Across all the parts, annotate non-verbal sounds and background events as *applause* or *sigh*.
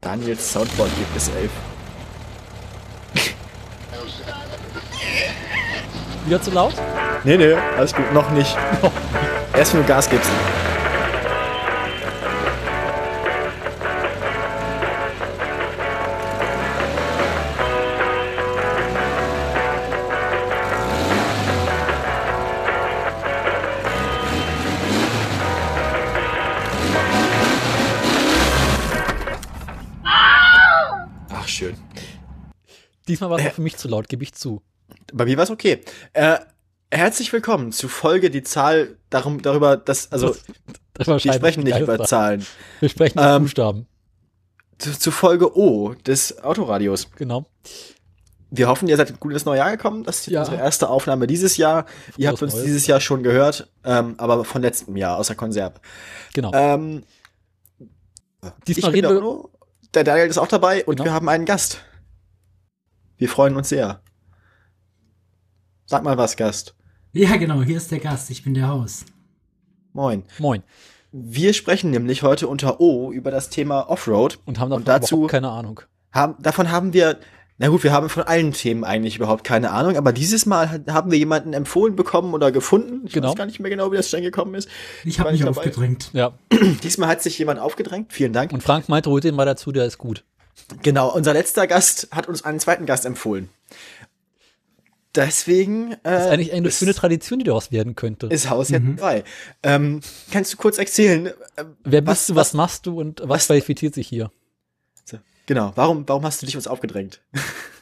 Daniels Soundboard gibt bis 11. Wieder zu laut? Nee, nee, alles gut, noch nicht. Erst wenn du Gas gibst. Diesmal war es auch für mich zu laut, gebe ich zu. Bei mir war es okay. Äh, herzlich willkommen zu Folge die Zahl darum, darüber, dass, also, Das- das wir sprechen nicht über. Zahlen. Wir sprechen über Ähm, Buchstaben. Zu, zu Folge O des Autoradios. Genau. Wir hoffen, ihr seid gut ins neue Jahr gekommen. Das ist Ja. unsere erste Aufnahme dieses Jahr. ihr habt uns Neues. dieses Jahr schon gehört, ähm, aber von letztem Jahr, außer Konserve. Genau. Ähm, Diesmal ich bin reden der wir. Der Daniel ist auch dabei und Genau. wir haben einen Gast. Wir freuen uns sehr. Sag mal was, Gast. Ja, genau, hier ist der Gast, ich bin der Haus. Moin. Moin. Wir sprechen nämlich heute unter O über das Thema Offroad. Und haben davon Und dazu- überhaupt keine Ahnung. Haben, davon haben wir, na gut, wir haben von allen Themen eigentlich überhaupt keine Ahnung, aber dieses Mal ha- haben wir jemanden empfohlen bekommen oder gefunden. Ich Genau. weiß gar nicht mehr genau, wie das dann gekommen ist. Ich habe mich dabei. aufgedrängt. Ja. *clears throat* Diesmal hat sich jemand aufgedrängt. Vielen Dank. Und Frank meinte, holt den mal dazu, der ist gut. Genau, unser letzter Gast hat uns einen zweiten Gast empfohlen. Deswegen äh, Das ist eigentlich eine ist, schöne Tradition, die daraus werden könnte. ist Haus jetzt drei. Ähm, kannst du kurz erzählen? äh, Wer was- bist du, was, machst du und was, was- qualifiziert sich hier? Genau, warum, warum hast du dich uns aufgedrängt?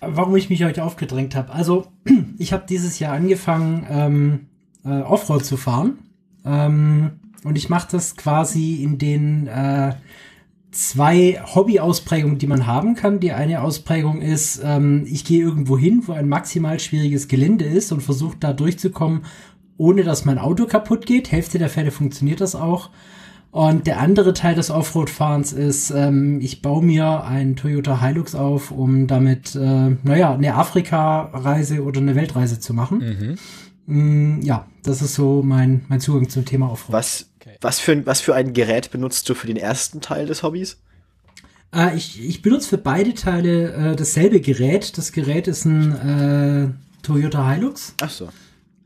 Warum ich mich heute aufgedrängt habe. Also, *clears throat* ich habe dieses Jahr angefangen, ähm, äh, Offroad zu fahren. Ähm, und ich mache das quasi in den äh, zwei Hobby-Ausprägungen, die man haben kann. Die eine Ausprägung ist, ähm, ich gehe irgendwo hin, wo ein maximal schwieriges Gelände ist und versuche da durchzukommen, ohne dass mein Auto kaputt geht. Hälfte der Fälle funktioniert das auch. Und der andere Teil des Offroad-Fahrens ist, ähm, ich baue mir einen Toyota Hilux auf, um damit, äh, naja, eine Afrika-Reise oder eine Weltreise zu machen. Mm, ja, das ist so mein, mein Zugang zum Thema Offroad. Was, Okay. was, für, ein- was für ein Gerät benutzt du für den ersten Teil des Hobbys? Äh, ich, ich benutze für beide Teile äh, dasselbe Gerät. Das Gerät ist ein äh, Toyota Hilux. Ach so.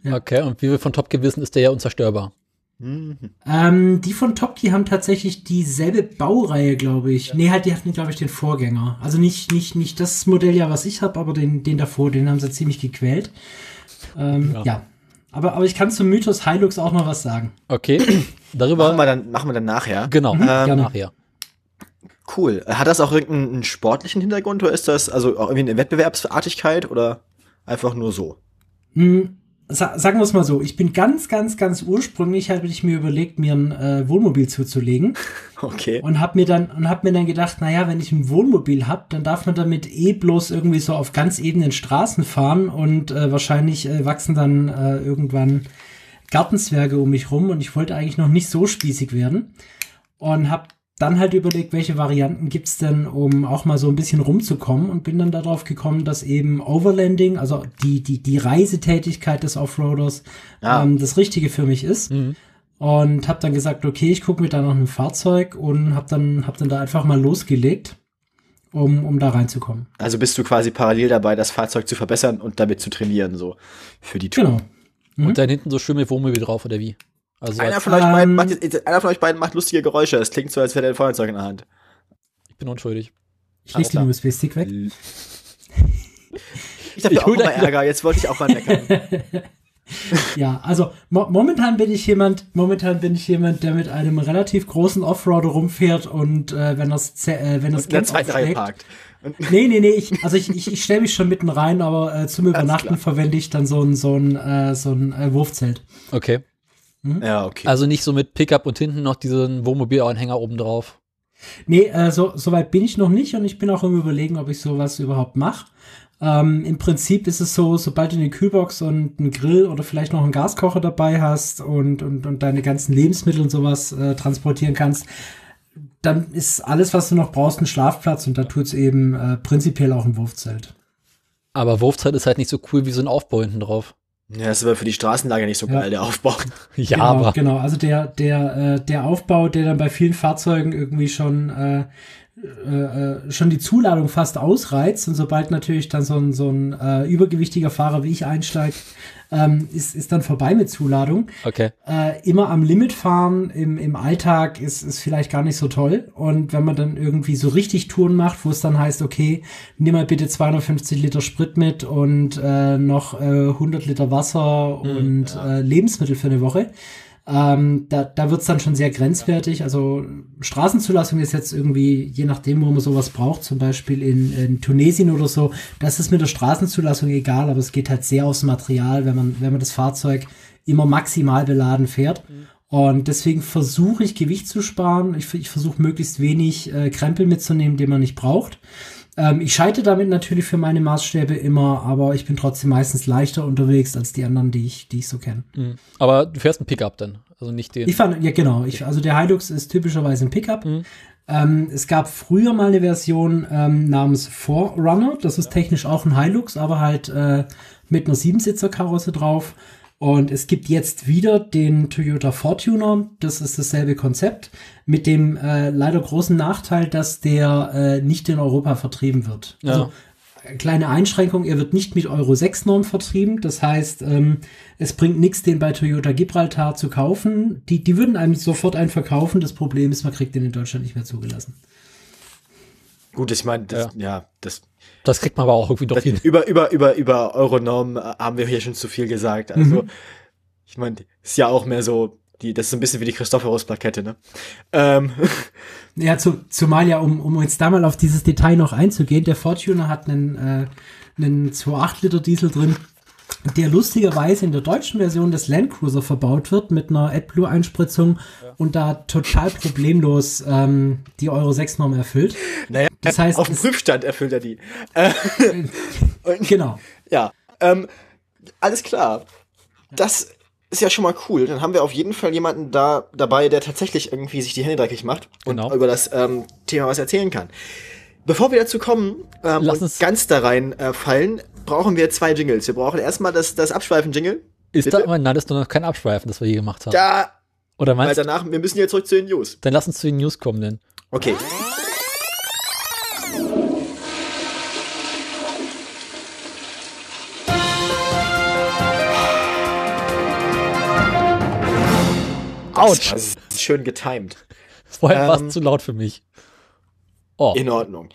Ja. Okay, und wie wir von Top gewissen, ist der ja unzerstörbar. Mhm. Ähm, die von Topki haben tatsächlich dieselbe Baureihe, glaube ich. Nee, halt, die hatten, glaube ich, den Vorgänger. Also nicht, nicht, nicht das Modell ja, was ich habe, aber den, den davor, den haben sie ziemlich gequält. Ähm, Ja. ja. Aber, aber ich kann zum Mythos Hilux auch noch was sagen. Okay, Machen darüber. wir dann, machen wir dann nachher. Genau, Ähm, gerne nachher. Cool. Hat das auch irgendeinen einen sportlichen Hintergrund oder ist das also auch irgendwie eine Wettbewerbsartigkeit oder einfach nur so? Hm, sa sagen wir es mal so, ich bin ganz, ganz, ganz ursprünglich, habe ich mir überlegt, mir ein äh, Wohnmobil zuzulegen. *laughs* Okay. und hab mir dann und hab mir dann gedacht, naja, wenn ich ein Wohnmobil hab, dann darf man damit eh bloß irgendwie so auf ganz ebenen Straßen fahren und äh, wahrscheinlich äh, wachsen dann äh, irgendwann Gartenzwerge um mich rum und ich wollte eigentlich noch nicht so spießig werden und hab dann halt überlegt, welche Varianten gibt's denn, um auch mal so ein bisschen rumzukommen und bin dann darauf gekommen, dass eben Overlanding, also die, die, die Reisetätigkeit des Offroaders, Ah. ähm, das Richtige für mich ist. Mhm. Und habe dann gesagt, okay, ich gucke mir da nach einem Fahrzeug und habe dann, hab dann da einfach mal losgelegt, um, um da reinzukommen. Also bist du quasi parallel dabei, das Fahrzeug zu verbessern und damit zu trainieren, so für die Tour. Genau. Und dann hinten so schön mit Wohnmobil drauf, oder wie? Also Einer von, euch beiden macht jetzt, einer von euch beiden macht lustige Geräusche. Es klingt so, als wäre der ein Feuerzeug in der Hand. ich bin unschuldig. Ich leg den. USB-Stick weg. Ich habe Ich auch hol mal Ärger. Jetzt wollte ich auch mal meckern. *laughs* Ja, also mo momentan bin ich jemand, momentan bin ich jemand, der mit einem relativ großen Offroader rumfährt und äh, wenn das äh, wenn das der ganz aufschlägt, parkt. Und, Nee, nee, nee, ich, also ich, ich, ich stelle mich schon mitten rein, aber äh, zum Übernachten verwende ich dann so ein, so ein, äh, so ein äh, Wurfzelt. Okay. Ja, okay. Also nicht so mit Pickup und hinten noch diesen Wohnmobilanhänger oben drauf. Nee, äh, so, so weit bin ich noch nicht und ich bin auch im Überlegen, ob ich sowas überhaupt mache. Ähm, Im Prinzip ist es so, sobald du eine Kühlbox und einen Grill oder vielleicht noch einen Gaskocher dabei hast und, und, und deine ganzen Lebensmittel und sowas äh, transportieren kannst, dann ist alles, was du noch brauchst, ein Schlafplatz und da tut's eben äh, prinzipiell auch ein Wurfzelt. Aber Wurfzeit ist halt nicht so cool wie so ein Aufbau hinten drauf. Ja, das ist aber für die Straßenlage nicht so Ja. geil, der Aufbau. *laughs* Ja, genau, aber genau. Also der der äh, der Aufbau, der dann bei vielen Fahrzeugen irgendwie schon äh, äh, äh, schon die Zuladung fast ausreizt und sobald natürlich dann so ein, so ein äh, übergewichtiger Fahrer wie ich einsteigt, ähm, ist, ist dann vorbei mit Zuladung. Okay. Äh, immer am Limit fahren im, im Alltag ist, ist vielleicht gar nicht so toll. Und wenn man dann irgendwie so richtig Touren macht, wo es dann heißt, okay, nimm mal bitte 250 Liter Sprit mit und äh, noch äh, 100 Liter Wasser Hm, und äh, Lebensmittel für eine Woche, ähm, da, da wird's dann schon sehr grenzwertig. Also Straßenzulassung ist jetzt irgendwie, je nachdem, wo man sowas braucht, zum Beispiel in, in Tunesien oder so, das ist mit der Straßenzulassung egal, aber es geht halt sehr aufs Material, wenn man, wenn man das Fahrzeug immer maximal beladen fährt. Und deswegen versuche ich Gewicht zu sparen. Ich, ich versuche möglichst wenig äh, Krempel mitzunehmen, den man nicht braucht. Ähm, ich scheite damit natürlich für meine Maßstäbe immer, aber ich bin trotzdem meistens leichter unterwegs als die anderen, die ich, die ich so kenne. Mhm. Aber du fährst einen Pickup dann, also nicht den. Ich fand, ja genau, ich, also der Hilux ist typischerweise ein Pickup. Mhm. Ähm, es gab früher mal eine Version ähm, namens Forerunner, das ist technisch auch ein Hilux, aber halt äh, mit einer Siebensitzer-Karosse drauf. Und es gibt jetzt wieder den Toyota Fortuner, das ist dasselbe Konzept, mit dem äh, leider großen Nachteil, dass der äh, nicht in Europa vertrieben wird. Ja. Also kleine Einschränkung, er wird nicht mit Euro 6 Norm vertrieben. Das heißt, ähm, es bringt nichts, den bei Toyota Gibraltar zu kaufen. Die, die würden einem sofort einen verkaufen. Das Problem ist, man kriegt den in Deutschland nicht mehr zugelassen. Gut, ich meine, das, Ja. ja. das, Das kriegt man aber auch irgendwie doch hin. über, über, über, über Euronorm äh, haben wir hier schon zu viel gesagt. Also, ich meine, ist ja auch mehr so, die, das ist so ein bisschen wie die Christophorus-Plakette, ne? Ähm, *laughs* Ja, zu, zumal ja, um, um jetzt da mal auf dieses Detail noch einzugehen, der Fortuner hat einen, äh, einen 2,8 Liter Diesel drin, der lustigerweise in der deutschen Version des Land Cruiser verbaut wird mit einer AdBlue-Einspritzung und da total problemlos ähm, die Euro 6 Norm erfüllt. naja, Das heißt, auf dem Prüfstand erfüllt er die. *laughs* Äh, und- Genau. Ja, ähm, alles klar. Das ist ja schon mal cool. Dann haben wir auf jeden Fall jemanden da dabei, der tatsächlich irgendwie sich die Hände dreckig macht und Genau. über das ähm, Thema was erzählen kann. Bevor wir dazu kommen ähm, Lass und uns- ganz da rein äh, fallen, brauchen wir zwei Jingles. Wir brauchen erstmal das, das Abschweifen-Jingle. Ist Bitte? da, nein, das ist doch noch kein Abschweifen, das wir je gemacht haben. Ja, Oder weil meinst du? danach, wir müssen jetzt zurück zu den News. Dann lass uns zu den News kommen, denn. Okay. Autsch! Das ist schön getimed. *laughs* Vorher war Ähm, es zu laut für mich. Oh, In Ordnung.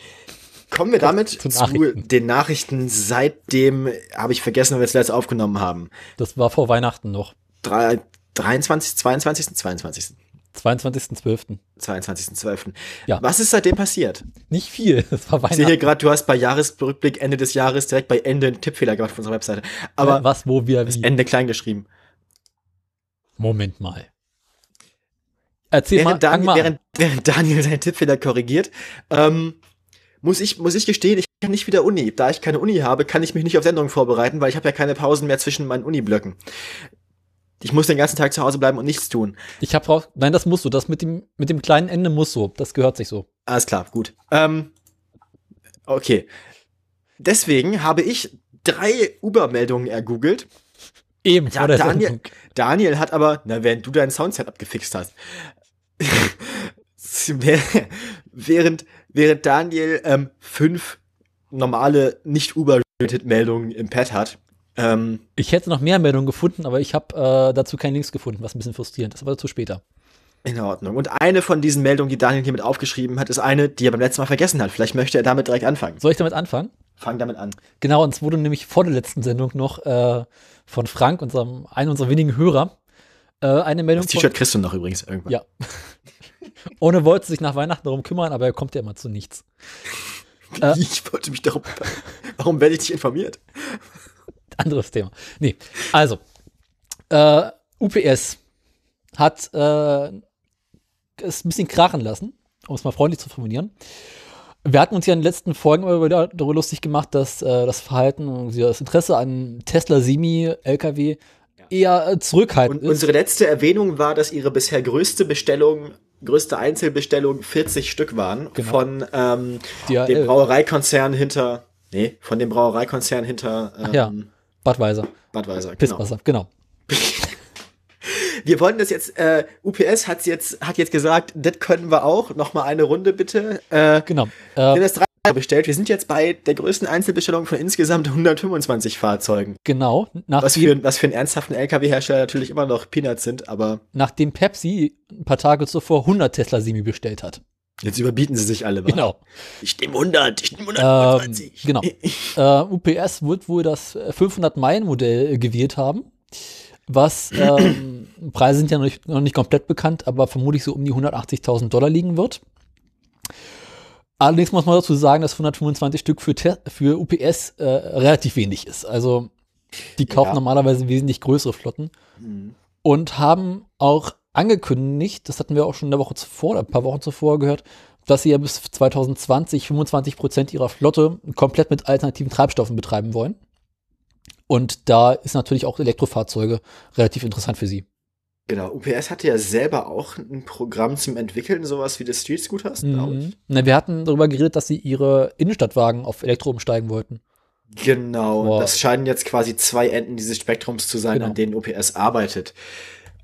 Kommen wir damit *laughs* zu zu, den Nachrichten, seitdem habe ich vergessen, wann wir es letzte aufgenommen haben. das war vor Weihnachten noch. Drei, 23., 22., 22., 22.12. 22.12. Ja. Was ist seitdem passiert? Nicht viel, *laughs* das war Ich sehe hier Weihnachten. gerade, du hast bei Jahresrückblick Ende des Jahres direkt bei Ende einen Tippfehler gemacht auf unserer Webseite. Aber Was, wo, wir, das wie. Ende klein geschrieben. Moment mal. Erzähl Während, mal an. während, während Daniel seinen Tippfehler korrigiert, ähm, muss ich, muss ich gestehen, ich kann nicht wieder Uni. Da ich keine Uni habe, kann ich mich nicht auf Sendungen vorbereiten, weil ich habe ja keine Pausen mehr zwischen meinen Uni-Blöcken. Ich muss den ganzen Tag zu Hause bleiben und nichts tun. Ich hab raus. Nein, das musst du. Das mit dem, mit dem kleinen Ende muss so. Das gehört sich so. Alles klar, gut. Ähm, okay. Deswegen habe ich drei Uber-Meldungen ergoogelt. Eben Ja, Daniel. Daniel hat aber, na, während du dein Soundsetup gefixt hast. *laughs* während, während Daniel ähm, fünf normale, nicht Uber-Meldungen im Pad hat. Ähm, Ich hätte noch mehr Meldungen gefunden, aber ich habe äh, dazu keinen Links gefunden, was ein bisschen frustrierend ist, aber dazu später. in Ordnung. Und eine von diesen Meldungen, die Daniel hiermit aufgeschrieben hat, ist eine, die er beim letzten Mal vergessen hat. Vielleicht möchte er damit direkt anfangen. Soll ich damit anfangen? Fang damit an. Genau, und es wurde nämlich vor der letzten Sendung noch äh, von Frank, unserem, einem unserer wenigen Hörer, äh, eine Meldung Das T-Shirt kriegst du noch übrigens irgendwann. Ja. *laughs* Ohne wollte sich nach Weihnachten darum kümmern, aber er kommt ja immer zu nichts. *laughs* Äh. Ich wollte mich darum. Warum werde ich nicht informiert? *laughs* Anderes Thema. Nee, also, äh, UPS hat äh, es ein bisschen krachen lassen, um es mal freundlich zu formulieren. Wir hatten uns ja in den letzten Folgen wieder darüber lustig gemacht, dass äh, das Verhalten und das Interesse an Tesla Semi, LKW eher äh, zurückhaltend Und ist. unsere letzte Erwähnung war, dass ihre bisher größte Bestellung, größte Einzelbestellung 40 Stück waren Genau. von ähm, DHL. dem Brauereikonzern hinter, nee, von dem Brauereikonzern hinter ähm, Ach ja. Budweiser, Budweiser. Genau. Pisswasser, genau. *laughs* wir wollen das jetzt, äh, UPS hat's jetzt, hat jetzt gesagt, das können wir auch. Noch mal eine Runde bitte. Äh, Genau. Äh, das drei bestellt. Wir sind jetzt bei der größten Einzelbestellung von insgesamt 125 Fahrzeugen. genau. Was für, was für einen ernsthaften LKW-Hersteller natürlich immer noch Peanuts sind, aber nachdem Pepsi ein paar Tage zuvor 100 Tesla Semi bestellt hat. jetzt überbieten sie sich alle. wa? Genau. Ich nehme 100, ich nehme Ähm, 125. genau. *laughs* Äh, UPS wird wohl das 500-Meilen-Modell gewählt haben. Was, ähm, *clears throat* Preise sind ja noch nicht, noch nicht komplett bekannt, aber vermutlich so um die 180.000 Dollar liegen wird. Allerdings muss man dazu sagen, dass 125 Stück für, Te für UPS äh, relativ wenig ist. Also die kaufen Ja. normalerweise wesentlich größere Flotten Mhm. und haben auch angekündigt, das hatten wir auch schon in der Woche zuvor, oder ein paar Wochen zuvor gehört, dass sie ja bis 2020 25 Prozent ihrer Flotte komplett mit alternativen Treibstoffen betreiben wollen. Und da ist natürlich auch Elektrofahrzeuge relativ interessant für sie. Genau, UPS hatte ja selber auch ein Programm zum Entwickeln, sowas wie das Street Scooters, glaube ich. Mhm. Na, wir hatten darüber geredet, dass sie ihre Innenstadtwagen auf Elektro umsteigen wollten. Genau, Boah. das scheinen jetzt quasi zwei Enden dieses Spektrums zu sein, Genau. an denen UPS arbeitet.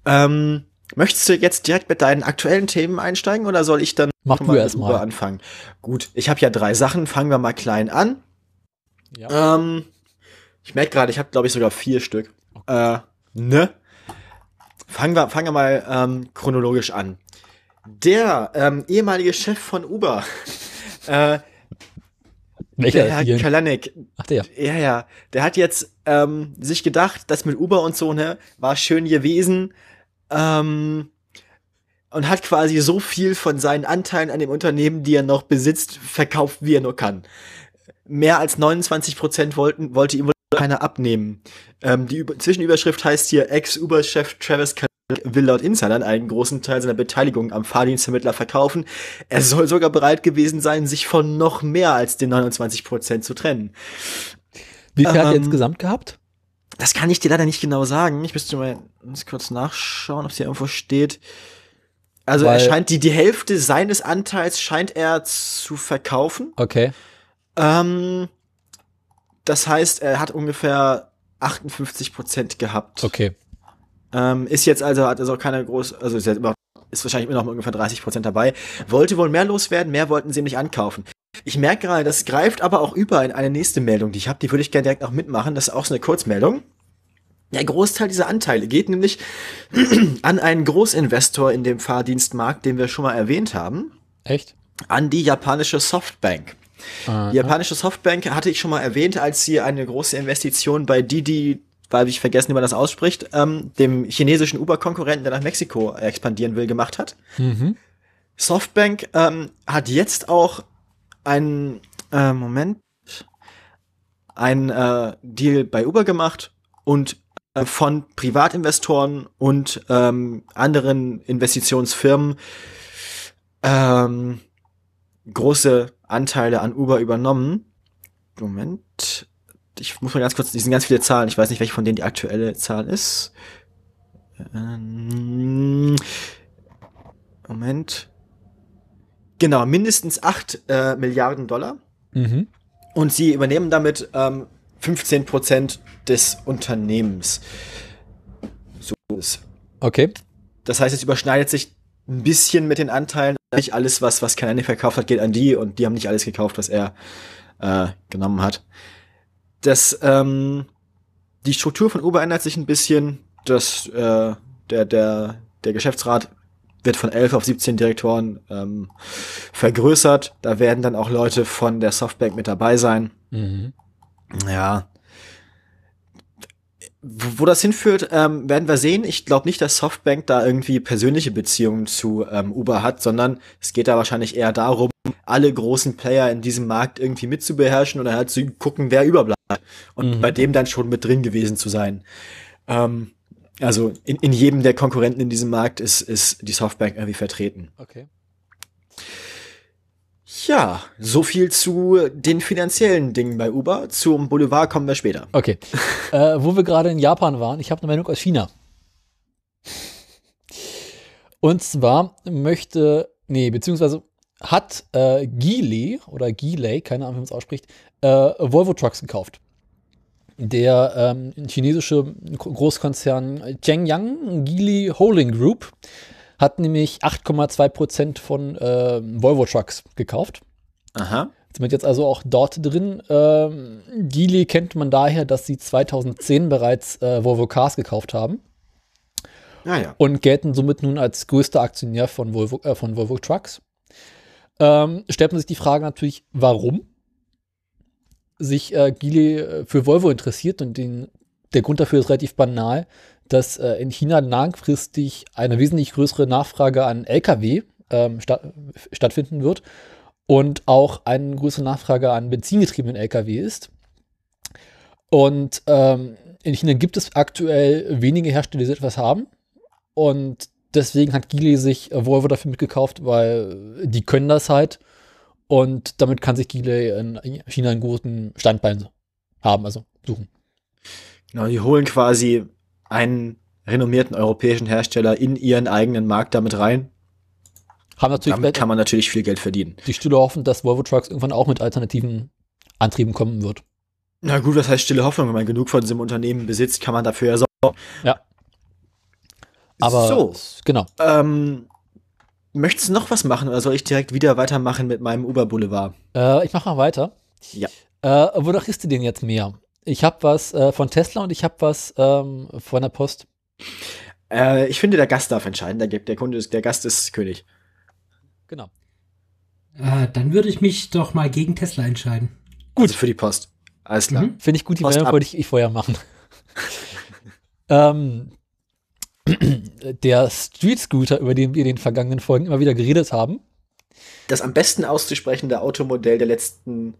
Ähm, möchtest du jetzt direkt mit deinen aktuellen Themen einsteigen oder soll ich dann Mach du erst mal. Anfangen? Gut, ich habe ja drei Sachen, fangen wir mal klein an. Ja. Ähm, ich merke gerade, ich habe glaube ich sogar vier Stück. Äh, ne? Fangen wir, fangen wir mal ähm, chronologisch an. Der ähm, ehemalige Chef von Uber, *laughs* äh, Welcher der Herr? Kalanek, Ach der. ja, ja, der hat jetzt ähm, sich gedacht, das mit Uber und so, ne, war schön gewesen. Ähm, und hat quasi so viel von seinen Anteilen an dem Unternehmen, die er noch besitzt, verkauft, wie er nur kann. Mehr als 29 Prozent wollten, wollte ihm wohl keiner abnehmen. Ähm, die Über Zwischenüberschrift heißt hier, Ex-Uber-Chef Travis Kalanick will laut Insidern einen großen Teil seiner Beteiligung am Fahrdienstvermittler verkaufen. Er soll sogar bereit gewesen sein, sich von noch mehr als den 29 Prozent zu trennen. Wie viel hat er Ähm, insgesamt gehabt? Das kann ich dir leider nicht genau sagen. Ich müsste mal kurz nachschauen, ob es hier irgendwo steht. Also er Weil- scheint die, die Hälfte seines Anteils scheint er zu verkaufen. Okay. Ähm, das heißt, er hat ungefähr 58 Prozent gehabt. Okay. Ähm, ist jetzt also, hat also keine groß, also ist, jetzt immer, ist wahrscheinlich immer noch ungefähr 30 Prozent dabei. Wollte wohl mehr loswerden, mehr wollten sie ihm nicht ankaufen. Ich merke gerade, das greift aber auch über in eine nächste Meldung, die ich habe, die würde ich gerne direkt auch mitmachen. Das ist auch so eine Kurzmeldung. Der Großteil dieser Anteile geht nämlich *clears throat* an einen Großinvestor in dem Fahrdienstmarkt, den wir schon mal erwähnt haben, Echt? an die japanische Softbank. Die japanische Softbank hatte ich schon mal erwähnt, als sie eine große Investition bei Didi, weil ich vergessen, wie man das ausspricht, ähm, dem chinesischen Uber-Konkurrenten, der nach Mexiko expandieren will, gemacht hat. Mhm. Softbank ähm, hat jetzt auch einen äh, Moment einen äh, Deal bei Uber gemacht und äh, von Privatinvestoren und ähm, anderen Investitionsfirmen ähm, große Anteile an Uber übernommen. Moment. Ich muss mal ganz kurz, die sind ganz viele Zahlen. Ich weiß nicht, welche von denen die aktuelle Zahl ist. Ähm, Moment. Genau, mindestens 8 äh, Milliarden Dollar. Mhm. Und sie übernehmen damit ähm, 15 Prozent des Unternehmens. So ist. Okay. Das heißt, es überschneidet sich ein bisschen mit den Anteilen. Nicht alles, was, was Kanani verkauft hat, geht an die und die haben nicht alles gekauft, was er äh, genommen hat. Das, ähm, die Struktur von Uber ändert sich ein bisschen. Das, äh, der, der, der Geschäftsrat wird von 11 auf 17 Direktoren ähm, vergrößert. Da werden dann auch Leute von der Softbank mit dabei sein. Mhm. Ja. Wo, wo das hinführt, ähm, werden wir sehen. Ich glaube nicht, dass Softbank da irgendwie persönliche Beziehungen zu ähm, Uber hat, sondern es geht da wahrscheinlich eher darum, alle großen Player in diesem Markt irgendwie mitzubeherrschen oder halt zu gucken, wer überbleibt. Und Mhm. bei dem dann schon mit drin gewesen zu sein. Ähm, also in, in jedem der Konkurrenten in diesem Markt ist, ist die Softbank irgendwie vertreten. Okay. Ja, so viel zu den finanziellen Dingen bei Uber. Zum Boulevard kommen wir später. Okay. *laughs* äh, wo wir gerade in Japan waren, ich habe eine Meldung aus China. Und zwar möchte, nee, beziehungsweise hat äh, Geely oder Geely, keine Ahnung, wie man es ausspricht, äh, Volvo Trucks gekauft. Der ähm, chinesische Großkonzern Zhengyang Geely Holding Group hat nämlich 8,2 Prozent von äh, Volvo Trucks gekauft. Aha. Sind jetzt also auch dort drin. Ähm, Geely kennt man daher, dass sie 2010 bereits äh, Volvo Cars gekauft haben. Ah, ja. Und gelten somit nun als größter Aktionär von Volvo, äh, von Volvo Trucks. Ähm, stellt man sich die Frage natürlich, warum sich äh, Geely äh, für Volvo interessiert und den, der Grund dafür ist relativ banal, dass äh, in China langfristig eine wesentlich größere Nachfrage an Lkw ähm, statt, stattfinden wird und auch eine größere Nachfrage an benzingetriebenen Lkw ist. Und ähm, in China gibt es aktuell wenige Hersteller, die so etwas haben. Und deswegen hat Geely sich äh, Volvo dafür mitgekauft, weil die können das halt. Und damit kann sich Geely in China einen guten Standbein haben, also suchen. Genau, die holen quasi einen renommierten europäischen Hersteller in ihren eigenen Markt damit rein. Haben natürlich damit kann man natürlich viel Geld verdienen. Die Stille hoffen, dass Volvo Trucks irgendwann auch mit alternativen Antrieben kommen wird. Na gut, das heißt stille Hoffnung. Wenn man genug von diesem Unternehmen besitzt, kann man dafür ja sorgen. Ja. Aber so, genau. Ähm, möchtest du noch was machen oder soll ich direkt wieder weitermachen mit meinem Uber Boulevard? Äh, ich mache mal weiter. Ja. Äh, wonach isst du denn jetzt mehr? Ich habe was äh, von Tesla und ich habe was ähm, von der Post. Äh, ich finde, der Gast darf entscheiden. Der, der Kunde ist, der Gast ist König. Genau. Äh, dann würde ich mich doch mal gegen Tesla entscheiden. Gut. Also für die Post. Alles klar. Mhm. Finde ich gut, die Meinung wollte ich, ich vorher machen. *laughs* ähm, *clears throat* der Street Scooter, über den wir in den vergangenen Folgen immer wieder geredet haben. Das am besten auszusprechende Automodell der letzten,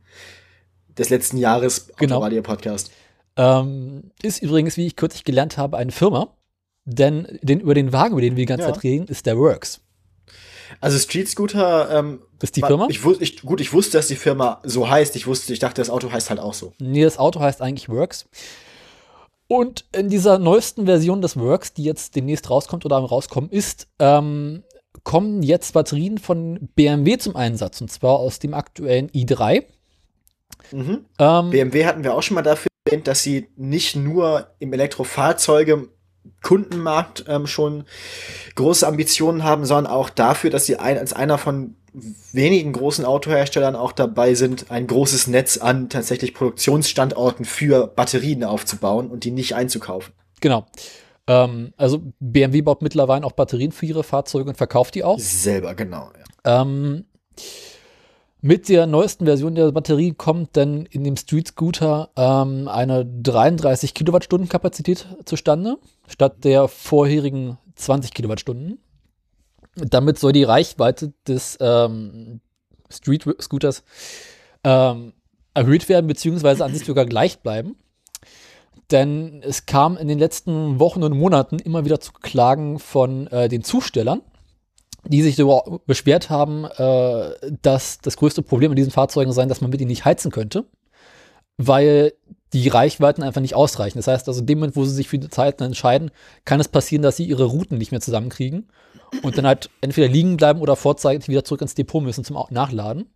des letzten Jahres genau. Autoradio Podcast. Ähm, ist übrigens, wie ich kürzlich gelernt habe, eine Firma. Denn den, über den Wagen, über den wir die ganze ja. Zeit reden, ist der Works. Also Street Scooter ähm, ist die Firma? Ich, ich, gut, ich wusste, dass die Firma so heißt. Ich wusste, ich dachte, das Auto heißt halt auch so. Nee, das Auto heißt eigentlich Works. Und in dieser neuesten Version des Works, die jetzt demnächst rauskommt oder am rauskommen ist, ähm, kommen jetzt Batterien von BMW zum Einsatz. Und zwar aus dem aktuellen i3. Mhm. Ähm, BMW hatten wir auch schon mal dafür erwähnt, dass sie nicht nur im Elektrofahrzeuge Kundenmarkt ähm, schon große Ambitionen haben, sondern auch dafür, dass sie ein, als einer von wenigen großen Autoherstellern auch dabei sind, ein großes Netz an tatsächlich Produktionsstandorten für Batterien aufzubauen und die nicht einzukaufen. Genau. Ähm, also BMW baut mittlerweile auch Batterien für ihre Fahrzeuge und verkauft die auch. Selber, genau. Ja. Ähm, mit der neuesten Version der Batterie kommt dann in dem Street Scooter ähm, eine 33 Kilowattstunden Kapazität zustande, statt der vorherigen 20 Kilowattstunden. Damit soll die Reichweite des ähm, Street Scooters ähm, erhöht werden, beziehungsweise an sich sogar gleich bleiben. Denn es kam in den letzten Wochen und Monaten immer wieder zu Klagen von äh, den Zustellern, die sich darüber beschwert haben, äh, dass das größte Problem an diesen Fahrzeugen sei, dass man mit ihnen nicht heizen könnte, weil die Reichweiten einfach nicht ausreichen. Das heißt also, in dem Moment, wo sie sich für die Zeiten entscheiden, kann es passieren, dass sie ihre Routen nicht mehr zusammenkriegen und dann halt entweder liegen bleiben oder vorzeitig wieder zurück ins Depot müssen zum Nachladen.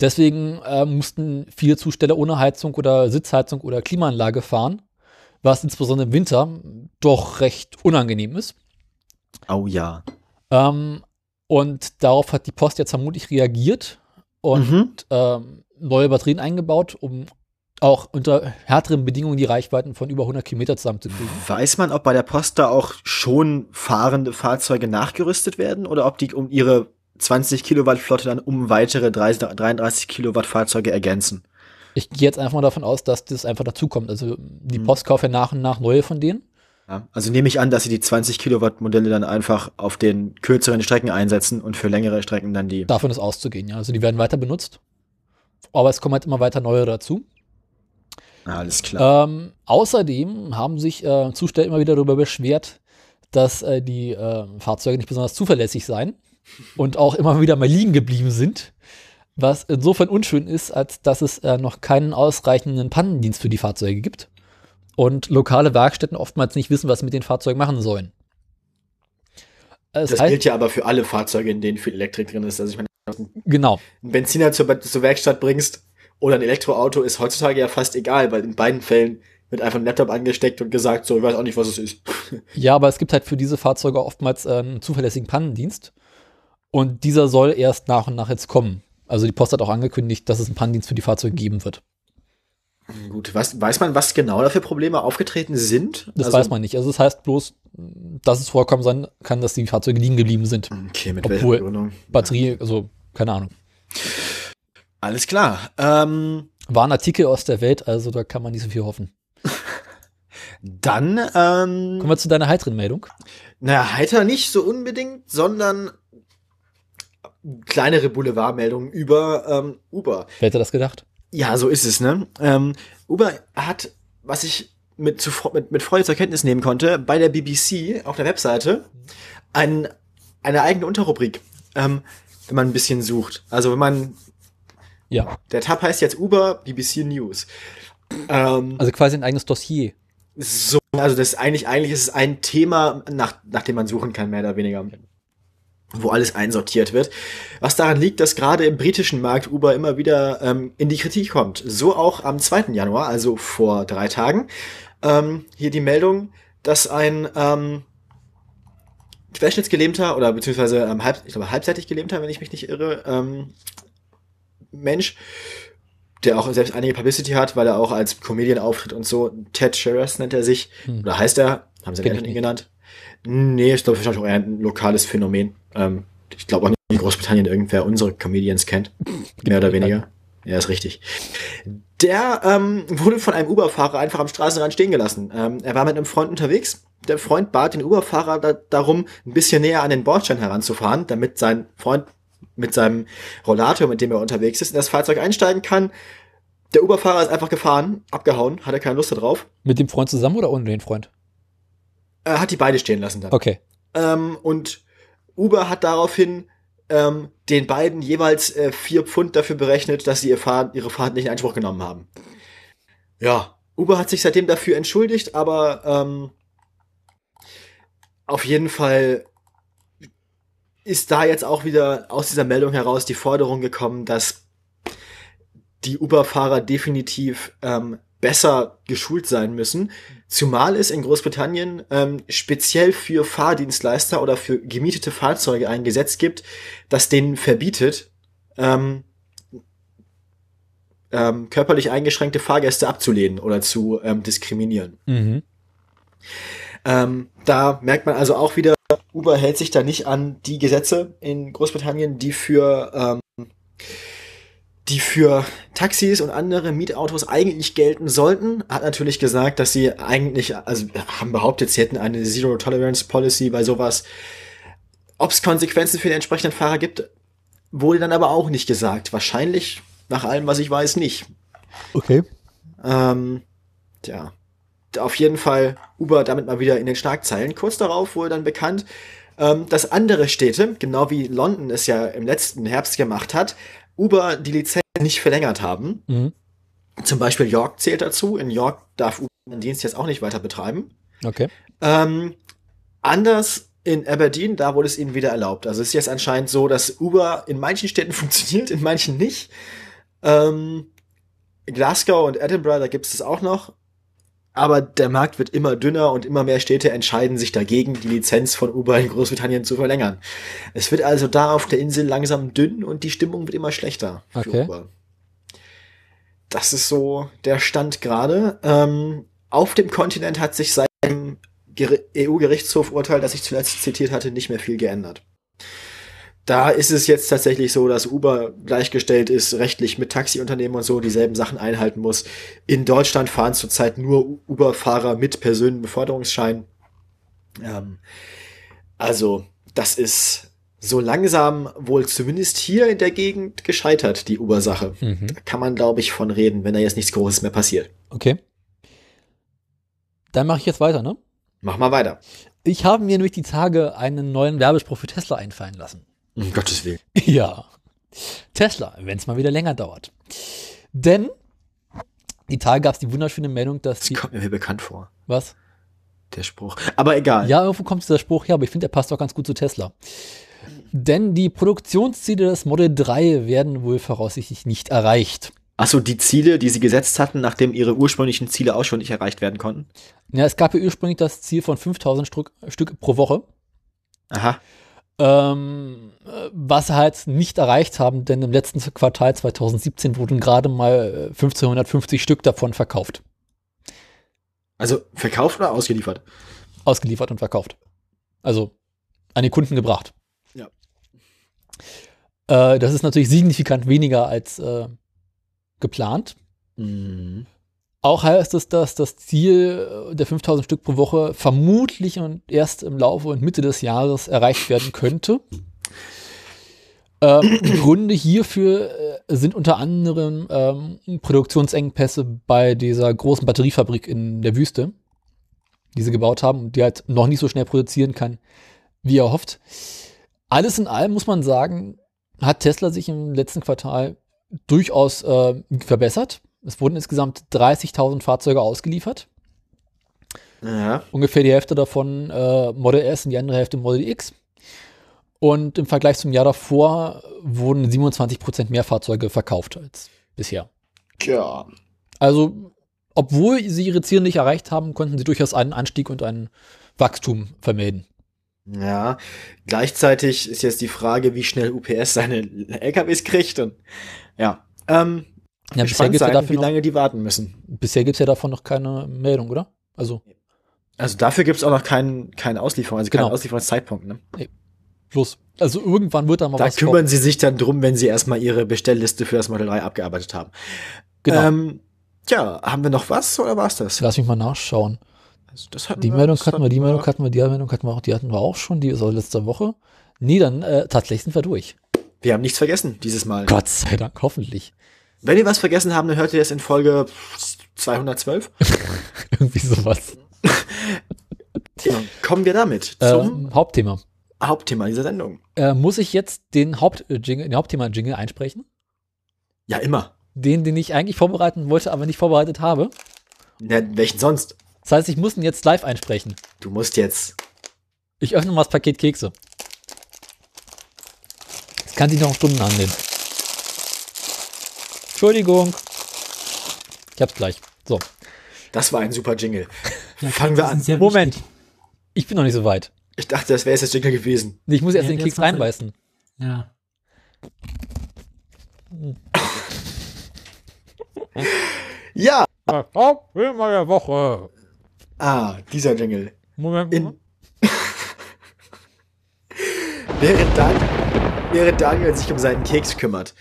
Deswegen äh, mussten viele Zusteller ohne Heizung oder Sitzheizung oder Klimaanlage fahren, was insbesondere im Winter doch recht unangenehm ist. Oh ja. Ähm, und darauf hat die Post jetzt vermutlich reagiert und mhm. ähm, neue Batterien eingebaut, um auch unter härteren Bedingungen die Reichweiten von über 100 Kilometer zusammenzukriegen. Weiß man, ob bei der Post da auch schon fahrende Fahrzeuge nachgerüstet werden oder ob die um ihre 20 Kilowatt Flotte dann um weitere 30, 33 Kilowatt Fahrzeuge ergänzen? Ich gehe jetzt einfach mal davon aus, dass das einfach dazukommt. Also die hm. Post kauft ja nach und nach neue von denen. Ja, also nehme ich an, dass sie die 20 Kilowatt Modelle dann einfach auf den kürzeren Strecken einsetzen und für längere Strecken dann die. Davon ist auszugehen, ja. Also die werden weiter benutzt. Aber es kommen halt immer weiter neue dazu. Alles klar. Ähm, außerdem haben sich äh, Zusteller immer wieder darüber beschwert, dass äh, die äh, Fahrzeuge nicht besonders zuverlässig seien und auch immer wieder mal liegen geblieben sind. Was insofern unschön ist, als dass es äh, noch keinen ausreichenden Pannendienst für die Fahrzeuge gibt und lokale Werkstätten oftmals nicht wissen, was sie mit den Fahrzeugen machen sollen. Es das heißt, gilt ja aber für alle Fahrzeuge, in denen viel Elektrik drin ist. Also ich meine, genau. einen Benziner zur, zur Werkstatt bringst oder ein Elektroauto ist heutzutage ja fast egal, weil in beiden Fällen wird einfach ein Laptop angesteckt und gesagt, so, ich weiß auch nicht, was es ist. *laughs* Ja, aber es gibt halt für diese Fahrzeuge oftmals äh, einen zuverlässigen Pannendienst. Und dieser soll erst nach und nach jetzt kommen. Also die Post hat auch angekündigt, dass es einen Pannendienst für die Fahrzeuge geben wird. Gut, was, weiß man, was genau da für Probleme aufgetreten sind? Das Also- weiß man nicht. Also das heißt bloß, dass es vorkommen sein kann, dass die Fahrzeuge liegen geblieben sind. Okay, mit Obwohl- welcher? Batterie, also keine Ahnung. Alles klar. Ähm, War ein Artikel aus der Welt, also da kann man nicht so viel hoffen. *laughs* dann, ähm, Kommen wir zu deiner heiteren Meldung. naja, heiter nicht so unbedingt, sondern kleinere Boulevardmeldungen über ähm, Uber. Wer hätte das gedacht? Ja, so ist es, ne? Ähm, Uber hat, was ich mit, zu, mit, mit Freude zur Kenntnis nehmen konnte, bei der BBC auf der Webseite ein, eine eigene Unterrubrik, ähm, wenn man ein bisschen sucht. Also wenn man, Ja, der Tab heißt jetzt Uber BBC News. Ähm, also quasi ein eigenes Dossier. so, also das ist eigentlich, eigentlich ist es ein Thema, nach, nach dem man suchen kann, mehr oder weniger. Wo alles einsortiert wird. Was daran liegt, dass gerade im britischen Markt Uber immer wieder ähm, in die Kritik kommt. So auch am 2. Januar, also vor drei Tagen. Ähm, hier die Meldung, dass ein ähm, querschnittsgelähmter oder beziehungsweise ähm, halb, ich glaube halbseitig gelähmter, wenn ich mich nicht irre, ähm, Mensch, der auch selbst einige Publicity hat, weil er auch als Comedian auftritt und so. Ted Sheras nennt er sich. Hm. Oder heißt er? Haben sie ihn genannt? Nee, ich glaube wahrscheinlich auch eher ein lokales Phänomen. Ähm, ich glaube auch nicht in Großbritannien irgendwer unsere Comedians kennt. Mehr oder weniger. Ja, ist richtig. Der ähm, wurde von einem Uber-Fahrer einfach am Straßenrand stehen gelassen. Ähm, er war mit einem Freund unterwegs. Der Freund bat den Uber-Fahrer da, darum, ein bisschen näher an den Bordstein heranzufahren, damit sein Freund mit seinem Rollator, mit dem er unterwegs ist, in das Fahrzeug einsteigen kann. Der Uber-Fahrer ist einfach gefahren, abgehauen, hatte keine Lust darauf. Mit dem Freund zusammen oder ohne den Freund? Er hat die beide stehen lassen dann. Okay. Ähm, und Uber hat daraufhin ähm, den beiden jeweils äh, vier Pfund dafür berechnet, dass sie ihr Fahrt, ihre Fahrt nicht in Anspruch genommen haben. Ja, Uber hat sich seitdem dafür entschuldigt, aber ähm, auf jeden Fall ist da jetzt auch wieder aus dieser Meldung heraus die Forderung gekommen, dass die Uber-Fahrer definitiv ähm, besser geschult sein müssen. Zumal es in Großbritannien ähm, speziell für Fahrdienstleister oder für gemietete Fahrzeuge ein Gesetz gibt, das denen verbietet, ähm, ähm, körperlich eingeschränkte Fahrgäste abzulehnen oder zu ähm, diskriminieren. Mhm. Ähm, da merkt man also auch wieder, Uber hält sich da nicht an die Gesetze in Großbritannien, die für ähm, die für Taxis und andere Mietautos eigentlich gelten sollten. Hat natürlich gesagt, dass sie eigentlich, also haben behauptet, sie hätten eine Zero Tolerance Policy bei sowas. Ob es Konsequenzen für den entsprechenden Fahrer gibt, wurde dann aber auch nicht gesagt. Wahrscheinlich, nach allem, was ich weiß, nicht. Okay. Ähm, tja. Auf jeden Fall Uber damit mal wieder in den Schlagzeilen. Kurz darauf wurde dann bekannt, ähm, dass andere Städte, genau wie London es ja im letzten Herbst gemacht hat, Uber die Lizenz nicht verlängert haben. Mhm. Zum Beispiel York zählt dazu. In York darf Uber den Dienst jetzt auch nicht weiter betreiben. Okay. Ähm, anders in Aberdeen, da wurde es ihnen wieder erlaubt. Also es ist jetzt anscheinend so, dass Uber in manchen Städten *laughs* funktioniert, in manchen nicht. Ähm, Glasgow und Edinburgh, da gibt es es auch noch. Aber der Markt wird immer dünner und immer mehr Städte entscheiden sich dagegen, die Lizenz von Uber in Großbritannien zu verlängern. Es wird also da auf der Insel langsam dünn und die Stimmung wird immer schlechter für Okay. Uber. Das ist so der Stand gerade. Ähm, auf dem Kontinent hat sich seit dem Geri- EU-Gerichtshof-Urteil, das ich zuletzt zitiert hatte, nicht mehr viel geändert. Da ist es jetzt tatsächlich so, dass Uber gleichgestellt ist, rechtlich mit Taxiunternehmen und so dieselben Sachen einhalten muss. In Deutschland fahren zurzeit nur Uber-Fahrer mit Personenbeförderungsschein. Ähm, also, das ist so langsam wohl zumindest hier in der Gegend gescheitert, die Uber-Sache. Mhm. Da kann man, glaube ich, von reden, wenn da jetzt nichts Großes mehr passiert. Okay. Dann mache ich jetzt weiter, ne? Mach mal weiter. Ich habe mir nämlich die Tage einen neuen Werbespruch für Tesla einfallen lassen. Um Gottes Willen. *laughs* Ja. Tesla, wenn es mal wieder länger dauert. Denn die Tage gab es die wunderschöne Meldung, dass Das die. kommt mir bekannt vor, Was? der Spruch. Aber egal. Ja, irgendwo kommt dieser Spruch her, aber ich finde, der passt auch ganz gut zu Tesla. Denn die Produktionsziele des Model 3 werden wohl voraussichtlich nicht erreicht. Achso, die Ziele, die sie gesetzt hatten, nachdem ihre ursprünglichen Ziele auch schon nicht erreicht werden konnten? Ja, es gab ja ursprünglich das Ziel von 5000 Stück, Stück pro Woche. Aha. Ähm, äh, was halt nicht erreicht haben, denn im letzten Quartal 2017 wurden gerade mal 1550 Stück davon verkauft. Also verkauft oder ausgeliefert? Ausgeliefert und verkauft. Also an die Kunden gebracht. Ja. Äh, das ist natürlich signifikant weniger als äh, geplant. Mhm. Auch heißt es, dass das Ziel der 5000 Stück pro Woche vermutlich und erst im Laufe und Mitte des Jahres erreicht werden könnte. Ähm, die Gründe hierfür äh, sind unter anderem ähm, Produktionsengpässe bei dieser großen Batteriefabrik in der Wüste, die sie gebaut haben und die halt noch nicht so schnell produzieren kann, wie er hofft. Alles in allem muss man sagen, hat Tesla sich im letzten Quartal durchaus äh, verbessert. Es wurden insgesamt 30.000 Fahrzeuge ausgeliefert. Ja. Ungefähr die Hälfte davon äh, Model S und die andere Hälfte Model X. Und im Vergleich zum Jahr davor wurden 27% mehr Fahrzeuge verkauft als bisher. Ja. Also, obwohl sie ihre Ziele nicht erreicht haben, konnten sie durchaus einen Anstieg und ein Wachstum vermelden. Ja, gleichzeitig ist jetzt die Frage, wie schnell UPS seine LKWs kriegt und ja, ähm, Ja, bisher gespannt gibt es ja, sein, dafür wie noch- lange die warten müssen. bisher gibt's ja davon noch keine Meldung, oder? Also, Also dafür gibt's auch noch keinen keine Auslieferung, also keinen Genau. Auslieferungszeitpunkt. Ne? Bloß. Also irgendwann wird da mal Da was kümmern sie sich dann drum, wenn sie erstmal ihre Bestellliste für das Model 3 abgearbeitet haben. Genau. Ähm, ja, haben wir noch was oder war's das? Lass mich mal nachschauen. Also Die wir, Meldung hatten wir, die Meldung hatten wir, die Meldung hatten wir auch, die hatten wir auch schon, die ist aus letzter Woche. Nee, dann äh, tatsächlich sind wir durch. Wir haben nichts vergessen dieses Mal. Gott sei Dank, hoffentlich. Wenn wir was vergessen haben, dann hört ihr das in Folge 212. *laughs* Irgendwie sowas. *laughs* Ja, kommen wir damit zum Ähm, Hauptthema. Hauptthema dieser Sendung. Äh, muss ich jetzt den Hauptjingle, den Hauptthema-Jingle einsprechen? Ja, immer. Den, den ich eigentlich vorbereiten wollte, aber nicht vorbereitet habe. Ja, welchen sonst? Das heißt, ich muss ihn jetzt live einsprechen. Du musst jetzt. Ich öffne mal das Paket Kekse. Das kann sich noch Stunden annehmen. Entschuldigung. Ich hab's gleich. So, Das war ein super Jingle. *laughs* Ja, Fangen wir an. Moment. wichtig. ich bin noch nicht so weit. Ich dachte, das wäre jetzt das Jingle gewesen. Nee, Ich muss erst Ja, den Keks du- reinbeißen. Ja. Ja. Hauptthema der Woche. Ah, dieser Jingle. Moment. In *laughs* während, Dan während Daniel sich um seinen Keks kümmert,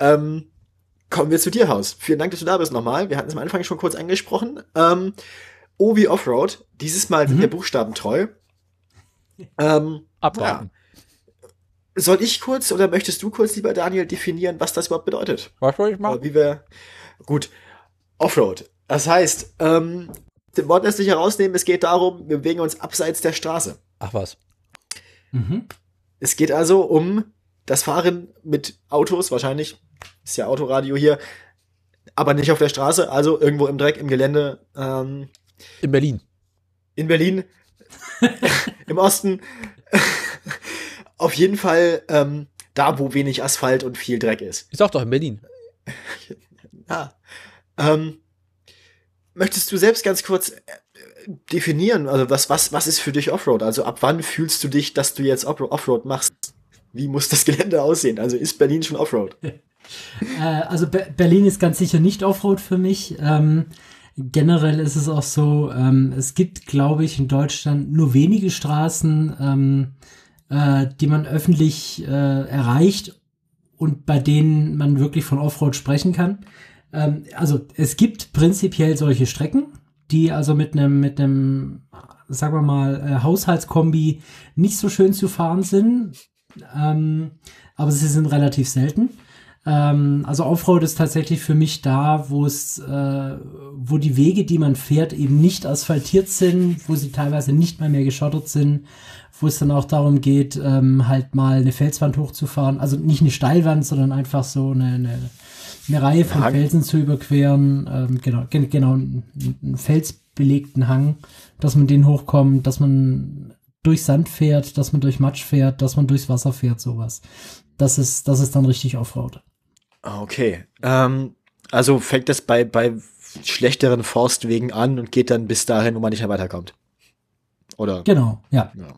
ähm, kommen wir zu dir, Haus. Vielen Dank, dass du da bist nochmal. Wir hatten es am Anfang schon kurz angesprochen. Ähm, O wie Offroad. Dieses Mal sind Mhm. wir buchstabentreu. Ähm, Abwarten. soll ich kurz oder möchtest du kurz, lieber Daniel, definieren, was das überhaupt bedeutet? Was soll ich Oder wie wir. Gut. Offroad. Das heißt, ähm, den Wort lässt sich herausnehmen, es geht darum, wir bewegen uns abseits der Straße. Ach was. Mhm. Es geht also um das Fahren mit Autos, wahrscheinlich ist ja Autoradio hier, aber nicht auf der Straße, also irgendwo im Dreck, im Gelände, ähm, In Berlin. in Berlin, *laughs* im Osten. *laughs* auf jeden Fall ähm, da, wo wenig Asphalt und viel Dreck ist. Ich sag doch in Berlin. *laughs* Ja. Ähm, möchtest du selbst ganz kurz äh, definieren, also was, was, was ist für dich Offroad? Also ab wann fühlst du dich, dass du jetzt Off- Offroad machst? Wie muss das Gelände aussehen? Also ist Berlin schon Offroad? Äh, also Be Berlin ist ganz sicher nicht Offroad für mich. Ähm, generell ist es auch so, ähm, es gibt, glaube ich, in Deutschland nur wenige Straßen, ähm, äh, die man öffentlich äh, erreicht und bei denen man wirklich von Offroad sprechen kann. Ähm, also es gibt prinzipiell solche Strecken, die also mit einem mit einem sagen wir mal äh, Haushaltskombi nicht so schön zu fahren sind, ähm, aber sie sind relativ selten. Ähm, also Offroad ist tatsächlich für mich da, wo es, äh, wo die Wege, die man fährt, eben nicht asphaltiert sind, wo sie teilweise nicht mal mehr geschottert sind, wo es dann auch darum geht, ähm, halt mal eine Felswand hochzufahren. Also nicht eine Steilwand, sondern einfach so eine, eine, eine Reihe von Hang. Felsen zu überqueren. Ähm, genau, gen genau, einen, felsbelegten Hang, dass man den hochkommt, dass man durch Sand fährt, dass man durch Matsch fährt, dass man durchs Wasser fährt, sowas. Das ist, das ist dann richtig Offroad. Okay. Ähm, Also fängt das bei, bei schlechteren Forstwegen an und geht dann bis dahin, wo man nicht mehr weiterkommt. Oder? Genau, ja. Ja,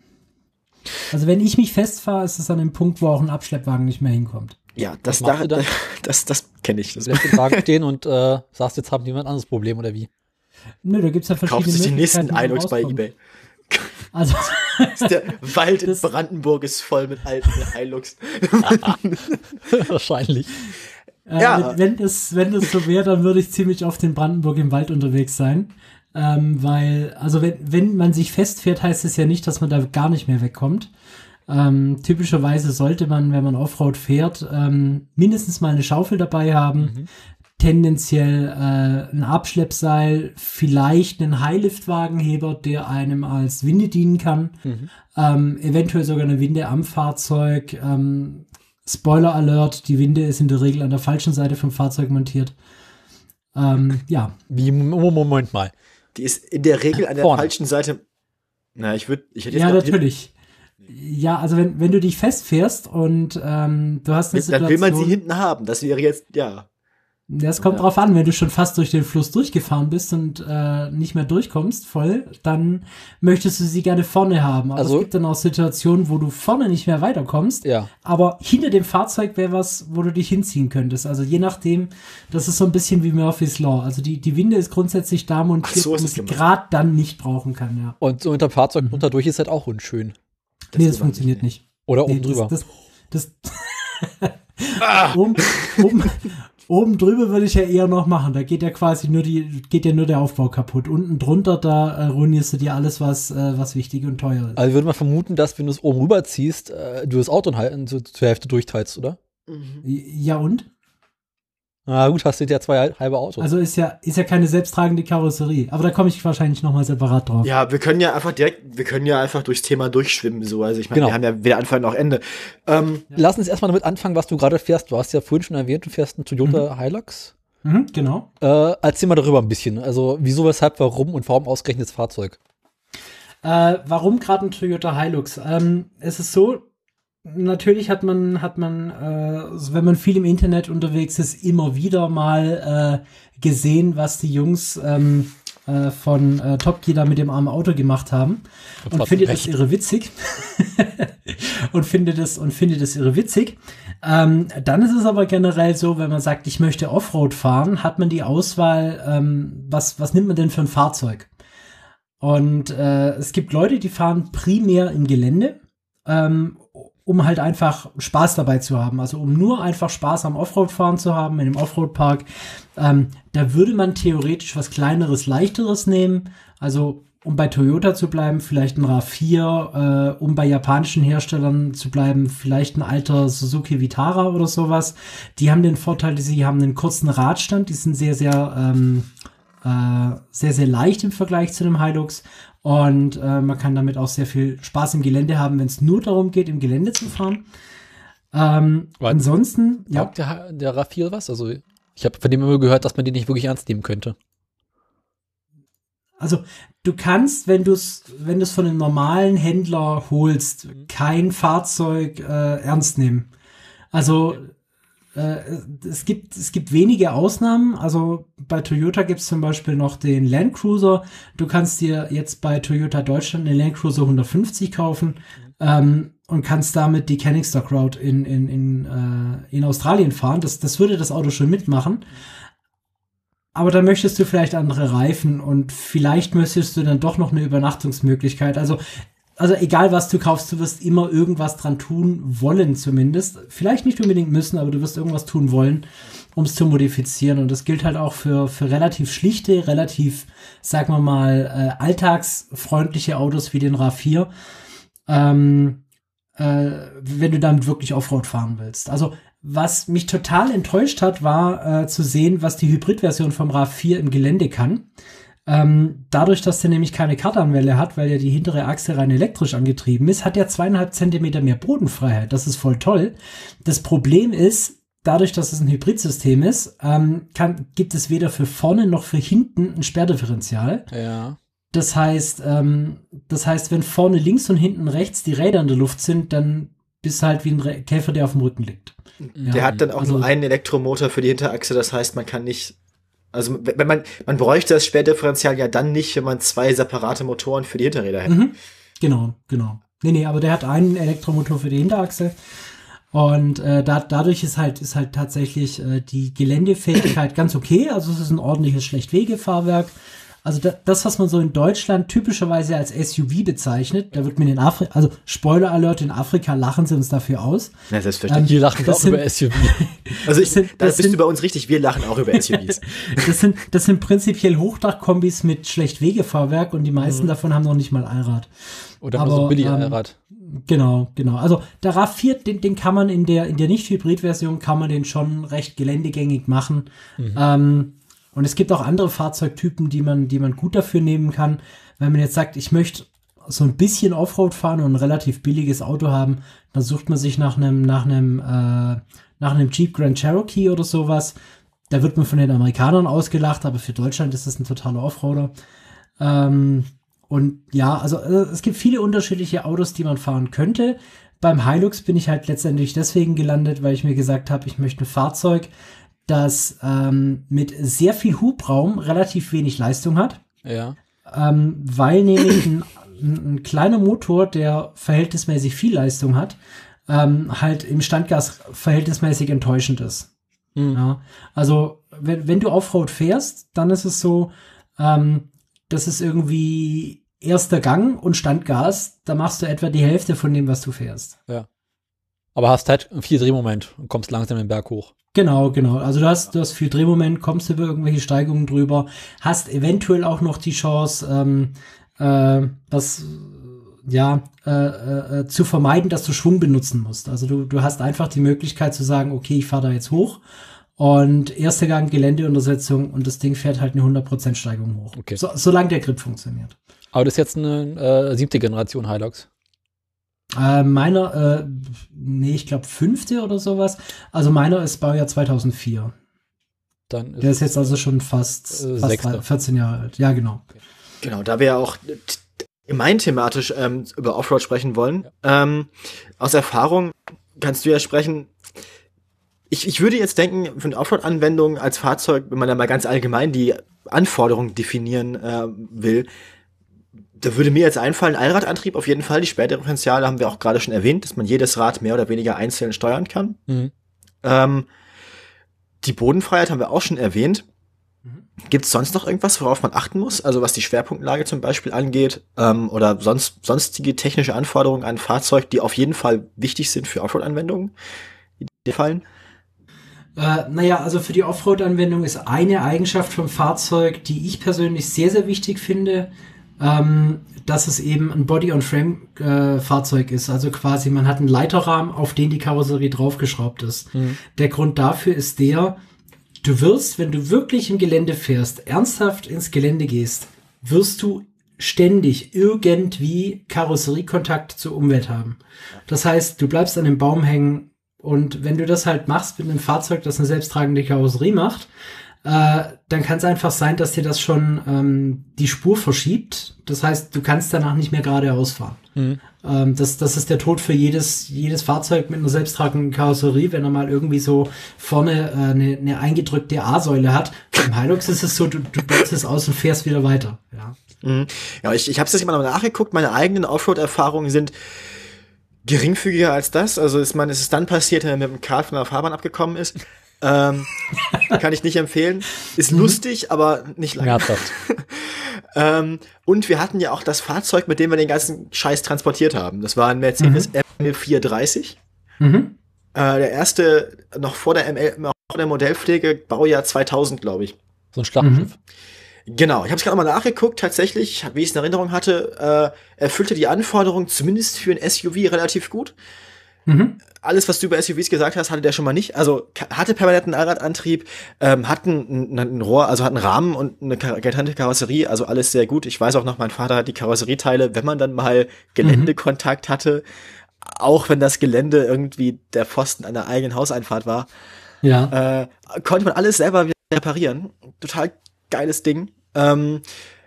Also wenn ich mich festfahre, ist es an dem Punkt, wo auch ein Abschleppwagen nicht mehr hinkommt. ja das, da, dann? *laughs* das, das kenne ich. Das Du lässt den Wagen stehen und äh, sagst, jetzt haben die ein anderes Problem oder wie? Nö, da gibt's ja verschiedene kauft sich die nächsten Hilux bei eBay. Also, *laughs* Der *laughs* Wald in Das- Brandenburg ist voll mit alten Hilux. Wahrscheinlich. Äh, Ja. wenn, das, wenn das so wäre, dann würde ich ziemlich oft in Brandenburg im Wald unterwegs sein. Ähm, weil, also wenn, wenn man sich festfährt, heißt es ja nicht, dass man da gar nicht mehr wegkommt. Ähm, typischerweise sollte man, wenn man Offroad fährt, ähm, mindestens mal eine Schaufel dabei haben. Tendenziell äh, ein Abschleppseil, vielleicht einen Highliftwagenheber, der einem als Winde dienen kann. Ähm, eventuell sogar eine Winde am Fahrzeug. Ähm, Spoiler Alert, die Winde ist in der Regel an der falschen Seite vom Fahrzeug montiert. Ähm, ja, Wie, Mo- Moment mal. Die ist in der Regel an der Vorne. falschen Seite. Na, ich würde, ich hätte jetzt ja, natürlich. Ja, also wenn, wenn du dich festfährst und ähm, du hast eine Dann will man sie hinten haben. Das wäre jetzt, ja. Das kommt Ja. drauf an, wenn du schon fast durch den Fluss durchgefahren bist und äh, nicht mehr durchkommst voll, dann möchtest du sie gerne vorne haben. Aber Also- es gibt dann auch Situationen, wo du vorne nicht mehr weiterkommst, Ja. aber hinter dem Fahrzeug wäre was, wo du dich hinziehen könntest. Also je nachdem, das ist so ein bisschen wie Murphy's Law. Also die, die Winde ist grundsätzlich da montiert, so wo sie gerade dann nicht brauchen kann, ja. Und so unter dem Fahrzeug unterdurch ist halt auch unschön. nee, das weiß ich funktioniert nicht. Oder Nee, oben drüber. Das, das, das *laughs* oben, oben, oben drüber würde ich ja eher noch machen. Da geht ja quasi nur die, geht ja nur der Aufbau kaputt. Unten drunter, da äh, ruinierst du dir alles, was, äh, was wichtig und teuer ist. Also würde man vermuten, dass wenn du es oben rüber ziehst, äh, du das Auto halten, so, zur Hälfte durchteilst, oder? Mhm. Ja und? Na gut, hast du ja zwei halbe Autos. Also ist ja, ist ja keine selbsttragende Karosserie. Aber da komme ich wahrscheinlich noch mal separat drauf. Ja, wir können ja einfach direkt, wir können ja einfach durchs Thema durchschwimmen, so. Also ich meine, Genau. wir haben ja weder Anfang noch Ende. Ähm, Lass uns erstmal damit anfangen, was du gerade fährst. Du hast ja vorhin schon erwähnt, du fährst einen Toyota Hilux. Mhm, genau. Äh, erzähl mal darüber ein bisschen. Also wieso, weshalb, warum und warum ausgerechnet das Fahrzeug? Äh, warum gerade ein Toyota Hilux? Ähm, es ist so, natürlich hat man, hat man, äh, wenn man viel im Internet unterwegs ist, immer wieder mal äh, gesehen, was die Jungs ähm, äh, von äh, Top Gear da mit dem armen Auto gemacht haben und hat findet recht. das irre witzig *laughs* und findet es und findet es irre witzig. Ähm, dann ist es aber generell so, wenn man sagt, ich möchte Offroad fahren, hat man die Auswahl, ähm, was was nimmt man denn für ein Fahrzeug? Und äh, es gibt Leute, die fahren primär im Gelände, ähm, um halt einfach Spaß dabei zu haben. Also um nur einfach Spaß am Offroad-Fahren zu haben, in einem Offroad-Park. Ähm, da würde man theoretisch was kleineres, leichteres nehmen. Also um bei Toyota zu bleiben, vielleicht ein RAV4, äh, um bei japanischen Herstellern zu bleiben, vielleicht ein alter Suzuki Vitara oder sowas. Die haben den Vorteil, dass sie haben einen kurzen Radstand, die sind sehr, sehr ähm, äh, sehr, sehr leicht im Vergleich zu dem Hilux. Und äh, man kann damit auch sehr viel Spaß im Gelände haben, wenn es nur darum geht, im Gelände zu fahren. Ähm, Was? ansonsten, ja, der, der RAV4 was? Also ich habe von dem immer gehört, dass man den nicht wirklich ernst nehmen könnte. also du kannst, wenn du es wenn du's von einem normalen Händler holst, kein Fahrzeug äh, ernst nehmen. Also es gibt es gibt wenige Ausnahmen. Also bei Toyota gibt es zum Beispiel noch den Land Cruiser. Du kannst dir jetzt bei Toyota Deutschland den Land Cruiser 150 kaufen ähm, und kannst damit die Canningstock Route in in in, äh, in Australien fahren. Das das würde das Auto schon mitmachen. Aber da möchtest du vielleicht andere Reifen und vielleicht möchtest du dann doch noch eine Übernachtungsmöglichkeit. Also, also egal was du kaufst, du wirst immer irgendwas dran tun wollen zumindest. Vielleicht nicht unbedingt müssen, aber du wirst irgendwas tun wollen, um es zu modifizieren. Und das gilt halt auch für, für relativ schlichte, relativ, sagen wir mal, äh, alltagsfreundliche Autos wie den RAV4. Ähm, äh, wenn du damit wirklich Offroad fahren willst. Also was mich total enttäuscht hat, war äh, zu sehen, was die Hybridversion vom RAV4 im Gelände kann. Ähm, dadurch, dass der nämlich keine Kardanwelle hat, weil ja die hintere Achse rein elektrisch angetrieben ist, hat er zweieinhalb Zentimeter mehr Bodenfreiheit. Das ist voll toll. Das Problem ist, dadurch, dass es ein Hybridsystem ist, ähm, kann, gibt es weder für vorne noch für hinten ein Sperrdifferential. Ja. Das heißt, ähm, das heißt, wenn vorne links und hinten rechts die Räder in der Luft sind, dann bist halt wie ein Re Käfer, der auf dem Rücken liegt. Der ja, hat dann auch also, nur einen Elektromotor für die Hinterachse, das heißt, man kann nicht also wenn man, man bräuchte das Sperrdifferential ja dann nicht, wenn man zwei separate Motoren für die Hinterräder hätte. Mhm. Genau, genau. Nee, nee, aber der hat einen Elektromotor für die Hinterachse. Und äh, da, dadurch ist halt, ist halt tatsächlich äh, die Geländefähigkeit ganz okay. Also es ist ein ordentliches Schlechtwegefahrwerk. Also da, das, was man so in Deutschland typischerweise als SUV bezeichnet, da wird mir in Afrika, also Spoiler Alert, in Afrika lachen sie uns dafür aus. Ja, selbstverständlich. Ähm, wir lachen auch sind, über SUV. *laughs* Also ich, sind, da bist sind, du bei uns richtig, wir lachen auch über SUVs. *laughs* das sind, das sind prinzipiell Hochdachkombis mit Schlechtwegefahrwerk und die meisten mhm. davon haben noch nicht mal Allrad. Oder Aber, so ein Billig-Allrad. Ähm, genau, genau. Also der RAV4, den, den kann man in der, in der Nicht-Hybrid-Version kann man den schon recht geländegängig machen. Mhm. Ähm, und es gibt auch andere Fahrzeugtypen, die man, die man gut dafür nehmen kann. Wenn man jetzt sagt, ich möchte so ein bisschen Offroad fahren und ein relativ billiges Auto haben, dann sucht man sich nach einem, nach einem, äh, nach einem Jeep Grand Cherokee oder sowas. Da wird man von den Amerikanern ausgelacht, aber für Deutschland ist das ein totaler Offroader. Ähm, und ja, also äh, es gibt viele unterschiedliche Autos, die man fahren könnte. Beim Hilux bin ich halt letztendlich deswegen gelandet, weil ich mir gesagt habe, ich möchte ein Fahrzeug, das ähm, mit sehr viel Hubraum relativ wenig Leistung hat. Ja. Ähm, weil nämlich ein, ein, kleiner Motor, der verhältnismäßig viel Leistung hat, ähm, halt im Standgas verhältnismäßig enttäuschend ist. Mhm. Ja. Also, wenn, wenn du Offroad fährst, dann ist es so, ähm, das ist irgendwie erster Gang und Standgas, da machst du etwa die Hälfte von dem, was du fährst. Ja. Aber hast halt viel Drehmoment und kommst langsam den Berg hoch. Genau, genau. Also du hast, du hast viel Drehmoment, kommst über irgendwelche Steigungen drüber, hast eventuell auch noch die Chance, ähm, äh, das ja, äh, äh, zu vermeiden, dass du Schwung benutzen musst. Also du, du hast einfach die Möglichkeit zu sagen, okay, ich fahre da jetzt hoch und erster Gang Geländeuntersetzung und das Ding fährt halt eine 100% Steigung hoch. Okay. So, solange der Grip funktioniert. Aber das ist jetzt eine äh, siebte Generation Hilux. Äh, meiner, äh, nee, ich glaube fünfte oder sowas. Also meiner ist Baujahr 2004. Dann ist Der ist jetzt also schon fast, äh, fast 14 Jahre alt. Ja, genau. Genau, da wir ja auch gemein thematisch ähm, über Offroad sprechen wollen. Ja. Ähm, aus Erfahrung kannst du ja sprechen. Ich, ich würde jetzt denken, für eine Offroad-Anwendung als Fahrzeug, wenn man da mal ganz allgemein die Anforderungen definieren äh, will, da würde mir jetzt einfallen, Allradantrieb auf jeden Fall. Die Sperrdifferentiale haben wir auch gerade schon erwähnt, dass man jedes Rad mehr oder weniger einzeln steuern kann. Mhm. Ähm, die Bodenfreiheit haben wir auch schon erwähnt. Mhm. Gibt es sonst noch irgendwas, worauf man achten muss? Also was die Schwerpunktlage zum Beispiel angeht ähm, oder sonst sonstige technische Anforderungen an Fahrzeug, die auf jeden Fall wichtig sind für Offroad-Anwendungen, die dir fallen? Äh, naja, also für die Offroad-Anwendung ist eine Eigenschaft vom Fahrzeug, die ich persönlich sehr, sehr wichtig finde, ähm, dass es eben ein Body-on-Frame-Fahrzeug äh, ist. Also quasi, man hat einen Leiterrahmen, auf den die Karosserie draufgeschraubt ist. Mhm. Der Grund dafür ist der, du wirst, wenn du wirklich im Gelände fährst, ernsthaft ins Gelände gehst, wirst du ständig irgendwie Karosseriekontakt zur Umwelt haben. Das heißt, du bleibst an dem Baum hängen und wenn du das halt machst mit einem Fahrzeug, das eine selbsttragende Karosserie macht, äh, dann kann es einfach sein, dass dir das schon ähm, die Spur verschiebt. Das heißt, du kannst danach nicht mehr geradeaus fahren. Mhm. Ähm, das, das ist der Tod für jedes, jedes Fahrzeug mit einer selbsttragenden Karosserie, wenn er mal irgendwie so vorne äh, eine, eine eingedrückte A-Säule hat. Im Hilux ist es so, du, du baust es aus und fährst wieder weiter. Ja, mhm. ja ich, ich habe es jetzt mal noch nachgeguckt. Meine eigenen Offroad-Erfahrungen sind geringfügiger als das. Also ist man, es ist dann passiert, wenn er mit dem Kart von der Fahrbahn abgekommen ist. Ähm, kann ich nicht empfehlen. Ist mhm. lustig, aber nicht lange. *laughs* ähm, und wir hatten ja auch das Fahrzeug, mit dem wir den ganzen Scheiß transportiert haben. Das war ein Mercedes mhm. M430. Mhm. Äh, der erste, noch vor der ML, vor der Modellpflege, Baujahr 2000, glaube ich. So ein Schlachtschiff. Mhm. Genau, ich habe es gerade mal nachgeguckt. Tatsächlich, wie ich es in Erinnerung hatte, äh, erfüllte die Anforderungen zumindest für ein SUV relativ gut. Mhm. Alles, was du über SUVs gesagt hast, hatte der schon mal nicht. Also hatte permanenten Allradantrieb, ähm, hatten ein, ein, Rohr, also hat einen Rahmen und eine getrennte Karosserie, also alles sehr gut. Ich weiß auch noch, mein Vater hat die Karosserieteile, wenn man dann mal Geländekontakt mhm. hatte, auch wenn das Gelände irgendwie der Pfosten einer eigenen Hauseinfahrt war, ja. äh, konnte man alles selber reparieren. Total geiles Ding. Ähm,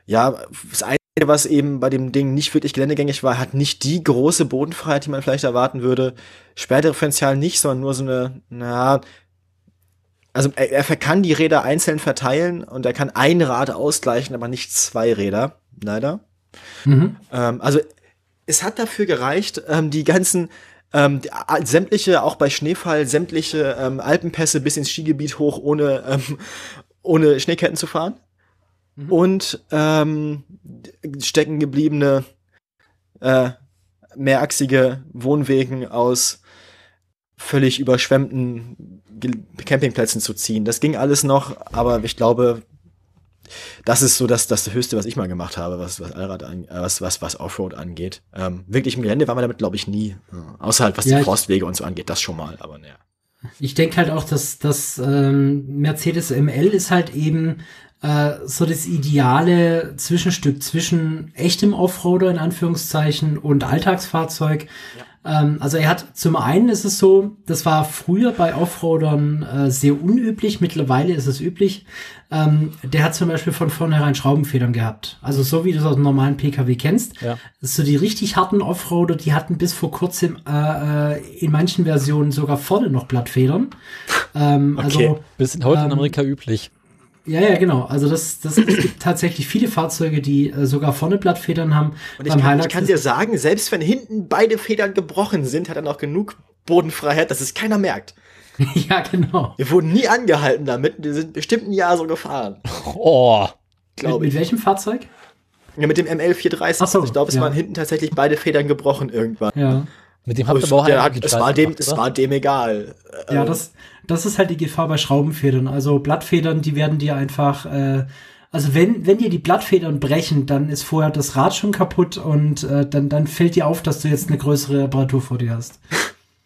ja, das was eben bei dem Ding nicht wirklich geländegängig war, hat nicht die große Bodenfreiheit, die man vielleicht erwarten würde. Sperrdifferenzial nicht, sondern nur so eine, na, also er, er kann die Räder einzeln verteilen und er kann ein Rad ausgleichen, aber nicht zwei Räder, leider. Mhm. Ähm, also es hat dafür gereicht, ähm, die ganzen ähm, sämtliche, auch bei Schneefall, sämtliche ähm, Alpenpässe bis ins Skigebiet hoch ohne, ähm, ohne Schneeketten zu fahren. Mhm. Und ähm, stecken gebliebene äh, mehrachsige Wohnwegen aus völlig überschwemmten Campingplätzen zu ziehen. Das ging alles noch, aber ich glaube, das ist so das, das Höchste, was ich mal gemacht habe, was, was Allrad an, äh, was, was, was Offroad angeht. Ähm, wirklich im Gelände war man damit, glaube ich, nie. Äh, außer halt, was ja, die Forstwege und so angeht, das schon mal, aber naja. Ich denke halt auch, dass das ähm, Mercedes ML ist halt eben äh, so das ideale Zwischenstück zwischen echtem Offroader in Anführungszeichen und Alltagsfahrzeug. Ja. Ähm, also er hat zum einen ist es so, das war früher bei Offroadern äh, sehr unüblich, mittlerweile ist es üblich. Ähm, der hat zum Beispiel von vornherein Schraubenfedern gehabt. Also so wie du es aus einem normalen PKW kennst. Ja. So die richtig harten Offroader, die hatten bis vor kurzem äh, äh in manchen Versionen sogar vorne noch Blattfedern. *laughs* Ähm, okay. Also, Bis heute in ähm, Amerika üblich. Ja, ja, genau. Also das, das es gibt tatsächlich viele Fahrzeuge, die äh, sogar vorne Blattfedern haben. Und ich kann, ich kann dir sagen, selbst wenn hinten beide Federn gebrochen sind, hat er noch genug Bodenfreiheit, dass es keiner merkt. *laughs* ja, genau. Wir wurden nie angehalten damit. Wir sind bestimmt ein Jahr so gefahren. Oh. Mit, mit welchem Fahrzeug? Ja, mit dem ML430. So, ich glaube, es ja. waren hinten tatsächlich beide Federn gebrochen irgendwann. Ja. Mit dem habt ihr aber auch es war dem, es war dem egal. Ja, das, das ist halt die Gefahr bei Schraubenfedern. Also Blattfedern, die werden dir einfach, äh, also wenn, wenn dir die Blattfedern brechen, dann ist vorher das Rad schon kaputt und äh, dann, dann fällt dir auf, dass du jetzt eine größere Reparatur vor dir hast.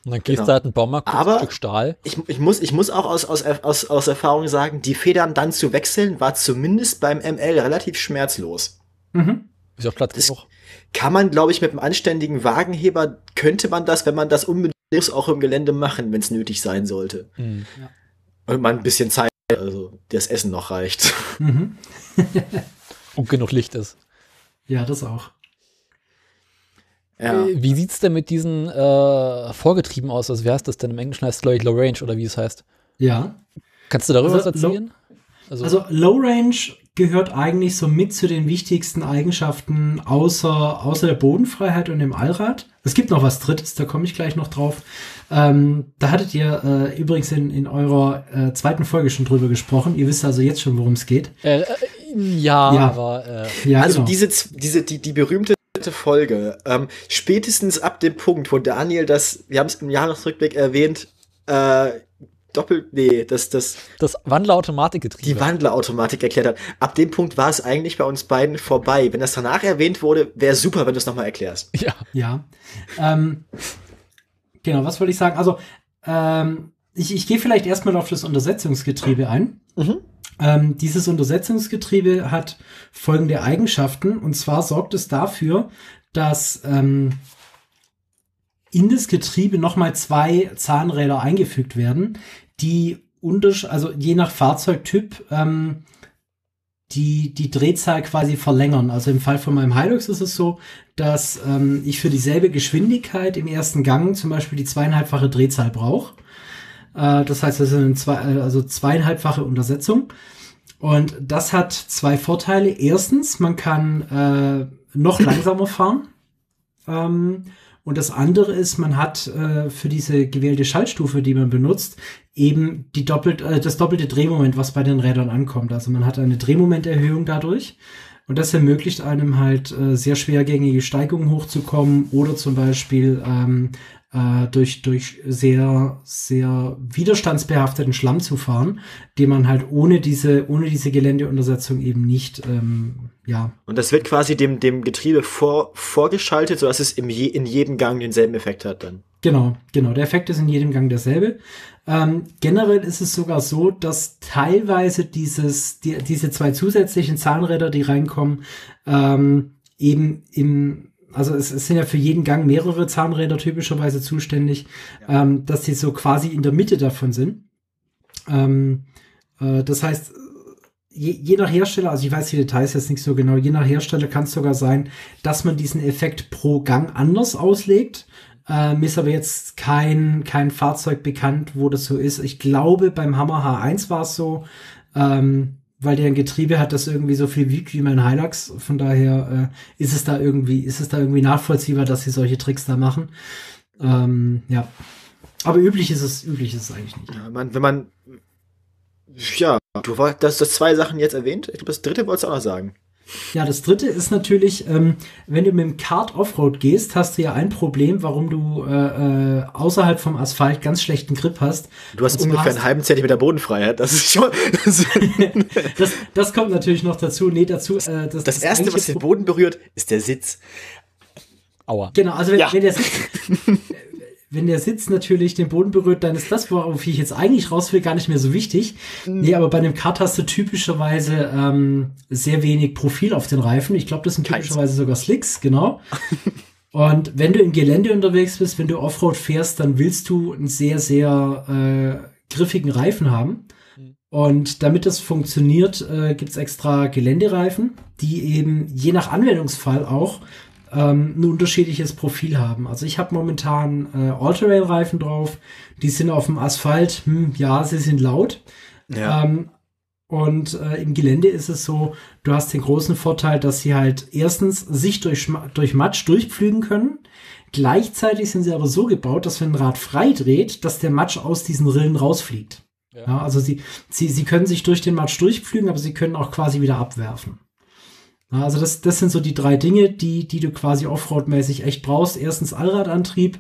Und dann gehst genau. du halt einen Baumarkt, Aber ein Stück Stahl. Ich, ich, muss, ich muss auch aus, aus, aus, aus Erfahrung sagen, die Federn dann zu wechseln, war zumindest beim ML relativ schmerzlos. Mhm. Ist auch platt genug. Kann man, glaube ich, mit einem anständigen Wagenheber, könnte man das, wenn man das unbedingt muss, auch im Gelände machen, wenn es nötig sein sollte. Mhm. Ja. Und man ein bisschen Zeit, also das Essen noch reicht. *laughs* Mhm. *laughs* Und genug Licht ist. Ja, das auch. Ja. Äh, wie sieht's denn mit diesen äh, Vorgetrieben aus? Also, wie heißt das denn? Im Englischen heißt es, glaube ich, Low Range oder wie es heißt. Ja. Kannst du darüber also, was erzählen? Also, also, Low Range gehört eigentlich so mit zu den wichtigsten Eigenschaften außer, außer der Bodenfreiheit und dem Allrad. Es gibt noch was Drittes, da komme ich gleich noch drauf. Ähm, da hattet ihr äh, übrigens in, in eurer äh, zweiten Folge schon drüber gesprochen. Ihr wisst also jetzt schon, worum es geht. Äh, äh ja, ja, aber äh, ja, also genau. diese, diese die, die berühmte Folge. Ähm, spätestens ab dem Punkt, wo Daniel das, wir haben es im Jahresrückblick erwähnt, äh, doppelt, nee, das, das. Das Wandlerautomatikgetriebe. Die Wandlerautomatik erklärt hat. Ab dem Punkt war es eigentlich bei uns beiden vorbei. Wenn das danach erwähnt wurde, wäre super, wenn du es nochmal erklärst. Ja. Ja. Ähm, genau, was wollte ich sagen? Also, ähm, ich, ich gehe vielleicht erstmal auf das Untersetzungsgetriebe ein. Mhm. Ähm, dieses Untersetzungsgetriebe hat folgende Eigenschaften. Und zwar sorgt es dafür, dass ähm, in das Getriebe nochmal zwei Zahnräder eingefügt werden, die also je nach Fahrzeugtyp ähm, die, die Drehzahl quasi verlängern. Also im Fall von meinem Hilux ist es so, dass ähm, ich für dieselbe Geschwindigkeit im ersten Gang zum Beispiel die zweieinhalbfache Drehzahl brauche. Äh, das heißt, das ist eine zwei, also zweieinhalbfache Untersetzung. Und das hat zwei Vorteile. Erstens, man kann äh, noch *coughs* langsamer fahren. Ähm, und das andere ist, man hat äh, für diese gewählte Schaltstufe, die man benutzt, eben die doppelt, äh, das doppelte Drehmoment, was bei den Rädern ankommt. Also man hat eine Drehmomenterhöhung dadurch. Und das ermöglicht einem halt äh, sehr schwergängige Steigungen hochzukommen oder zum Beispiel ähm, äh, durch, durch sehr, sehr widerstandsbehafteten Schlamm zu fahren, den man halt ohne diese, ohne diese Geländeuntersetzung eben nicht, ähm, ja. Und das wird quasi dem, dem Getriebe vor, vorgeschaltet, sodass es im je, in jedem Gang denselben Effekt hat dann. Genau, genau. Der Effekt ist in jedem Gang derselbe. Ähm, generell ist es sogar so, dass teilweise dieses, die, diese zwei zusätzlichen Zahnräder, die reinkommen, ähm, eben im also es, es sind ja für jeden Gang mehrere Zahnräder typischerweise zuständig, ja. ähm, dass die so quasi in der Mitte davon sind. Ähm, äh, das heißt, je, je nach Hersteller, also ich weiß die Details jetzt nicht so genau, je nach Hersteller kann es sogar sein, dass man diesen Effekt pro Gang anders auslegt. Ähm, ist aber jetzt kein, kein Fahrzeug bekannt, wo das so ist. Ich glaube, beim Hammer H1 war es so, ähm, weil der ein Getriebe hat, das irgendwie so viel wiegt wie mein Hilux. Von daher äh, ist es da irgendwie, ist es da irgendwie nachvollziehbar, dass sie solche Tricks da machen. Ähm, ja. Aber üblich ist es, üblich ist es eigentlich nicht. Ja, man, wenn man, ja, du wolltest das zwei Sachen jetzt erwähnt. Ich glaube, das dritte wolltest du auch noch sagen. Ja, das dritte ist natürlich, ähm, wenn du mit dem Kart Offroad gehst, hast du ja ein Problem, warum du äh, äh, außerhalb vom Asphalt ganz schlechten Grip hast. Du hast ungefähr hast einen halben Zentimeter Bodenfreiheit. Das ist schon. *laughs* Das, das, das kommt natürlich noch dazu. Nee, dazu. Äh, das, das, das erste, was den Boden berührt, ist der Sitz. Aua. Genau, also wenn, ja. wenn der Sitz, *laughs* wenn der Sitz natürlich den Boden berührt, dann ist das, worauf ich jetzt eigentlich raus will, gar nicht mehr so wichtig. Mhm. Nee, aber bei einem Kart hast du typischerweise ähm, sehr wenig Profil auf den Reifen. Ich glaube, das sind typischerweise Keins. sogar Slicks, genau. *laughs* Und wenn du im Gelände unterwegs bist, wenn du Offroad fährst, dann willst du einen sehr, sehr äh, griffigen Reifen haben. Mhm. Und damit das funktioniert, äh, gibt's extra Geländereifen, die eben je nach Anwendungsfall auch ähm, ein unterschiedliches Profil haben. Also ich habe momentan äh, All-Terrain-Reifen drauf. Die sind auf dem Asphalt, hm, ja, sie sind laut. Ja. Ähm, und äh, im Gelände ist es so, du hast den großen Vorteil, dass sie halt erstens sich durch, durch Matsch durchpflügen können. Gleichzeitig sind sie aber so gebaut, dass wenn ein Rad frei dreht, dass der Matsch aus diesen Rillen rausfliegt. Ja. ja also sie, sie, sie können sich durch den Matsch durchpflügen, aber sie können auch quasi wieder abwerfen. Also das, das sind so die drei Dinge, die, die du quasi Offroad-mäßig echt brauchst. Erstens Allradantrieb.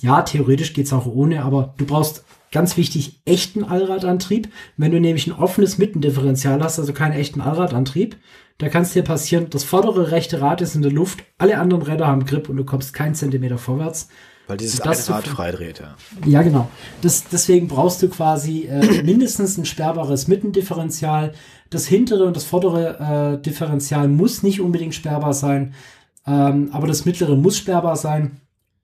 Ja, theoretisch geht's auch ohne, aber du brauchst ganz wichtig echten Allradantrieb. Wenn du nämlich ein offenes Mittendifferential hast, also keinen echten Allradantrieb, da kann es dir passieren, das vordere rechte Rad ist in der Luft, alle anderen Räder haben Grip und du kommst keinen Zentimeter vorwärts. Weil dieses eine Rad freidreht, ja. Ja, genau. Das, deswegen brauchst du quasi äh, mindestens ein sperrbares Mittendifferential. Das hintere und das vordere äh, Differential muss nicht unbedingt sperrbar sein, ähm, aber das mittlere muss sperrbar sein.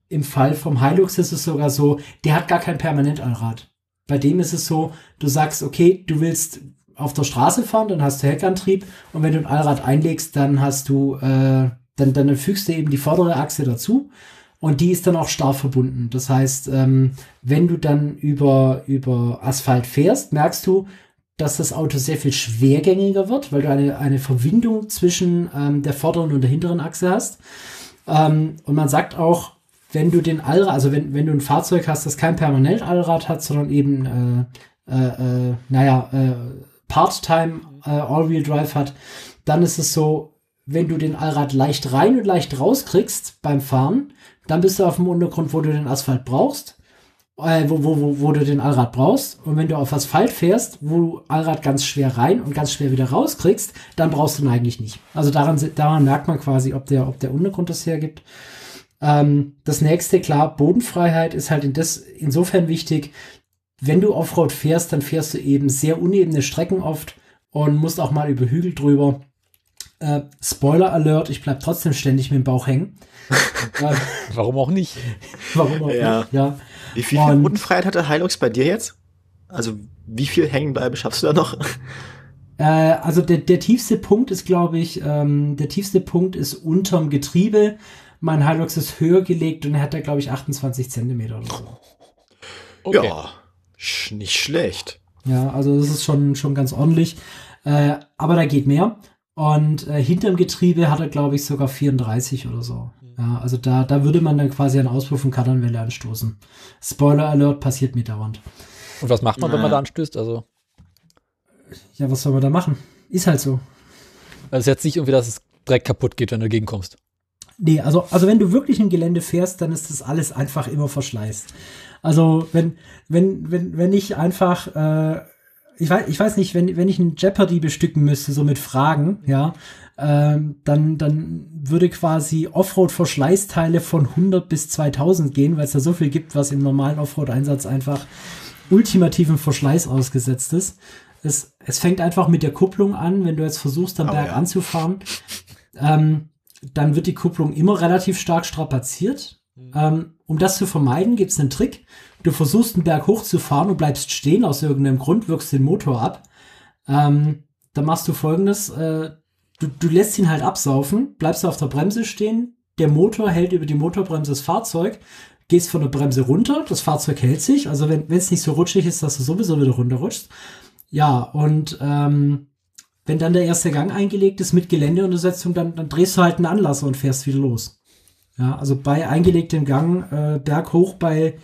Im Fall vom Hilux ist es sogar so, der hat gar kein Permanentallrad. Bei dem ist es so, du sagst, okay, du willst auf der Straße fahren, dann hast du Heckantrieb und wenn du ein Allrad einlegst, dann hast du, äh, dann, dann fügst du eben die vordere Achse dazu und die ist dann auch starr verbunden. Das heißt, ähm, wenn du dann über, über Asphalt fährst, merkst du, dass das Auto sehr viel schwergängiger wird, weil du eine, eine Verbindung zwischen ähm, der vorderen und der hinteren Achse hast. Ähm, und man sagt auch, wenn du den Allrad, also wenn, wenn du ein Fahrzeug hast, das kein permanent Allrad hat, sondern eben, äh, äh, äh, naja, äh, Part-Time äh, All-Wheel Drive hat, dann ist es so, wenn du den Allrad leicht rein und leicht rauskriegst beim Fahren, dann bist du auf dem Untergrund, wo du den Asphalt brauchst, äh, wo, wo, wo, wo du den Allrad brauchst. Und wenn du auf Asphalt fährst, wo du Allrad ganz schwer rein und ganz schwer wieder rauskriegst, dann brauchst du ihn eigentlich nicht. Also daran, daran merkt man quasi, ob der, ob der Untergrund das hergibt. Ähm, das nächste, klar, Bodenfreiheit ist halt in das, insofern wichtig. Wenn du Offroad fährst, dann fährst du eben sehr unebene Strecken oft und musst auch mal über Hügel drüber. Äh, Spoiler Alert, ich bleib trotzdem ständig mit dem Bauch hängen. *laughs* Warum auch nicht? Warum auch ja. nicht, ja. Wie viel Und, Bodenfreiheit hat der Hilux bei dir jetzt? Also wie viel Hängenbleibe schaffst du da noch? Äh, also der, der tiefste Punkt ist, glaube ich, ähm, der tiefste Punkt ist unterm Getriebe. Mein Hilux ist höher gelegt und er hat da, glaube ich, 28 Zentimeter oder so. Okay. Ja, nicht schlecht. Ja, also das ist schon, schon ganz ordentlich. Äh, aber da geht mehr. Und äh, hinterm Getriebe hat er, glaube ich, sogar 34 oder so. Ja, also da, da würde man dann quasi einen Auspuff von Kardanwelle anstoßen. Spoiler Alert passiert mir dauernd. Und was macht man, wenn man da anstößt? Also. Ja, was soll man da machen? Ist halt so. Also es ist jetzt nicht irgendwie, dass es direkt kaputt geht, wenn du dagegen kommst. Nee, also, also wenn du wirklich im Gelände fährst, dann ist das alles einfach immer Verschleiß. Also wenn, wenn, wenn, wenn ich einfach, äh, ich weiß, ich weiß nicht, wenn, wenn ich einen Jeopardy bestücken müsste, so mit Fragen, ja, ähm, dann, dann würde quasi Offroad-Verschleißteile von 100 bis 2000 gehen, weil es da so viel gibt, was im normalen Offroad-Einsatz einfach ultimativen Verschleiß ausgesetzt ist. Es, es fängt einfach mit der Kupplung an, wenn du jetzt versuchst, am oh, Berg ja. anzufahren, ähm, dann wird die Kupplung immer relativ stark strapaziert. Mhm. Ähm, um das zu vermeiden, gibt es einen Trick. Du versuchst einen Berg hochzufahren und bleibst stehen aus irgendeinem Grund, wirkst den Motor ab. Ähm, dann machst du folgendes, äh, du, du lässt ihn halt absaufen, bleibst auf der Bremse stehen, der Motor hält über die Motorbremse das Fahrzeug, gehst von der Bremse runter, das Fahrzeug hält sich, also wenn es nicht so rutschig ist, dass du sowieso wieder runterrutschst. Ja, und ähm, wenn dann der erste Gang eingelegt ist mit Geländeuntersetzung, dann, dann drehst du halt einen Anlasser und fährst wieder los. Ja, also bei eingelegtem Gang äh, berghoch bei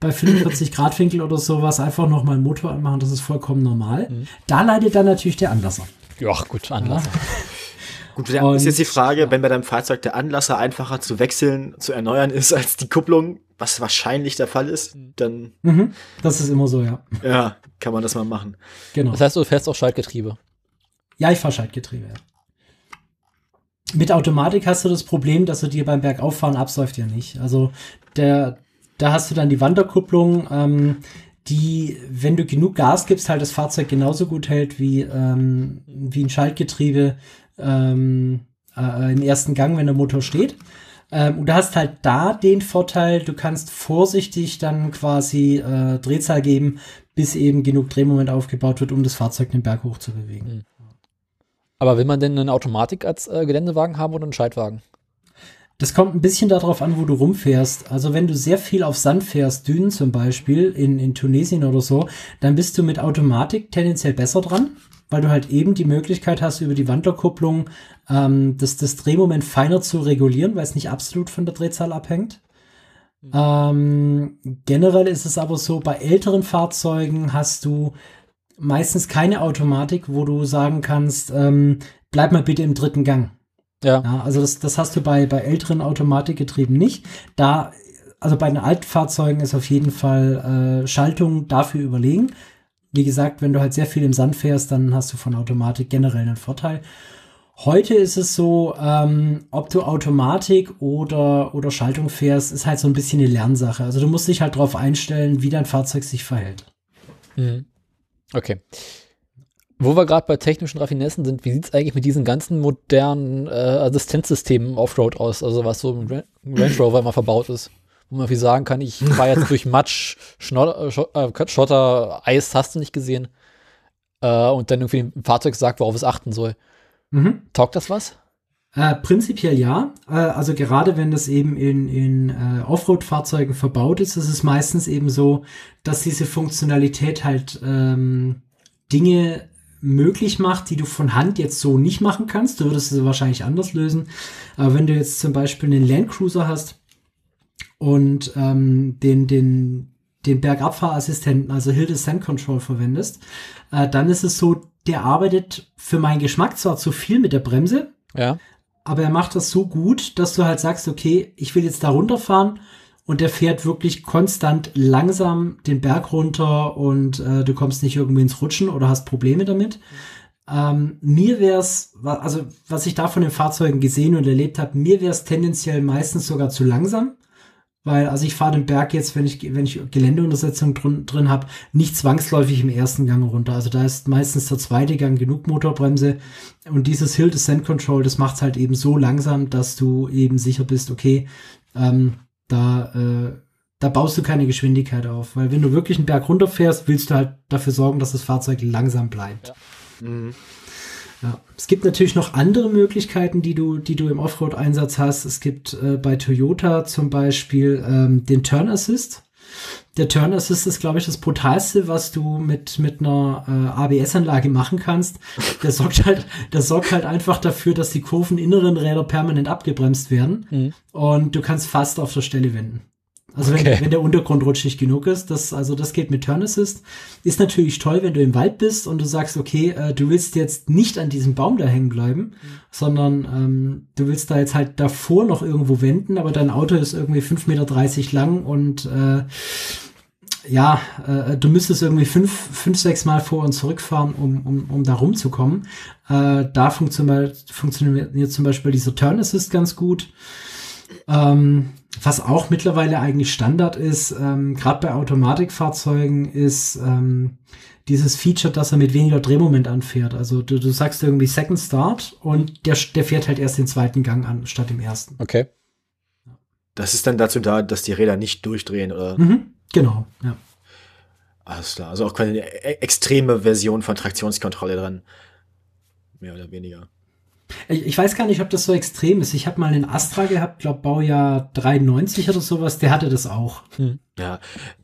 bei 45 Grad Winkel oder sowas einfach nochmal einen Motor anmachen, das ist vollkommen normal. Mhm. Da leidet dann natürlich der Anlasser. Ja, gut, Anlasser. Ja. Gut, da ist jetzt die Frage, ja. wenn bei deinem Fahrzeug der Anlasser einfacher zu wechseln, zu erneuern ist als die Kupplung, was wahrscheinlich der Fall ist, dann. Mhm. Das ist immer so, ja. Ja, kann man das mal machen. Genau. Das heißt, du fährst auch Schaltgetriebe. Ja, ich fahre Schaltgetriebe, ja. Mit Automatik hast du das Problem, dass du dir beim Bergauffahren absäuft ja nicht. Also der, da hast du dann die Wanderkupplung, ähm, die, wenn du genug Gas gibst, halt das Fahrzeug genauso gut hält wie, ähm, wie ein Schaltgetriebe ähm, äh, im ersten Gang, wenn der Motor steht. Ähm, und du hast halt da den Vorteil, du kannst vorsichtig dann quasi äh, Drehzahl geben, bis eben genug Drehmoment aufgebaut wird, um das Fahrzeug den Berg hoch zu bewegen. Mhm. Aber will man denn eine Automatik als äh, Geländewagen haben oder einen Schaltwagen? Das kommt ein bisschen darauf an, wo du rumfährst. Also wenn du sehr viel auf Sand fährst, Dünen zum Beispiel, in, in Tunesien oder so, dann bist du mit Automatik tendenziell besser dran, weil du halt eben die Möglichkeit hast, über die Wandlerkupplung ähm, das, das Drehmoment feiner zu regulieren, weil es nicht absolut von der Drehzahl abhängt. Mhm. Ähm, generell ist es aber so, bei älteren Fahrzeugen hast du meistens keine Automatik, wo du sagen kannst, ähm, bleib mal bitte im dritten Gang. Ja. ja also das, das hast du bei, bei älteren Automatikgetrieben nicht. Da, also bei den Altfahrzeugen ist auf jeden Fall äh, Schaltung dafür überlegen. Wie gesagt, wenn du halt sehr viel im Sand fährst, dann hast du von Automatik generell einen Vorteil. Heute ist es so, ähm, ob du Automatik oder, oder Schaltung fährst, ist halt so ein bisschen eine Lernsache. Also du musst dich halt darauf einstellen, wie dein Fahrzeug sich verhält. Mhm. Okay. Wo wir gerade bei technischen Raffinessen sind, wie sieht es eigentlich mit diesen ganzen modernen äh, Assistenzsystemen Offroad aus? Also was so im Range Rover immer verbaut ist. Wo man viel sagen kann, ich fahre jetzt durch Matsch, Schnotter, äh, Schotter, Eis, hast du nicht gesehen. Äh, und dann irgendwie ein Fahrzeug sagt, worauf es achten soll. Mhm. Taugt das was? Äh, prinzipiell ja. Äh, also gerade wenn das eben in, in äh, Offroad-Fahrzeugen verbaut ist, ist es meistens eben so, dass diese Funktionalität halt ähm, Dinge möglich macht, die du von Hand jetzt so nicht machen kannst. Du würdest sie wahrscheinlich anders lösen. Aber wenn du jetzt zum Beispiel einen Landcruiser hast und ähm, den, den, den Bergabfahrassistenten, also Hill Descent Control verwendest, äh, dann ist es so, der arbeitet für meinen Geschmack zwar zu viel mit der Bremse, ja. aber er macht das so gut, dass du halt sagst, okay, ich will jetzt da runterfahren und der fährt wirklich konstant langsam den Berg runter und äh, du kommst nicht irgendwie ins Rutschen oder hast Probleme damit. Ähm, mir wäre es, also was ich da von den Fahrzeugen gesehen und erlebt habe, mir wäre es tendenziell meistens sogar zu langsam. Weil, also ich fahre den Berg jetzt, wenn ich, wenn ich Geländeuntersetzung drin, drin habe, nicht zwangsläufig im ersten Gang runter. Also da ist meistens der zweite Gang genug Motorbremse. Und dieses Hill Descent Control, das macht halt eben so langsam, dass du eben sicher bist, okay, ähm, da, äh, da baust du keine Geschwindigkeit auf. Weil wenn du wirklich einen Berg runterfährst, willst du halt dafür sorgen, dass das Fahrzeug langsam bleibt. Ja. Mhm. Ja. Es gibt natürlich noch andere Möglichkeiten, die du, die du im Offroad-Einsatz hast. Es gibt äh, bei Toyota zum Beispiel ähm, den Turn Assist. Der Turn Assist ist, glaube ich, das brutalste, was du mit, mit einer äh, ABS-Anlage machen kannst. Der sorgt halt, der sorgt halt einfach dafür, dass die Kurveninneren Räder permanent abgebremst werden mhm. und du kannst fast auf der Stelle wenden. Also okay. wenn, wenn der Untergrund rutschig genug ist, das, also das geht mit Turn Assist. Ist natürlich toll, wenn du im Wald bist und du sagst, okay, äh, du willst jetzt nicht an diesem Baum da hängen bleiben, mhm. sondern ähm, du willst da jetzt halt davor noch irgendwo wenden, aber dein Auto ist irgendwie 5,30 Meter lang und äh, ja, äh, du müsstest irgendwie fünf, fünf, sechs Mal vor und zurückfahren, um, um, um da rumzukommen. Äh, da funktioniert, funktioniert zum Beispiel dieser Turn Assist ganz gut. Ähm, was auch mittlerweile eigentlich Standard ist, ähm, gerade bei Automatikfahrzeugen, ist ähm, dieses Feature, dass er mit weniger Drehmoment anfährt. Also du, du sagst irgendwie Second Start und der, der fährt halt erst den zweiten Gang an, statt dem ersten. Okay. Das ist dann dazu da, dass die Räder nicht durchdrehen, oder? Mhm, genau, ja. Alles klar. Also auch keine e-, extreme Version von Traktionskontrolle dran. mehr oder weniger. Ich, ich weiß gar nicht, ob das so extrem ist. Ich habe mal einen Astra gehabt, glaube Baujahr 93 oder sowas, der hatte das auch. Ja,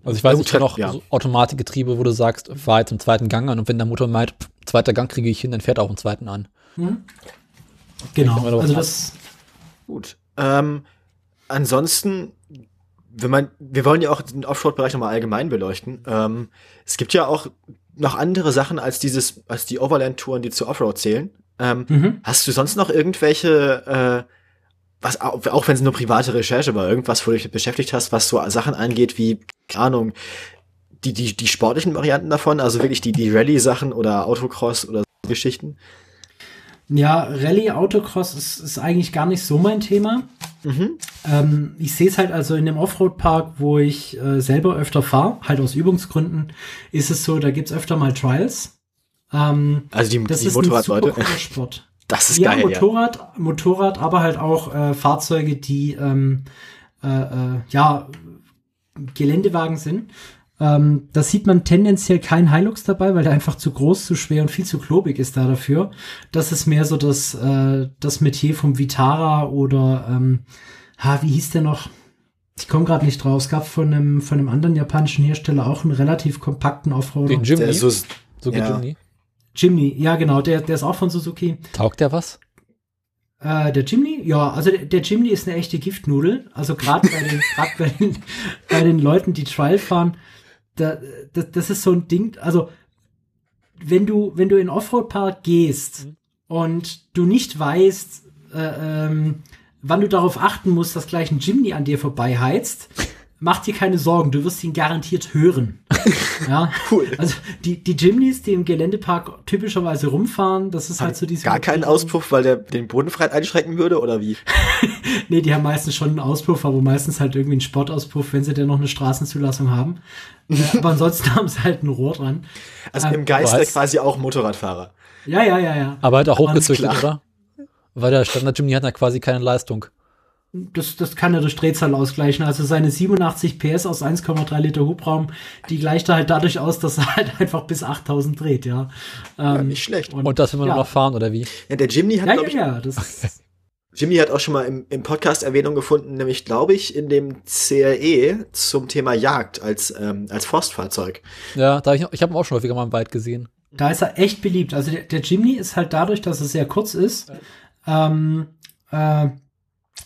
Also ich weiß nicht, gut, noch ja. so Automatikgetriebe, wo du sagst, fahr jetzt im zweiten Gang an und wenn der Motor meint, pff, zweiter Gang kriege ich hin, dann fährt er auch im zweiten an. Genau. mal drauf Also ab. das, gut. Ähm, ansonsten, wenn man, wir wollen ja auch den Offroad-Bereich nochmal allgemein beleuchten. Ähm, es gibt ja auch noch andere Sachen als dieses, als die Overland-Touren, die zu Offroad zählen. Ähm, mhm. Hast du sonst noch irgendwelche, äh, was auch, wenn es nur private Recherche war, irgendwas, wo du dich beschäftigt hast, was so Sachen angeht, wie, keine Ahnung, die, die, die sportlichen Varianten davon, also wirklich die, die Rallye-Sachen oder Autocross oder so Geschichten? Ja, Rallye Autocross ist, ist eigentlich gar nicht so mein Thema. Mhm. Ähm, ich sehe es halt also in dem Offroad-Park, wo ich äh, selber öfter fahre, halt aus Übungsgründen, ist es so, da gibt's öfter mal Trials. Ähm, Also die, das die ist ein super Motorradleute. Sport. *laughs* Das ist ja, geil, Motorrad, Motorrad, aber halt auch äh, Fahrzeuge, die ähm, äh, äh, ja Geländewagen sind. Ähm, da sieht man tendenziell kein Hilux dabei, weil der einfach zu groß, zu schwer und viel zu klobig ist da dafür. Das ist mehr so das, äh, das Metier vom Vitara oder ähm, ha, wie hieß der noch? Ich komme gerade nicht drauf. Es gab von einem, von einem anderen japanischen Hersteller auch einen relativ kompakten Offroader. Den ja. Jimny, so, so geht ja. Jimny. Jimny, ja genau, der, der ist auch von Suzuki. Taugt der was? Äh, der Jimny? Ja, also der, der Jimny ist eine echte Giftnudel. Also gerade bei den, *laughs* grad bei den, bei den Leuten, die Trial fahren, da, das, das ist so ein Ding, also wenn du, wenn du in Offroad-Park gehst Mhm. und du nicht weißt, äh, ähm, wann du darauf achten musst, dass gleich ein Jimny an dir vorbeiheizt, mach dir keine Sorgen, du wirst ihn garantiert hören. *laughs* ja, Cool. Also die, die Jimnys, die im Geländepark typischerweise rumfahren, das ist halt so diese gar keinen Auspuff, weil der den Bodenfreiheit einschränken würde, oder wie? *laughs* Nee, die haben meistens schon einen Auspuff, aber meistens halt irgendwie einen Sportauspuff, wenn sie denn noch eine Straßenzulassung haben. äh, *laughs* aber ansonsten haben sie halt ein Rohr dran. Also Ähm, im Geiste quasi auch Motorradfahrer. Ja, ja, ja, ja. Aber halt auch hochgezüchtet, oder? Weil der Standard Jimny hat ja quasi keine Leistung. Das, das kann er durch Drehzahl ausgleichen. Also seine 87 PS aus 1,3 Liter Hubraum, die gleicht er halt dadurch aus, dass er halt einfach bis 8000 dreht, ja. Ja, Ähm, nicht schlecht. Und das will man ja. nur noch fahren, oder wie? Ja, der Jimny hat, ja, glaube ja, ich, ja, das, *laughs* Jimny hat auch schon mal im, im Podcast Erwähnung gefunden, nämlich, glaube ich, in dem CRE zum Thema Jagd als, ähm, als Forstfahrzeug. Ja, da hab ich, ich habe ihn auch schon häufiger mal im Wald gesehen. da ist er echt beliebt. Also der, der Jimny ist halt dadurch, dass er sehr kurz ist, ähm, äh,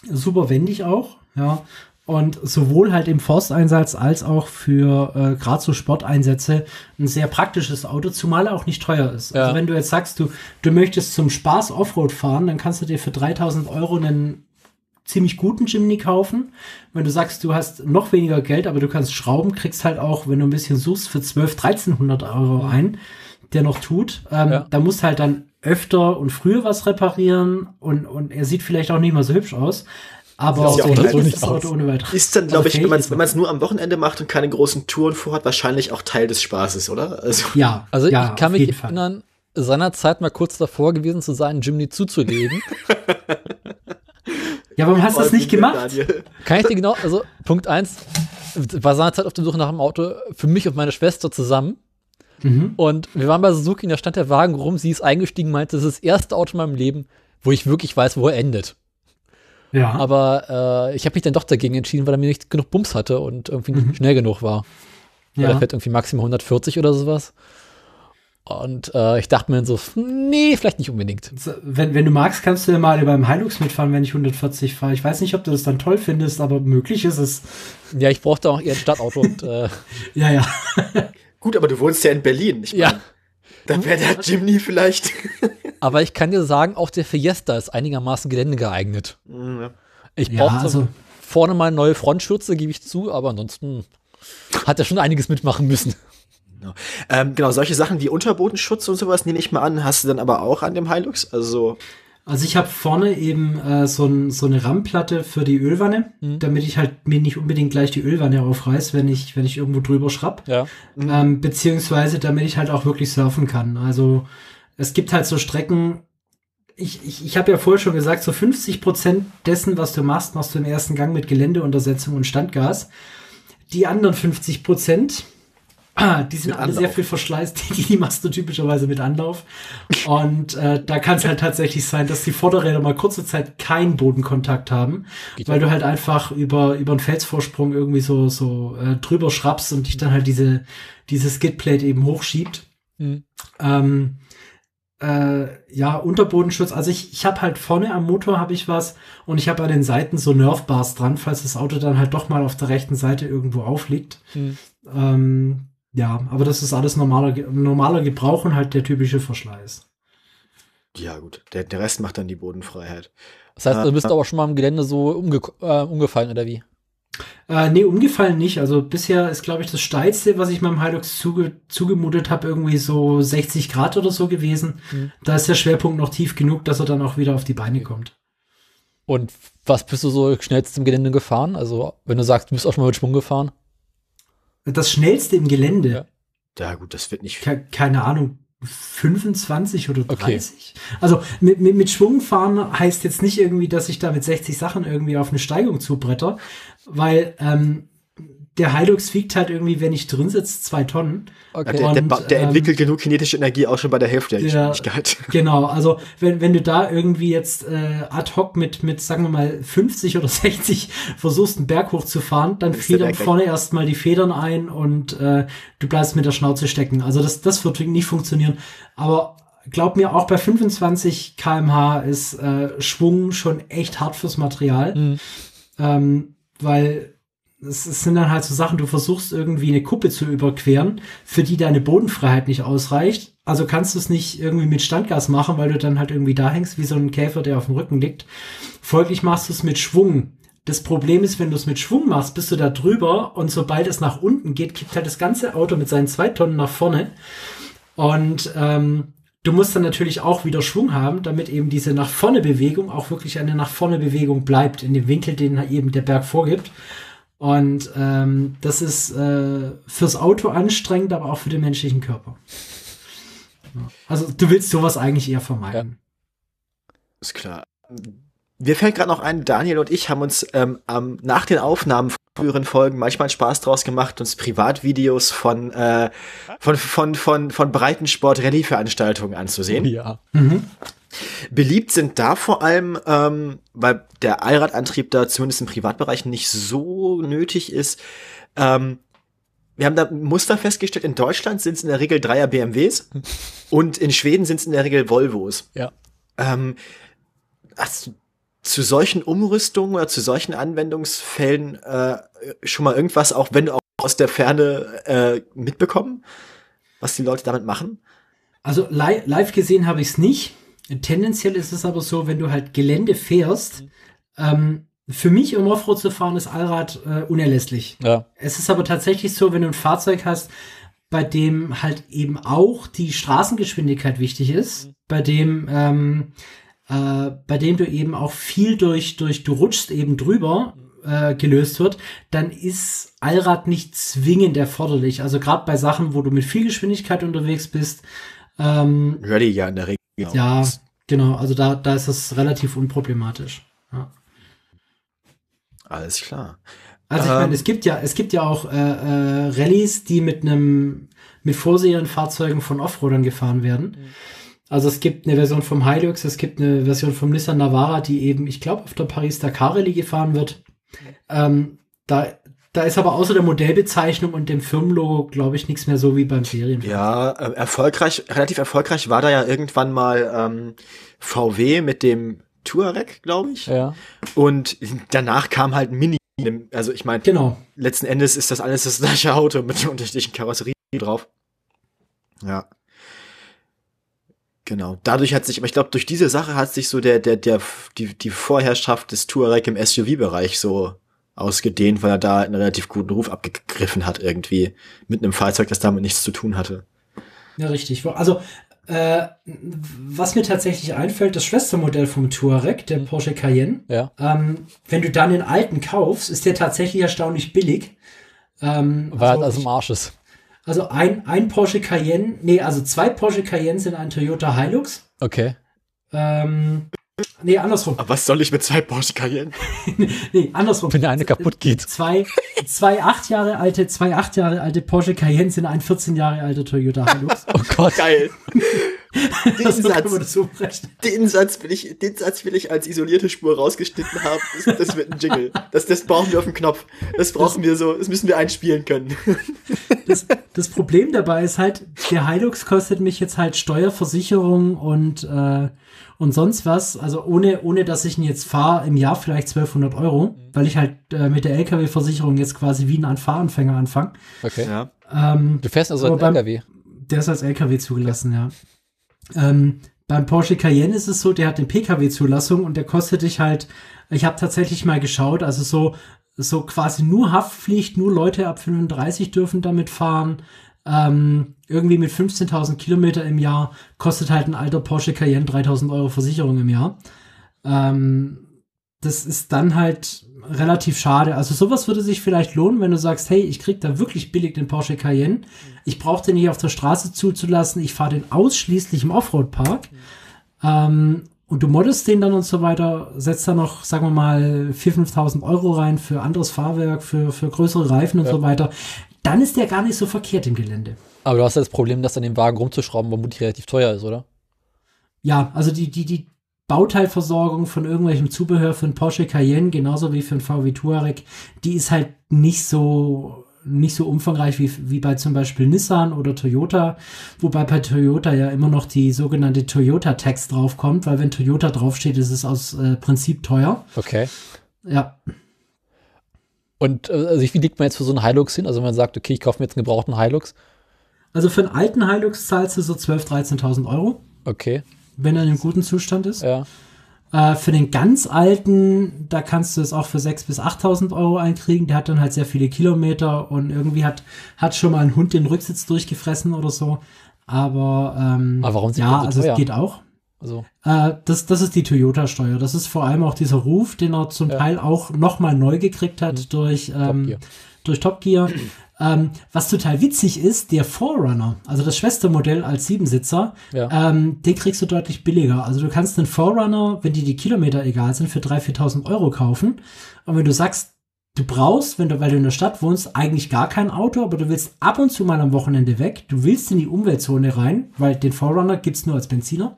super wendig auch, ja. Und sowohl halt im Forsteinsatz als auch für äh, gerade so Sporteinsätze ein sehr praktisches Auto, zumal er auch nicht teuer ist. Ja. Also wenn du jetzt sagst, du, du möchtest zum Spaß Offroad fahren, dann kannst du dir für 3000 Euro einen ziemlich guten Jimny kaufen. Wenn du sagst, du hast noch weniger Geld, aber du kannst schrauben, kriegst halt auch, wenn du ein bisschen suchst, für 12, 1300 Euro ein, der noch tut. Ähm, Ja. Da musst halt dann öfter und früher was reparieren und, und er sieht vielleicht auch nicht mal so hübsch aus. Aber ja so ist nicht das Auto ohne weiteres. Ist dann, glaube Also ich, wenn man es nur am Wochenende macht und keine großen Touren vorhat, wahrscheinlich auch Teil des Spaßes, oder? Also, Ja, Also ja, ich kann mich Fall. erinnern, seinerzeit mal kurz davor gewesen zu sein, Jimny zuzulegen. *laughs* Ja, warum hast du das nicht gemacht? Daniel. Kann ich dir genau, also Punkt eins war seinerzeit auf der Suche nach einem Auto für mich und meine Schwester zusammen. Mhm. Und wir waren bei Suzuki und da stand der Wagen rum, sie ist eingestiegen, meinte, das ist das erste Auto in meinem Leben, wo ich wirklich weiß, wo er endet. Ja. Aber äh, ich habe mich dann doch dagegen entschieden, weil er mir nicht genug Bums hatte und irgendwie nicht schnell genug war. Weil ja. er fährt irgendwie maximal 140 oder sowas. Und äh, ich dachte mir so, nee, vielleicht nicht unbedingt. Wenn, wenn du magst, kannst du ja mal beim Hilux mitfahren, wenn ich 140 fahre. Ich weiß nicht, ob du das dann toll findest, aber möglich ist es. Ja, ich brauchte auch eher ein Stadtauto und äh, *laughs* Ja, ja. *laughs* Gut, aber du wohnst ja in Berlin. Ich ja. mein, Dann wäre der Jimny vielleicht. *laughs* Aber ich kann dir sagen, auch der Fiesta ist einigermaßen Gelände geeignet. Ja. Ich Ja, brauchte also- vorne mal eine neue Frontschürze, gebe ich zu, aber ansonsten hat er schon einiges mitmachen müssen. Ähm, genau, solche Sachen wie Unterbodenschutz und sowas nehme ich mal an, hast du dann aber auch an dem Hilux? Also, Also ich habe vorne eben äh, so, ein, so eine Rammplatte für die Ölwanne, damit ich halt mir nicht unbedingt gleich die Ölwanne aufreiß, wenn ich, wenn ich irgendwo drüber schrapp. Ja. Ähm, beziehungsweise damit ich halt auch wirklich surfen kann. Also es gibt halt so Strecken, ich, ich, ich habe ja vorher schon gesagt, so 50 Prozent dessen, was du machst, machst du im ersten Gang mit Geländeuntersetzung und Standgas. Die anderen 50 Prozent, Die sind alle sehr viel Verschleiß, *laughs* die, die machst du typischerweise mit Anlauf. Und äh, da kann es halt tatsächlich sein, dass die Vorderräder mal kurze Zeit keinen Bodenkontakt haben, Geht weil du halt einfach über über einen Felsvorsprung irgendwie so so äh, drüber schrappst und dich dann halt diese diese Skidplate eben hochschiebt. Mhm. Ähm, äh, ja, Unterbodenschutz. Also ich, ich habe halt vorne am Motor habe ich was und ich habe an den Seiten so Nerfbars dran, falls das Auto dann halt doch mal auf der rechten Seite irgendwo aufliegt. Mhm. Ähm, ja, aber das ist alles normaler, normaler Gebrauch und halt der typische Verschleiß. Ja, gut. Der, der Rest macht dann die Bodenfreiheit. Das heißt, du bist äh, aber schon mal im Gelände so umge äh, umgefallen, oder wie? Äh, nee, umgefallen nicht. Also bisher ist, glaube ich, das steilste, was ich meinem Hilux zuge zugemutet habe, irgendwie so 60 Grad oder so gewesen. Mhm. Da ist der Schwerpunkt noch tief genug, dass er dann auch wieder auf die Beine kommt. Und was bist du so schnellst im Gelände gefahren? Also, wenn du sagst, du bist auch schon mal mit Schwung gefahren? Das schnellste im Gelände? Ja, ja gut, das wird nicht. Ke keine Ahnung. 25 oder 30. Okay. Also mit, mit, mit Schwung fahren heißt jetzt nicht irgendwie, dass ich da mit 60 Sachen irgendwie auf eine Steigung zubretter, weil ähm, der Hilux wiegt halt irgendwie, wenn ich drin sitze, zwei Tonnen. Okay. Der, der, der ähm, entwickelt genug kinetische Energie auch schon bei der Hälfte der Geschwindigkeit. *laughs* Genau, also wenn, wenn du da irgendwie jetzt äh, ad hoc mit, mit, sagen wir mal, 50 oder *laughs* 60 versuchst, einen Berg hochzufahren, dann federn vorne erstmal die Federn ein und äh, du bleibst mit der Schnauze stecken. Also das, das wird nicht funktionieren. Aber glaub mir, auch bei 25 kmh ist äh, Schwung schon echt hart fürs Material. Mhm. Ähm, weil es, sind dann halt so Sachen, du versuchst irgendwie eine Kuppe zu überqueren, für die deine Bodenfreiheit nicht ausreicht. Also kannst du es nicht irgendwie mit Standgas machen, weil du dann halt irgendwie da hängst wie so ein Käfer, der auf dem Rücken liegt. Folglich machst du es mit Schwung. Das Problem ist, wenn du es mit Schwung machst, bist du da drüber und sobald es nach unten geht, kippt halt das ganze Auto mit seinen zwei Tonnen nach vorne. Und ähm, du musst dann natürlich auch wieder Schwung haben, damit eben diese nach vorne Bewegung auch wirklich eine nach vorne Bewegung bleibt, in dem Winkel, den eben der Berg vorgibt. Und ähm, das ist äh, fürs Auto anstrengend, aber auch für den menschlichen Körper. Also du willst sowas eigentlich eher vermeiden. Ja. Ist klar. Mir fällt gerade noch ein, Daniel und ich haben uns ähm, ähm, nach den Aufnahmen von früheren Folgen manchmal Spaß draus gemacht, uns Privatvideos von, äh, von, von, von, von Breitensport-Rallye-Veranstaltungen anzusehen. Ja. Mhm. Beliebt sind da vor allem, ähm, weil der Allradantrieb da zumindest im Privatbereich nicht so nötig ist. Ähm, wir haben da ein Muster festgestellt, in Deutschland sind es in der Regel Dreier BMWs *laughs* und in Schweden sind es in der Regel Volvos. Ja. Ähm, hast du zu solchen Umrüstungen oder zu solchen Anwendungsfällen äh, schon mal irgendwas, auch wenn du auch aus der Ferne äh, mitbekommen, was die Leute damit machen? Also li live gesehen habe ich es nicht. Tendenziell ist es aber so, wenn du halt Gelände fährst, mhm. ähm, für mich, um Offroad zu fahren, ist Allrad äh, unerlässlich. Ja. Es ist aber tatsächlich so, wenn du ein Fahrzeug hast, bei dem halt eben auch die Straßengeschwindigkeit wichtig ist, mhm. bei dem ähm, äh, bei dem du eben auch viel durch durch du rutschst eben drüber äh, gelöst wird, dann ist Allrad nicht zwingend erforderlich. Also gerade bei Sachen, wo du mit viel Geschwindigkeit unterwegs bist. Ähm, Rallye ja in der Regel Genau. Ja, genau. Also da, da ist das relativ unproblematisch. Ja. Alles klar. Also ich ähm, meine, es gibt ja, es gibt ja auch äh, äh, Rallyes, die mit einem mit Vorserienfahrzeugen von Offroadern gefahren werden. Mhm. Also es gibt eine Version vom Hilux, es gibt eine Version vom Nissan Navara, die eben, ich glaube, auf der Paris-Dakar Rallye gefahren wird. Mhm. Ähm, da da ist aber außer der Modellbezeichnung und dem Firmenlogo, glaube ich, nichts mehr so wie beim Serienfahren. Ja, äh, erfolgreich, relativ erfolgreich war da ja irgendwann mal ähm, VW mit dem Touareg, glaube ich. Ja. Und danach kam halt Mini. Also ich meine, genau. letzten Endes ist das alles das gleiche Auto mit der unterschiedlichen Karosserie drauf. Ja. Genau. Dadurch hat sich, aber ich glaube, durch diese Sache hat sich so der, der, der, die, die Vorherrschaft des Touareg im SUV-Bereich so ausgedehnt, weil er da einen relativ guten Ruf abgegriffen hat irgendwie mit einem Fahrzeug, das damit nichts zu tun hatte. Ja, richtig. Also äh, was mir tatsächlich einfällt, das Schwestermodell vom Touareg, der Porsche Cayenne. Ja. Ähm, wenn du dann den alten kaufst, ist der tatsächlich erstaunlich billig. Ähm, Weil also, also im Arsch ist. Also ein, ein Porsche Cayenne, nee, also zwei Porsche Cayenne sind ein Toyota Hilux. Okay. Ähm, Nee, andersrum. Aber was soll ich mit zwei Porsche Cayenne? *laughs* nee, andersrum. Wenn der eine kaputt geht. Zwei, zwei acht Jahre alte, zwei acht Jahre alte Porsche Cayenne sind ein 14 Jahre alter Toyota Hilux. *laughs* Oh Gott. Geil. *laughs* Den Satz, den Satz will ich, den Satz will ich als isolierte Spur rausgeschnitten haben. Das, das wird ein Jingle. Das, das brauchen wir auf dem Knopf. Das brauchen wir so, das müssen wir einspielen können. Das, das Problem dabei ist halt, der Hilux kostet mich jetzt halt Steuerversicherung und, äh, und sonst was. Also ohne, ohne dass ich ihn jetzt fahre, im Jahr vielleicht 1200 Euro, weil ich halt äh, mit der LKW-Versicherung jetzt quasi wie ein Fahranfänger anfange. Okay. Ja. Ähm, Du fährst also beim- LKW. Der ist als LKW zugelassen, ja. Ähm, beim Porsche Cayenne ist es so, der hat eine PKW-Zulassung und der kostet dich halt, ich habe tatsächlich mal geschaut, also so, so quasi nur Haftpflicht, nur Leute ab 35 dürfen damit fahren. Ähm, irgendwie mit 15.000 Kilometer im Jahr kostet halt ein alter Porsche Cayenne 3.000 Euro Versicherung im Jahr. Ähm, das ist dann halt relativ schade. Also sowas würde sich vielleicht lohnen, wenn du sagst, hey, ich krieg da wirklich billig den Porsche Cayenne. Ich brauche den nicht auf der Straße zuzulassen. Ich fahre den ausschließlich im Offroad-Park. Ähm, und du moddest den dann und so weiter, setzt da noch, sagen wir mal, 4.000, 5.000 Euro rein für anderes Fahrwerk, für, für größere Reifen und so weiter. Dann ist der gar nicht so verkehrt im Gelände. Aber du hast ja das Problem, dass an dem Wagen rumzuschrauben vermutlich relativ teuer ist, oder? Ja, also die, die, die Bauteilversorgung von irgendwelchem Zubehör für einen Porsche Cayenne, genauso wie für einen VW Touareg, die ist halt nicht so, nicht so umfangreich wie, wie bei zum Beispiel Nissan oder Toyota, wobei bei Toyota ja immer noch die sogenannte Toyota-Tax draufkommt, weil wenn Toyota draufsteht, ist es aus äh, Prinzip teuer. Okay. Ja, Und äh, also wie liegt man jetzt für so einen Hilux hin? Also wenn man sagt, okay, ich kaufe mir jetzt einen gebrauchten Hilux. also für einen alten Hilux zahlst du so 12.000, 13.000 Euro, Okay. wenn er in einem guten Zustand ist. Ja. Äh, für den ganz alten, da kannst du es auch für 6.000 bis 8.000 Euro einkriegen. Der hat dann halt sehr viele Kilometer und irgendwie hat, hat schon mal ein Hund den Rücksitz durchgefressen oder so. Aber, ähm, Aber warum sind die ja, so also teuer? es geht auch. Also, Äh, das, das ist die Toyota-Steuer. Das ist vor allem auch dieser Ruf, den er zum Ja. Teil auch nochmal neu gekriegt hat durch, ähm, Gear. durch Top Gear. *clears throat* ähm, was total witzig ist, der Forerunner, also das Schwestermodell als Siebensitzer, Ja. ähm, den kriegst du deutlich billiger. Also du kannst den Forerunner, wenn dir die Kilometer egal sind, für 3.000, 4.000 Euro kaufen. Und wenn du sagst, du brauchst, wenn du, weil du in der Stadt wohnst, eigentlich gar kein Auto, aber du willst ab und zu mal am Wochenende weg, du willst in die Umweltzone rein, weil den Forerunner gibt's nur als Benziner.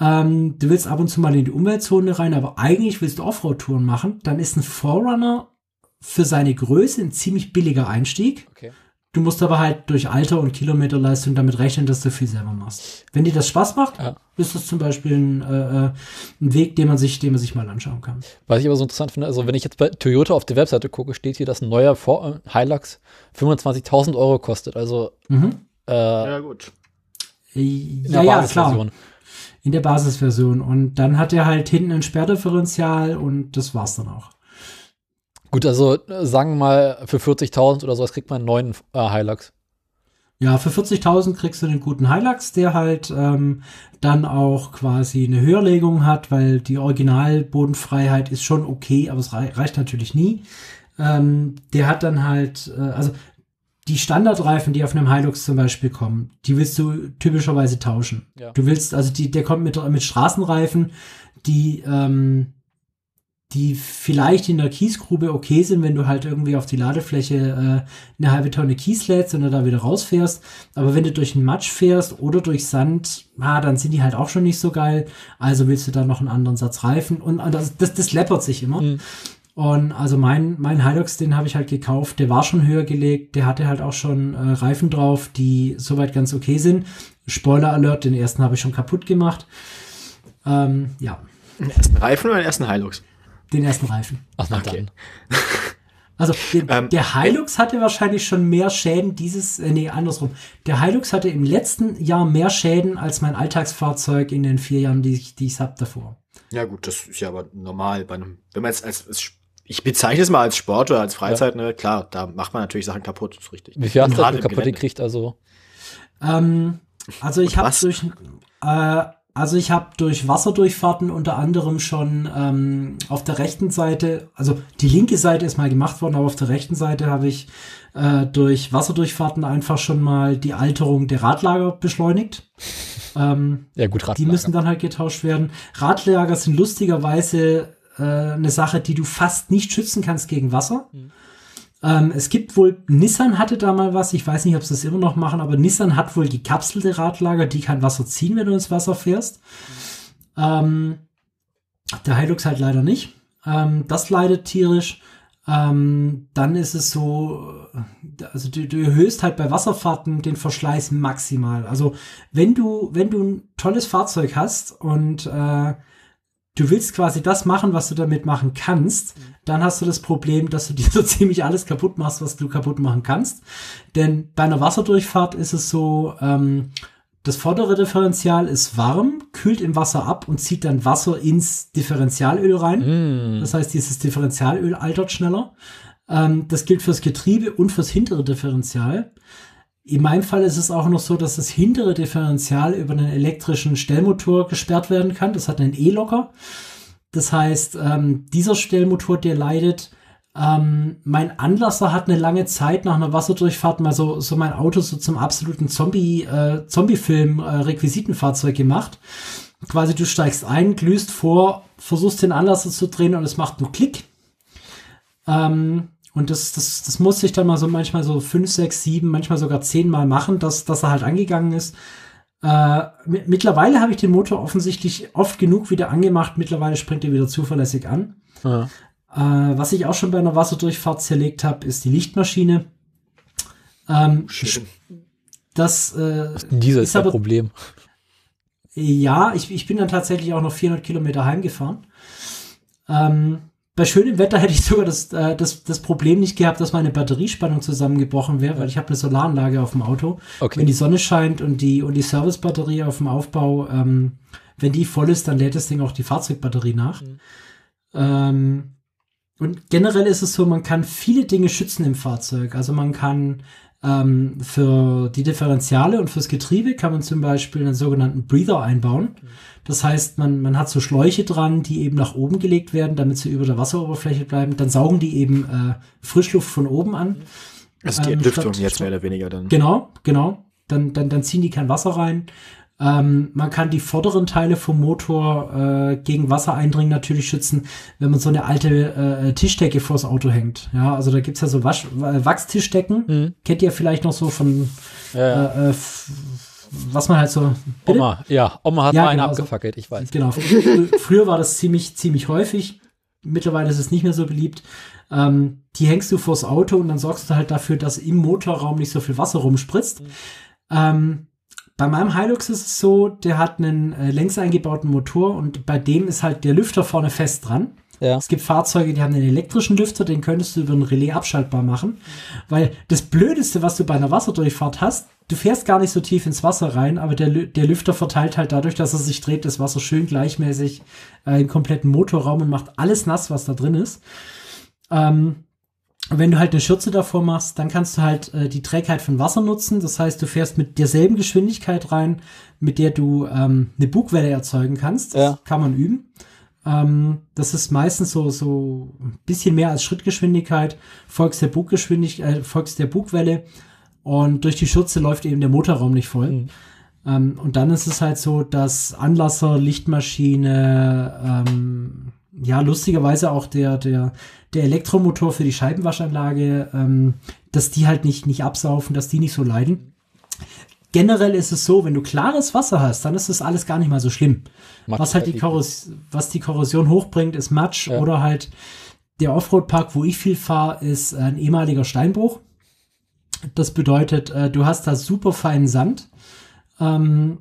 Ähm, du willst ab und zu mal in die Umweltzone rein, aber eigentlich willst du Offroad-Touren machen, dann ist ein Forerunner für seine Größe ein ziemlich billiger Einstieg. okay. Du musst aber halt durch Alter und Kilometerleistung damit rechnen, dass du viel selber machst. Wenn dir das Spaß macht, Ja. ist das zum Beispiel ein, äh, äh, ein Weg, den man sich, den man sich mal anschauen kann. Was ich aber so interessant finde, also wenn ich jetzt bei Toyota auf der Webseite gucke, steht hier, dass ein neuer Vor äh, Hilux 25.000 Euro kostet. Also Mhm. äh, Ja, gut. in Ja, ja, klar. In der Basisversion. Und dann hat er halt hinten ein Sperrdifferential und das war's dann auch. Gut, also äh, sagen wir mal, für 40.000 oder sowas kriegt man einen neuen äh, Hilux. Ja, für 40.000 kriegst du einen guten Hilux, der halt ähm, dann auch quasi eine Höherlegung hat, weil die Originalbodenfreiheit ist schon okay, aber es rei reicht natürlich nie. Ähm, der hat dann halt, äh, also die Standardreifen, die auf einem Hilux zum Beispiel kommen, die willst du typischerweise tauschen. Ja. Du willst, also die, der kommt mit, mit Straßenreifen, die, ähm, die vielleicht in der Kiesgrube okay sind, wenn du halt irgendwie auf die Ladefläche äh, eine halbe Tonne Kies lädst und da wieder rausfährst. Aber wenn du durch den Matsch fährst oder durch Sand, ah, dann sind die halt auch schon nicht so geil. Also willst du da noch einen anderen Satz Reifen und und das, das, das läppert sich immer. Mhm. Und also mein, mein Hilux, den habe ich halt gekauft, der war schon höher gelegt, der hatte halt auch schon äh, Reifen drauf, die soweit ganz okay sind. Spoiler Alert, den ersten habe ich schon kaputt gemacht. Ähm, ja, Den ersten Reifen oder den ersten Hilux? den ersten Reifen. Ach, na Okay. dann. *laughs* Also den, Ähm, der Hilux hatte wahrscheinlich schon mehr Schäden dieses, äh, nee, andersrum. Der Hilux hatte im letzten Jahr mehr Schäden als mein Alltagsfahrzeug in den vier Jahren, die ich, die ich hab davor. Ja, gut, das ist ja aber normal bei einem, wenn man jetzt als, als ich bezeichne es mal als Sport oder als Freizeit, ne, klar, da macht man natürlich Sachen kaputt, ist richtig. Wie viel hast du kaputt Gelände. gekriegt? Also, Ähm, also ich habe durch, äh, Also ich habe durch Wasserdurchfahrten unter anderem schon ähm, auf der rechten Seite, also die linke Seite ist mal gemacht worden, aber auf der rechten Seite habe ich äh, durch Wasserdurchfahrten einfach schon mal die Alterung der Radlager beschleunigt. *laughs* Ähm, ja gut, Radlager. Die müssen dann halt getauscht werden. Radlager sind lustigerweise äh, eine Sache, die du fast nicht schützen kannst gegen Wasser. Mhm. Ähm, es gibt wohl, Nissan hatte da mal was, ich weiß nicht, ob sie das immer noch machen, aber Nissan hat wohl gekapselte Radlager, die kein Wasser ziehen, wenn du ins Wasser fährst. Mhm. Ähm, der Hilux halt leider nicht. Ähm, das leidet tierisch. Ähm, dann ist es so, also du, du erhöhst halt bei Wasserfahrten den Verschleiß maximal. Also wenn du, wenn du ein tolles Fahrzeug hast und äh, du willst quasi das machen, was du damit machen kannst, dann hast du das Problem, dass du *laughs* dir so ziemlich alles kaputt machst, was du kaputt machen kannst. Denn bei einer Wasserdurchfahrt ist es so, ähm, das vordere Differential ist warm, kühlt im Wasser ab und zieht dann Wasser ins Differentialöl rein. Mm. Das heißt, dieses Differentialöl altert schneller. Ähm, das gilt fürs Getriebe und fürs hintere Differential. In meinem Fall ist es auch noch so, dass das hintere Differential über einen elektrischen Stellmotor gesperrt werden kann. Das hat einen E-Locker. Das heißt, ähm, dieser Stellmotor, der leidet. Ähm, mein Anlasser hat eine lange Zeit nach einer Wasserdurchfahrt mal so, so mein Auto so zum absoluten Zombie, äh, Zombie-Film, äh, gemacht. Quasi du steigst ein, glühst vor, versuchst den Anlasser zu drehen und es macht nur Klick. Ähm, und das, das, das muss ich dann mal so manchmal so fünf, sechs, sieben, manchmal sogar zehnmal machen, dass, dass er halt angegangen ist. Äh, mittlerweile habe ich den Motor offensichtlich oft genug wieder angemacht. Mittlerweile springt er wieder zuverlässig an. Ja. Äh, was ich auch schon bei einer Wasserdurchfahrt zerlegt habe, ist die Lichtmaschine. Ähm, Schön. Das äh, Dieser ist, ist aber, Problem. Ja, ich, ich bin dann tatsächlich auch noch 400 Kilometer heimgefahren. Ähm, bei schönem Wetter hätte ich sogar das, äh, das, das Problem nicht gehabt, dass meine Batteriespannung zusammengebrochen wäre, weil ich habe eine Solaranlage auf dem Auto. Okay. Wenn die Sonne scheint und die, und die Servicebatterie auf dem Aufbau, ähm, wenn die voll ist, dann lädt das Ding auch die Fahrzeugbatterie nach. Mhm. Ähm, und generell ist es so, man kann viele Dinge schützen im Fahrzeug. Also man kann ähm, für die Differentiale und fürs Getriebe kann man zum Beispiel einen sogenannten Breather einbauen. Das heißt, man, man hat so Schläuche dran, die eben nach oben gelegt werden, damit sie über der Wasseroberfläche bleiben. Dann saugen die eben äh, Frischluft von oben an. Also die Entlüftung ähm, jetzt mehr oder weniger dann. Genau, genau. Dann, dann, dann ziehen die kein Wasser rein. Ähm, man kann die vorderen Teile vom Motor äh, gegen Wassereindringen natürlich schützen, wenn man so eine alte äh, Tischdecke vors Auto hängt. Ja, also da gibt's ja so Wasch äh, Wachstischdecken. Mhm. Kennt ihr vielleicht noch so von ja. äh, äh was man halt so. Bitte? Oma, ja, Oma hat ja, mal einen genau, abgefackelt, ich weiß. Genau. Früher war das ziemlich, ziemlich häufig. Mittlerweile ist es nicht mehr so beliebt. Ähm, die hängst du vors Auto und dann sorgst du halt dafür, dass im Motorraum nicht so viel Wasser rumspritzt. Mhm. Ähm, bei meinem Hilux ist es so, der hat einen äh, längs eingebauten Motor und bei dem ist halt der Lüfter vorne fest dran. Ja. Es gibt Fahrzeuge, die haben einen elektrischen Lüfter, den könntest du über ein Relais abschaltbar machen. Weil das Blödeste, was du bei einer Wasserdurchfahrt hast, du fährst gar nicht so tief ins Wasser rein, aber der, der Lüfter verteilt halt dadurch, dass er sich dreht, das Wasser schön gleichmäßig äh, im kompletten Motorraum und macht alles nass, was da drin ist. Ähm, wenn du halt eine Schürze davor machst, dann kannst du halt äh, die Trägheit von Wasser nutzen. Das heißt, du fährst mit derselben Geschwindigkeit rein, mit der du ähm, eine Bugwelle erzeugen kannst. Ja. kann man üben. Ähm, das ist meistens so so ein bisschen mehr als Schrittgeschwindigkeit, folgst der Buggeschwindigkeit, äh, folgst der Bugwelle und durch die Schürze läuft eben der Motorraum nicht voll. Mhm. Ähm, und dann ist es halt so, dass Anlasser, Lichtmaschine, ähm, ja, lustigerweise auch der, der, der Elektromotor für die Scheibenwaschanlage, ähm, dass die halt nicht, nicht absaufen, dass die nicht so leiden. Generell ist es so, wenn du klares Wasser hast, dann ist das alles gar nicht mal so schlimm. Matsch was halt die, Korros was die Korrosion hochbringt, ist Matsch ja. oder halt der Offroad-Park, wo ich viel fahre, ist ein ehemaliger Steinbruch. Das bedeutet, äh, du hast da super feinen Sand. Ähm,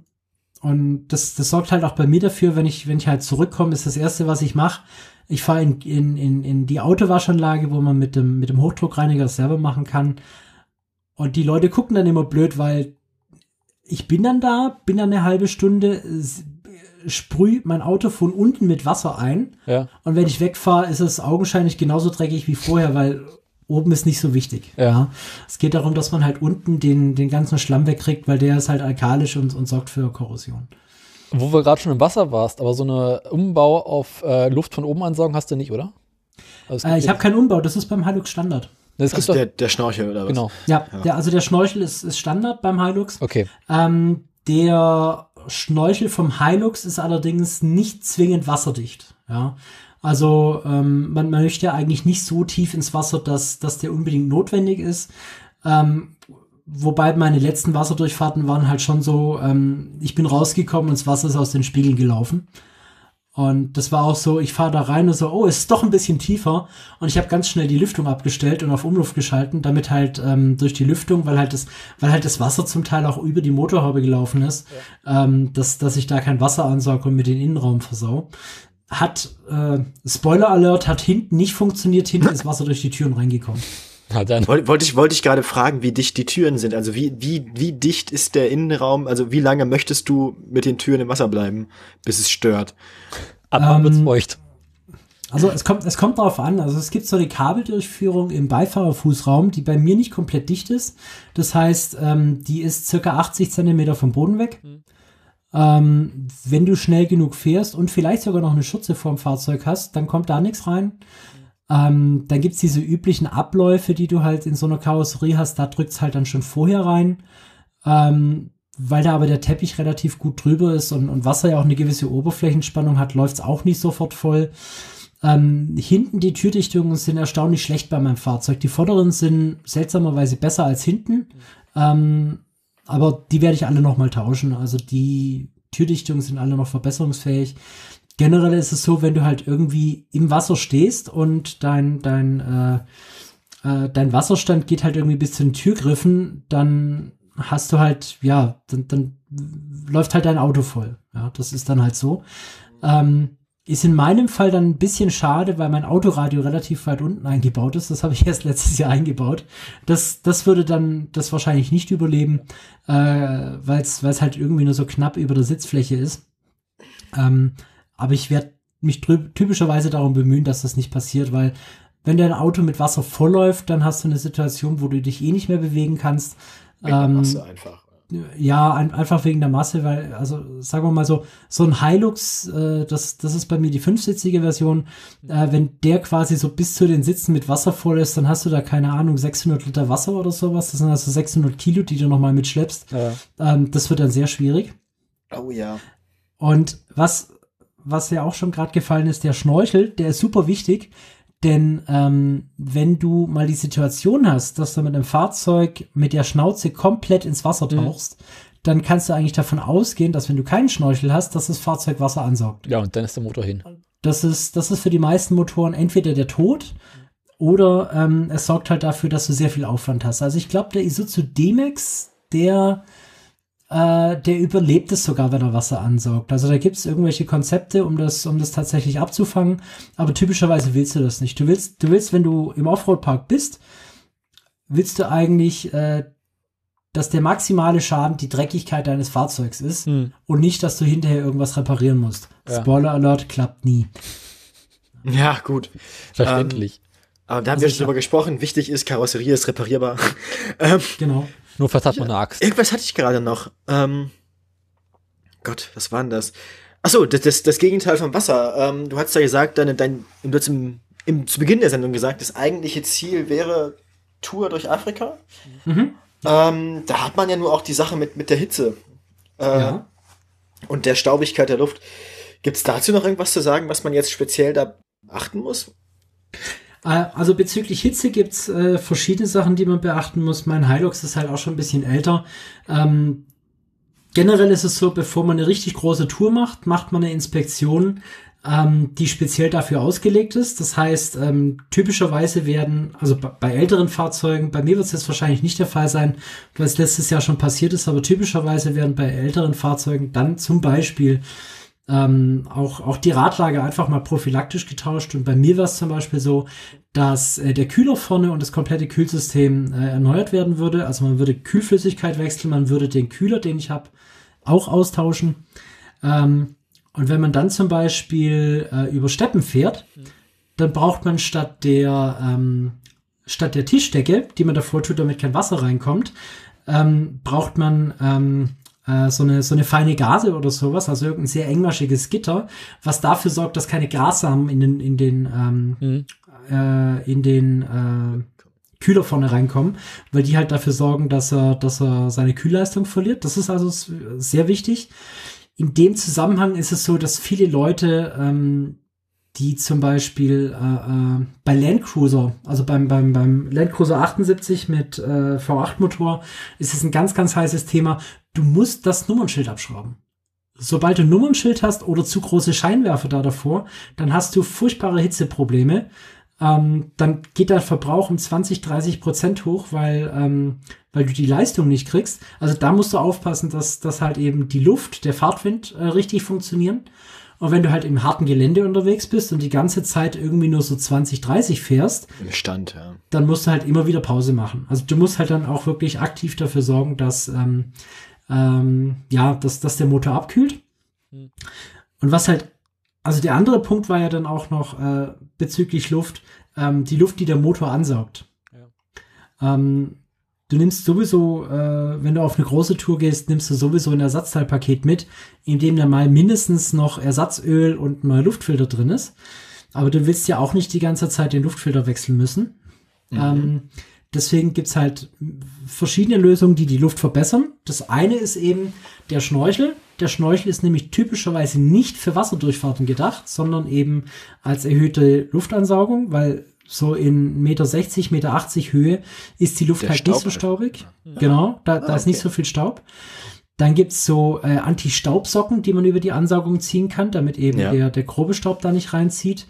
und das, das sorgt halt auch bei mir dafür, wenn ich, wenn ich halt zurückkomme, ist das erste, was ich mache. Ich fahre in, in, in, in die Autowaschanlage, wo man mit dem, mit dem Hochdruckreiniger das selber machen kann. Und die Leute gucken dann immer blöd, weil ich bin dann da, bin dann eine halbe Stunde, sprüh mein Auto von unten mit Wasser ein. Ja. Und wenn ich wegfahre, ist es augenscheinlich genauso dreckig wie vorher, weil oben ist nicht so wichtig. Ja. ja. Es geht darum, dass man halt unten den, den ganzen Schlamm wegkriegt, weil der ist halt alkalisch und, und sorgt für Korrosion. Wo wir gerade schon im Wasser warst, aber so eine Umbau auf äh, Luft von oben ansaugen hast du nicht, oder? Also äh, ich habe keinen Umbau, das ist beim Hilux Standard. Das, das ist der, der Schnorchel oder was? Genau. Ja, ja. Der, also der Schnorchel ist, ist Standard beim Hilux. Okay. Ähm, der Schnorchel vom Hilux ist allerdings nicht zwingend wasserdicht. Ja. Also ähm, man, man möchte ja eigentlich nicht so tief ins Wasser, dass, dass der unbedingt notwendig ist. Ähm, wobei meine letzten Wasserdurchfahrten waren halt schon so, ähm, ich bin rausgekommen und das Wasser ist aus den Spiegeln gelaufen. Und das war auch so, ich fahre da rein und so, oh, es ist doch ein bisschen tiefer. Und ich habe ganz schnell die Lüftung abgestellt und auf Umluft geschalten, damit halt ähm, durch die Lüftung, weil halt das, weil halt das Wasser zum Teil auch über die Motorhaube gelaufen ist, ja. ähm, dass, dass ich da kein Wasser ansauge und mit den Innenraum versau. Hat, äh, Spoiler Alert, hat hinten nicht funktioniert, hinten ist Wasser durch die Türen reingekommen. Na dann. Wollte ich, wollte ich gerade fragen, wie dicht die Türen sind. Also wie, wie, wie dicht ist der Innenraum? Also wie lange möchtest du mit den Türen im Wasser bleiben, bis es stört? Ab wann ähm, wird's feucht? Also es kommt, es kommt darauf an. Also es gibt so eine Kabeldurchführung im Beifahrerfußraum, die bei mir nicht komplett dicht ist. Das heißt, ähm, die ist circa 80 Zentimeter vom Boden weg. Mhm. Ähm, wenn du schnell genug fährst und vielleicht sogar noch eine Schutze vorm Fahrzeug hast, dann kommt da nichts rein. Ähm, dann gibt's diese üblichen Abläufe, die du halt in so einer Karosserie hast, da drückt's halt dann schon vorher rein. Ähm, weil da aber der Teppich relativ gut drüber ist und, und Wasser ja auch eine gewisse Oberflächenspannung hat, läuft's auch nicht sofort voll. Ähm, hinten die Türdichtungen sind erstaunlich schlecht bei meinem Fahrzeug. Die vorderen sind seltsamerweise besser als hinten. Ähm, aber die werde ich alle nochmal tauschen. Also die Türdichtungen sind alle noch verbesserungsfähig generell ist es so, wenn du halt irgendwie im Wasser stehst und dein, dein, äh, äh, dein Wasserstand geht halt irgendwie bis zu den Türgriffen, dann hast du halt, ja, dann, dann läuft halt dein Auto voll. Ja, das ist dann halt so. Ähm, ist in meinem Fall dann ein bisschen schade, weil mein Autoradio relativ weit unten eingebaut ist. Das habe ich *laughs* erst letztes Jahr eingebaut. Das, das würde dann das wahrscheinlich nicht überleben, äh, weil es halt irgendwie nur so knapp über der Sitzfläche ist. Ähm, aber ich werde mich typischerweise darum bemühen, dass das nicht passiert, weil wenn dein Auto mit Wasser vollläuft, dann hast du eine Situation, wo du dich eh nicht mehr bewegen kannst. Wegen ähm, Masse einfach. Ja, ein, einfach wegen der Masse, weil, also sagen wir mal so, so ein Hilux, äh, das, das ist bei mir die fünfsitzige Version, äh, wenn der quasi so bis zu den Sitzen mit Wasser voll ist, dann hast du da, keine Ahnung, 600 Liter Wasser oder sowas, das sind also 600 Kilo, die du nochmal mitschleppst. Ja. Ähm, das wird dann sehr schwierig. Oh ja. Und was was ja auch schon gerade gefallen ist, der Schnorchel, der ist super wichtig, denn ähm, wenn du mal die Situation hast, dass du mit einem Fahrzeug mit der Schnauze komplett ins Wasser mhm. tauchst, mhm. dann kannst du eigentlich davon ausgehen, dass wenn du keinen Schnorchel hast, dass das Fahrzeug Wasser ansaugt. Ja, und dann ist der Motor hin. Das ist, das ist für die meisten Motoren entweder der Tod oder ähm, es sorgt halt dafür, dass du sehr viel Aufwand hast. Also ich glaube, der Isuzu D-Max, der äh, der überlebt es sogar, wenn er Wasser ansaugt. Also da gibt es irgendwelche Konzepte, um das, um das tatsächlich abzufangen. Aber typischerweise willst du das nicht. Du willst, du willst, wenn du im Offroad-Park bist, willst du eigentlich, äh, dass der maximale Schaden die Dreckigkeit deines Fahrzeugs ist hm. und nicht, dass du hinterher irgendwas reparieren musst. Ja. Spoiler Alert klappt nie. Ja, gut. Verständlich. Ähm, aber da haben also wir schon drüber gesprochen. Wichtig ist, Karosserie ist reparierbar. *laughs* ähm, genau. Nur fast hat man eine Axt. Irgendwas hatte ich gerade noch. Ähm, Gott, was war denn das? Achso, das, das, das Gegenteil vom Wasser. Ähm, du hast ja gesagt, deine, dein, du hast im, im, zu Beginn der Sendung gesagt, das eigentliche Ziel wäre Tour durch Afrika. Mhm. Ähm, da hat man ja nur auch die Sache mit, mit der Hitze äh, ja. und der Staubigkeit der Luft. Gibt es dazu noch irgendwas zu sagen, was man jetzt speziell da achten muss? Äh, also bezüglich Hitze gibt's äh, verschiedene Sachen, die man beachten muss. Mein Hilux ist halt auch schon ein bisschen älter. Ähm, generell ist es so, bevor man eine richtig große Tour macht, macht man eine Inspektion, ähm, die speziell dafür ausgelegt ist. Das heißt, ähm, typischerweise werden, also bei älteren Fahrzeugen, bei mir wird es jetzt wahrscheinlich nicht der Fall sein, weil es letztes Jahr schon passiert ist, aber typischerweise werden bei älteren Fahrzeugen dann zum Beispiel ähm, auch, auch die Radlage einfach mal prophylaktisch getauscht. Und bei mir war es zum Beispiel so, dass äh, der Kühler vorne und das komplette Kühlsystem äh, erneuert werden würde. Also man würde Kühlflüssigkeit wechseln, man würde den Kühler, den ich habe, auch austauschen. Ähm, und wenn man dann zum Beispiel äh, über Steppen fährt, dann braucht man statt der ähm, statt der Tischdecke, die man davor tut, damit kein Wasser reinkommt, ähm, braucht man ähm, äh, so eine, so eine feine Gase oder sowas, also irgendein sehr engmaschiges Gitter, was dafür sorgt, dass keine Grassamen in den, in den, ähm, Mhm. äh, in den äh, Kühler vorne reinkommen, weil die halt dafür sorgen, dass er, dass er seine Kühlleistung verliert. Das ist also sehr wichtig. In dem Zusammenhang ist es so, dass viele Leute, ähm, die zum Beispiel äh, äh, bei Land Cruiser, also beim, beim, beim Land Cruiser 78 mit äh, V8-Motor, ist es ein ganz, ganz heißes Thema. Du musst das Nummernschild abschrauben. Sobald du ein Nummernschild hast oder zu große Scheinwerfer da davor, dann hast du furchtbare Hitzeprobleme. Ähm, dann geht der Verbrauch um 20, 30 Prozent hoch, weil, ähm, weil du die Leistung nicht kriegst. Also da musst du aufpassen, dass, dass halt eben die Luft, der Fahrtwind äh, richtig funktionieren. Und wenn du halt im harten Gelände unterwegs bist und die ganze Zeit irgendwie nur so 20, 30 fährst, Im Stand, ja. dann musst du halt immer wieder Pause machen. Also du musst halt dann auch wirklich aktiv dafür sorgen, dass ähm, ähm, ja, dass, dass der Motor abkühlt. Hm. Und was halt, also der andere Punkt war ja dann auch noch äh, bezüglich Luft, ähm, die Luft, die der Motor ansaugt. Ähm, du nimmst sowieso, äh, wenn du auf eine große Tour gehst, nimmst du sowieso ein Ersatzteilpaket mit, in dem dann mal mindestens noch Ersatzöl und ein neuer Luftfilter drin ist. Aber du willst ja auch nicht die ganze Zeit den Luftfilter wechseln müssen. Ähm, deswegen gibt's halt verschiedene Lösungen, die die Luft verbessern. Das eine ist eben der Schnorchel. Der Schnorchel ist nämlich typischerweise nicht für Wasserdurchfahrten gedacht, sondern eben als erhöhte Luftansaugung, weil so in Meter 60, Meter 80 Höhe ist die Luft Der halt nicht so Staub staubig. Genau, da, da ist nicht okay. so viel Staub. Dann gibt's so äh, Anti-Staubsocken, die man über die Ansaugung ziehen kann, damit eben Ja. der, der grobe Staub da nicht reinzieht.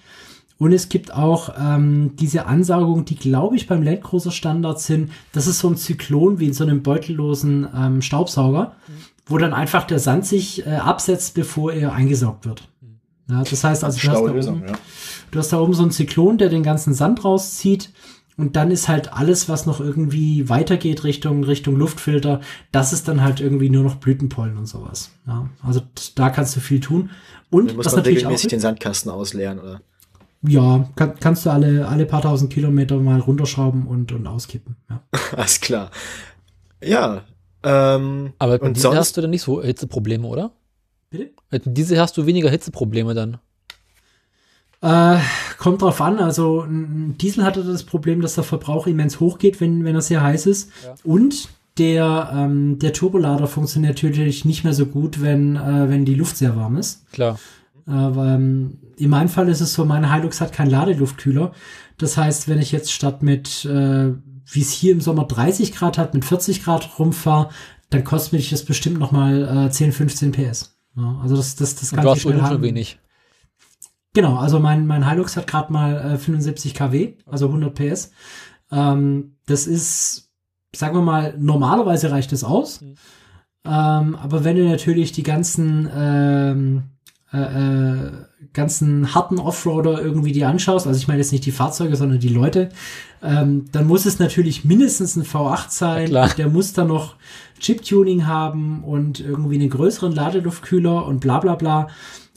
Und es gibt auch ähm, diese Ansaugung, die glaube ich beim Landcruiser Standard sind. Das ist so ein Zyklon wie in so einem beutellosen ähm, Staubsauger, wo dann einfach der Sand sich äh, absetzt, bevor er eingesaugt wird. Ja, das heißt also, du hast, da Lösung, oben, ja. du hast da oben so einen Zyklon, der den ganzen Sand rauszieht. Und dann ist halt alles, was noch irgendwie weitergeht Richtung, Richtung Luftfilter, das ist dann halt irgendwie nur noch Blütenpollen und sowas. Ja, also da kannst du viel tun. Und Dann muss was natürlich auch regelmäßig den Sandkasten ausleeren, oder? Ja, kann, kannst du alle, alle paar tausend Kilometer mal runterschrauben und, und auskippen. Ja. *laughs* Alles klar. Ja, ähm, Aber mit und Diesel sonst, hast du dann nicht so Hitzeprobleme, oder? Bitte? Mit Diesel hast du weniger Hitzeprobleme dann. Äh, kommt drauf an. Also ein Diesel hatte das Problem, dass der Verbrauch immens hochgeht, wenn, wenn er sehr heiß ist. Ja. Und der, ähm, der Turbolader funktioniert natürlich nicht mehr so gut, wenn, äh, wenn die Luft sehr warm ist. Klar. Aber ähm, in meinem Fall ist es so, meine Hilux hat keinen Ladeluftkühler. Das heißt, wenn ich jetzt statt mit, äh, wie es hier im Sommer 30 Grad hat, mit 40 Grad rumfahre, dann kostet mich das bestimmt noch mal äh, 10, 15 PS. Ja, also das, das, das kann du hast schnell schon wenig. Genau, also mein, mein Hilux hat gerade mal äh, 75 kW, also 100 PS. Ähm, das ist, sagen wir mal, normalerweise reicht es aus. Mhm. Ähm, aber wenn du natürlich die ganzen ähm, äh, äh, ganzen harten Offroader irgendwie die anschaust, also ich meine jetzt nicht die Fahrzeuge, sondern die Leute, ähm, dann muss es natürlich mindestens ein V8 sein. Ja. Der muss dann noch Chip-Tuning haben und irgendwie einen größeren Ladeluftkühler und bla bla bla.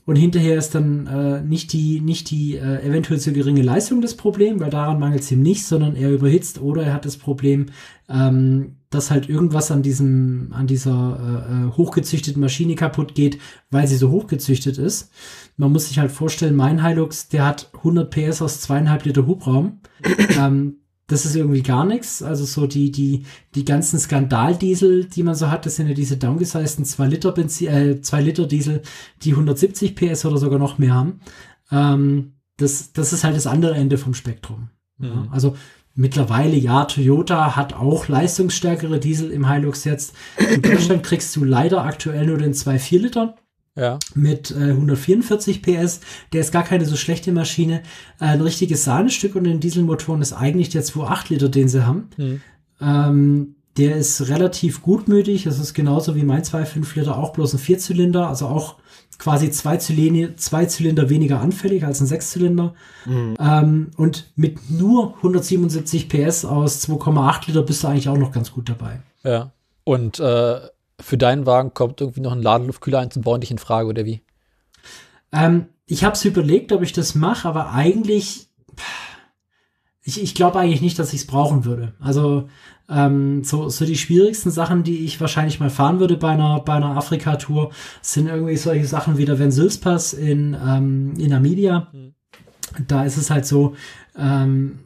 Und hinterher ist dann äh, nicht die, nicht die äh, eventuell zu geringe Leistung das Problem, weil daran mangelt es ihm nicht, sondern er überhitzt oder er hat das Problem, ähm, dass halt irgendwas an diesem, an dieser äh, äh, hochgezüchteten Maschine kaputt geht, weil sie so hochgezüchtet ist. Man muss sich halt vorstellen, mein Hilux, der hat 100 PS aus zweieinhalb Liter Hubraum. *coughs* ähm, das ist irgendwie gar nichts. Also so die, die, die ganzen Skandaldiesel, die man so hat, das sind ja diese downgesizten 2 Liter Benzin, äh, 2 Liter Diesel, die 170 PS oder sogar noch mehr haben. Ähm, das, das ist halt das andere Ende vom Spektrum. Ja, Mhm. also mittlerweile, ja, Toyota hat auch leistungsstärkere Diesel im Hilux jetzt. In Deutschland *clears throat* kriegst du leider aktuell nur den 2,4 Liter Ja. mit äh, 144 PS. Der ist gar keine so schlechte Maschine. Äh, ein richtiges Sahnestück und den Dieselmotoren ist eigentlich der 2,8 Liter, den sie haben. Mhm. Ähm, der ist relativ gutmütig. Das ist genauso wie mein 2,5 Liter, auch bloß ein Vierzylinder, also auch quasi zwei Zylinder, zwei Zylinder weniger anfällig als ein Sechszylinder. Ähm, und mit nur 177 PS aus 2,8 Liter bist du eigentlich auch noch ganz gut dabei. Ja. Und äh, für deinen Wagen kommt irgendwie noch ein Ladeluftkühler einzubauen, dich in Frage, oder wie? Ähm, ich habe es überlegt, ob ich das mache, aber eigentlich, ich, ich glaube eigentlich nicht, dass ich es brauchen würde. Also ähm, so, so die schwierigsten Sachen, die ich wahrscheinlich mal fahren würde bei einer, bei einer Afrika-Tour, sind irgendwie solche Sachen wie der Vensilspass in, ähm, in Namibia. Mhm. Da ist es halt so, ähm,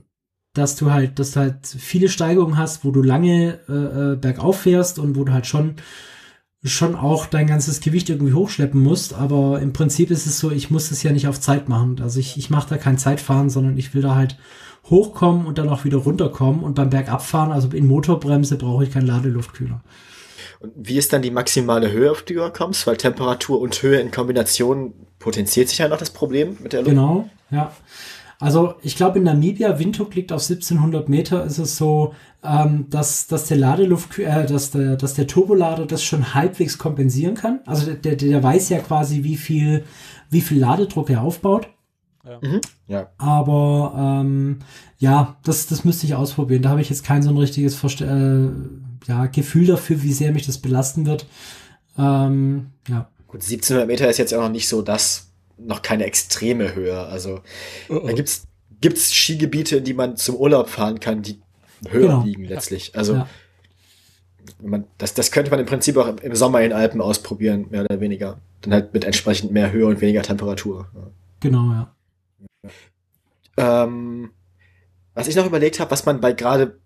dass du halt, dass du halt viele Steigungen hast, wo du lange äh, äh, bergauf fährst und wo du halt schon schon auch dein ganzes Gewicht irgendwie hochschleppen musst, aber im Prinzip ist es so, ich muss es ja nicht auf Zeit machen. Also ich, ich mache da kein Zeitfahren, sondern ich will da halt hochkommen und dann auch wieder runterkommen und beim Bergabfahren, also in Motorbremse, brauche ich keinen Ladeluftkühler. Und wie ist dann die maximale Höhe, auf die du kommst? Weil Temperatur und Höhe in Kombination potenziert sich ja noch das Problem mit der Luft. Genau, ja. Also ich glaube in Namibia, Windhoek liegt auf 1700 Meter, ist es so, ähm, dass, dass der Ladeluft, äh, dass der, dass der Turbolader das schon halbwegs kompensieren kann. Also der, der weiß ja quasi, wie viel, wie viel Ladedruck er aufbaut. Ja. Mhm. ja. Aber ähm, ja, das, das müsste ich ausprobieren. Da habe ich jetzt kein so ein richtiges Verste äh, ja, Gefühl dafür, wie sehr mich das belasten wird. Ähm, ja. Gut, 1700 Meter ist jetzt auch noch nicht so das, noch keine extreme Höhe. Also oh oh. da gibt's gibt's Skigebiete, in die man zum Urlaub fahren kann, die höher genau. liegen letztlich. Also ja. man, das, das könnte man im Prinzip auch im Sommer in Alpen ausprobieren, mehr oder weniger. Dann halt mit entsprechend mehr Höhe und weniger Temperatur. Genau, ja. Ähm, was ich noch überlegt habe, was man bei gerade,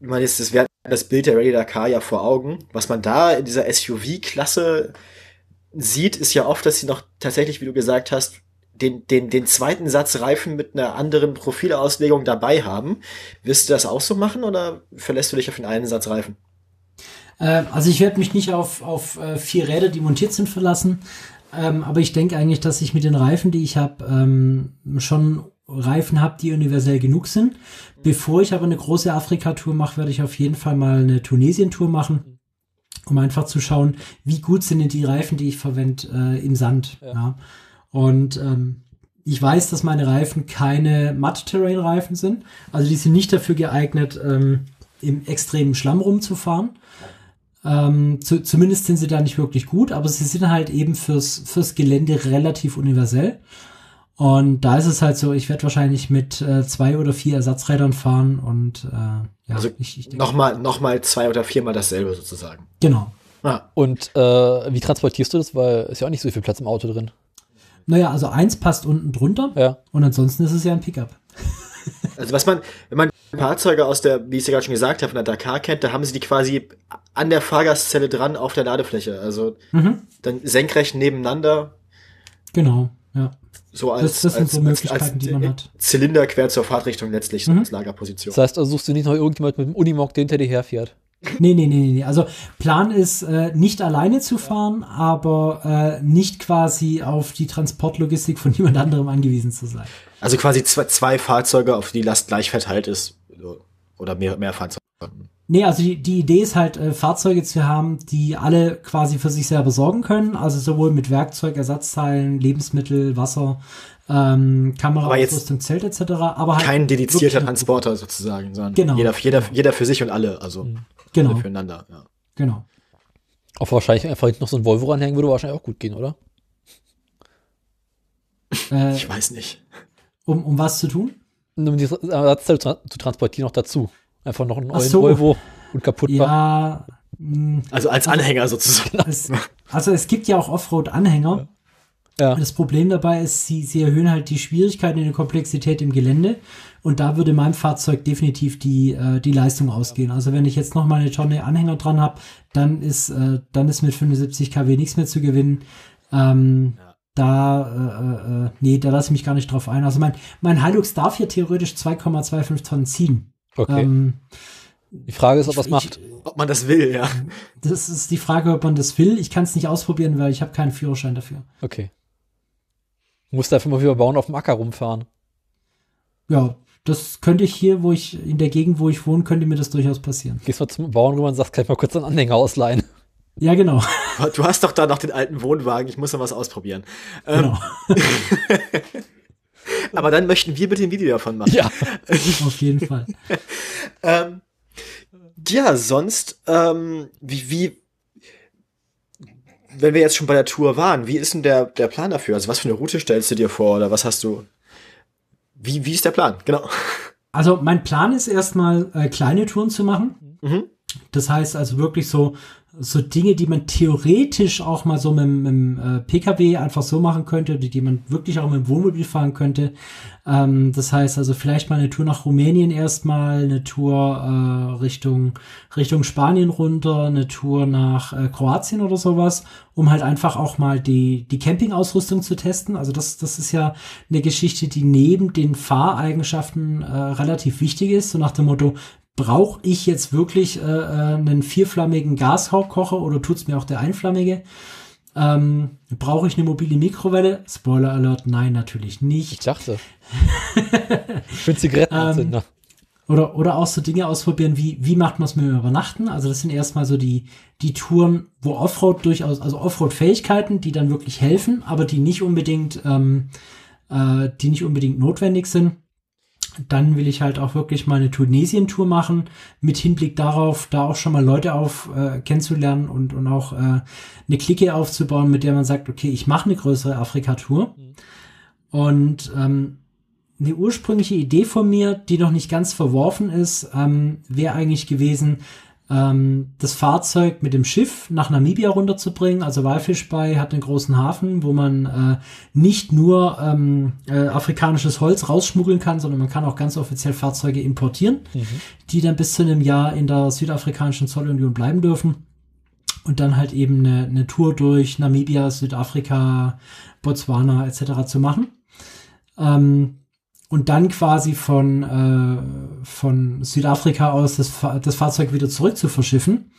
man jetzt das, das Bild der Rallye Dakar ja vor Augen, was man da in dieser SUV-Klasse sieht, ist ja oft, dass sie noch tatsächlich, wie du gesagt hast, den, den, den zweiten Satz Reifen mit einer anderen Profilauslegung dabei haben. Wirst du das auch so machen oder verlässt du dich auf den einen Satz Reifen? Äh, also ich werde mich nicht auf, auf äh, vier Räder, die montiert sind, verlassen. Ähm, aber ich denke eigentlich, dass ich mit den Reifen, die ich habe, ähm, schon Reifen habe, die universell genug sind. Bevor ich aber eine große Afrika-Tour mache, werde ich auf jeden Fall mal eine Tunesien-Tour machen, um einfach zu schauen, wie gut sind denn die Reifen, die ich verwende äh, im Sand. Ja. ja. Und ähm, ich weiß, dass meine Reifen keine Mud-Terrain-Reifen sind. Also die sind nicht dafür geeignet, ähm, im extremen Schlamm rumzufahren. Ähm, zu, zumindest sind sie da nicht wirklich gut, aber sie sind halt eben fürs, fürs Gelände relativ universell. Und da ist es halt so, ich werde wahrscheinlich mit äh, zwei oder vier Ersatzrädern fahren und äh, ja, also ich, ich nochmal noch mal zwei oder viermal dasselbe sozusagen. Genau. Ah. Und äh, wie transportierst du das? Weil ist ja auch nicht so viel Platz im Auto drin. Naja, also eins passt unten drunter ja. und ansonsten ist es ja ein Pickup. *laughs* Also was man, wenn man Fahrzeuge aus der, wie ich es ja gerade schon gesagt habe, von der Dakar kennt, da haben sie die quasi an der Fahrgastzelle dran auf der Ladefläche. Also mhm. dann senkrecht nebeneinander. Genau, ja. So als, das, das sind als, so Möglichkeiten, als, als die man hat. Zylinder quer zur Fahrtrichtung letztlich, so mhm. als Lagerposition. Das heißt, also suchst du nicht noch irgendjemand mit dem Unimog, der hinter dir herfährt? Nee, nee, nee, nee. Also Plan ist, äh, nicht alleine zu fahren, aber äh, nicht quasi auf die Transportlogistik von *laughs* jemand anderem angewiesen zu sein. Also quasi zwei, zwei Fahrzeuge, auf die die Last gleich verteilt ist. Oder mehr, mehr Fahrzeuge. Nee, also die, die Idee ist halt, äh, Fahrzeuge zu haben, die alle quasi für sich selber sorgen können. Also sowohl mit Werkzeug, Ersatzteilen, Lebensmittel, Wasser, ähm, Kameraausrüstung, Zelt etc. Aber halt kein dedizierter Transporter sozusagen, sondern genau. jeder, jeder, jeder für sich und alle, also mhm. genau. alle füreinander. Ja. Genau. Auch wahrscheinlich einfach noch so ein Volvo ranhängen würde wahrscheinlich auch gut gehen, oder? *laughs* Äh, ich weiß nicht. Um, um was zu tun? Um die Ersatzteile zu, zu transportieren noch dazu. Einfach noch einen neuen so. Volvo und kaputt ja, mh, Also als Anhänger sozusagen. *laughs* Es, also es gibt ja auch Offroad-Anhänger. Ja. ja. Das Problem dabei ist, sie, sie erhöhen halt die Schwierigkeiten und die Komplexität im Gelände. Und da würde meinem Fahrzeug definitiv die, äh, die Leistung ausgehen. Also wenn ich jetzt noch mal eine Tonne Anhänger dran habe, dann ist, äh, dann ist mit 75 kW nichts mehr zu gewinnen. Ähm, ja. Da, äh, äh, nee, da lasse ich mich gar nicht drauf ein. Also mein, mein Hilux darf hier theoretisch 2,25 Tonnen ziehen. Okay. Ähm, die Frage ist, ob das macht. Ob man das will, ja. Das ist die Frage, ob man das will. Ich kann es nicht ausprobieren, weil ich habe keinen Führerschein dafür. Okay. Muss dafür mal wieder bauen auf dem Acker rumfahren. Ja, das könnte ich hier, wo ich, in der Gegend, wo ich wohne, könnte mir das durchaus passieren. Gehst mal zum Bauern rüber und sagst, kann ich mal kurz einen Anhänger ausleihen? Ja, genau. Du hast doch da noch den alten Wohnwagen, ich muss noch was ausprobieren. Ähm, genau. *laughs* *laughs* Aber dann möchten wir bitte ein Video davon machen. Ja, *laughs* auf jeden Fall. ähm, ja, sonst, ähm, wie, wie, wenn wir jetzt schon bei der Tour waren, wie ist denn der, der Plan dafür? Also was für eine Route stellst du dir vor oder was hast du? Wie, wie ist der Plan? Genau. also mein Plan ist erstmal äh, kleine Touren zu machen. Mhm. Das heißt also wirklich so so Dinge, die man theoretisch auch mal so mit, mit dem äh, PKW einfach so machen könnte, die, die man wirklich auch mit dem Wohnmobil fahren könnte. Ähm, das heißt also vielleicht mal eine Tour nach Rumänien erstmal, eine Tour äh, Richtung Richtung Spanien runter, eine Tour nach äh, Kroatien oder sowas, um halt einfach auch mal die die Campingausrüstung zu testen. Also das das ist ja eine Geschichte, die neben den Fahreigenschaften äh, relativ wichtig ist. So nach dem Motto, brauche ich jetzt wirklich äh, äh, einen vierflammigen Gaskocher oder tut's mir auch der einflammige? Ähm, brauche ich eine mobile Mikrowelle? Spoiler Alert, nein, natürlich Ich nicht. dachte. Für Zigarettenanzünder. Oder, oder auch so Dinge ausprobieren, wie, wie macht man es mit dem Übernachten? Also das sind erstmal so die, die Touren, wo Offroad durchaus, also Offroad-Fähigkeiten, die dann wirklich helfen, aber die nicht unbedingt, ähm, äh, die nicht unbedingt notwendig sind. Dann will ich halt auch wirklich mal eine Tunesien-Tour machen, mit Hinblick darauf, da auch schon mal Leute auf äh, kennenzulernen und, und auch äh, eine Clique aufzubauen, mit der man sagt, okay, ich mache eine größere Afrika-Tour. Und ähm, eine ursprüngliche Idee von mir, die noch nicht ganz verworfen ist, ähm, wäre eigentlich gewesen, das Fahrzeug mit dem Schiff nach Namibia runterzubringen. Also Walfisch Bay hat einen großen Hafen, wo man äh, nicht nur ähm, äh, afrikanisches Holz rausschmuggeln kann, sondern man kann auch ganz offiziell Fahrzeuge importieren, die dann bis zu einem Jahr in der südafrikanischen Zollunion bleiben dürfen. Und dann halt eben eine, eine Tour durch Namibia, Südafrika, Botswana etc. zu machen. Ähm, und dann quasi von, äh, von Südafrika aus das, das Fahrzeug wieder zurück zu verschiffen.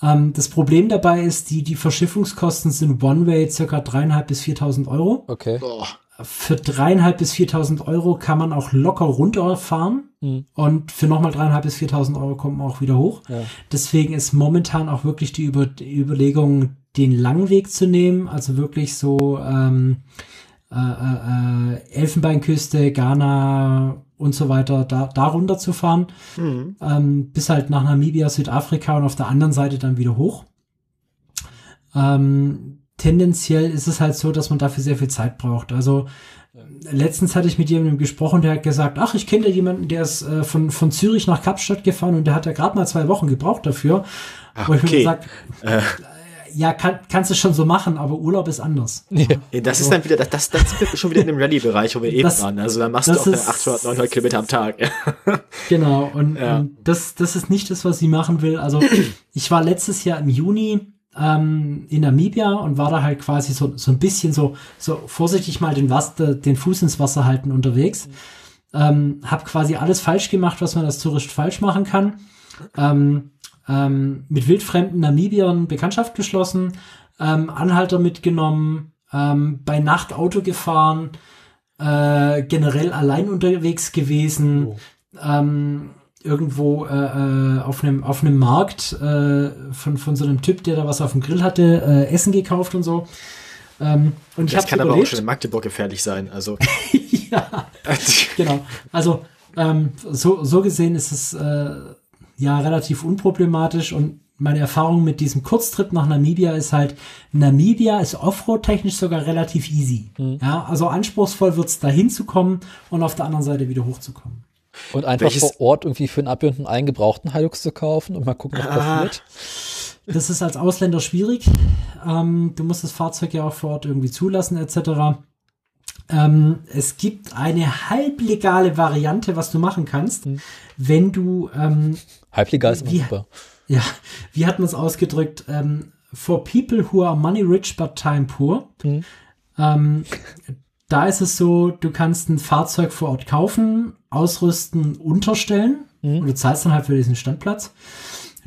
Ähm, das Problem dabei ist, die, die Verschiffungskosten sind One-Way circa dreieinhalb bis 4.000 Euro. Okay. Boah. Für dreieinhalb bis 4.000 Euro kann man auch locker runterfahren. Hm. Und für nochmal dreieinhalb bis 4.000 Euro kommt man auch wieder hoch. Ja. Deswegen ist momentan auch wirklich die, Über die Überlegung, den Langweg zu nehmen. Also wirklich so ähm, äh, äh, äh, Elfenbeinküste, Ghana und so weiter, da, da runter zu fahren. Mhm. Ähm, bis halt nach Namibia, Südafrika und auf der anderen Seite dann wieder hoch. Ähm, tendenziell ist es halt so, dass man dafür sehr viel Zeit braucht. Also letztens hatte ich mit jemandem gesprochen, der hat gesagt, ach, ich kenne da jemanden, der ist äh, von, von Zürich nach Kapstadt gefahren und der hat ja gerade mal zwei Wochen gebraucht dafür. Ach, mir okay. gesagt, Äh, ja, kann, kannst du schon so machen, aber Urlaub ist anders. ja, das ist dann wieder, das, das, das sind wir schon wieder in dem Rallye-Bereich, wo wir eben Das- waren. Also dann machst du auch ist- 800, 900 Kilometer am Tag. *laughs* Genau, und, Ja. und das, das ist nicht das, was sie machen will. Also *clears throat* ich war letztes Jahr im Juni ähm, in Namibia und war da halt quasi so, so ein bisschen so, so vorsichtig mal den, Wasser, den Fuß ins Wasser halten unterwegs. Ähm, hab quasi alles falsch gemacht, was man als Tourist falsch machen kann. Ähm, ähm, mit wildfremden Namibiern Bekanntschaft geschlossen, ähm, Anhalter mitgenommen, ähm, bei Nacht Auto gefahren, äh, generell allein unterwegs gewesen, Oh. ähm, irgendwo äh, äh, auf einem auf einem Markt äh, von von so einem Typ, der da was auf dem Grill hatte, äh, Essen gekauft und so. Ähm, und ich Das kann aber auch überlebt. schon in Magdeburg gefährlich sein. Also, *laughs* ja, *laughs* genau. Also ähm, so, so gesehen ist es äh, ja relativ unproblematisch und meine Erfahrung mit diesem Kurztrip nach Namibia ist halt, Namibia ist Offroad-technisch sogar relativ easy. Ja, also anspruchsvoll wird's da hinzukommen und auf der anderen Seite wieder hochzukommen. Und einfach Welches- vor Ort irgendwie für einen Abbinden einen gebrauchten Hilux zu kaufen und mal gucken, was Ah. passiert. Das ist als Ausländer schwierig. Ähm, du musst das Fahrzeug ja auch vor Ort irgendwie zulassen etc. Ähm, es gibt eine halblegale Variante, was du machen kannst, wenn du ähm, Halblegal ist immer Wie- super. Ja, wie hat man es ausgedrückt? Ähm, for people who are money rich but time poor. Mhm. Ähm, da ist es so, du kannst ein Fahrzeug vor Ort kaufen, ausrüsten, unterstellen und du zahlst dann halt für diesen Standplatz.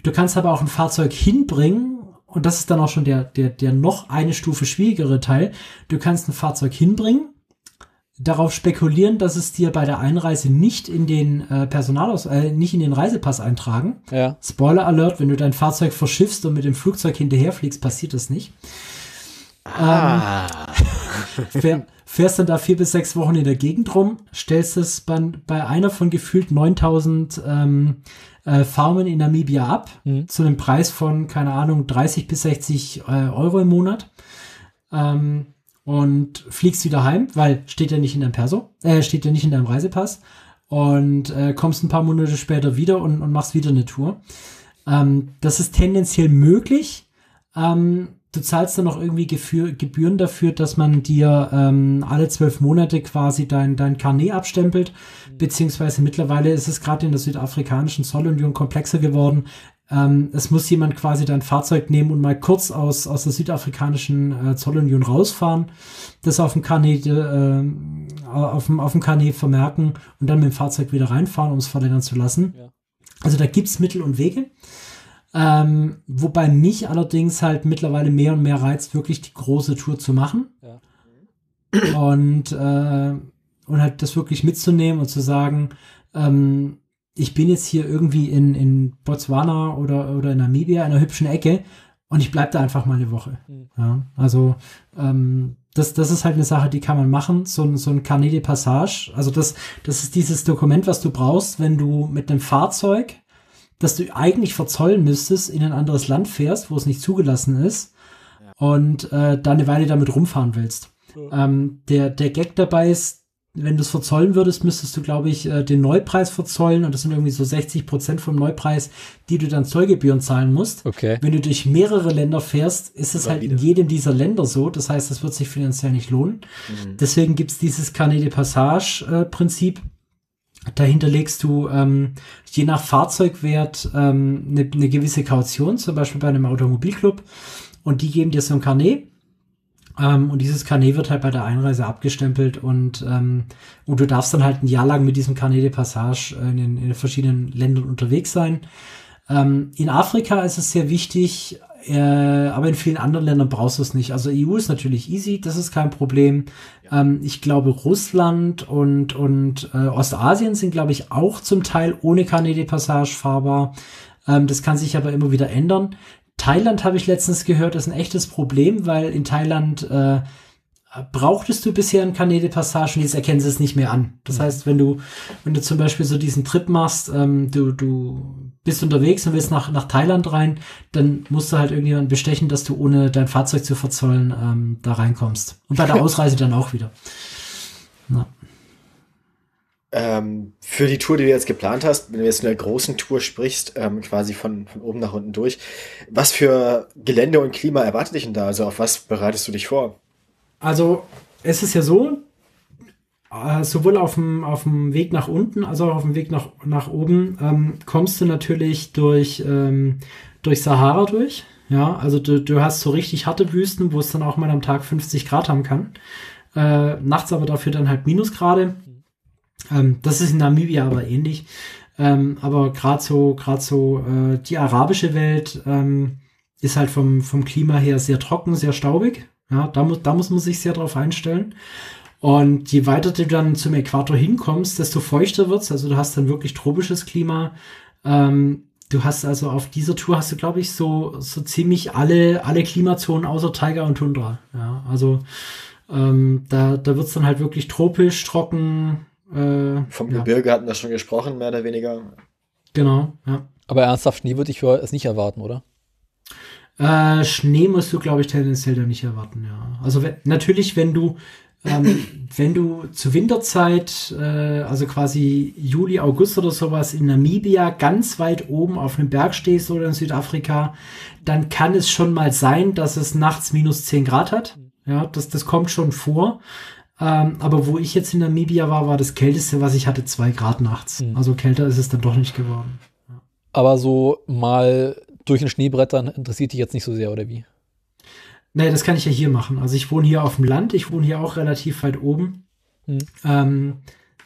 Du kannst aber auch ein Fahrzeug hinbringen und das ist dann auch schon der, der, der noch eine Stufe schwierigere Teil. Du kannst ein Fahrzeug hinbringen, darauf spekulieren, dass es dir bei der Einreise nicht in den äh, Personalaus, äh, nicht in den Reisepass eintragen. Ja. Spoiler Alert, wenn du dein Fahrzeug verschiffst und mit dem Flugzeug hinterherfliegst, passiert das nicht. ah, Fähr, fährst dann da vier bis sechs Wochen in der Gegend rum, stellst es bei, bei einer von gefühlt 9000 ähm, äh, Farmen in Namibia ab, zu einem Preis von, keine Ahnung, 30 bis 60 äh, Euro im Monat. Ähm, und fliegst wieder heim, weil steht ja nicht in deinem Perso, äh, steht ja nicht in deinem Reisepass. und äh, kommst ein paar Monate später wieder und, und machst wieder eine Tour. Ähm, das ist tendenziell möglich. Ähm, du zahlst dann noch irgendwie Gefür Gebühren dafür, dass man dir ähm, alle zwölf Monate quasi dein, dein Carnet abstempelt, mhm. beziehungsweise mittlerweile ist es gerade in der südafrikanischen Zollunion komplexer geworden. Ähm, es muss jemand quasi dein Fahrzeug nehmen und mal kurz aus, aus der südafrikanischen äh, Zollunion rausfahren, das auf dem Carnet, äh, auf, dem, auf dem Carnet vermerken und dann mit dem Fahrzeug wieder reinfahren, um es verlängern zu lassen. Ja. Also da gibt's Mittel und Wege. Ähm, wobei mich allerdings halt mittlerweile mehr und mehr reizt, wirklich die große Tour zu machen. Ja. Und, äh, und halt das wirklich mitzunehmen und zu sagen, ähm, ich bin jetzt hier irgendwie in, in Botswana oder, oder in Namibia, in einer hübschen Ecke und ich bleib da einfach mal eine Woche. Mhm. Ja, also ähm, das, das ist halt eine Sache, die kann man machen, so, ein so ein Carnet de Passage. Also das, das ist dieses Dokument, was du brauchst, wenn du mit einem Fahrzeug dass du eigentlich verzollen müsstest, in ein anderes Land fährst, wo es nicht zugelassen ist ja. und äh, da eine Weile damit rumfahren willst. Ja. Ähm, der, der Gag dabei ist, wenn du es verzollen würdest, müsstest du, glaube ich, äh, den Neupreis verzollen und das sind irgendwie so 60 Prozent vom Neupreis, die du dann Zollgebühren zahlen musst. Okay. Wenn du durch mehrere Länder fährst, ist es halt wieder. in jedem dieser Länder so. Das heißt, das wird sich finanziell nicht lohnen. Mhm. Deswegen gibt's dieses Carnet de Passage-Prinzip. Äh, Dahinter legst du ähm, je nach Fahrzeugwert ähm, eine, eine gewisse Kaution, zum Beispiel bei einem Automobilclub. Und die geben dir so ein Carnet. Ähm, und dieses Carnet wird halt bei der Einreise abgestempelt und, ähm, und du darfst dann halt ein Jahr lang mit diesem Carnet de Passage in, in, in verschiedenen Ländern unterwegs sein. Ähm, in Afrika ist es sehr wichtig, äh, aber in vielen anderen Ländern brauchst du es nicht. Also EU ist natürlich easy, das ist kein Problem. Ähm, ich glaube, Russland und, und äh, Ostasien sind, glaube ich, auch zum Teil ohne Carnet Passage fahrbar. Ähm, das kann sich aber immer wieder ändern. Thailand habe ich letztens gehört, ist ein echtes Problem, weil in Thailand äh, brauchtest du bisher ein Carnet de Passage und jetzt erkennen sie es nicht mehr an. Das mhm. heißt, wenn du, wenn du zum Beispiel so diesen Trip machst, ähm, du, du bist unterwegs und willst nach, nach Thailand rein, dann musst du halt irgendjemanden bestechen, dass du ohne dein Fahrzeug zu verzollen ähm, da reinkommst. Und bei der *laughs* Ausreise dann auch wieder. Ähm, für die Tour, die du jetzt geplant hast, wenn du jetzt in der großen Tour sprichst, ähm, quasi von, von oben nach unten durch, was für Gelände und Klima erwartet dich denn da? Also auf was bereitest du dich vor? Also es ist ja so, äh, sowohl auf dem, auf dem Weg nach unten als auch auf dem Weg nach, nach oben ähm, kommst du natürlich durch, ähm, durch Sahara durch. Ja, also du, du hast so richtig harte Wüsten, wo es dann auch mal am Tag 50 Grad haben kann. Äh, nachts aber dafür dann halt Minusgrade. Ähm, das ist in Namibia aber ähnlich. Ähm, aber gerade so, gerade so äh, die arabische Welt ähm, ist halt vom, vom Klima her sehr trocken, sehr staubig. Ja, da, muss, da muss man sich sehr drauf einstellen. Und je weiter du dann zum Äquator hinkommst, desto feuchter wird's. Also du hast dann wirklich tropisches Klima. Ähm, du hast also auf dieser Tour hast du, glaube ich, so, so ziemlich alle, alle Klimazonen außer Tiger und Tundra. Ja, also ähm, da, da wird's dann halt wirklich tropisch, trocken. Äh, Vom ja. Gebirge hatten wir schon gesprochen, mehr oder weniger. Genau, ja. Aber ernsthaft Schnee würde ich für es nicht erwarten, oder? Äh, Schnee musst du, glaube ich, tendenziell da nicht erwarten, ja. Also wenn, natürlich, wenn du ähm, wenn du zur Winterzeit, äh, also quasi Juli, August oder sowas in Namibia ganz weit oben auf einem Berg stehst oder in Südafrika, dann kann es schon mal sein, dass es nachts minus 10 Grad hat. Ja, das, das kommt schon vor. Ähm, aber wo ich jetzt in Namibia war, war das kälteste, was ich hatte, zwei Grad nachts. Mhm. Also kälter ist es dann doch nicht geworden. Ja. Aber so mal durch ein Schneebrettern interessiert dich jetzt nicht so sehr, oder wie? Nee, das kann ich ja hier machen. Also ich wohne hier auf dem Land, ich wohne hier auch relativ weit oben. Hm. Ähm,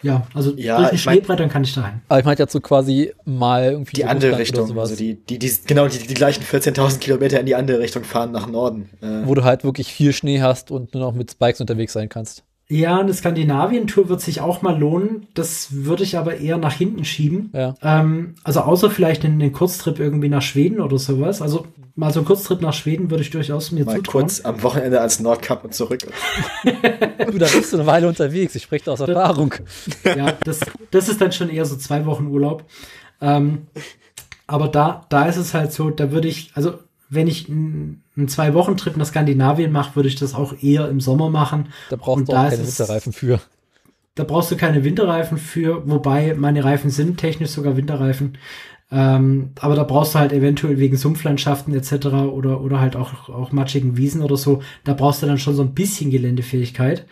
ja, also ja, durch ein Schneebrettern kann ich da rein. Aber ich meinte jetzt so quasi mal irgendwie die andere Richtung, also die, die, die, genau, die, die gleichen 14.000 Kilometer in die andere Richtung fahren nach Norden. Äh. Wo du halt wirklich viel Schnee hast und nur noch mit Spikes unterwegs sein kannst. Ja, eine Skandinavien-Tour wird sich auch mal lohnen. Das würde ich aber eher nach hinten schieben. Ja. Ähm, also außer vielleicht einen, Kurztrip irgendwie nach Schweden oder sowas. Also mal so einen Kurztrip nach Schweden würde ich durchaus mir mal zutrauen. kurz am Wochenende als Nordkap und zurück. *laughs* du, da bist du eine Weile unterwegs. Ich spreche da aus Erfahrung. ja, das, das ist dann schon eher so zwei Wochen Urlaub. Ähm, aber da, da ist es halt so, da würde ich, also wenn ich einen Zwei-Wochen-Trip nach Skandinavien mache, würde ich das auch eher im Sommer machen. Da brauchst Und du auch keine Winterreifen für. da brauchst du keine Winterreifen für, wobei meine Reifen sind technisch sogar Winterreifen. Ähm, aber da brauchst du halt eventuell wegen Sumpflandschaften etc. oder, oder halt auch, auch matschigen Wiesen oder so, da brauchst du dann schon so ein bisschen Geländefähigkeit.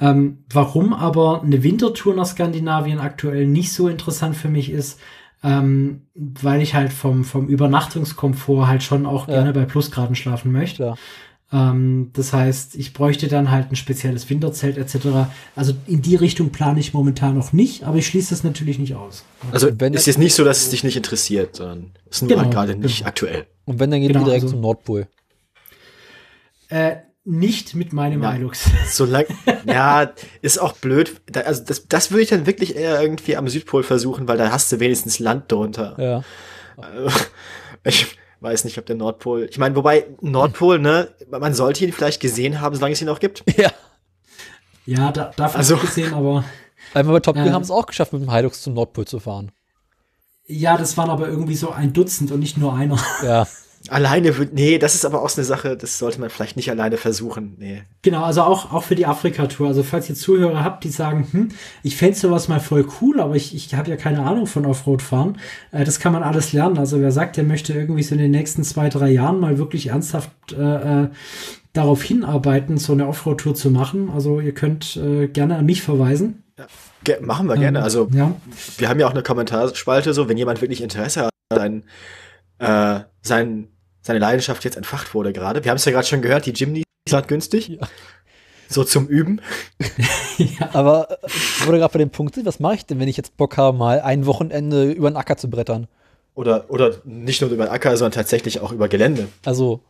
Ja. Ähm, warum aber eine Wintertour nach Skandinavien aktuell nicht so interessant für mich ist, ähm, weil ich halt vom, vom Übernachtungskomfort halt schon auch ja. gerne bei Plusgraden schlafen möchte. Ja. Ähm, das heißt, ich bräuchte dann halt ein spezielles Winterzelt etc. Also in die Richtung plane ich momentan noch nicht, aber ich schließe das natürlich nicht aus. Also wenn ist jetzt nicht so, dass es dich nicht interessiert, sondern es ist nur genau, gerade nicht genau. aktuell. Und wenn, dann geht genau, direkt also, zum Nordpol. Äh, nicht mit meinem ja, Hilux. *laughs* Solange, ja, ist auch blöd. Da, also das, das würde ich dann wirklich eher irgendwie am Südpol versuchen, weil da hast du wenigstens Land drunter. Ja. Also, *laughs* ich weiß nicht, ob der Nordpol. Ich meine, wobei Nordpol, ne, man sollte ihn vielleicht gesehen haben, solange es ihn noch gibt. Ja. Ja, da, dafür also, gesehen, aber. Weil wir bei Top Gear äh, haben es auch geschafft, mit dem Hilux zum Nordpol zu fahren. Ja, das waren aber irgendwie so ein Dutzend und nicht nur einer. Ja. *laughs* Alleine, nee, das ist aber auch so eine Sache, das sollte man vielleicht nicht alleine versuchen. Nee. Genau, also auch, auch für die Afrika-Tour. Also falls ihr Zuhörer habt, die sagen, hm, ich fände sowas mal voll cool, aber ich, ich habe ja keine Ahnung von Offroad-Fahren. Äh, das kann man alles lernen. Also wer sagt, der möchte irgendwie so in den nächsten zwei, drei Jahren mal wirklich ernsthaft äh, äh darauf hinarbeiten, so eine Offroad-Tour zu machen. Also ihr könnt äh, gerne an mich verweisen. Ja, machen wir gerne. Ähm, also ja. wir haben ja auch eine Kommentarspalte, so wenn jemand wirklich Interesse hat, sein, äh, sein seine Leidenschaft jetzt entfacht wurde gerade. Wir haben es ja gerade schon gehört, die Jimny sind günstig. Ja. So zum Üben. *laughs* ja. Aber äh, wo du gerade bei dem Punkt sind, was mache ich denn, wenn ich jetzt Bock habe, mal ein Wochenende über den Acker zu brettern? Oder, oder nicht nur über den Acker, sondern tatsächlich auch über Gelände. Also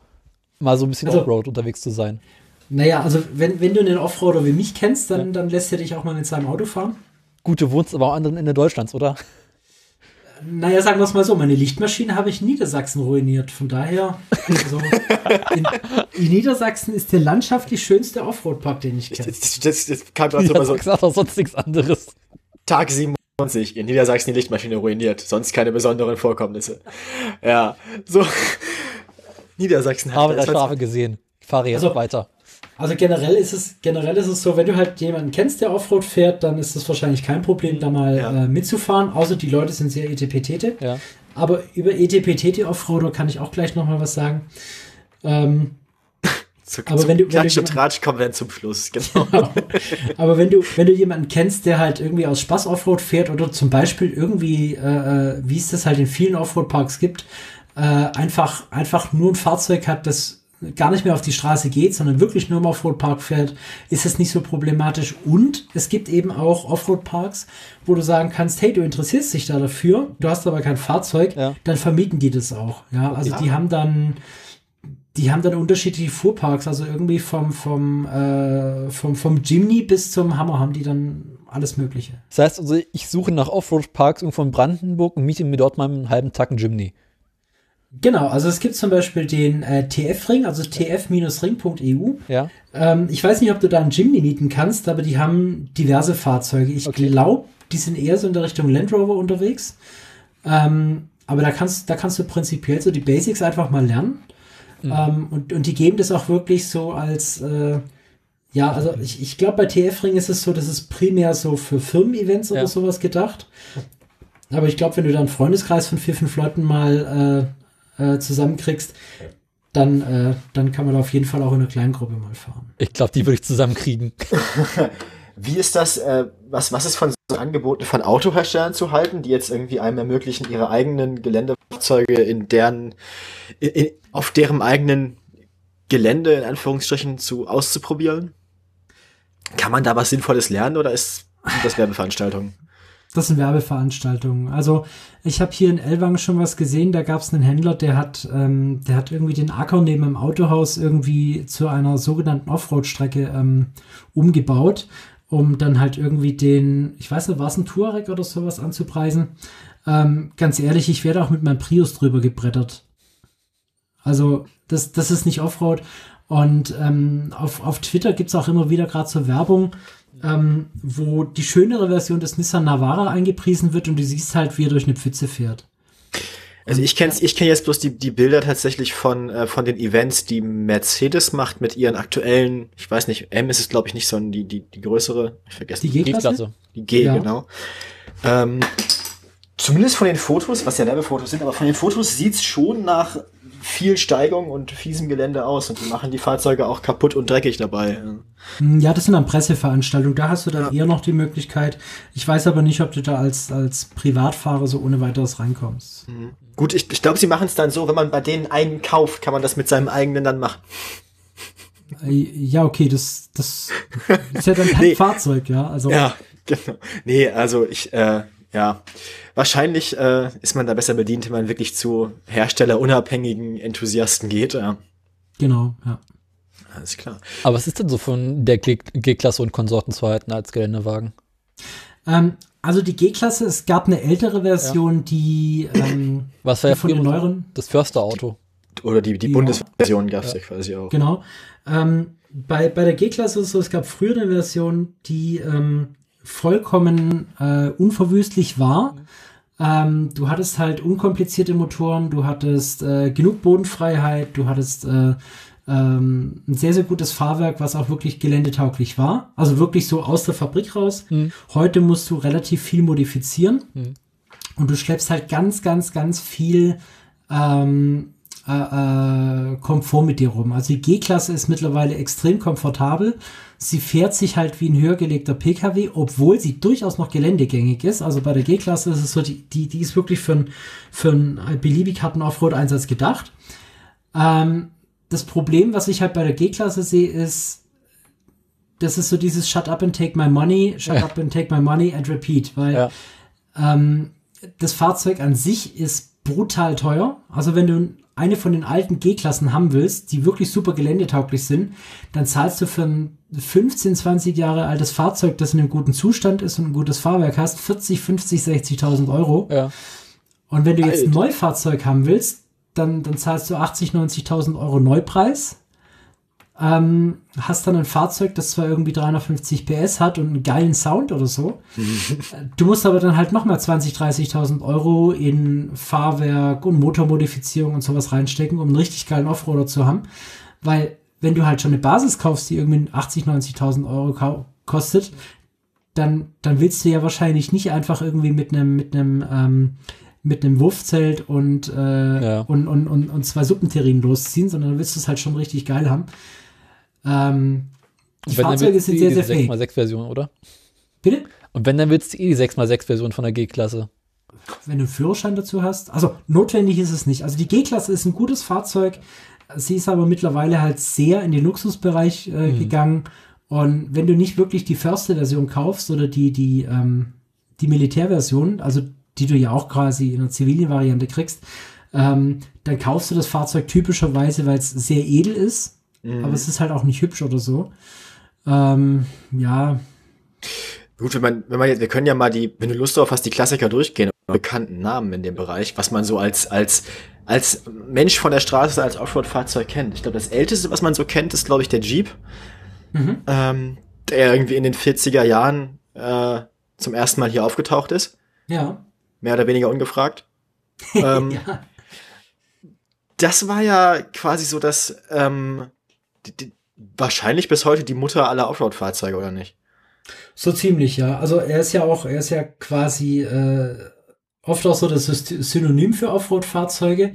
mal so ein bisschen also, Offroad unterwegs zu sein. Naja, also wenn, wenn du einen Offroader wie mich kennst, dann, ja. dann lässt er dich auch mal mit seinem Auto fahren. Gut, du wohnst aber am anderen Ende Deutschlands, oder? Naja, sagen wir es mal so, meine Lichtmaschine habe ich in Niedersachsen ruiniert. Von daher, also in, in, Niedersachsen ist der landschaftlich schönste Offroad-Park, den ich kenne. Das, das, das kam gerade so. Sagt auch sonst nichts anderes. Tag 27, in Niedersachsen die Lichtmaschine ruiniert, sonst keine besonderen Vorkommnisse. Ja, so. Niedersachsen hat Habe der Strafe gesehen. Ich fahre jetzt also, weiter. Also generell ist es generell ist es so, wenn du halt jemanden kennst, der Offroad fährt, dann ist es wahrscheinlich kein Problem, da mal ja. äh, mitzufahren. Außer die Leute sind sehr etpt. Ja. Aber über etpt Offroader kann ich auch gleich noch mal was sagen. Ähm, zu, aber wenn du, wenn du und Tratsch kommen wir zum Schluss, genau. *laughs* genau. Aber wenn du, wenn du jemanden kennst, der halt irgendwie aus Spaß Offroad fährt oder zum Beispiel irgendwie, äh, äh wie es das halt in vielen Offroad-Parks gibt, äh, einfach, einfach nur ein Fahrzeug hat, das gar nicht mehr auf die Straße geht, sondern wirklich nur im Offroad-Park fährt, ist es nicht so problematisch. Und es gibt eben auch Offroad-Parks, wo du sagen kannst, hey, du interessierst dich da dafür, du hast aber kein Fahrzeug, ja. dann vermieten die das auch. Ja, also ja. die haben dann die haben dann unterschiedliche Fuhrparks, also irgendwie vom, vom, äh, vom, vom Jimny bis zum Hammer haben die dann alles Mögliche. Das heißt also, ich suche nach Offroad-Parks irgendwo in Brandenburg und miete mir dort mal einen halben Tag einen Jimny. Genau, also es gibt zum Beispiel den äh, TF-Ring, also tf-ring.eu. Ja. Ähm, ich weiß nicht, ob du da einen Jimny mieten kannst, aber die haben diverse Fahrzeuge. Ich okay. glaube, die sind eher so in der Richtung Land Rover unterwegs. Ähm, aber da kannst, da kannst du prinzipiell so die Basics einfach mal lernen. Mhm. Ähm, und, und die geben das auch wirklich so als, äh, ja, also ich, ich glaube, bei TF-Ring ist es so, dass es primär so für Firmen-Events ja. oder sowas gedacht. Aber ich glaube, wenn du da einen Freundeskreis von vier, fünf Leuten mal äh, äh, zusammenkriegst, dann, äh, dann kann man da auf jeden Fall auch in einer kleinen Gruppe mal fahren. Ich glaube, die würde ich zusammenkriegen. *laughs* Wie ist das, äh, was, was ist von so Angeboten von Autoherstellern zu halten, die jetzt irgendwie einem ermöglichen, ihre eigenen Geländefahrzeuge in deren, in, in, auf deren eigenen Gelände in Anführungsstrichen zu auszuprobieren? Kann man da was Sinnvolles lernen oder ist das Werbeveranstaltungen? Das sind Werbeveranstaltungen. Also ich habe hier in Elwang schon was gesehen, da gab es einen Händler, der hat, ähm, der hat irgendwie den Acker neben dem Autohaus irgendwie zu einer sogenannten Offroad-Strecke ähm, umgebaut, um dann halt irgendwie den, ich weiß nicht, war es ein Touareg oder sowas anzupreisen. Ähm, ganz ehrlich, ich werde auch mit meinem Prius drüber gebrettert. Also das, das ist nicht Offroad. Und ähm, auf, auf Twitter gibt's auch immer wieder gerade so Werbung, ähm, wo die schönere Version des Nissan Navara eingepriesen wird und du siehst halt, wie er durch eine Pfütze fährt. Also ich kenne ich kenn jetzt bloß die, die Bilder tatsächlich von, äh, von den Events, die Mercedes macht mit ihren aktuellen, ich weiß nicht, M ist es glaube ich nicht, sondern die, die, die größere, ich vergesse Die G-Klasse? Die G, Ja. genau. Ähm, zumindest von den Fotos, was ja Werbefotos sind, aber von den Fotos sieht's schon nach viel Steigung und fiesem Gelände aus und die machen die Fahrzeuge auch kaputt und dreckig dabei. Hm, Ja, das sind dann Presseveranstaltungen. Da hast du dann eher noch die Möglichkeit. Ich weiß aber nicht, ob du da als, als Privatfahrer so ohne weiteres reinkommst. Gut, ich, ich glaube, sie machen es dann so, wenn man bei denen einen kauft, kann man das mit seinem eigenen dann machen. Äh, Ja, okay, das, das *laughs* ist ja dann kein Nee. Fahrzeug, ja. Also, Ja, genau. Nee, also ich, äh, ja, wahrscheinlich äh, ist man da besser bedient, wenn man wirklich zu herstellerunabhängigen Enthusiasten geht. Ja, genau, ja. alles klar. Aber was ist denn so von der G-Klasse und Konsorten zu halten als Geländewagen? Ähm, also die G-Klasse, es gab eine ältere Version, die, ähm, Was war die ja von den neueren, das Försterauto? Oder die, die Ja. Bundesversion gab's ja. quasi auch. Genau. Ähm, bei, bei der G-Klasse ist es so, es gab früher eine Version, die ähm, vollkommen äh, unverwüstlich war. Ähm, du hattest halt unkomplizierte Motoren, du hattest äh, genug Bodenfreiheit, du hattest äh, ähm, ein sehr, sehr gutes Fahrwerk, was auch wirklich geländetauglich war. Also wirklich so aus der Fabrik raus. Mhm. Heute musst du relativ viel modifizieren. Mhm. Und du schleppst halt ganz, ganz, ganz viel ähm, äh, äh, Komfort mit dir rum. Also die G-Klasse ist mittlerweile extrem komfortabel. Sie fährt sich halt wie ein höher gelegter PKW, obwohl sie durchaus noch geländegängig ist. Also bei der G-Klasse ist es so, die, die, die ist wirklich für einen für einen beliebig harten Offroad-Einsatz gedacht. Ähm, das Problem, was ich halt bei der G-Klasse sehe, ist, das ist so dieses Shut up and take my money, shut up and take my money and repeat, weil Ja. ähm, das Fahrzeug an sich ist brutal teuer. Also wenn du eine von den alten G-Klassen haben willst, die wirklich super geländetauglich sind, dann zahlst du für ein 15, 20 Jahre altes Fahrzeug, das in einem guten Zustand ist und ein gutes Fahrwerk hast, 40, 50, 60.000 Euro. Ja. Und wenn du jetzt ein Alter. Neufahrzeug haben willst, dann, dann zahlst du 80, 90.000 Euro Neupreis. Ähm, hast dann ein Fahrzeug, das zwar irgendwie 350 PS hat und einen geilen Sound oder so. du musst aber dann halt nochmal 20, 30.000 Euro in Fahrwerk und Motormodifizierung und sowas reinstecken, um einen richtig geilen Offroader zu haben. Weil, wenn du halt schon eine Basis kaufst, die irgendwie 80, 90.000 Euro kostet, dann, dann willst du ja wahrscheinlich nicht einfach irgendwie mit einem, mit einem, ähm, mit einem Wurfzelt und, äh, Ja. und, und, und, und zwei Suppenterrinen losziehen, sondern dann willst du es halt schon richtig geil haben. Ähm, die Fahrzeuge sind eh sehr, die sehr fähig. 6x6-Version, oder? Bitte? Und wenn, dann willst du eh die 6x6-Version von der G-Klasse. Wenn du einen Führerschein dazu hast. Also notwendig ist es nicht. Also die G-Klasse ist ein gutes Fahrzeug. Sie ist aber mittlerweile halt sehr in den Luxusbereich äh, Mhm. gegangen. Und wenn du nicht wirklich die Förster-Version kaufst oder die, die, ähm, die Militärversion, also die du ja auch quasi in der zivilen Variante kriegst, ähm, dann kaufst du das Fahrzeug typischerweise, weil es sehr edel ist. Aber es ist halt auch nicht hübsch oder so. Ähm, ja, Gut, wenn man, wenn man wir können ja mal die, wenn du Lust drauf hast, die Klassiker durchgehen, bekannten Namen in dem Bereich, was man so als, als, als Mensch von der Straße, als Offroad-Fahrzeug kennt. Ich glaube, das älteste, was man so kennt, ist, glaube ich, der Jeep, Mhm. ähm, der irgendwie in den 40er Jahren äh, zum ersten Mal hier aufgetaucht ist. ja, Mehr oder weniger ungefragt. *laughs* ähm, ja. Das war ja quasi so das, ähm, die, die, wahrscheinlich bis heute die Mutter aller Offroad-Fahrzeuge, oder nicht? So ziemlich, ja. Also er ist ja auch, er ist ja quasi äh, oft auch so das Synonym für Offroad-Fahrzeuge.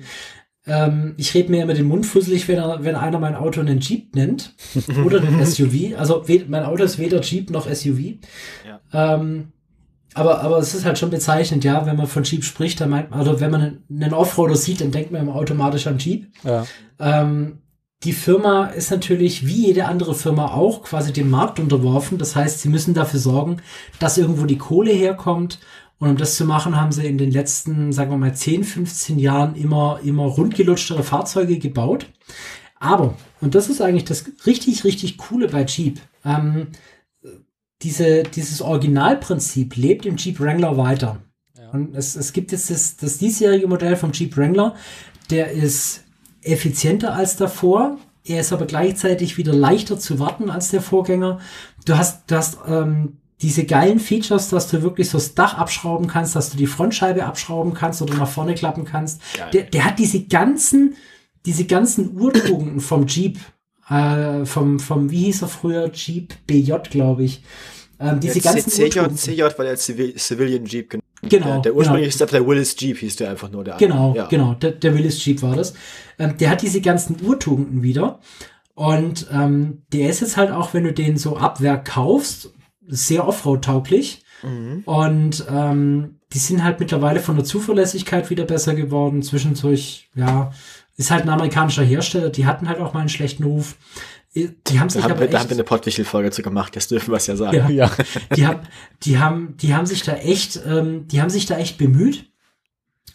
Ähm, ich rede mir immer den Mund fusselig, wenn, er, wenn einer mein Auto einen Jeep nennt *laughs* oder einen SUV. Also mein Auto ist weder Jeep noch SUV. Ja. Ähm, aber, aber es ist halt schon bezeichnend, ja, wenn man von Jeep spricht, dann meint man, also wenn man einen, einen Offroader sieht, dann denkt man immer automatisch an Jeep. Ja. Ähm, die Firma ist natürlich wie jede andere Firma auch quasi dem Markt unterworfen. Das heißt, sie müssen dafür sorgen, dass irgendwo die Kohle herkommt. Und um das zu machen, haben sie in den letzten, sagen wir mal, 10, 15 Jahren immer, immer rundgelutschtere Fahrzeuge gebaut. Aber, und das ist eigentlich das richtig, richtig Coole bei Jeep, ähm, diese, dieses Originalprinzip lebt im Jeep Wrangler weiter. Und es, es gibt jetzt das, das diesjährige Modell vom Jeep Wrangler, der ist effizienter als davor. Er ist aber gleichzeitig wieder leichter zu warten als der Vorgänger. Du hast, du hast ähm, diese geilen Features, dass du wirklich so das Dach abschrauben kannst, dass du die Frontscheibe abschrauben kannst oder nach vorne klappen kannst. Der, der hat diese ganzen, diese ganzen Urtugenden vom Jeep, äh, vom, vom, wie hieß er früher, Jeep BJ, glaube ich. Ähm, diese Ja, ganzen CJ. CJ war der Civil, Civilian Jeep. genau. Genau, Der, der ursprüngliche genau. ist der Willis Jeep, hieß der einfach nur der Genau. Ja. genau. Der, der Willis Jeep war das. Ähm, der hat diese ganzen Urtugenden wieder. Und ähm, der ist jetzt halt auch, wenn du den so ab Werk kaufst, sehr Offroad-tauglich. Mhm. Und ähm, die sind halt mittlerweile von der Zuverlässigkeit wieder besser geworden. Zwischendurch, ja, ist halt ein amerikanischer Hersteller. Die hatten halt auch mal einen schlechten Ruf. Die haben sich Da haben, aber wir, da haben echt, wir eine Pottwichel-Folge zu gemacht, das dürfen wir es ja sagen. Ja. Ja. die haben, die haben, die haben sich da echt, ähm, die haben sich da echt bemüht.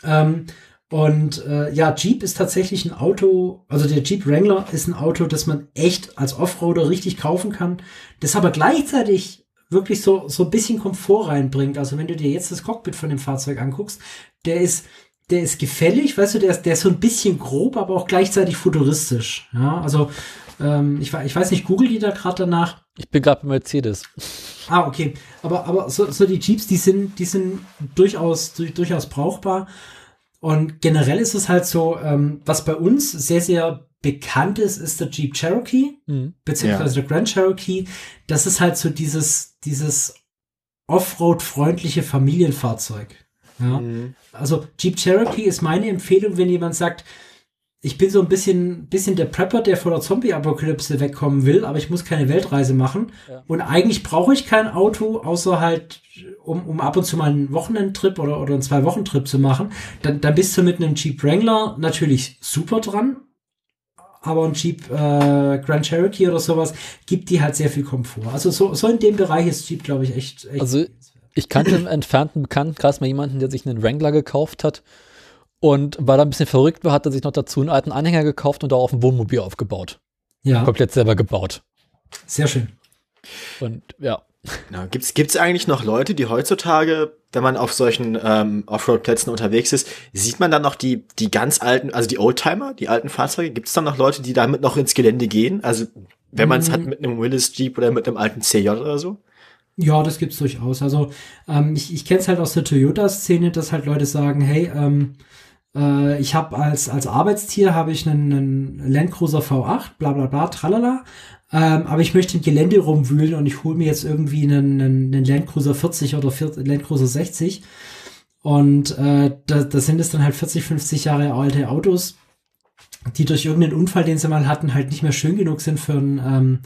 Ähm, und äh, ja, Jeep ist tatsächlich ein Auto, also der Jeep Wrangler ist ein Auto, das man echt als Offroader richtig kaufen kann, das aber gleichzeitig wirklich so so ein bisschen Komfort reinbringt. Also wenn du dir jetzt das Cockpit von dem Fahrzeug anguckst, der ist der ist gefällig, weißt du, der ist, der ist so ein bisschen grob, aber auch gleichzeitig futuristisch. Ja, also ähm, ich, ich weiß nicht, google die da gerade danach. Ich bin gerade bei Mercedes. Ah, okay. Aber, aber so, so die Jeeps, die sind, die sind durchaus, du- durchaus brauchbar. Und generell ist es halt so, ähm, was bei uns sehr, sehr bekannt ist, ist der Jeep Cherokee, Mhm. beziehungsweise der Grand Cherokee. Das ist halt so dieses, dieses Offroad-freundliche Familienfahrzeug. Ja. Mhm. Also Jeep Cherokee ist meine Empfehlung, wenn jemand sagt, ich bin so ein bisschen, bisschen der Prepper, der vor der Zombie-Apokalypse wegkommen will, aber ich muss keine Weltreise machen. Ja. Und eigentlich brauche ich kein Auto, außer halt, um, um ab und zu mal einen Wochenendtrip oder, oder einen Zwei-Wochen-Trip zu machen. Dann, dann bist du mit einem Jeep Wrangler natürlich super dran. Aber ein Jeep äh, Grand Cherokee oder sowas gibt dir halt sehr viel Komfort. Also so, so in dem Bereich ist Jeep, glaube ich, echt, echt Also ich kannte im entfernten Bekanntenkreis mal jemanden, der sich einen Wrangler gekauft hat und weil er ein bisschen verrückt war, hat er sich noch dazu einen alten Anhänger gekauft und darauf ein Wohnmobil aufgebaut. ja, Komplett selber gebaut. sehr schön. Und ja, Genau. Gibt's gibt's eigentlich noch Leute, die heutzutage, wenn man auf solchen ähm, Offroad-Plätzen unterwegs ist, sieht man dann noch die die ganz alten, also die Oldtimer, die alten Fahrzeuge? Gibt's dann noch Leute, die damit noch ins Gelände gehen? Also wenn man es Mm. hat mit einem Willis Jeep oder mit einem alten CJ oder so? Ja, das gibt's durchaus. Also ähm, ich, ich kenne es halt aus der Toyota-Szene, dass halt Leute sagen, hey, ähm, äh, ich habe als als Arbeitstier habe ich einen, einen Land Cruiser V8, bla bla bla, tralala. Ähm, aber ich möchte im Gelände rumwühlen und ich hole mir jetzt irgendwie einen, einen, einen Land Cruiser 40 oder 40, Land Cruiser 60. Und äh, da, da sind es dann halt 40, 50 Jahre alte Autos, die durch irgendeinen Unfall, den sie mal hatten, halt nicht mehr schön genug sind für einen, ähm,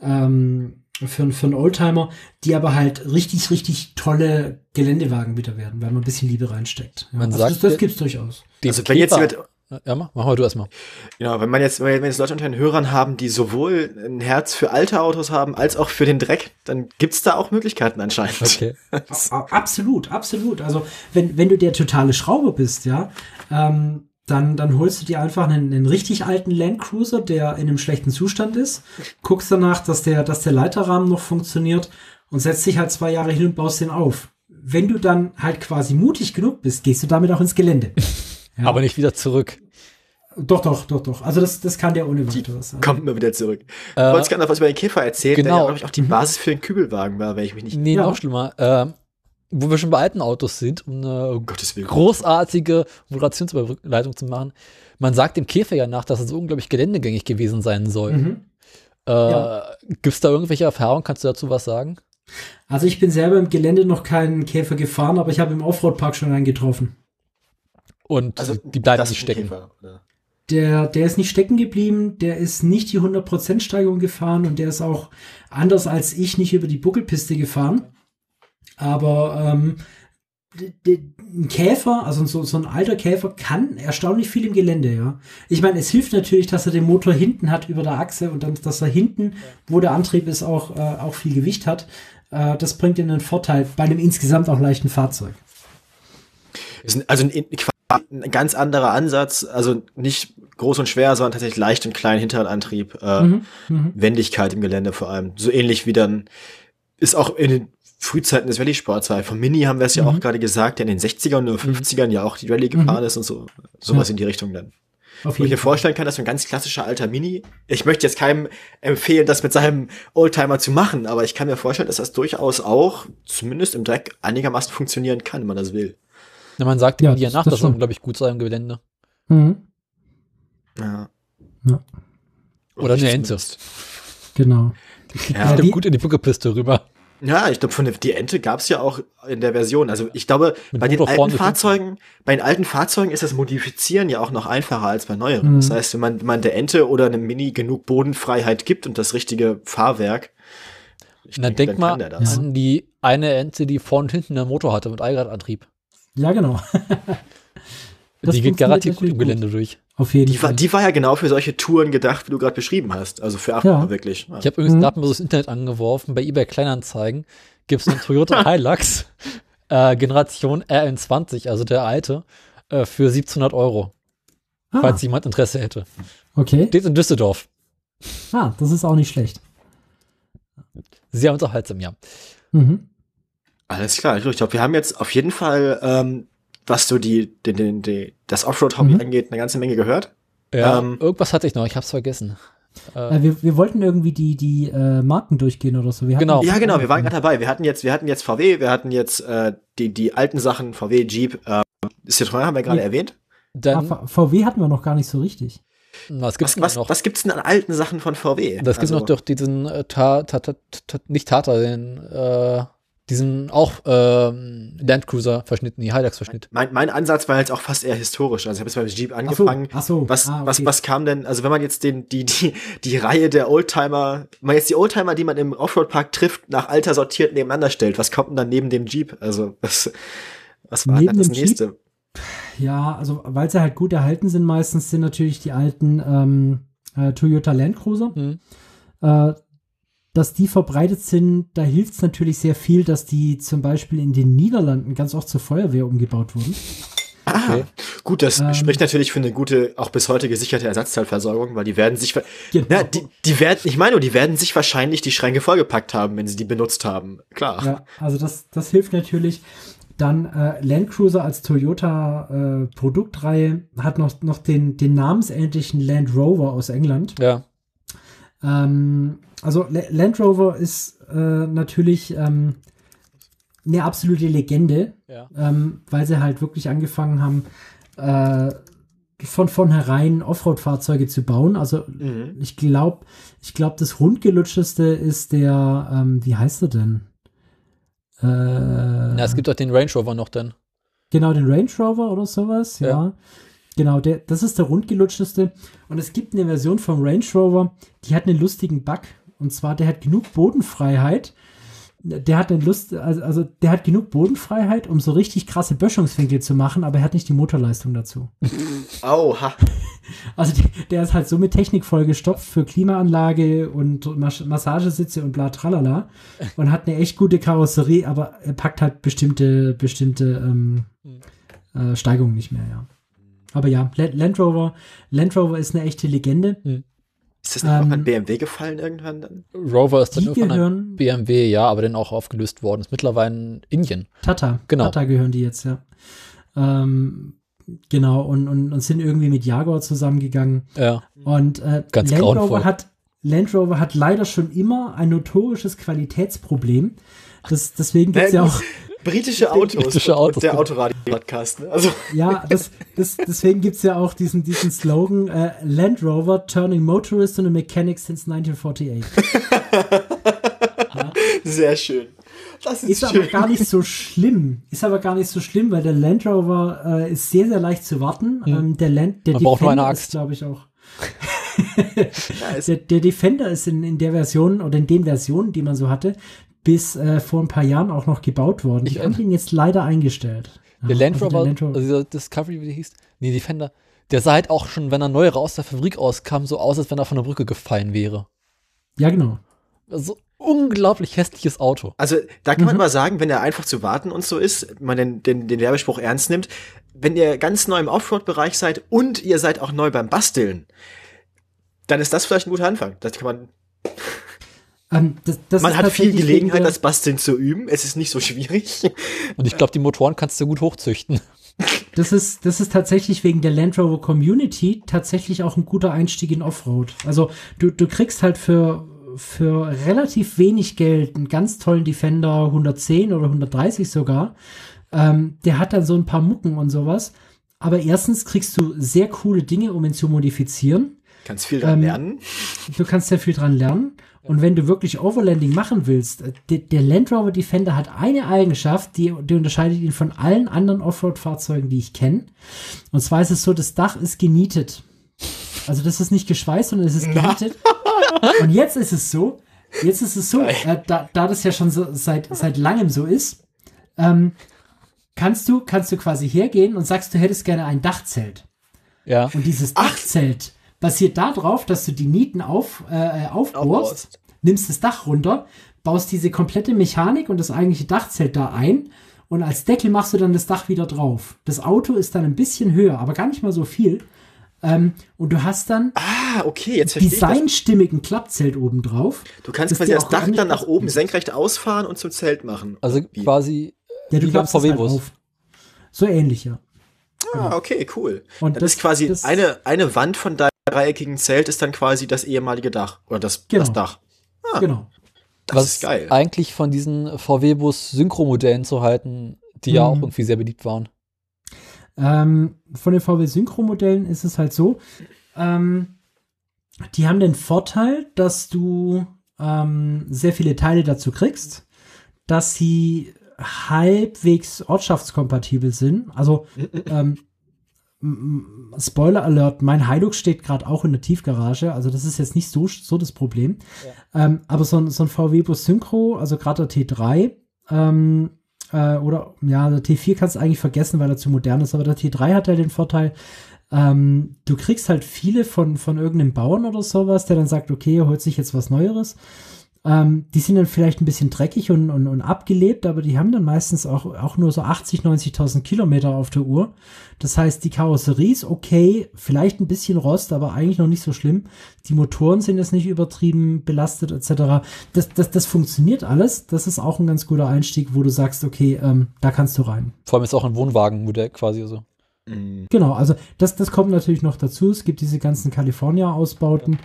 ähm, für, einen- für einen Oldtimer, die aber halt richtig, richtig tolle Geländewagen wieder werden, weil man ein bisschen Liebe reinsteckt. Ja, Man also sagt das, das ja- gibt's durchaus. Also wenn jetzt jemand, ja, mach, mach mal du erstmal. genau, wenn man jetzt, wenn jetzt Leute unter den Hörern haben, die sowohl ein Herz für alte Autos haben, als auch für den Dreck, dann gibt's da auch Möglichkeiten anscheinend. Okay. *laughs* Absolut, absolut. Also wenn, wenn du der totale Schrauber bist, ja, ähm, dann, dann holst du dir einfach einen, einen richtig alten Land Cruiser, der in einem schlechten Zustand ist, guckst danach, dass der, dass der Leiterrahmen noch funktioniert und setzt dich halt zwei Jahre hin und baust den auf. Wenn du dann halt quasi mutig genug bist, gehst du damit auch ins Gelände. *laughs* Ja. Aber nicht wieder zurück. Doch, doch, doch, doch. Also das, das kann der ohne weiteres. Also, Kommt mir wieder zurück. Äh, ich wollte gerade noch was über den Käfer erzählen, der genau. ja, glaube ich, auch die Basis für den Kübelwagen war, wenn ich mich nicht, Nee, Ja. noch schlimmer. Ähm, wo wir schon bei alten Autos sind, um eine um Gottes Willen. großartige Moderationsüberleitung zu machen. Man sagt dem Käfer ja nach, dass er so unglaublich geländegängig gewesen sein soll. Mhm. Äh, Ja. Gibt es da irgendwelche Erfahrungen? Kannst du dazu was sagen? Also ich bin selber im Gelände noch keinen Käfer gefahren, aber ich habe im Offroad-Park schon einen getroffen. Und Also, die bleiben nicht stecken. Käfer? Der, der ist nicht stecken geblieben, der ist nicht die 100% Steigung gefahren und der ist auch anders als ich nicht über die Buckelpiste gefahren. Aber ähm, ein Käfer, also so, so ein alter Käfer, kann erstaunlich viel im Gelände, ja. Ich meine, es hilft natürlich, dass er den Motor hinten hat über der Achse und dann, dass er hinten, wo der Antrieb ist, auch, äh, auch viel Gewicht hat. Äh, das bringt ihm einen Vorteil bei einem insgesamt auch leichten Fahrzeug. Also ein, ein ganz anderer Ansatz, also nicht groß und schwer, sondern tatsächlich leicht und klein Hinterradantrieb, äh, Mhm, mhm. Wendigkeit im Gelände vor allem. So ähnlich wie dann ist auch in den Frühzeiten des Rallye-Sports war. Von Mini haben wir es ja Mhm. auch gerade gesagt, der in den 60ern oder 50ern ja auch die Rallye gefahren ist und so. Sowas in die Richtung dann. Auf Wo ich mir Fall. vorstellen kann, dass so ein ganz klassischer alter Mini, ich möchte jetzt keinem empfehlen, das mit seinem Oldtimer zu machen, aber ich kann mir vorstellen, dass das durchaus auch, zumindest im Dreck, einigermaßen funktionieren kann, wenn man das will. Ja, man sagt, Ja, die das- nach, das das soll, glaube ich, gut sein im Gelände. Mhm. Ja. Ja. Oder eine Ente. Genau. Ja. Stimmt die- gut in die Buckepiste rüber. Ja, ich glaube, von der, die Ente gab's ja auch in der Version. Also ich glaube, Mit bei den alten Fahrzeugen, bei den alten Fahrzeugen ist das Modifizieren ja auch noch einfacher als bei neueren. Mhm. Das heißt, wenn man, wenn man der Ente oder einem Mini genug Bodenfreiheit gibt und das richtige Fahrwerk, ich Na, denke, denk dann mal kann der das. an die eine Ente, die vorne und hinten einen Motor hatte mit Allradantrieb. Ja, genau. *laughs* Die geht garantiert gut im Gelände durch. Auf jeden Die war, Fall. die war ja genau für solche Touren gedacht, wie du gerade beschrieben hast. Also für Achter Ja. wirklich. Ja. Ich habe übrigens Mhm. gerade mal so das Internet angeworfen. Bei eBay Kleinanzeigen gibt es einen Toyota *laughs* Hilux äh, Generation RN20, also der alte, äh, für 1700 Euro, ah, falls jemand Interesse hätte. okay. Steht in Düsseldorf. Ah, das ist auch nicht schlecht. Sehr unterhaltsam, ja. Mhm. Alles klar. Ich glaube, wir haben jetzt auf jeden Fall, ähm, was so die, den, den, die, das Offroad-Hobby Mhm. angeht, eine ganze Menge gehört. ja Ähm, irgendwas hatte ich noch, ich hab's vergessen. Äh, wir, wir wollten irgendwie die, die äh, Marken durchgehen oder so. Genau. Ja, genau, wir waren gerade dabei. Wir hatten jetzt, wir hatten jetzt VW, wir hatten jetzt äh, die, die alten Sachen, VW, Jeep, äh, Citroën haben wir gerade Ja. erwähnt. Ah, dann, V- VW hatten wir noch gar nicht so richtig. was gibt's Was, denn was, noch? was gibt's denn an alten Sachen von VW? das gibt Also, noch durch diesen äh, ta, ta, ta, nicht Tata, den, äh, diesen auch ähm, Landcruiser-Verschnitt, nee, Hilux-Verschnitt. Mein, mein Ansatz war jetzt auch fast eher historisch. Also ich habe jetzt beim Jeep Ach so, angefangen. ach so. Was, ah, was, okay. was kam denn, also wenn man jetzt den, die, die, die Reihe der Oldtimer, wenn man jetzt die Oldtimer, die man im Offroad-Park trifft, nach Alter sortiert nebeneinander stellt, was kommt denn dann neben dem Jeep? Also, was, was war Neben dann das dem Jeep? nächste? Ja, also weil sie halt gut erhalten sind, meistens sind natürlich die alten ähm, äh, Toyota Land Cruiser. Mhm. Äh, dass die verbreitet sind, da hilft es natürlich sehr viel, dass die zum Beispiel in den Niederlanden ganz oft zur Feuerwehr umgebaut wurden. Ah, Okay. gut, das Ähm. spricht natürlich für eine gute, auch bis heute gesicherte Ersatzteilversorgung, weil die werden sich, Genau. na, die, die werden, ich meine, nur, die werden sich wahrscheinlich die Schränke vollgepackt haben, wenn sie die benutzt haben. Klar. Ja, also das, das hilft natürlich. Dann äh, Land Cruiser als Toyota äh, Produktreihe hat noch, noch den, den namensähnlichen Land Rover aus England. Ja. Ähm, also La- Land Rover ist äh, natürlich ähm, eine absolute Legende, Ja. ähm, weil sie halt wirklich angefangen haben, äh, von vornherein Offroad-Fahrzeuge zu bauen. Also Mhm. ich glaube, ich glaube, das rundgelutscheste ist der, ähm, wie heißt er denn? Äh, Na, es gibt auch den Range Rover noch dann. Genau, den Range Rover oder sowas, ja. Ja. Genau, der, das ist der rundgelutscheste. Und es gibt eine Version vom Range Rover, die hat einen lustigen Bug. Und zwar, der hat genug Bodenfreiheit. Der hat eine Lust, also, also der hat genug Bodenfreiheit, um so richtig krasse Böschungswinkel zu machen, aber er hat nicht die Motorleistung dazu. *laughs* Auha. Also der, der ist halt so mit Technik vollgestopft für Klimaanlage und Mas Massagesitze und bla tralala und hat eine echt gute Karosserie, aber er packt halt bestimmte, bestimmte ähm, äh, Steigungen nicht mehr, ja. Aber ja, La- Land Rover, Land Rover ist eine echte Legende. Ist das nicht auch Ähm, an BMW gefallen irgendwann dann? Rover ist dann Die irgendwann ein gehören, BMW, ja, aber dann auch aufgelöst worden. Ist mittlerweile in Indien. Tata, Genau. Tata gehören die jetzt, ja. Ähm, genau, und, und, und sind irgendwie mit Jaguar zusammengegangen. Ja. Und äh, Ganz Land, grauenvoll. Rover hat, Land Rover hat leider schon immer ein notorisches Qualitätsproblem. Das, deswegen gibt's ja Na, auch, Britische Autos, Britische Autos, und der. Autoradio-Podcast. Ne? Also, *laughs* ja, das, das, deswegen gibt's ja auch diesen, diesen Slogan äh, Land Rover turning motorist into a mechanic since 1948. *laughs* sehr schön. Das ist, Ist aber schön. gar nicht so schlimm. Ist aber gar nicht so schlimm, weil der Land Rover äh, ist sehr, sehr leicht zu warten. Ähm, der Land, der Man braucht nur eine Defender Axt. ist, glaube ich, auch. *laughs* Der, der Defender ist in, in der Version oder in den Versionen, die man so hatte, bis äh, vor ein paar Jahren auch noch gebaut worden. Ich Die haben den jetzt leider eingestellt. Der Ja, Land also Rover, der Land Rover also dieser Discovery, wie der hieß, nee, Defender, der sah halt auch schon, wenn er neu raus der Fabrik auskam, so aus, als wenn er von der Brücke gefallen wäre. ja, genau. Also unglaublich hässliches Auto. Also da kann man Mhm. aber sagen, wenn er einfach zu warten und so ist, wenn man den, den, den Werbespruch ernst nimmt, wenn ihr ganz neu im Offroad-Bereich seid und ihr seid auch neu beim Basteln, dann ist das vielleicht ein guter Anfang. Das kann man, Ähm, das, das man ist hat viel Gelegenheit, das Basteln zu üben. Es ist nicht so schwierig. *laughs* Und ich glaube, die Motoren kannst du gut hochzüchten. das ist, das ist tatsächlich wegen der Land Rover Community tatsächlich auch ein guter Einstieg in Offroad. Also du, du kriegst halt für, für relativ wenig Geld einen ganz tollen Defender 110 oder 130 sogar. Ähm, der hat dann so ein paar Mucken und sowas. Aber erstens kriegst du sehr coole Dinge, um ihn zu modifizieren. Kannst viel dran Ähm, lernen. Du kannst sehr viel dran lernen. Und wenn du wirklich Overlanding machen willst, äh, der, der Land Rover Defender hat eine Eigenschaft, die, die unterscheidet ihn von allen anderen Offroad-Fahrzeugen, die ich kenne. Und zwar ist es so, das Dach ist genietet. Also das ist nicht geschweißt, sondern es ist genietet. *laughs* Und jetzt ist es so, jetzt ist es so, äh, da, da das ja schon so seit, seit langem so ist, ähm, kannst du, kannst du quasi hergehen und sagst, du hättest gerne ein Dachzelt. Ja. Und dieses Dachzelt basiert darauf, dass du die Nieten auf, äh, aufbohrst, Aufbaust. nimmst das Dach runter, baust diese komplette Mechanik und das eigentliche Dachzelt da ein und als Deckel machst du dann das Dach wieder drauf. Das Auto ist dann ein bisschen höher, aber gar nicht mal so viel. Ähm, und du hast dann Ah, okay, jetzt verstehe ich das. designstimmigen Klappzelt oben drauf. Du kannst das quasi das Dach dann nach oben senkrecht ausfahren und zum Zelt machen. Also Wie? quasi Ja, du wie beim halt VW-Bus. auf. So ähnlich, ja. Ah, okay, cool. Und dann das- ist quasi das- eine, eine Wand von deinem dreieckigen Zelt ist dann quasi das ehemalige Dach. Oder das, Genau. das Dach. Genau. Das was ist geil. eigentlich von diesen VW-Bus Synchro-Modellen zu halten, die ja Mhm. auch irgendwie sehr beliebt waren. Ähm, von den VW Synchro-Modellen ist es halt so, ähm, die haben den Vorteil, dass du ähm, sehr viele Teile dazu kriegst, dass sie halbwegs ortschaftskompatibel sind. Also *laughs* ähm, Spoiler Alert, mein Hilux steht gerade auch in der Tiefgarage, also das ist jetzt nicht so, so das Problem. Ähm, aber so ein, so ein VW-Bus Synchro, also gerade der T3, ähm, äh, oder ja, der T4 kannst du eigentlich vergessen, weil er zu modern ist, aber der T3 hat halt den Vorteil, ähm, du kriegst halt viele von, von irgendeinem Bauern oder sowas, der dann sagt, okay, er holt sich jetzt was Neueres. Ähm, die sind dann vielleicht ein bisschen dreckig und, und, und abgelebt, aber die haben dann meistens auch, auch nur so 80, 90.000 Kilometer auf der Uhr. Das heißt, die Karosserie ist okay, vielleicht ein bisschen Rost, aber eigentlich noch nicht so schlimm. Die Motoren sind jetzt nicht übertrieben belastet etc. Das, das, das funktioniert alles. Das ist auch ein ganz guter Einstieg, wo du sagst, okay, ähm, da kannst du rein. Vor allem ist auch ein Wohnwagenmodell quasi so. Mhm. Genau, also das, das kommt natürlich noch dazu. Es gibt diese ganzen California-Ausbauten,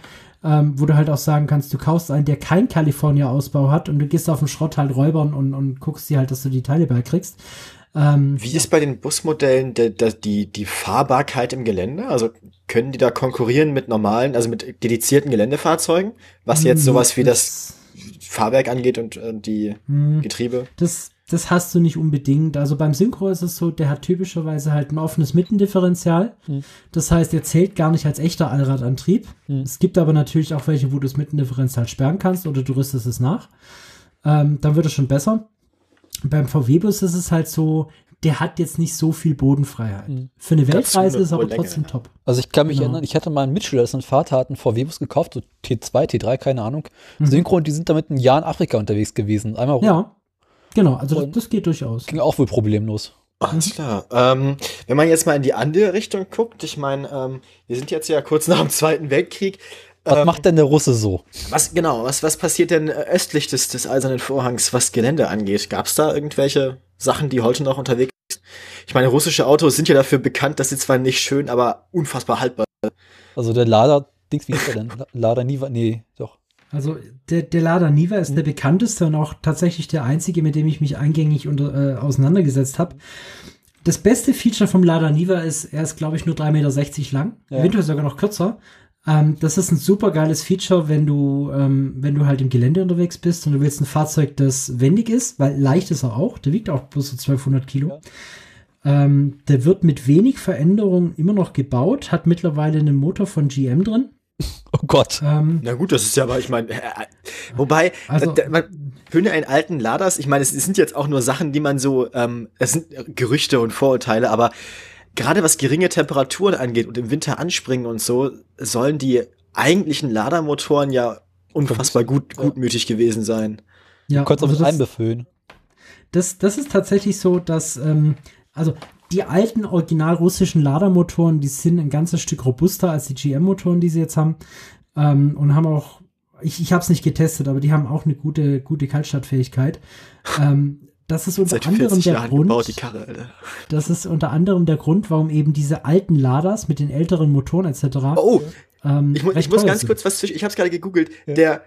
ähm, wo du halt auch sagen kannst, du kaufst einen, der kein California-Ausbau hat und du gehst auf den Schrott halt räubern und, und guckst dir halt, dass du die Teile beikriegst. Ähm, Wie ist bei den Busmodellen der, der, die, die Fahrbarkeit im Gelände? Also können die da konkurrieren mit normalen, also mit dedizierten Geländefahrzeugen, was jetzt sowas wie das Fahrwerk angeht und äh, die Hm, Getriebe? das, das hast du nicht unbedingt. Also beim Synchro ist es so, der hat typischerweise halt ein offenes Mittendifferential. Hm. Das heißt, er zählt gar nicht als echter Allradantrieb. Hm. Es gibt aber natürlich auch welche, wo du das Mittendifferential sperren kannst oder du rüstest es nach. Ähm, dann wird es schon besser. Beim VW-Bus ist es halt so, der hat jetzt nicht so viel Bodenfreiheit. Hm. Für eine Weltreise ist er aber trotzdem ja. top. Also ich kann mich Genau. erinnern, ich hatte mal einen Mitschüler, das ist ein Vater, hat einen VW-Bus gekauft, so T2, T3, keine Ahnung. Mhm. Synchro und die sind damit ein Jahr in Afrika unterwegs gewesen. Einmal rum. Ja, genau, also das, das geht durchaus. Ging auch wohl problemlos. Alles klar. Ähm, wenn man jetzt mal in die andere Richtung guckt, ich meine, ähm, wir sind jetzt ja kurz nach dem Zweiten Weltkrieg. Was Ähm, macht denn der Russe so? Was genau, was, was passiert denn äh, östlich des, des Eisernen Vorhangs, was Gelände angeht? Gab es da irgendwelche Sachen, die heute noch unterwegs sind? Ich meine, russische Autos sind ja dafür bekannt, dass sie zwar nicht schön, aber unfassbar haltbar Also der Lader, Dings, wie ist der denn? La- Lader Niva, nee, doch. Also der, der Lada Niva Mhm. ist der bekannteste und auch tatsächlich der einzige, mit dem ich mich eingängig unter, äh, auseinandergesetzt habe. Das beste Feature vom Lada Niva ist, er ist, glaube ich, nur 3,60 Meter lang, Ja. eventuell sogar noch kürzer. Ähm, das ist ein super geiles Feature, wenn du, ähm, wenn du halt im Gelände unterwegs bist und du willst ein Fahrzeug, das wendig ist, weil leicht ist er auch, der wiegt auch bloß so 1200 Kilo. Ähm, der wird mit wenig Veränderungen immer noch gebaut, hat mittlerweile einen Motor von GM drin. Oh Gott. Ähm, Na gut, das ist ja aber, ich meine, äh, wobei, Also- äh, man, für einen alten Ladas, ich meine, es, es sind jetzt auch nur Sachen, die man so, ähm, es sind Gerüchte und Vorurteile, aber gerade was geringe Temperaturen angeht und im Winter anspringen und so, sollen die eigentlichen Ladermotoren ja unfassbar gut, gutmütig gewesen sein. ja, Du konntest auch also mit das- einbefüllen. Das, das ist tatsächlich so, dass, ähm, also die alten original russischen Ladermotoren, die sind ein ganzes Stück robuster als die GM-Motoren, die sie jetzt haben. Ähm, und haben auch, ich, ich habe es nicht getestet, aber die haben auch eine gute, gute Kaltstadtfähigkeit. ähm, das ist unter Seit anderem 40 der Jahren Grund, gebaut, die Karre, das ist unter anderem der Grund, warum eben diese alten Laders mit den älteren Motoren etc. Oh, ähm, ich, mu ich muss ganz sind. kurz was zwischen, ich habe es gerade gegoogelt. Der,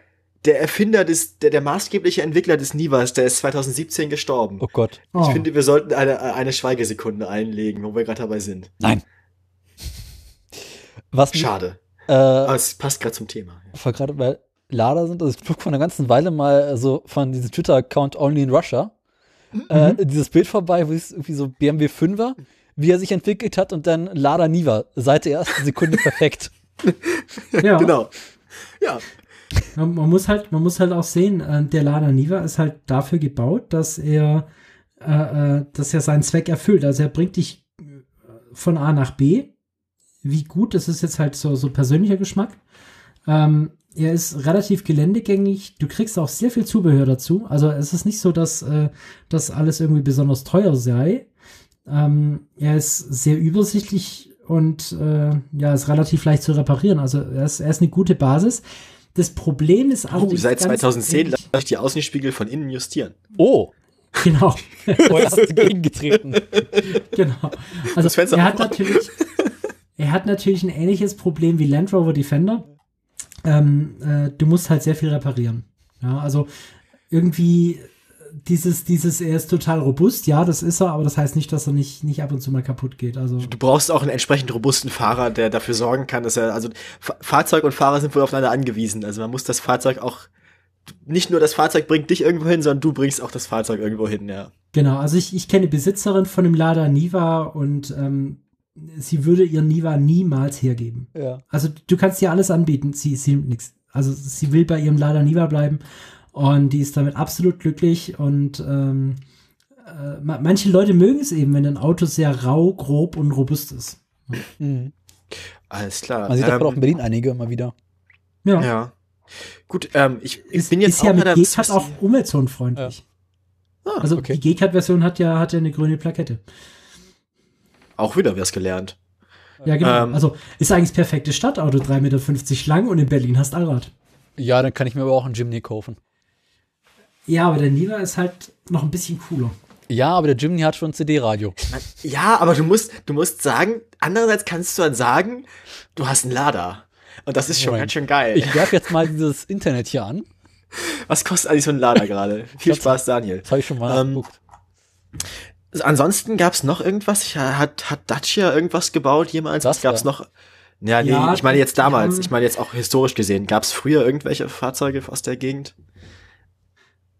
der Erfinder des, der, der maßgebliche Entwickler des Nivas, der ist 2017 gestorben. Oh Gott. Oh, Ich finde, wir sollten eine, eine Schweigesekunde einlegen, wo wir gerade dabei sind. Nein. Was Schade. äh, Aber es passt gerade zum Thema. vor gerade bei Lader sind, also ich gucke vor einer ganzen Weile mal so von diesem Twitter-Account Only in Russia äh, dieses Bild vorbei, wo es irgendwie so BMW 5er, wie er sich entwickelt hat und dann Lada Niva, seit der ersten Sekunde perfekt. *laughs* ja. Genau. Ja, Man, man muss halt, man muss halt auch sehen, äh, der Lada Niva ist halt dafür gebaut, dass er, äh, äh, dass er seinen Zweck erfüllt. Also er bringt dich äh, von A nach B. Wie gut, das ist jetzt halt so, so persönlicher Geschmack. Ähm, er ist relativ geländegängig. Du kriegst auch sehr viel Zubehör dazu. Also es ist nicht so, dass äh, das alles irgendwie besonders teuer sei. Ähm, er ist sehr übersichtlich und äh, ja, ist relativ leicht zu reparieren. Also er ist, er ist eine gute Basis. Das Problem ist oh, allerdings seit ganz 2010 ehrlich- lasse ich die Außenspiegel von innen justieren. Oh, Genau, *laughs* vorher hast du gegengetreten. genau. Also Das Fenster er hat natürlich, er hat natürlich ein ähnliches Problem wie Land Rover Defender. Ähm, äh, du musst halt sehr viel reparieren. Ja, also irgendwie dieses, dieses, er ist total robust, ja, das ist er, aber das heißt nicht, dass er nicht, nicht ab und zu mal kaputt geht. Also Du brauchst auch einen entsprechend robusten Fahrer, der dafür sorgen kann, dass er, also Fa Fahrzeug und Fahrer sind wohl aufeinander angewiesen. Also man muss das Fahrzeug auch, nicht nur das Fahrzeug bringt dich irgendwo hin, sondern du bringst auch das Fahrzeug irgendwo hin, ja. Genau, also ich, ich kenne Besitzerin von dem Lada Niva und ähm, sie würde ihr Niva niemals hergeben. Ja. Also du kannst ihr alles anbieten, sie, sie nimmt nichts. Also sie will bei ihrem Lada Niva bleiben und die ist damit absolut glücklich und ähm, äh, ma- manche Leute mögen es eben, wenn ein Auto sehr rau, grob und robust ist. Mhm. Alles klar. Man sieht Ähm, auch in Berlin einige immer wieder. Ja, Ja. Gut, ähm, ich, ich ist, bin jetzt ist ja auch mit bei der- G-Cut auch umweltzonenfreundlich. Ah, also okay. die G-Cut-Version hat ja, hat ja eine grüne Plakette. auch wieder was gelernt. Ja, genau. Ähm. also ist eigentlich das perfekte Stadtauto, 3,50 Meter lang und in Berlin hast Allrad. Ja, dann kann ich mir aber auch einen Jimny kaufen. Ja, aber der Niva ist halt noch ein bisschen cooler. Ja, aber der Jimny hat schon ein CD-Radio. Ja, aber du musst, du musst sagen, andererseits kannst du dann sagen, du hast einen Lader. Und das ist schon Moment. ganz schön geil. Ich werfe jetzt mal dieses Internet hier an. Was kostet eigentlich so ein Lader gerade? Viel Spaß, Daniel. Das habe ich schon mal Ähm, nachgeguckt. Ansonsten gab's noch irgendwas? Ich, hat, hat Dacia irgendwas gebaut jemals? Was Dacia? gab's noch? Ja, nee, Ja, ich meine jetzt damals. Ich meine jetzt auch historisch gesehen. Gab's früher irgendwelche Fahrzeuge aus der Gegend?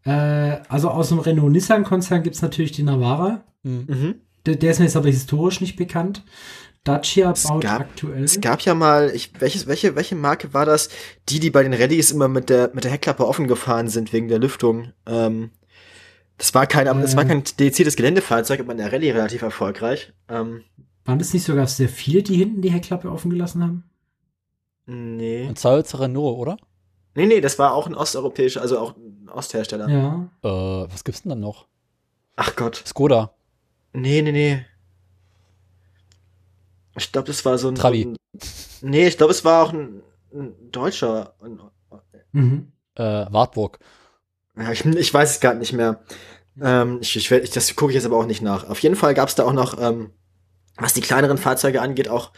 Äh, also aus dem Renault-Nissan-Konzern gibt es natürlich den Navara. Mhm. Mhm. Der, der ist mir jetzt aber historisch nicht bekannt. Dacia Es baut gab- aktuell. Es gab ja mal, ich, welches, welche, welche Marke war das? Die, die bei den Rallyes immer mit der, mit der Heckklappe offen gefahren sind wegen der Lüftung. Ähm, das war kein, aber das war Ähm. kein dediziertes Geländefahrzeug, aber in der Rallye relativ erfolgreich. Ähm, Waren das nicht sogar sehr viele, die hinten die Heckklappe offen gelassen haben? nee. Ein Zahlzer Renault, oder? Nee, nee, das war auch ein osteuropäischer, also auch ein Osthersteller. Ja. Äh, was gibt's denn dann noch? Ach Gott. Skoda. Nee, nee, nee. Ich glaube, das war so ein. Trabi. So ein nee, ich glaube, es war auch ein, ein Deutscher. Ein, Mhm. Äh, Wartburg. ja, ich, ich weiß es gar nicht mehr. Ähm, ich, ich, ich, das gucke ich jetzt aber auch nicht nach. Auf jeden Fall gab es da auch noch, ähm, was die kleineren Fahrzeuge angeht, auch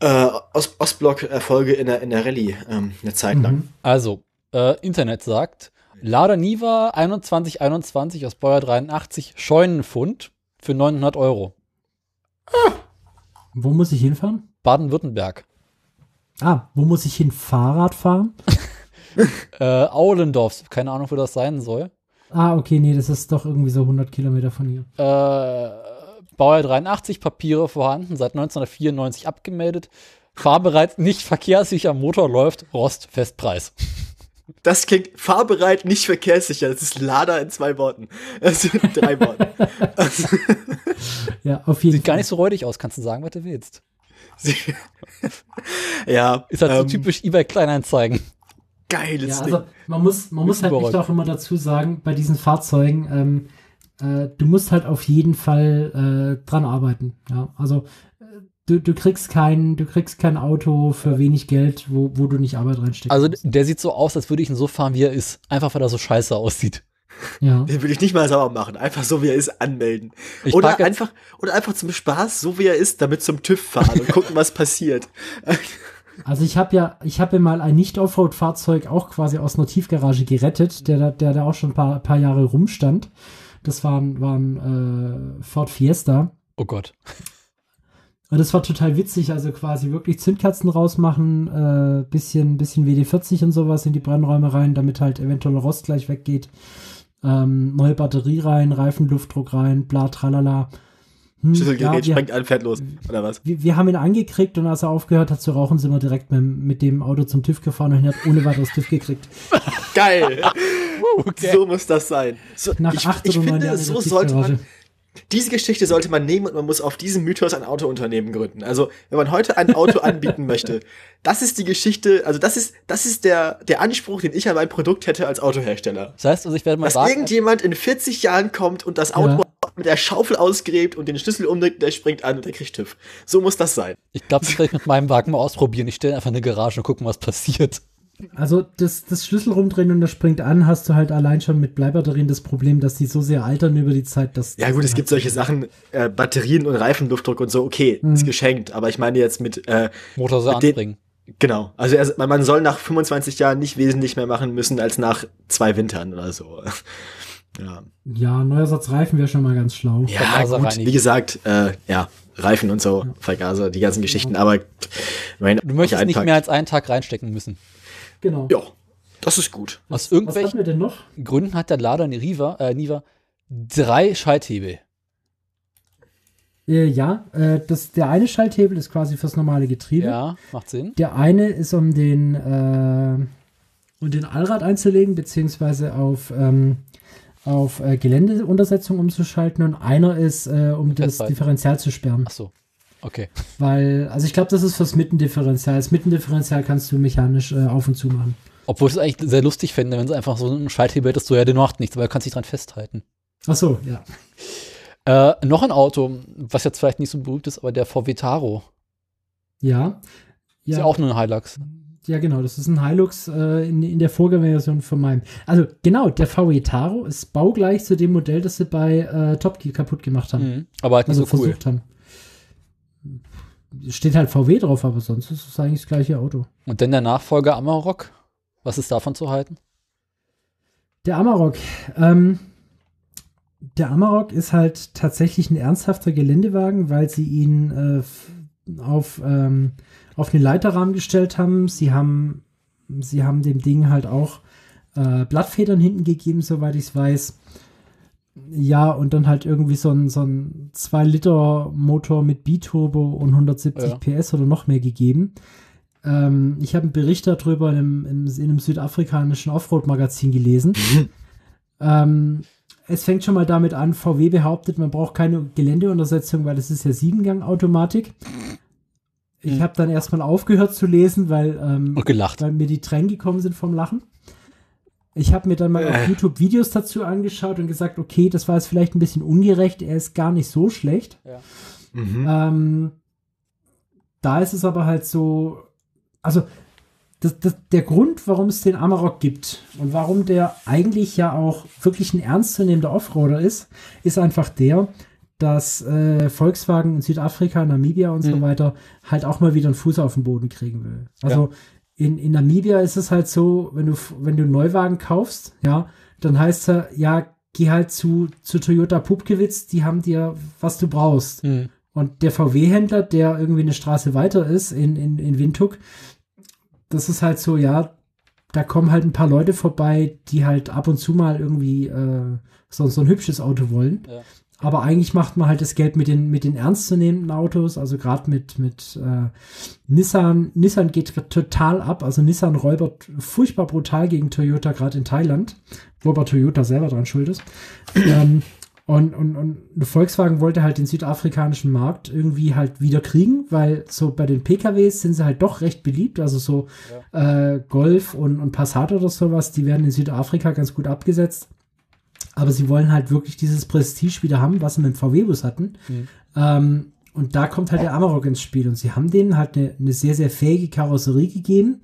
äh, Ost Ostblock-Erfolge in der, in der Rallye ähm, eine Zeit lang. Mhm. Also, äh, Internet sagt, Lada Niva 2121 aus Baujahr 83, Scheunenfund für 900 Euro. Wo muss ich hinfahren? Baden-Württemberg. Ah, wo muss ich hin? Fahrrad fahren? *laughs* Äh, Aulendorf, keine Ahnung, wo das sein soll. Ah, okay, nee, das ist doch irgendwie so 100 Kilometer von hier. Äh, Baujahr 83, Papiere vorhanden, seit 1994 abgemeldet. Fahrbereit, nicht verkehrssicher, Motor läuft, Rost, Festpreis. Das klingt fahrbereit, nicht verkehrssicher. Das ist Lada in zwei Worten. Das sind drei Worte. Also, *laughs* Ja, auf jeden Sieht gar Fall. nicht so räudig aus, kannst du sagen, was du willst. *laughs* ja. Ist halt so ähm, typisch eBay Kleinanzeigen. Geiles Ja, Ding. also man muss, man muss halt echt auch immer dazu sagen, bei diesen Fahrzeugen, ähm, äh, du musst halt auf jeden Fall äh, dran arbeiten. Ja, also äh, du, du kriegst kein, du kriegst kein Auto für wenig Geld, wo, wo du nicht Arbeit reinsteckst. Also der sieht so aus, als würde ich ihn so fahren, wie er ist. Einfach weil er so scheiße aussieht. Ja. Den will ich nicht mal sauber machen. Einfach so, wie er ist, anmelden. Ich oder einfach, oder einfach zum Spaß, so wie er ist, damit zum TÜV fahren und gucken, was passiert. *laughs* Also ich habe ja, ich habe ja mal ein Nicht-Offroad-Fahrzeug auch quasi aus einer Tiefgarage gerettet, der da, der da auch schon ein paar, paar Jahre rumstand. Das war war ein äh, Ford Fiesta. Oh Gott. Und das war total witzig, also quasi wirklich Zündkerzen rausmachen, äh, bisschen, bisschen WD-40 und sowas in die Brennräume rein, damit halt eventuell Rost gleich weggeht. Ähm, neue Batterie rein, Reifenluftdruck rein, bla tralala. Hm, Schlüsselgerät ja, wir, springt an, fährt los. Oder was? wir, wir haben ihn angekriegt und als er aufgehört hat zu rauchen, sind wir direkt mit, mit dem Auto zum TÜV gefahren und er hat ohne weiteres TÜV gekriegt. *laughs* Geil! Okay. *laughs* So muss das sein. So, Nach ich acht ich oder neun finde, Jahren in so sollte man. Diese Geschichte sollte man nehmen und man muss auf diesem Mythos ein Autounternehmen gründen. Also, wenn man heute ein Auto *laughs* anbieten möchte, das ist die Geschichte, also das ist, das ist der, der Anspruch, den ich an mein Produkt hätte als Autohersteller. Das heißt, also ich werde mal Dass sagen, irgendjemand in 40 Jahren kommt und das Auto Ja. mit der Schaufel ausgräbt und den Schlüssel umdreht, der springt an und der kriegt TÜV. So muss das sein. ich glaube, das werde ich mit meinem Wagen mal ausprobieren. Ich stelle einfach in eine Garage und gucken, was passiert. Also das, das Schlüssel rumdrehen und das springt an, hast du halt allein schon mit Bleibatterien das Problem, dass die so sehr altern über die Zeit, dass Ja gut, es gibt solche Sachen, äh, Batterien und Reifenluftdruck und so, okay, ist geschenkt. Aber ich meine jetzt mit, äh, Motor so Mit den- anbringen. genau. Also er, man, soll nach 25 Jahren nicht wesentlich mehr machen müssen als nach zwei Wintern oder so. *laughs* ja. Ja, neuer Satz Reifen wäre schon mal ganz schlau. Ja, Vergaser gut, reinigen. wie gesagt, äh, ja, Reifen und so, Vergaser, die ganzen Geschichten, aber ich meine, Du möchtest nicht mehr als einen Tag reinstecken müssen. Genau. Ja, das ist gut. Aus Was hatten irgendwelchen wir denn noch? Gründen hat der Lader Niva, äh, Niva drei Schalthebel. Äh, ja, äh, das, der eine Schalthebel ist quasi fürs normale Getriebe. Ja, macht Sinn. Der eine ist, um den, äh, um den Allrad einzulegen, beziehungsweise auf, ähm, auf äh, Geländeuntersetzung umzuschalten und einer ist, äh, um das. Differential zu sperren. Ach so. Okay. Weil, also ich glaube, das ist fürs Mittendifferential. Das Mittendifferential kannst du mechanisch äh, auf und zu machen. Obwohl ich es eigentlich sehr lustig fände, wenn es einfach so ein Schalthebel hättest, so ja, der macht nichts, aber du kannst dich dran festhalten. Ach so, ja. Äh, noch ein Auto, was jetzt vielleicht nicht so berühmt ist, aber der VW Taro. Ja. Ist ja auch nur ein Hilux. Ja, genau, das ist ein Hilux äh, in, in der Vorgängerversion von meinem. Also, genau, der VW Taro ist baugleich zu dem Modell, das sie bei äh, Top Gear kaputt gemacht haben. Mhm. Aber halt nicht Also so cool. versucht haben. Steht halt VW drauf, aber sonst ist es eigentlich das gleiche Auto. Und dann der Nachfolger Amarok. Was ist davon zu halten? Der Amarok. Ähm, der Amarok ist halt tatsächlich ein ernsthafter Geländewagen, weil sie ihn äh, auf, ähm, auf den Leiterrahmen gestellt haben. Sie haben, sie haben dem Ding halt auch äh, Blattfedern hinten gegeben, soweit ich es weiß. Ja, und dann halt irgendwie so ein, so ein 2-Liter-Motor mit Biturbo und 170 Ja. PS oder noch mehr gegeben. Ähm, ich habe einen Bericht darüber in einem, in, in einem südafrikanischen Offroad-Magazin gelesen. ähm, es fängt schon mal damit an, VW behauptet, man braucht keine Geländeuntersetzung, weil es ist ja Siebengang-Automatik. Ich Hm. habe dann erstmal aufgehört zu lesen, weil, ähm, weil mir die Tränen gekommen sind vom Lachen. Ich habe mir dann mal auf Äh. YouTube Videos dazu angeschaut und gesagt, okay, das war jetzt vielleicht ein bisschen ungerecht, er ist gar nicht so schlecht. Mhm. Ähm, da ist es aber halt so, also das, das, der Grund, warum es den Amarok gibt und warum der eigentlich ja auch wirklich ein ernstzunehmender Offroader ist, ist einfach der, dass äh, Volkswagen in Südafrika, Namibia und so Mhm. weiter halt auch mal wieder einen Fuß auf den Boden kriegen will. Also in, in Namibia ist es halt so, wenn du, wenn du einen Neuwagen kaufst, ja, dann heißt es ja, geh halt zu, zu Toyota Pupkewitz, die haben dir, was du brauchst. Mhm. Und der VW-Händler, der irgendwie eine Straße weiter ist in, in, in Windhoek, das ist halt so, ja, da kommen halt ein paar Leute vorbei, die halt ab und zu mal irgendwie äh, so, so ein hübsches Auto wollen. Ja. Aber eigentlich macht man halt das Geld mit den, mit den ernstzunehmenden Autos, also gerade mit, mit äh, Nissan. Nissan geht total ab, also Nissan räubert furchtbar brutal gegen Toyota, gerade in Thailand, wo aber Toyota selber dran schuld ist. ähm, und, und, und Volkswagen wollte halt den südafrikanischen Markt irgendwie halt wieder kriegen, weil so bei den PKWs sind sie halt doch recht beliebt. Also so äh, Golf und, und Passat oder sowas, die werden in Südafrika ganz gut abgesetzt. Aber sie wollen halt wirklich dieses Prestige wieder haben, was sie mit dem VW-Bus hatten. Mhm. Ähm, und da kommt halt der Amarok ins Spiel. Und sie haben denen halt eine, eine sehr, sehr fähige Karosserie gegeben.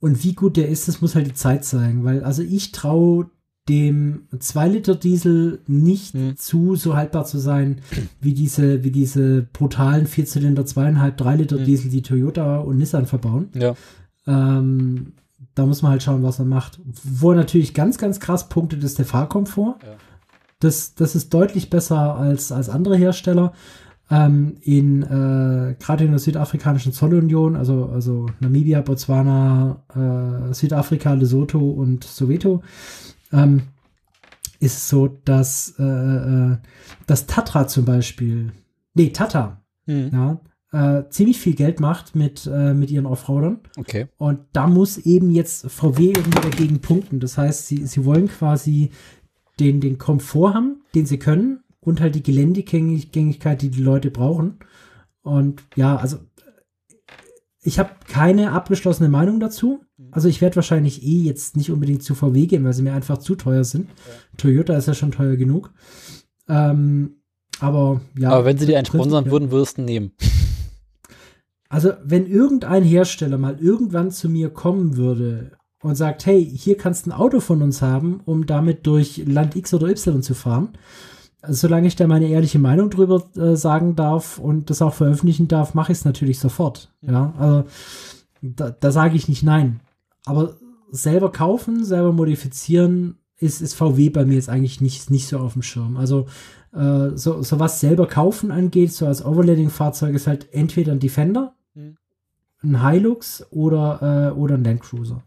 Und wie gut der ist, das muss halt die Zeit zeigen. Weil, also ich traue dem 2 Liter Diesel nicht Hm. zu so haltbar zu sein wie diese wie diese brutalen Vierzylinder 2,5 3 Liter Hm. Diesel, die Toyota und Nissan verbauen. Ja. Ähm, da muss man halt schauen, was er macht. Wo er natürlich ganz, ganz krass punktet, ist der Fahrkomfort. Ja. Das, das ist deutlich besser als, als andere Hersteller. Ähm, in äh, gerade in der südafrikanischen Zollunion, also, also Namibia, Botswana, äh, Südafrika, Lesotho und Soweto, ähm, ist es so, dass äh, äh, das Tatra zum Beispiel, nee, Tata, Hm. ja, äh, ziemlich viel Geld macht mit, äh, mit ihren Offroadern. Okay. Und da muss eben jetzt VW irgendwie dagegen punkten. Das heißt, sie, sie wollen quasi den, den Komfort haben, den sie können, und halt die Geländegängigkeit, die die Leute brauchen. Und ja, also ich habe keine abgeschlossene Meinung dazu. Also ich werde wahrscheinlich eh jetzt nicht unbedingt zu VW gehen, weil sie mir einfach zu teuer sind. Toyota ist ja schon teuer genug. Ähm, aber ja. Aber wenn sie dir einen sponsern würden, würdest du nehmen. Also, wenn irgendein Hersteller mal irgendwann zu mir kommen würde und sagt, hey, hier kannst du ein Auto von uns haben, um damit durch Land X oder Y zu fahren, also, solange ich da meine ehrliche Meinung drüber äh, sagen darf und das auch veröffentlichen darf, mache ich es natürlich sofort. Ja, also da, da sage ich nicht nein. Aber selber kaufen, selber modifizieren, ist, ist VW bei mir jetzt eigentlich nicht, nicht so auf dem Schirm. Also äh, so, so was selber kaufen angeht, so als Overlanding-Fahrzeug ist halt entweder ein Defender. Ein Hilux oder, äh, oder ein Land Cruiser.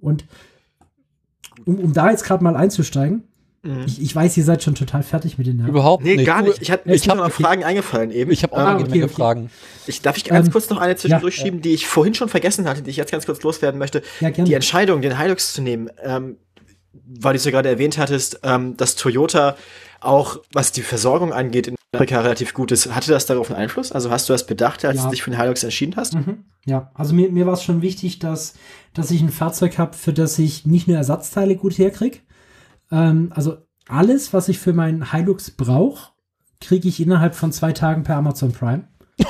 Und um, um da jetzt gerade mal einzusteigen, Mhm. ich, ich weiß, ihr seid schon total fertig mit den Nerven. Überhaupt Nee, nicht. gar Du- nicht. Ich hatte ich ich hab hab- noch Fragen eingefallen eben. Ich habe auch Ah, eine okay, Menge okay. Fragen. Ich, darf ich ganz Ähm, kurz noch eine zwischendurch ja. schieben, die ich vorhin schon vergessen hatte, die ich jetzt ganz kurz loswerden möchte. Ja, gerne. Die Entscheidung, den Hilux zu nehmen, ähm, weil du es ja gerade erwähnt hattest, ähm, dass Toyota auch, was die Versorgung angeht, in Amerika relativ gut ist. Hatte das darauf einen Einfluss? Also hast du das bedacht, als Ja. du dich für den Hilux entschieden hast? Mhm. Ja, also mir, mir war es schon wichtig, dass, dass ich ein Fahrzeug habe, für das ich nicht nur Ersatzteile gut herkriege. Ähm, also alles, was ich für meinen Hilux brauche, kriege ich innerhalb von zwei Tagen per Amazon Prime. *laughs*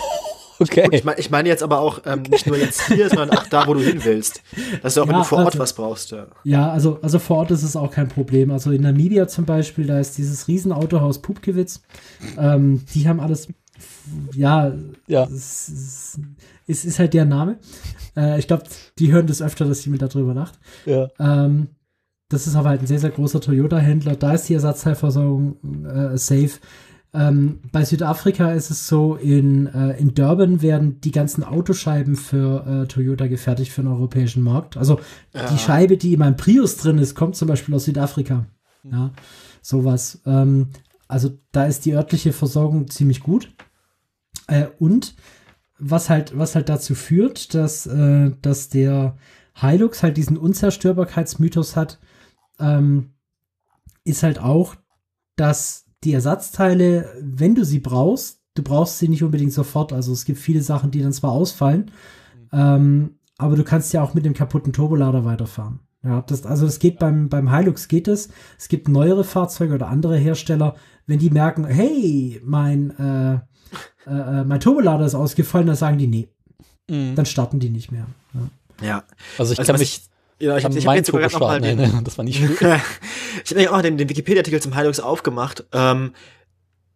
Okay. Ich meine ich meine jetzt aber auch ähm, nicht nur jetzt hier, sondern auch da, wo du hin willst. Dass du auch, wenn Ja, du vor Ort also- was brauchst. Ja. Ja, also, also vor Ort ist es auch kein Problem. Also in Namibia zum Beispiel, da ist dieses Riesenautohaus Pupkewitz. Ähm, die haben alles, ja, Ja. es ist, es ist halt der Name. Äh, ich glaube, die hören das öfter, dass jemand darüber lacht. Ja. Ähm, das ist aber halt ein sehr, sehr großer Toyota-Händler. Da ist die Ersatzteilversorgung äh, safe. Ähm, bei Südafrika ist es so, in, äh, in Durban werden die ganzen Autoscheiben für äh, Toyota gefertigt für den europäischen Markt. Also Ja. die Scheibe, die in meinem Prius drin ist, kommt zum Beispiel aus Südafrika. Ja, sowas. Ähm, also da ist die örtliche Versorgung ziemlich gut. Äh, und was halt, was halt dazu führt, dass, äh, dass der Hilux halt diesen Unzerstörbarkeitsmythos hat, ähm, ist halt auch, dass die Ersatzteile, wenn du sie brauchst, du brauchst sie nicht unbedingt sofort. Also es gibt viele Sachen, die dann zwar ausfallen, ähm, aber du kannst ja auch mit dem kaputten Turbolader weiterfahren. Ja, das, also das geht beim, beim Hilux geht es. Es gibt neuere Fahrzeuge oder andere Hersteller, wenn die merken, hey, mein, äh, äh, äh, mein Turbolader ist ausgefallen, dann sagen die, nee, Mhm. dann starten die nicht mehr. Ja. ja. Also ich Also kann mich ich, ja, ich habe hab jetzt sogar noch mal den, nein, *laughs* das war nicht *laughs* schön. ich habe mir auch den, den Wikipedia-Artikel zum Hilux aufgemacht. Ähm,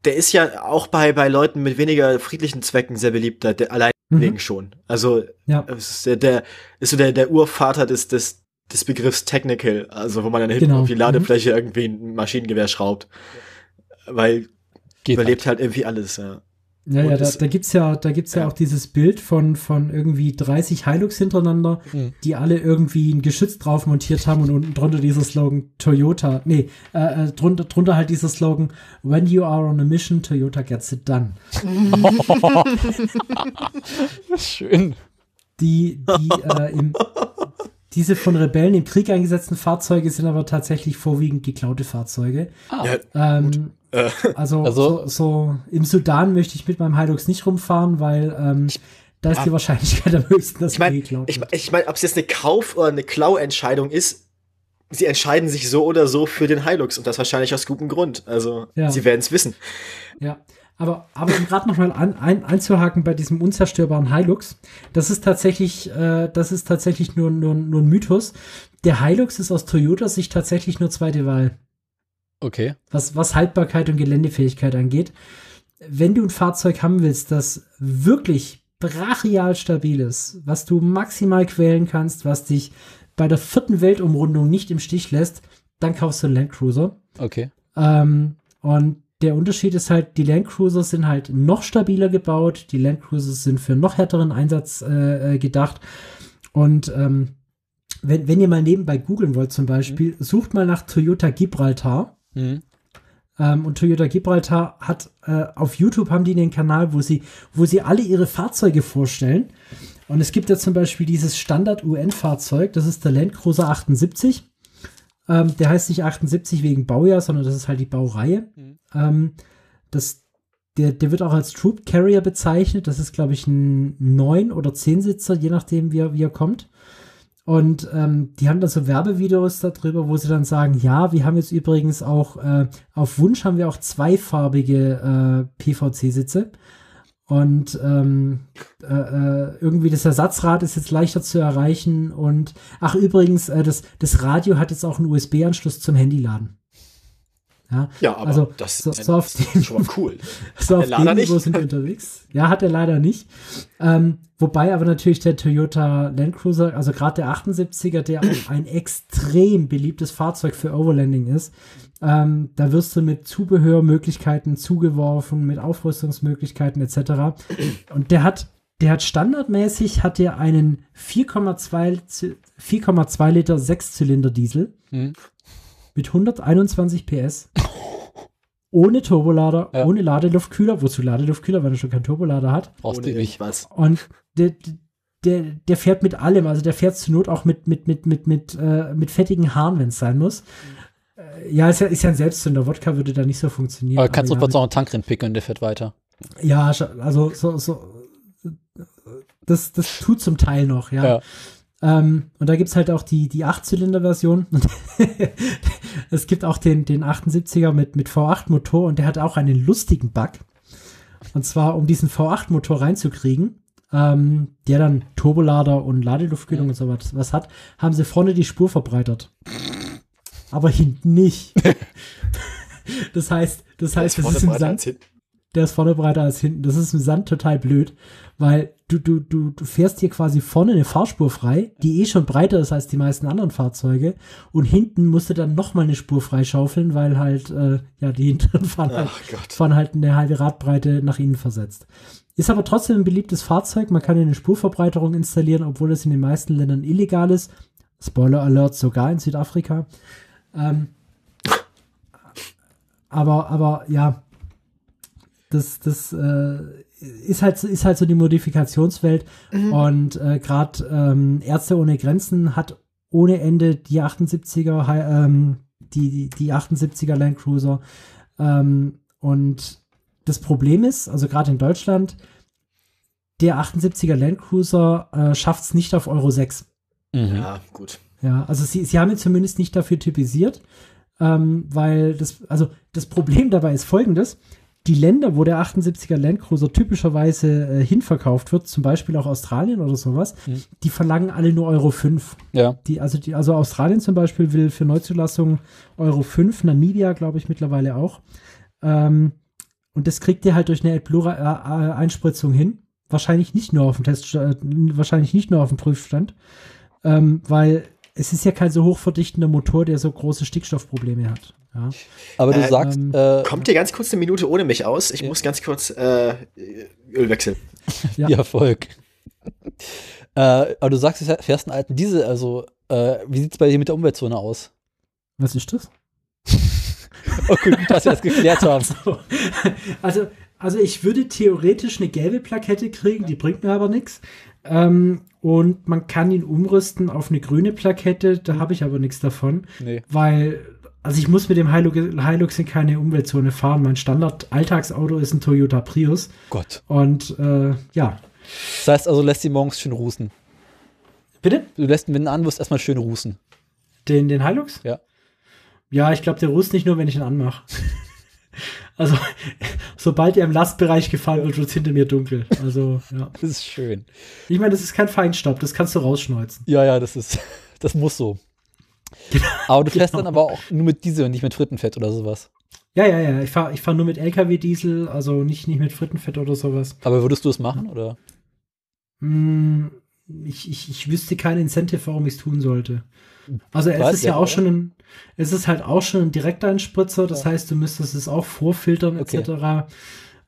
der ist ja auch bei, bei Leuten mit weniger friedlichen Zwecken sehr beliebt, der, der allein Mhm. wegen schon. Also Ja. ist der, der ist so der, der Urvater des, des, des Begriffs Technical, also wo man dann hinten Genau. auf die Ladefläche irgendwie ein Maschinengewehr schraubt. Weil Geht überlebt halt irgendwie alles, ja. Ja, Und ja, da, da gibt's ja, da gibt's ja. Ja. auch dieses Bild von, von irgendwie 30 Hilux hintereinander, Mhm. die alle irgendwie ein Geschütz drauf montiert haben und unten drunter dieser Slogan Toyota, nee, äh, äh, drunter, drunter halt dieser Slogan When you are on a mission, Toyota gets it done. *laughs* Schön. Die, die, äh, im, diese von Rebellen im Krieg eingesetzten Fahrzeuge sind aber tatsächlich vorwiegend geklaute Fahrzeuge. Ah, Ähm, äh, Also, Also- so, so im Sudan möchte ich mit meinem Hilux nicht rumfahren, weil ähm, da ist Ja. die Wahrscheinlichkeit am höchsten, dass ich meine, mir geklaut ich, wird. ich mein, ob es jetzt eine Kauf- oder eine Klau-Entscheidung ist, sie entscheiden sich so oder so für den Hilux und das wahrscheinlich aus gutem Grund. Also, Ja. sie werden es wissen. Ja, Aber, aber um gerade nochmal an, ein, einzuhaken bei diesem unzerstörbaren Hilux, das ist tatsächlich, äh, das ist tatsächlich nur, nur, nur ein Mythos. Der Hilux ist aus Toyotas Sicht tatsächlich nur zweite Wahl. Okay. Was, was Haltbarkeit und Geländefähigkeit angeht. Wenn du ein Fahrzeug haben willst, das wirklich brachial stabil ist, was du maximal quälen kannst, was dich bei der vierten Weltumrundung nicht im Stich lässt, dann kaufst du einen Land Cruiser. Okay. Ähm, und der Unterschied ist halt, die Land Cruiser sind halt noch stabiler gebaut, die Land Cruiser sind für noch härteren Einsatz äh, äh, gedacht. Und ähm, wenn, wenn ihr mal nebenbei googeln wollt zum Beispiel, mhm. sucht mal nach Toyota Gibraltar. Mhm. Ähm, und Toyota Gibraltar hat äh, auf YouTube haben die den Kanal, wo sie, wo sie alle ihre Fahrzeuge vorstellen. Und es gibt ja zum Beispiel dieses Standard-UN-Fahrzeug, das ist der Land Cruiser 78. Ähm, der heißt nicht 78 wegen Baujahr, sondern das ist halt die Baureihe. Mhm. Ähm, das, der, der wird auch als Troop Carrier bezeichnet. Das ist, glaube ich, ein 9- oder 10-Sitzer, je nachdem, wie er, wie er kommt. Und ähm, die haben dann so Werbevideos darüber, wo sie dann sagen, ja, wir haben jetzt übrigens auch, äh, auf Wunsch haben wir auch zweifarbige äh, PVC-Sitze. Und ähm, äh, äh, irgendwie das Ersatzrad ist jetzt leichter zu erreichen. Und ach übrigens, äh, das, das Radio hat jetzt auch einen USB-Anschluss zum Handyladen. Ja, ja aber also, das so, so auf ist schon mal cool. *laughs* so auf dem Niveau sind wir unterwegs. Ja, hat er leider nicht. Ähm, wobei aber natürlich der Toyota Land Cruiser, also gerade der 78er, der auch ein *clears throat* extrem beliebtes Fahrzeug für Overlanding ist, ähm, da wirst du mit Zubehörmöglichkeiten zugeworfen, mit Aufrüstungsmöglichkeiten etc. Und der hat, der hat standardmäßig hat er einen 4,2 Liter Sechszylinder Diesel mhm. Mit 121 PS. *laughs* ohne Turbolader, ja. ohne Ladeluftkühler, wozu Ladeluftkühler, weil er schon keinen Turbolader hat. Brauchst du nicht was. Und der, der, der fährt mit allem, also der fährt zur Not auch mit, mit, mit, mit, mit, äh, mit fettigen Haaren, wenn es sein muss. Mhm. Ja, ist ja, ist ja ein Selbstzünder. Wodka würde da nicht so funktionieren. Aber kannst du ja, auch einen Tank pickeln, der fährt weiter. Ja, also so, so das, das tut zum Teil noch, ja. ja. Ähm, und da gibt es halt auch die, die 8-Zylinder-Version. *laughs* es gibt auch den, den 78er mit, mit V8-Motor und der hat auch einen lustigen Bug. Und zwar, um diesen V8-Motor reinzukriegen, ähm, der dann Turbolader und Ladeluftkühlung ja. und so was, was hat, haben sie vorne die Spur verbreitert aber hinten nicht. *laughs* das heißt, das heißt, das ist im Sand. Der ist vorne breiter als hinten. Das ist im Sand total blöd, weil du, du, du, du fährst hier quasi vorne eine Fahrspur frei, die eh schon breiter ist als die meisten anderen Fahrzeuge, und hinten musst du dann nochmal eine Spur freischaufeln, weil halt, äh, ja, die *laughs* hinteren fahren, halt, fahren halt eine halbe Radbreite nach innen versetzt. Ist aber trotzdem ein beliebtes Fahrzeug. Man kann eine Spurverbreiterung installieren, obwohl es in den meisten Ländern illegal ist. Spoiler Alert, sogar in Südafrika. Ähm, aber, aber ja, das, das äh, ist, halt, ist halt so die Modifikationswelt. Mhm. Und äh, gerade ähm, Ärzte ohne Grenzen hat ohne Ende die 78er, ähm, die, die, die 78er Land Cruiser. Ähm, und das Problem ist, also gerade in Deutschland, der 78er Land Cruiser äh, schafft es nicht auf Euro 6. Mhm. Ja, gut. Ja, also sie, sie haben ihn zumindest nicht dafür typisiert, ähm, weil das, also das Problem dabei ist folgendes. Die Länder, wo der 78er Landcruiser typischerweise äh, hinverkauft wird, zum Beispiel auch Australien oder sowas, mhm. die verlangen alle nur Euro 5. Ja. Die, also, die, also Australien zum Beispiel will für Neuzulassung Euro 5, Namibia glaube ich mittlerweile auch. Ähm, und das kriegt ihr halt durch eine AdBlue-Einspritzung hin. Wahrscheinlich nicht nur auf dem Test, äh, wahrscheinlich nicht nur auf dem Prüfstand, ähm, weil es ist ja kein so hochverdichtender Motor, der so große Stickstoffprobleme hat. Ja. Aber du äh, sagst, ähm, äh, kommt dir ganz kurz eine Minute ohne mich aus? Ich ja. muss ganz kurz äh, Öl wechseln. *laughs* Ja, ja Volk. äh, aber du sagst, du fährst einen alten Diesel, also äh, wie sieht es bei dir mit der Umweltzone aus? Was ist das? *laughs* okay, gut, dass wir das geklärt haben. *laughs* Also, also, also ich würde theoretisch eine gelbe Plakette kriegen, die bringt mir aber nichts. Ähm, und man kann ihn umrüsten auf eine grüne Plakette, da habe ich aber nichts davon. Nee. Weil, also ich muss mit dem Hilux, Hilux in keine Umweltzone fahren. Mein Standard-Alltagsauto ist ein Toyota Prius. Gott. Und äh, ja. Das heißt also, lässt die morgens schön rußen. Bitte? Du lässt, wenn du anwirst, erstmal schön rußen. Den, den Hilux? Ja. Ja, ich glaube, der rußt nicht nur, wenn ich ihn anmache. *laughs* Also, *laughs* sobald er im Lastbereich gefahren wird, wird es hinter mir dunkel. Also, ja. Das ist schön. Ich meine, das ist kein Feinstaub, das kannst du rausschneuzen. Ja, ja, das ist, *laughs* das muss so. Aber du fährst genau. dann aber auch nur mit Diesel und nicht mit Frittenfett oder sowas. Ja, ja, ja. Ich fahre ich fahr nur mit LKW-Diesel, also nicht, nicht mit Frittenfett oder sowas. Aber würdest du es machen, oder? Hm, ich, ich, ich wüsste kein Incentive, warum ich es tun sollte. Also es Weiß ist ja, ja auch oder? schon ein, es ist halt auch schon ein Direkteinspritzer, das Ja. heißt, du müsstest es auch vorfiltern Okay. etc.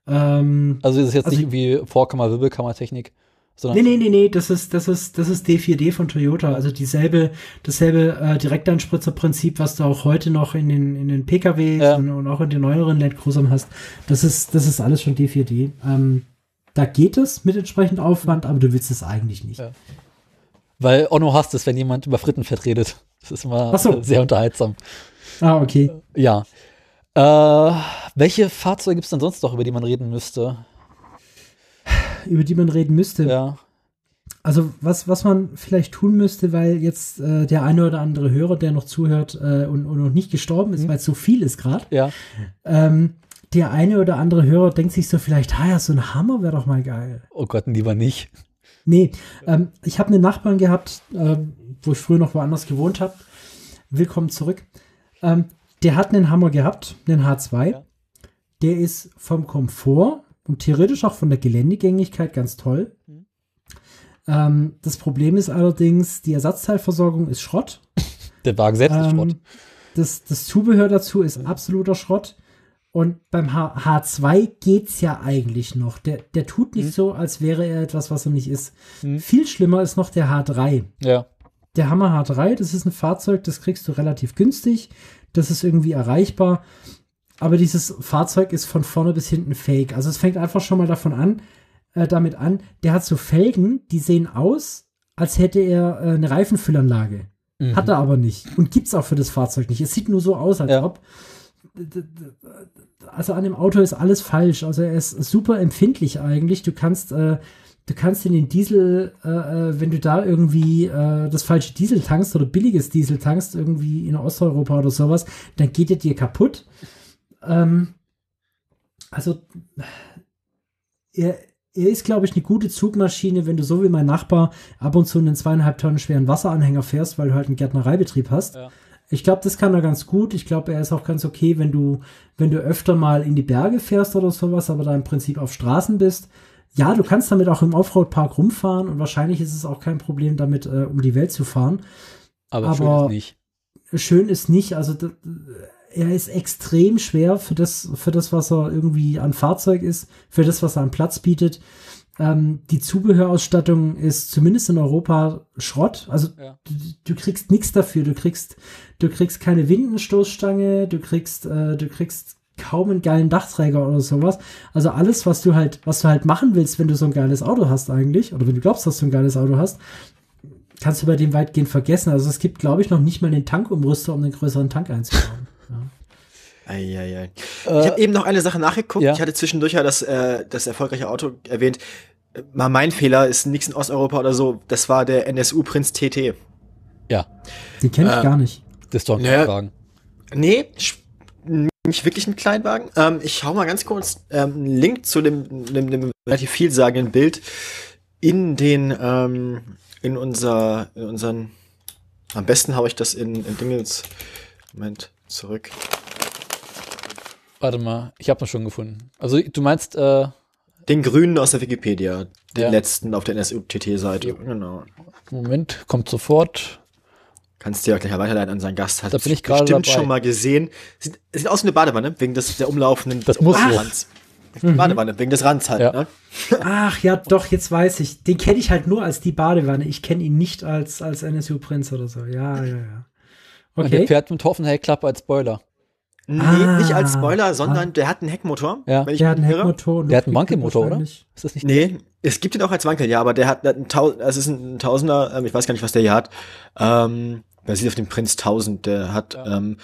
Ähm, Also ist es jetzt Also nicht irgendwie Vorkammer, Wirbelkammer-Technik, sondern nee, nee, nee, nee, das ist, das ist, das ist D4D von Toyota, also dieselbe, dasselbe äh, Direkteinspritzerprinzip, was du auch heute noch in den, in den PKWs Ja. und, und auch in den neueren Land Cruisern hast. Das ist, das ist alles schon D4D. Ähm, da geht es mit entsprechend Aufwand, aber du willst es eigentlich nicht. Ja. Weil Onno hasst es, wenn jemand über Frittenfett redet. Das ist immer so. sehr unterhaltsam. Ah, okay. Ja. Äh, welche Fahrzeuge gibt es denn sonst noch, über die man reden müsste? Über die man reden müsste. Ja. Also was, was man vielleicht tun müsste, weil jetzt äh, der eine oder andere Hörer, der noch zuhört äh, und, und noch nicht gestorben ist, Mhm. weil es so viel ist gerade, Ja. ähm, der eine oder andere Hörer denkt sich so vielleicht, ah ja, so ein Hammer wäre doch mal geil. Oh Gott, lieber nicht. Nee, ähm, ich habe einen Nachbarn gehabt, ähm, wo ich früher noch woanders gewohnt habe. Willkommen zurück. Ähm, der hat einen Hammer gehabt, einen H2. Ja. Der ist vom Komfort und theoretisch auch von der Geländegängigkeit ganz toll. Mhm. Ähm, das Problem ist allerdings, die Ersatzteilversorgung ist Schrott. Der Wagen selbst ist Schrott. Ähm, das, das Zubehör dazu ist absoluter Schrott. Und beim H H2 geht's ja eigentlich noch. Der, der tut nicht Mhm. so, als wäre er etwas, was er nicht ist. Mhm. Viel schlimmer ist noch der H3. Ja. Der Hammer H3, das ist ein Fahrzeug, das kriegst du relativ günstig. Das ist irgendwie erreichbar. Aber dieses Fahrzeug ist von vorne bis hinten fake. Also es fängt einfach schon mal davon an, äh, damit an, der hat so Felgen, die sehen aus, als hätte er äh, eine Reifenfüllanlage. Mhm. Hat er aber nicht. Und gibt's auch für das Fahrzeug nicht. Es sieht nur so aus, als Ja. ob. Also an dem Auto ist alles falsch. Also er ist super empfindlich eigentlich. Du kannst, äh, du kannst in den Diesel, äh, äh, wenn du da irgendwie äh, das falsche Diesel tankst oder billiges Diesel tankst, irgendwie in Osteuropa oder sowas, dann geht er dir kaputt. Ähm, also er, er ist, glaube ich, eine gute Zugmaschine, wenn du so wie mein Nachbar ab und zu einen zweieinhalb Tonnen schweren Wasseranhänger fährst, weil du halt einen Gärtnereibetrieb hast. Ja. Ich glaube, das kann er ganz gut. Ich glaube, er ist auch ganz okay, wenn du, wenn du öfter mal in die Berge fährst oder sowas, aber da im Prinzip auf Straßen bist. Ja, du kannst damit auch im Offroad-Park rumfahren und wahrscheinlich ist es auch kein Problem, damit äh, um die Welt zu fahren. Aber, schön aber- ist nicht. Schön ist nicht, also er ist extrem schwer für das, für das, was er irgendwie an Fahrzeug ist, für das, was er an Platz bietet. Ähm, die Zubehörausstattung ist zumindest in Europa Schrott. Also Ja. du, du kriegst nichts dafür. Du kriegst, du kriegst keine Windenstoßstange, du kriegst, äh, du kriegst kaum einen geilen Dachträger oder sowas. Also alles, was du halt, was du halt machen willst, wenn du so ein geiles Auto hast eigentlich, oder wenn du glaubst, dass du ein geiles Auto hast, kannst du bei dem weitgehend vergessen. Also es gibt, glaube ich, noch nicht mal den Tankumrüster, um einen größeren Tank einzubauen. Ja. Eieiei. Ich Äh, habe eben noch eine Sache nachgeguckt. ja. Ich hatte zwischendurch ja das, äh, das erfolgreiche Auto erwähnt. Äh, Mal mein Fehler, ist nichts in Osteuropa oder so. Das war der NSU Prinz TT. ja, Den kenne ich Äh, gar nicht. das ist doch ein Naja. Wagen. Nee, nicht wirklich ein Kleinwagen. Ähm, ich schau mal ganz kurz ähm, einen Link zu dem, dem, dem relativ vielsagenden Bild in den, ähm, in unser, in unseren, am besten habe ich das in, in Dingens, Moment, zurück. Warte mal, ich habe ihn schon gefunden. Also du meinst, äh, Den grünen aus der Wikipedia. Den Ja. letzten auf der NSU-TT-Seite. Genau. Moment, kommt sofort. Kannst du ja gleich weiterleiten an seinen Gast. Hat Da bin ich gerade bestimmt dabei. schon mal gesehen. Sieht, sieht aus wie eine Badewanne, wegen des, der umlaufenden Das muss so. Rands. Badewanne, wegen des Rands halt, Ja. ne? Ach ja, doch, jetzt weiß ich. Den kenne ich halt nur als die Badewanne. Ich kenne ihn nicht als, als NSU Prinz oder so. Ja, ja, ja. Und der Okay. fährt mit offener Heckklappe als Spoiler. Nee, Ah. nicht als Spoiler, sondern der hat einen Heckmotor. Ja. wenn ich Der hat einen. Heckmotor. Der hat einen Wankelmotor, oder? Ist das nicht? Nee, es gibt ihn auch als Wankel, ja, aber der hat einen Tausend, es ist ein Tausender, ähm, ich weiß gar nicht, was der hier hat. Ähm, basiert auf dem Prinz 1000, der hat Ja. ähm,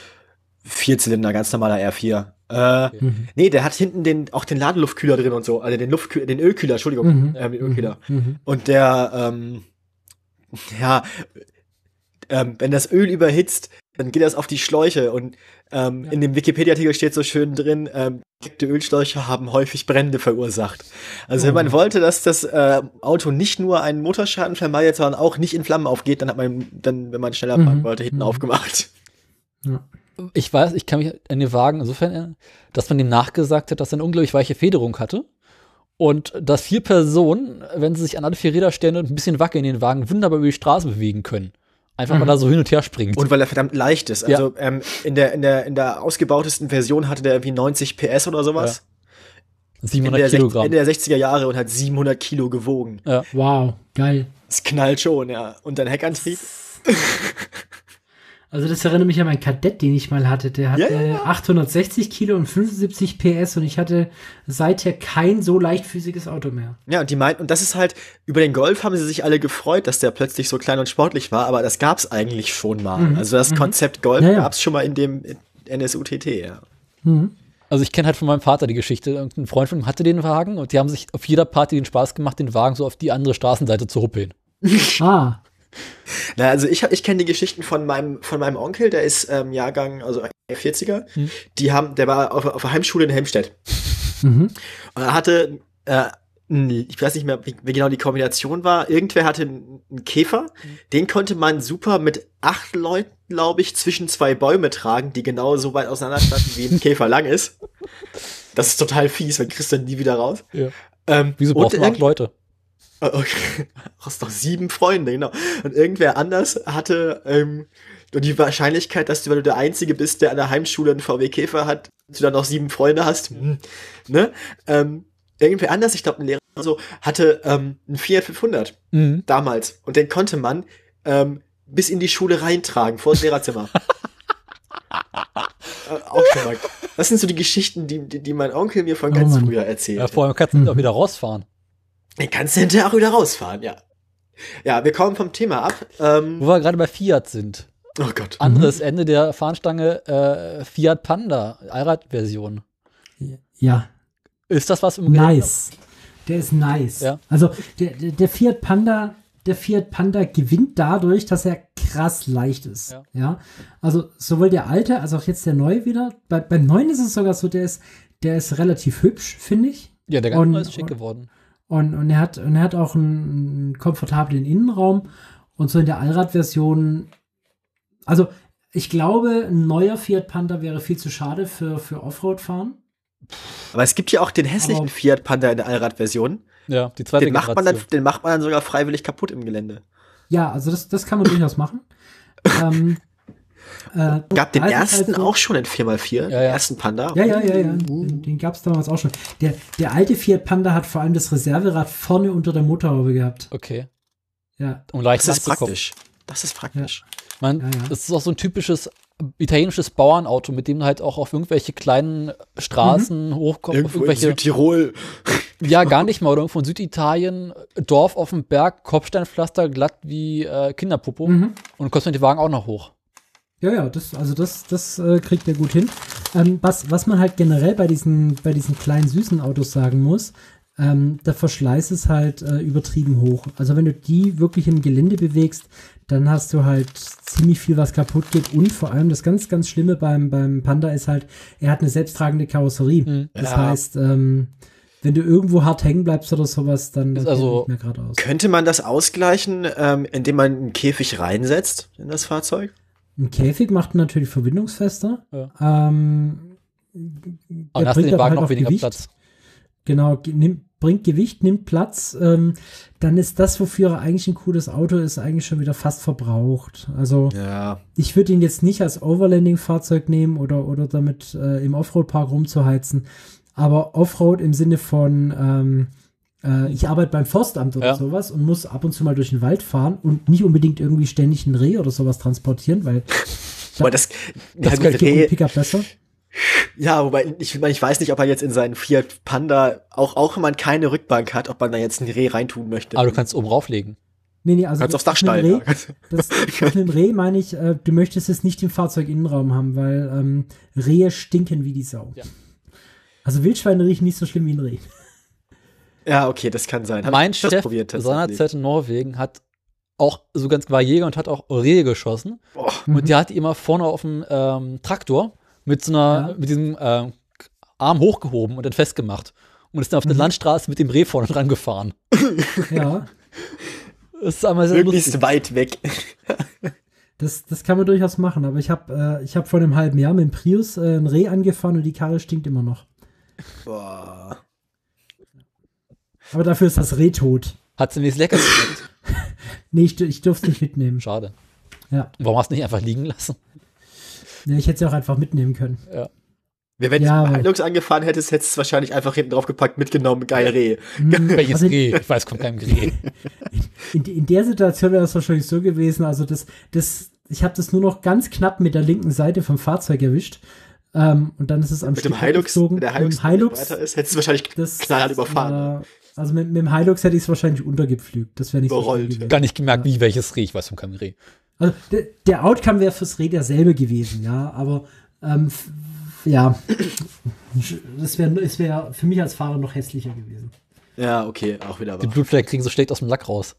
Vierzylinder, ganz normaler R4. Äh, Mhm. Nee, der hat hinten den, auch den Ladeluftkühler drin und so, also den Luftkühler, den Ölkühler, Entschuldigung, Mhm. ähm, den Ölkühler. Mhm. Und der, ähm, ja, ähm, wenn das Öl überhitzt, dann geht das auf die Schläuche und ähm, Ja. in dem Wikipedia-Artikel steht so schön drin, ähm, direkte Ölschläuche haben häufig Brände verursacht. Also wenn Oh. man wollte, dass das äh, Auto nicht nur einen Motorschaden vermeidet, sondern auch nicht in Flammen aufgeht, dann hat man dann, wenn man schneller fahren Mhm. wollte, hinten Mhm. aufgemacht. Ja. Ich weiß, ich kann mich an den Wagen insofern erinnern, dass man dem nachgesagt hat, dass er eine unglaublich weiche Federung hatte. Und dass vier Personen, wenn sie sich an alle vier Räder stellen und ein bisschen wackeln, den Wagen wunderbar über die Straße bewegen können. Einfach Mhm. er so hin und her springt. Und weil er verdammt leicht ist. Ja. Also ähm, in, der, in, der, in der ausgebautesten Version hatte der irgendwie 90 PS oder sowas. In 700 der, sech- Kilogramm. Ende der 60er Jahre und hat 700 Kilo gewogen. Wow, geil. Das knallt schon, ja. Und dann Heckantrieb. *laughs* Also das erinnert mich an meinen Kadett, den ich mal hatte. Der hatte Ja, ja, ja. 860 Kilo und 75 PS und ich hatte seither kein so leichtfüßiges Auto mehr. Ja, und die meinten, und das ist halt, über den Golf haben sie sich alle gefreut, dass der plötzlich so klein und sportlich war, aber das gab's eigentlich schon mal. Mhm, Also das mhm. Konzept Golf Ja, ja. gab's schon mal in dem NSUTT, ja. Mhm. Also ich kenne halt von meinem Vater die Geschichte. Irgendein Freund von ihm hatte den Wagen und die haben sich auf jeder Party den Spaß gemacht, den Wagen so auf die andere Straßenseite zu huppeln. Ah, Na, also ich, ich kenne die Geschichten von meinem, von meinem Onkel, der ist ähm, Jahrgang, also 40er. Hm. Die haben, der war auf, auf der Heimschule in Helmstedt. mhm. Und er hatte, äh, ich weiß nicht mehr, wie, wie genau die Kombination war. Irgendwer hatte einen Käfer, den konnte man super mit acht Leuten, glaube ich, zwischen zwei Bäume tragen, die genau so weit auseinander standen, wie ein *laughs* Käfer lang ist. Das ist total fies, weil kriegst du nie wieder raus. Ja. Ähm, Wieso und brauchst du acht Leute? Oh, Okay. *laughs* Hast doch sieben Freunde, genau. Und irgendwer anders hatte ähm, die Wahrscheinlichkeit, dass du, wenn du der Einzige bist, der an der Heimschule einen VW Käfer hat, dass du dann noch sieben Freunde hast, hm, ne? Ähm, irgendwer anders, ich glaube ein Lehrer oder so, hatte ähm, einen Fiat 500 Mhm. damals und den konnte man ähm, bis in die Schule reintragen, vor das Lehrerzimmer. *laughs* äh, auch schon mal. Das sind so die Geschichten, die, die, die mein Onkel mir von Oh ganz Mann. früher erzählt. Ja, vor allem kannst du Mhm. auch wieder rausfahren. Den kannst du hinterher auch wieder rausfahren, ja. Ja, wir kommen vom Thema ab. Ähm, Wo wir gerade bei Fiat sind. oh Gott. Anderes Ende der Fahnenstange, äh, Fiat Panda, Allradversion. ja, Ist das was im Gelände? nice. Der ist nice. Ja. Also der, der, der Fiat Panda, der Fiat Panda gewinnt dadurch, dass er krass leicht ist. Ja. Ja. Also sowohl der alte als auch jetzt der neue wieder. Bei, beim neuen ist es sogar so, der ist, der ist relativ hübsch, finde ich. Ja, der ganze Und- Neue ist schick und- geworden. Und, und er hat, und er hat auch einen, einen komfortablen Innenraum. Und so in der Allradversion, also ich glaube, ein neuer Fiat Panda wäre viel zu schade für, für Offroad-Fahren. Aber es gibt ja auch den hässlichen Aber- Fiat Panda in der Allradversion. Ja, die zweite Den macht, man dann, den macht man dann sogar freiwillig kaputt im Gelände. Ja, also das, das kann man durchaus machen. *laughs* ähm, äh, Gab den es ersten halt so- auch schon in 4x4, Ja, den ja. ersten Panda. Ja, ja, ja, ja. Den, den gab es damals auch schon. Der, der alte Fiat Panda hat vor allem das Reserverad vorne unter der Motorhaube gehabt. Okay. Ja. Um leicht Das ist praktisch. Das ist praktisch. Man, Ja, ja. Das ist auch so ein typisches italienisches Bauernauto, mit dem du halt auch auf irgendwelche kleinen Straßen Mhm. hochkommst. Auf Irgendwo in irgendwelche, Südtirol. *laughs* ja, gar nicht mal. Oder irgendwo in Süditalien, Dorf auf dem Berg, Kopfsteinpflaster, glatt wie äh, Kinderpopo. Mhm. Und du kommst mit dem Wagen auch noch hoch. Ja, ja, das, also das, das äh, kriegt er gut hin. Ähm, was, was man halt generell bei diesen, bei diesen kleinen süßen Autos sagen muss, ähm, der Verschleiß ist halt äh, übertrieben hoch. Also wenn du die wirklich im Gelände bewegst, dann hast du halt ziemlich viel, was kaputt geht. Und vor allem das ganz, ganz Schlimme beim, beim Panda ist halt, er hat eine selbsttragende Karosserie. Mhm. Das Ja. heißt, ähm, wenn du irgendwo hart hängen bleibst oder sowas, dann dann geht er also- nicht mehr geradeaus. Könnte man das ausgleichen, ähm, indem man einen Käfig reinsetzt in das Fahrzeug? Ein Käfig macht natürlich verbindungsfester. Ja. Ähm, er hast den Wagen halt noch auch weniger Gewicht. Platz. Genau, ge- nimmt, bringt Gewicht, nimmt Platz, ähm, dann ist das, wofür er eigentlich ein cooles Auto ist, eigentlich schon wieder fast verbraucht. Also Ja. ich würde ihn jetzt nicht als Overlanding-Fahrzeug nehmen oder, oder damit äh, im Offroad-Park rumzuheizen, aber Offroad im Sinne von ähm, äh, ich arbeite beim Forstamt oder Ja. sowas und muss ab und zu mal durch den Wald fahren und nicht unbedingt irgendwie ständig ein Reh oder sowas transportieren, weil *laughs* Aber das, Das ja, geht um Reh, Pickup besser. ja, wobei ich, ich weiß nicht, ob er jetzt in seinen Fiat Panda, auch, auch wenn man keine Rückbank hat, ob man da jetzt ein Reh reintun möchte. Aber du kannst oben rauflegen. Nee, nee, also kannst aufs das Dach mit dem steigen. Reh, Das, das mit *laughs* dem Reh meine ich, äh, du möchtest es nicht im Fahrzeuginnenraum haben, weil ähm, Rehe stinken wie die Sau. Ja. Also Wildschweine riechen nicht so schlimm wie ein Reh. Ja, okay, das kann sein. Hab mein ich Chef probiert, seinerzeit in Norwegen hat auch so ganz war Jäger und hat auch Rehe geschossen. Boah. Und der hat die immer vorne auf dem ähm, Traktor mit so einer, Ja. mit diesem äh, Arm hochgehoben und dann festgemacht. Und ist dann auf der Mhm. Landstraße mit dem Reh vorne dran gefahren. *laughs* Ja, Das ist einmal sehr Möglichst lustig. weit weg. *laughs* das, das kann man durchaus machen. Aber ich habe äh, ich hab vor einem halben Jahr mit dem Prius äh, ein Reh angefahren und die Karre stinkt immer noch. Boah. Aber dafür ist das Reh tot. Hat ziemlich lecker *laughs* geschmeckt. Nee, ich, ich durfte es nicht mitnehmen. Schade. Ja. Warum hast du nicht einfach liegen lassen? ja, ich hätte es ja auch einfach mitnehmen können. Wenn du Ja, ja, Hilux angefahren hättest, hättest du es wahrscheinlich einfach hinten drauf gepackt, mitgenommen, geil Reh. Hm, *laughs* Welches also in, Reh? Ich weiß, kommt keinem Reh. in, in der Situation wäre das wahrscheinlich so gewesen, also das, das, ich habe das nur noch ganz knapp mit der linken Seite vom Fahrzeug erwischt. Ähm, und dann ist es am Mit dem Hilux, wenn der Mit Hilux, dem Hilux weiter ist, hättest du wahrscheinlich das, knallhart überfahren. Äh, also mit, mit dem Hilux hätte ich es wahrscheinlich untergepflügt. Das wäre nicht so schlimm. Gar nicht gemerkt, wie welches Reh. Ich weiß von keinem Reh. Also der, der Outcome wäre fürs Reh derselbe gewesen, ja, aber ähm, ja, das wäre es wär für mich als Fahrer noch hässlicher gewesen. Ja, okay, auch wieder Die wahr. Blutflecken kriegen so schlecht aus dem Lack raus.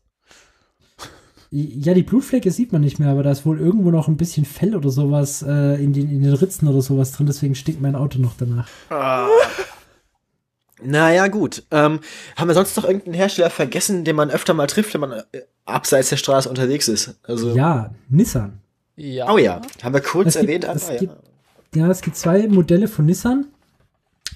Ja, die Blutflecke sieht man nicht mehr, aber da ist wohl irgendwo noch ein bisschen Fell oder sowas äh, in, den, in den Ritzen oder sowas drin, deswegen stinkt mein Auto noch danach. Naja, gut. Ähm, haben wir sonst noch irgendeinen Hersteller vergessen, den man öfter mal trifft, wenn man äh, abseits der Straße unterwegs ist? Also, Ja, Nissan. Ja. oh ja, haben wir kurz Es gibt- erwähnt. es aber, gibt- ja. Ja, es gibt zwei Modelle von Nissan.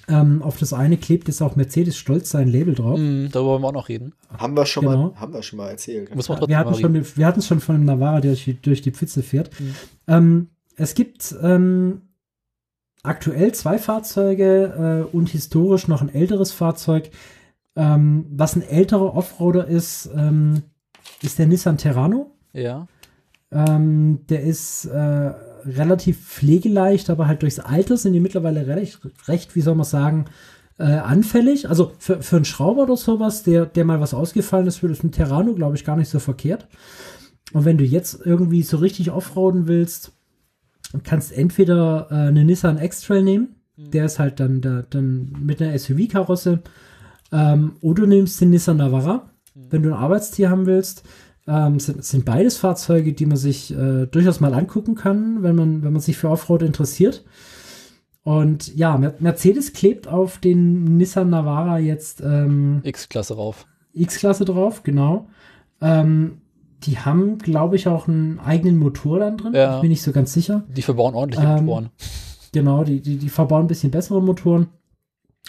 Ähm, auf das eine klebt jetzt auch Mercedes stolz sein Label drauf. Mhm, darüber wollen wir auch noch reden. Haben wir schon Genau. mal, haben wir schon mal erzählt. Muss man Ja, wir hatten schon, wir hatten es schon von einem Navara, der durch, durch die Pfütze fährt. Mhm. Ähm, es gibt ähm, aktuell zwei Fahrzeuge äh, und historisch noch ein älteres Fahrzeug. Ähm, was ein älterer Offroader ist, ähm, ist der Nissan Terrano. Ja. Ähm, der ist äh, relativ pflegeleicht, aber halt durchs Alter sind die mittlerweile recht, recht wie soll man sagen, äh, anfällig. Also für, für einen Schrauber oder sowas, der, der mal was ausgefallen ist, würde es ein Terrano, glaube ich, gar nicht so verkehrt. Und wenn du jetzt irgendwie so richtig offroaden willst, kannst entweder äh, eine Nissan X-Trail nehmen, der ist halt dann, da, dann mit einer SUV-Karosse, ähm, oder du nimmst den Nissan Navara, wenn du ein Arbeitstier haben willst. Ähm, sind, sind beides Fahrzeuge, die man sich äh, durchaus mal angucken kann, wenn man, wenn man sich für Offroad interessiert. Und ja, Mer Mercedes klebt auf den Nissan Navara jetzt ähm, X-Klasse rauf. X-Klasse drauf, genau. Ähm, die haben, glaube ich, auch einen eigenen Motor dann drin. Ja. Ich bin nicht so ganz sicher. Die verbauen ordentliche Ähm, Motoren. Genau, die, die, die verbauen ein bisschen bessere Motoren.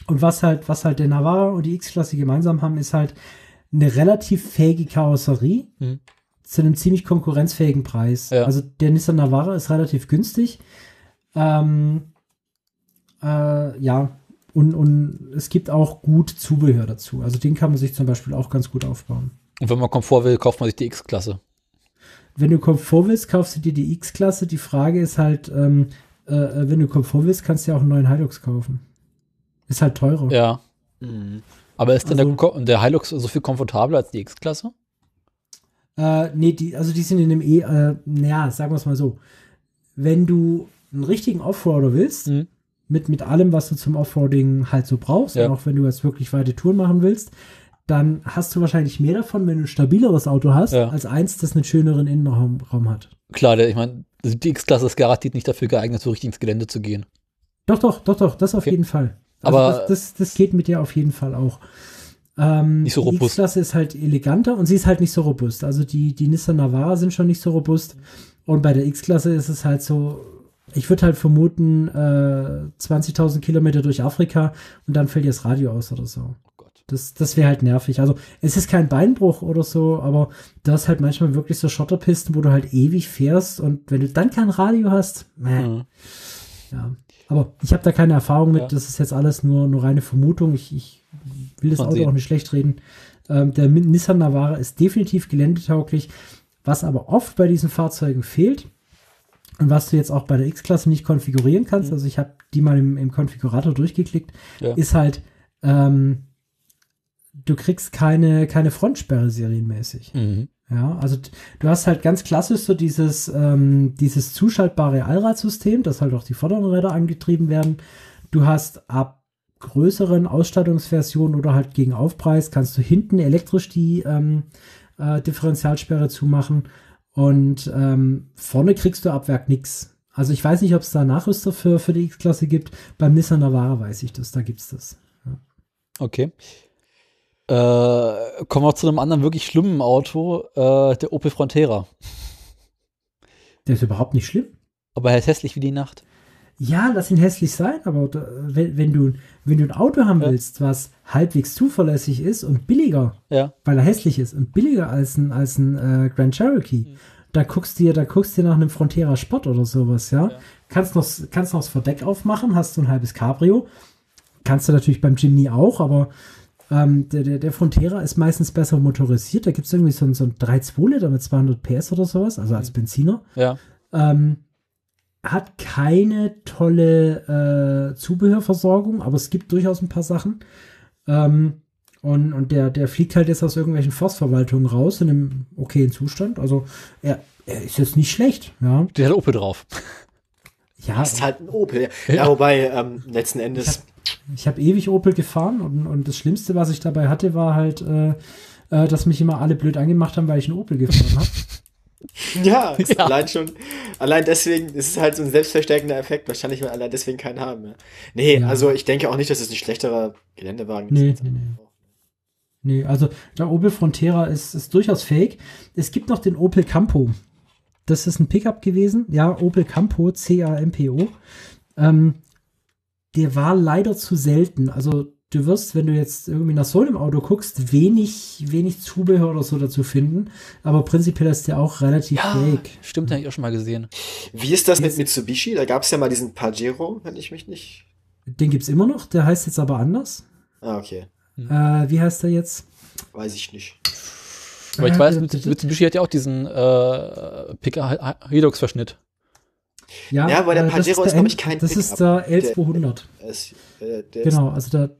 Und was halt, was halt der Navara und die X-Klasse gemeinsam haben, ist halt eine relativ fähige Karosserie Mhm. zu einem ziemlich konkurrenzfähigen Preis. Ja. Also der Nissan Navara ist relativ günstig. Ähm, äh, ja, und, und es gibt auch gut Zubehör dazu. Also den kann man sich zum Beispiel auch ganz gut aufbauen. Und wenn man Komfort will, kauft man sich die X-Klasse. Wenn du Komfort willst, kaufst du dir die X-Klasse. Die Frage ist halt, ähm, äh, äh, wenn du Komfort willst, kannst du ja auch einen neuen Hilux kaufen. Ist halt teurer. Ja. Mhm. Aber ist denn Also- der, der Hilux so viel komfortabler als die X-Klasse? Äh, nee, die, also die sind in dem E, äh, naja, sagen wir es mal so. Wenn du einen richtigen Offroader willst, Mhm. mit, mit allem, was du zum Offroading halt so brauchst, Ja. und auch wenn du jetzt wirklich weite Touren machen willst, dann hast du wahrscheinlich mehr davon, wenn du ein stabileres Auto hast, Ja. als eins, das einen schöneren Innenraum Raum hat. Klar, ich meine, die X-Klasse ist garantiert nicht dafür geeignet, so richtig ins Gelände zu gehen. Doch, doch, doch, doch, das auf Okay. jeden Fall. Also Aber- das, das, das geht mit dir auf jeden Fall auch. Ähm, Nicht so Die robust. X-Klasse ist halt eleganter und sie ist halt nicht so robust. Also die, die Nissan Navara sind schon nicht so robust. Und bei der X-Klasse ist es halt so, ich würde halt vermuten, äh, 20.000 Kilometer durch Afrika und dann fällt dir das Radio aus oder so. Gott. Das, das wäre halt nervig. Also es ist kein Beinbruch oder so, aber du hast halt manchmal wirklich so Schotterpisten, wo du halt ewig fährst und wenn du dann kein Radio hast, meh. Mhm. Ja, aber ich habe da keine Erfahrung mit. Ja. Das ist jetzt alles nur, nur reine Vermutung. Ich, ich will das Man Auto sehen. auch nicht schlecht reden. Ähm, der Nissan Navara ist definitiv geländetauglich. Was aber oft bei diesen Fahrzeugen fehlt und was du jetzt auch bei der X-Klasse nicht konfigurieren kannst, Mhm. also ich habe die mal im, im Konfigurator durchgeklickt, Ja. ist halt, ähm, du kriegst keine, keine Frontsperre serienmäßig. Mhm. Ja, also du hast halt ganz klassisch so dieses, ähm, dieses zuschaltbare Allradsystem, dass halt auch die vorderen Räder angetrieben werden. Du hast ab größeren Ausstattungsversionen oder halt gegen Aufpreis kannst du hinten elektrisch die ähm, äh, Differentialsperre zumachen und ähm, vorne kriegst du ab Werk nix. Also ich weiß nicht, ob es da Nachrüster für, für die X-Klasse gibt. Beim Nissan Navara weiß ich das, da gibt's das. Ja. Okay. Äh, kommen wir zu einem anderen wirklich schlimmen Auto, äh, der Opel Frontera. Der ist überhaupt nicht schlimm. Aber er ist hässlich wie die Nacht. Ja, lass ihn hässlich sein, aber wenn, wenn, du, wenn du ein Auto haben Ja. willst, was halbwegs zuverlässig ist und billiger, Ja. weil er hässlich ist und billiger als ein, als ein äh, Grand Cherokee, da guckst du dir, da guckst du dir nach einem Frontera Sport oder sowas, ja. Ja. Kannst noch, kannst noch das Verdeck aufmachen, hast du ein halbes Cabrio. Kannst du natürlich beim Jimny auch, aber ähm, der, der, der Frontera ist meistens besser motorisiert. Da gibt es irgendwie so, ein- so ein 3,2 Liter mit 200 PS oder sowas, also als Benziner. Ja. Ähm, hat keine tolle äh, Zubehörversorgung, aber es gibt durchaus ein paar Sachen. Ähm, und, und der, der fliegt halt jetzt aus irgendwelchen Forstverwaltungen raus in einem okayen Zustand. Also er, er ist jetzt nicht schlecht, ja. Der hat Opel drauf. Ja, Das ist halt ein Opel. Ja, wobei, ähm, letzten Endes, ich habe ewig Opel gefahren und, und das Schlimmste, was ich dabei hatte, war halt, äh, äh, dass mich immer alle blöd angemacht haben, weil ich einen Opel gefahren habe. *laughs* ja, ist *laughs* Ja. allein schon, allein deswegen, es ist halt so ein selbstverstärkender Effekt. Wahrscheinlich, weil allein deswegen keinen haben. Ja. Nee, Ja. also ich denke auch nicht, dass es ein schlechterer Geländewagen Nee, ist. nee, nee. Nee, also der Opel Frontera ist, ist durchaus fake. Es gibt noch den Opel Campo. Das ist ein Pickup gewesen. Ja, Opel Campo, C-A-M-P-O. Ähm, der war leider zu selten. Also du wirst, wenn du jetzt irgendwie nach so einem Auto guckst, wenig, wenig Zubehör oder so dazu finden. Aber prinzipiell ist der auch relativ fake. Stimmt, den hab ich auch schon mal gesehen. Wie ist das mit Mitsubishi? Da gab es ja mal diesen Pajero, wenn ich mich nicht. Den gibt's immer noch. Der heißt jetzt aber anders. Ah, okay. Äh, wie heißt der jetzt? Weiß ich nicht. Aber ich Äh, weiß, Mitsubishi hat ja auch diesen äh, Picker Hilux-Verschnitt. Ja, Ja, aber der äh, Pajero ist, glaub ich, kein Das ist der L200. Es, äh, der Genau, also der,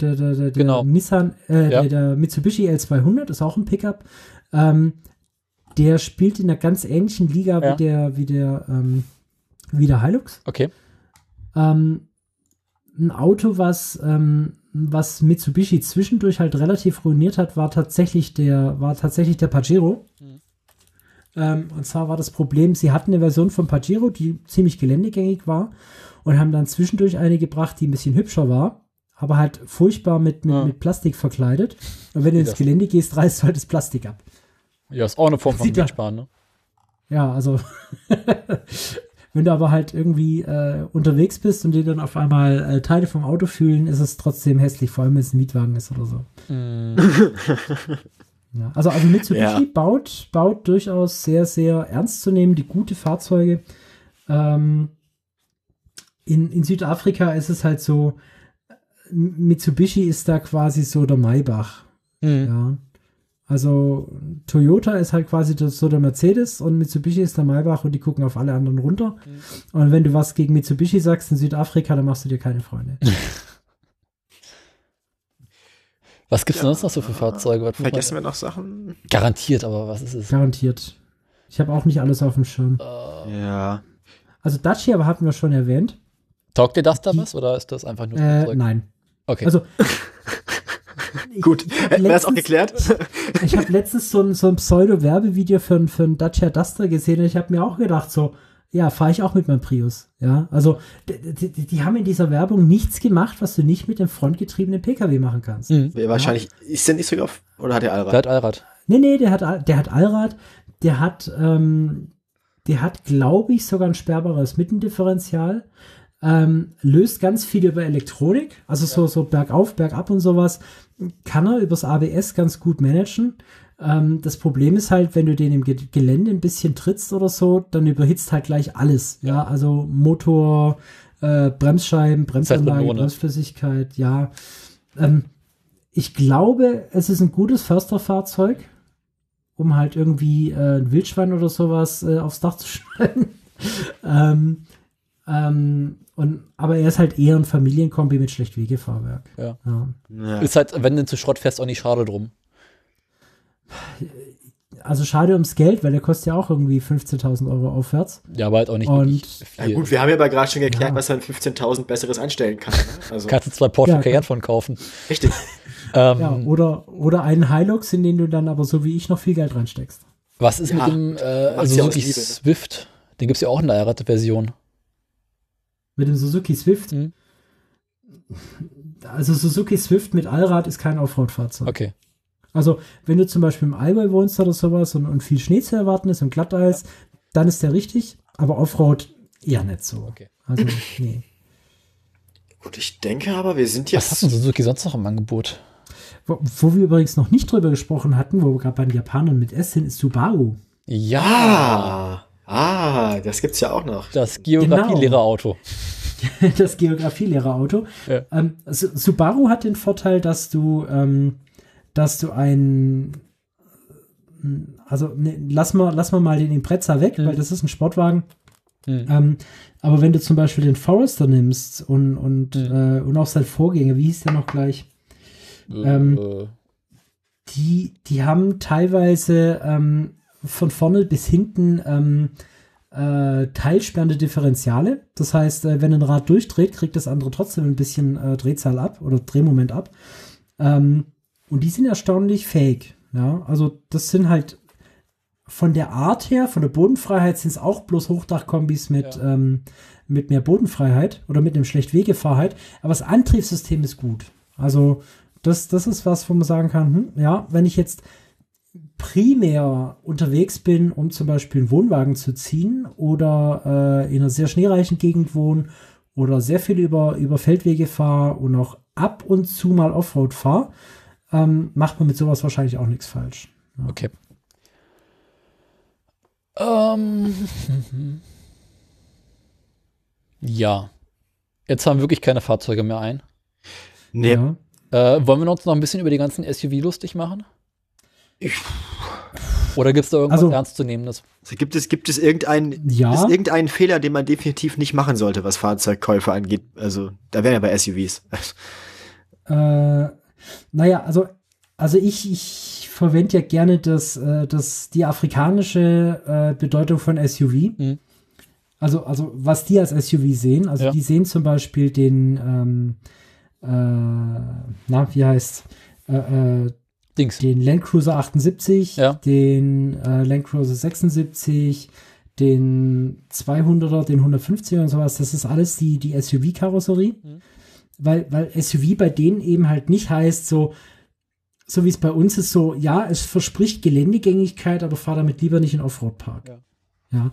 der, der, der, Genau. Nissan, äh, Ja. der, der Mitsubishi L200 ist auch ein Pickup. Ähm, der spielt in einer ganz ähnlichen Liga Ja. wie der, wie der, ähm, wie der Hilux. Okay. Ähm, ein Auto, was, ähm, was Mitsubishi zwischendurch halt relativ ruiniert hat, war tatsächlich der, war tatsächlich der Pajero. Mhm. Ähm, und zwar war das Problem, sie hatten eine Version von Pajero, die ziemlich geländegängig war und haben dann zwischendurch eine gebracht, die ein bisschen hübscher war, aber halt furchtbar mit, mit, Ja. mit Plastik verkleidet. Und wenn du ins? Gelände gehst, reißt du halt das Plastik ab. Ja, ist auch eine Form *laughs* von Mietsparen, ne? Ja, also *laughs* wenn du aber halt irgendwie äh, unterwegs bist und dir dann auf einmal äh, Teile vom Auto fühlen, ist es trotzdem hässlich, vor allem wenn es ein Mietwagen ist oder so. Mm, *laughs* Ja, also, also Mitsubishi Ja. baut, baut durchaus sehr, sehr ernst zu nehmen, die gute Fahrzeuge. Ähm, in, in Südafrika ist es halt so, Mitsubishi ist da quasi so der Maybach. mm. Ja. Also Toyota ist halt quasi das, so der Mercedes und Mitsubishi ist der Maybach und die gucken auf alle anderen runter. Und wenn du was gegen Mitsubishi sagst in Südafrika, dann machst du dir keine Freunde. *laughs* Was gibt's denn sonst noch so für Fahrzeuge? Was Vergessen wir noch Sachen? Garantiert, aber was ist es? Garantiert. Ich habe auch nicht alles auf dem Schirm. Äh, Ja. Also Dacia aber hatten wir schon erwähnt. taugt dir das da was oder ist das einfach nur Äh, nein. Okay. Also *laughs* Gut, hätten wir das auch geklärt? *laughs* Ich habe letztens so ein, so ein Pseudo-Werbevideo für, ein- für ein Dacia Duster gesehen und ich habe mir auch gedacht, so, ja, fahre ich auch mit meinem Prius. Ja, also die, die, die haben in dieser Werbung nichts gemacht, was du nicht mit dem frontgetriebenen Pkw machen kannst. Mhm. Wahrscheinlich, ist der nicht sogar, auf- oder hat der Allrad? Der hat Allrad. Nee, nee, der hat, der hat Allrad, der hat, ähm, der hat, glaube ich, sogar ein sperrbares Mittendifferential, ähm, löst ganz viel über Elektronik, also so, so bergauf, bergab und sowas, kann er übers ABS ganz gut managen. Ähm, das Problem ist halt, wenn du den im Ge Gelände ein bisschen trittst oder so, dann überhitzt halt gleich alles. Ja, also Motor, äh, Bremsscheiben, Bremsanlage? Bremsflüssigkeit, ja. Ähm, ich glaube, es ist ein gutes Försterfahrzeug, um halt irgendwie äh, ein Wildschwein oder sowas äh, aufs Dach zu *laughs* schneiden. ähm, ähm, und, aber er ist halt eher ein Familienkombi mit Schlechtwegefahrwerk. Ja. Ja. Ist halt, wenn du zu Schrott fährst, auch nicht schade drum. Also schade ums Geld, weil der kostet ja auch irgendwie 15.000 Euro aufwärts. Ja, aber halt auch nicht Und- wirklich Ja viel. gut, wir haben ja aber gerade schon geklärt, Ja. was er in 15.000 Besseres anstellen kann. Ne? *laughs* Also, Kannst du zwei Porsche Ja, Cayenne von kaufen. richtig. *laughs* Ähm, Ja, oder, oder einen Hilux, in den du dann aber so wie ich noch viel Geld reinsteckst. was ist Ja, mit dem äh, aus Suzuki Liebe, ne? Swift? Den gibt's ja auch in der Version. Mit dem Suzuki Swift. Mhm. Also Suzuki Swift mit Allrad ist kein Offroad-Fahrzeug. Okay. Also wenn du zum Beispiel im Allgäu wohnst oder sowas und, und viel Schnee zu erwarten ist im Glatteis, dann ist der richtig, aber Offroad eher nicht so. Okay. Also nee. Gut, ich denke aber, wir sind Was hat jetzt. denn Suzuki sonst noch im Angebot? Wo, wo wir übrigens noch nicht drüber gesprochen hatten, wo wir gerade bei den Japanern mit S sind, ist Subaru. Ja, Ah, ah, das gibt's ja auch noch. das Geografie-Lehrerauto. *laughs* das Geografielehrerauto. Ja. Ähm, Su- Subaru hat den Vorteil, dass du, ähm, dass du ein, also ne, lass mal, lass mal mal den Impreza weg, Mhm. weil das ist ein Sportwagen. Hm. Ähm, aber wenn du zum Beispiel den Forester nimmst und, und, Mhm. äh, und auch sein Vorgänger, wie hieß der noch gleich? ähm, Äh, Die, die haben teilweise ähm, von vorne bis hinten ähm, äh, teilsperrende Differentiale. Das heißt, äh, wenn ein Rad durchdreht, kriegt das andere trotzdem ein bisschen äh, Drehzahl ab oder Drehmoment ab. Ähm, und die sind erstaunlich fähig. Ja, also das sind halt von der Art her, von der Bodenfreiheit sind es auch bloß Hochdachkombis mit, Ja. ähm, mit mehr Bodenfreiheit oder mit einem Schlechtwegefahrheit. Aber das Antriebssystem ist gut. Also das, das ist was, wo man sagen kann, hm, ja, wenn ich jetzt primär unterwegs bin, um zum Beispiel einen Wohnwagen zu ziehen oder äh, in einer sehr schneereichen Gegend wohne oder sehr viel über, über Feldwege fahre und auch ab und zu mal Offroad fahre, ähm, macht man mit sowas wahrscheinlich auch nichts falsch. okay. Ähm, *laughs* ja. Jetzt haben wirklich keine Fahrzeuge mehr ein. Nee, Ja. Äh, wollen wir uns noch ein bisschen über die ganzen SUV lustig machen? Oder gibt es da irgendwas Also- Ernstzunehmendes? Also gibt es, gibt es irgendeinen, Ja. ist irgendeinen Fehler, den man definitiv nicht machen sollte, was Fahrzeugkäufe angeht? Also, da wären wir bei SUVs. *laughs* Äh, naja, also, also ich, ich verwende ja gerne das, äh, das, die afrikanische äh, Bedeutung von SUV. Mhm. Also, also was die als SUV sehen. Also Ja. die sehen zum Beispiel den, ähm, äh, na, wie heißt äh, äh, Dings. den Land Cruiser 78, Ja. den äh, Land Cruiser 76, den 200er, den 150er und sowas. Das ist alles die, die SUV-Karosserie. Mhm. Weil, weil SUV bei denen eben halt nicht heißt so, so wie es bei uns ist, so, ja, es verspricht Geländegängigkeit, aber fahr damit lieber nicht in Offroad-Park. Ja. Ja.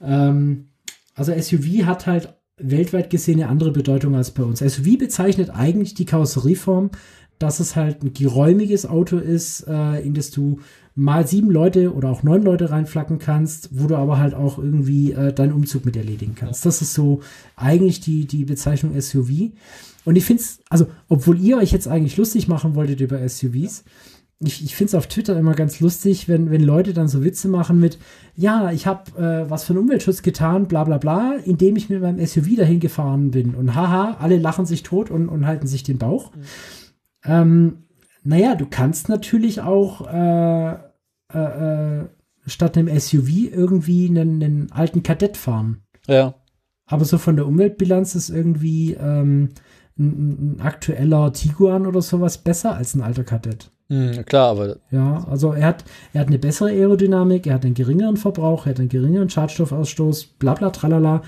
Ähm, also SUV hat halt weltweit gesehen eine andere Bedeutung als bei uns. SUV bezeichnet eigentlich die Karosserieform, dass es halt ein geräumiges Auto ist, äh, in das du mal sieben Leute oder auch neun Leute reinflacken kannst, wo du aber halt auch irgendwie äh, deinen Umzug mit erledigen kannst. Das ist so eigentlich die, die Bezeichnung SUV. Und ich finde es, also, obwohl ihr euch jetzt eigentlich lustig machen wolltet über SUVs, ich, ich finde es auf Twitter immer ganz lustig, wenn, wenn Leute dann so Witze machen mit, ja, ich habe äh, was für den Umweltschutz getan, bla bla bla, indem ich mit meinem SUV dahin gefahren bin. Und haha, alle lachen sich tot und, und halten sich den Bauch. Ähm, naja, du kannst natürlich auch äh, äh, äh, statt einem SUV irgendwie einen, einen alten Kadett fahren. Ja. Aber so von der Umweltbilanz ist irgendwie ähm, ein, ein aktueller Tiguan oder sowas besser als ein alter Kadett. Hm, klar, aber Ja, also er hat, er hat eine bessere Aerodynamik, er hat einen geringeren Verbrauch, er hat einen geringeren Schadstoffausstoß, bla bla tralala.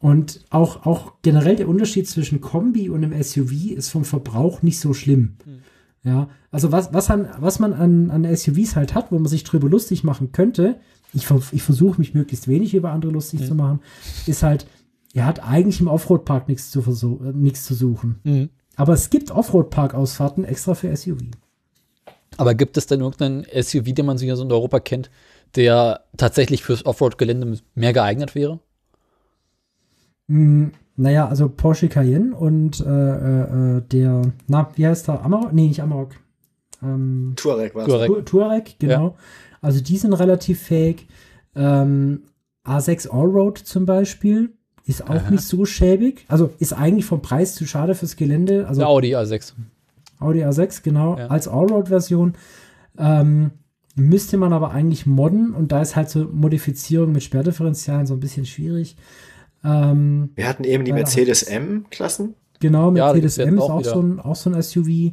Und auch, auch generell der Unterschied zwischen Kombi und einem SUV ist vom Verbrauch nicht so schlimm. Ja, also was, was, an, was man an, an SUVs halt hat, wo man sich drüber lustig machen könnte, ich, ich versuche mich möglichst wenig über andere lustig zu machen, ist halt, er hat eigentlich im Offroad-Park nichts zu, äh, nichts zu suchen. hm. Aber es gibt Offroad-Park-Ausfahrten extra für SUV. Aber gibt es denn irgendeinen SUV, den man hier so in Europa kennt, der tatsächlich fürs Offroad-Gelände mehr geeignet wäre? Mm, naja, also Porsche Cayenne und äh, äh, äh, der, na, wie heißt der? Amarok? Nee, nicht Amarok. Ähm, Touareg war Touareg. Tu- Touareg, genau. Also die sind relativ fähig. Ähm, A6 Allroad zum Beispiel ist auch Aha. nicht so schäbig. Also ist eigentlich vom Preis zu schade fürs Gelände. Also Der Audi A6. Audi A6, genau, Ja. als Allroad-Version. Ähm, müsste man aber eigentlich modden und da ist halt so Modifizierung mit Sperrdifferentialen so ein bisschen schwierig. Ähm, Wir hatten eben die Ja. Mercedes M-Klassen. Genau, Ja, Mercedes jetzt M ist auch auch so, ein, auch so ein SUV.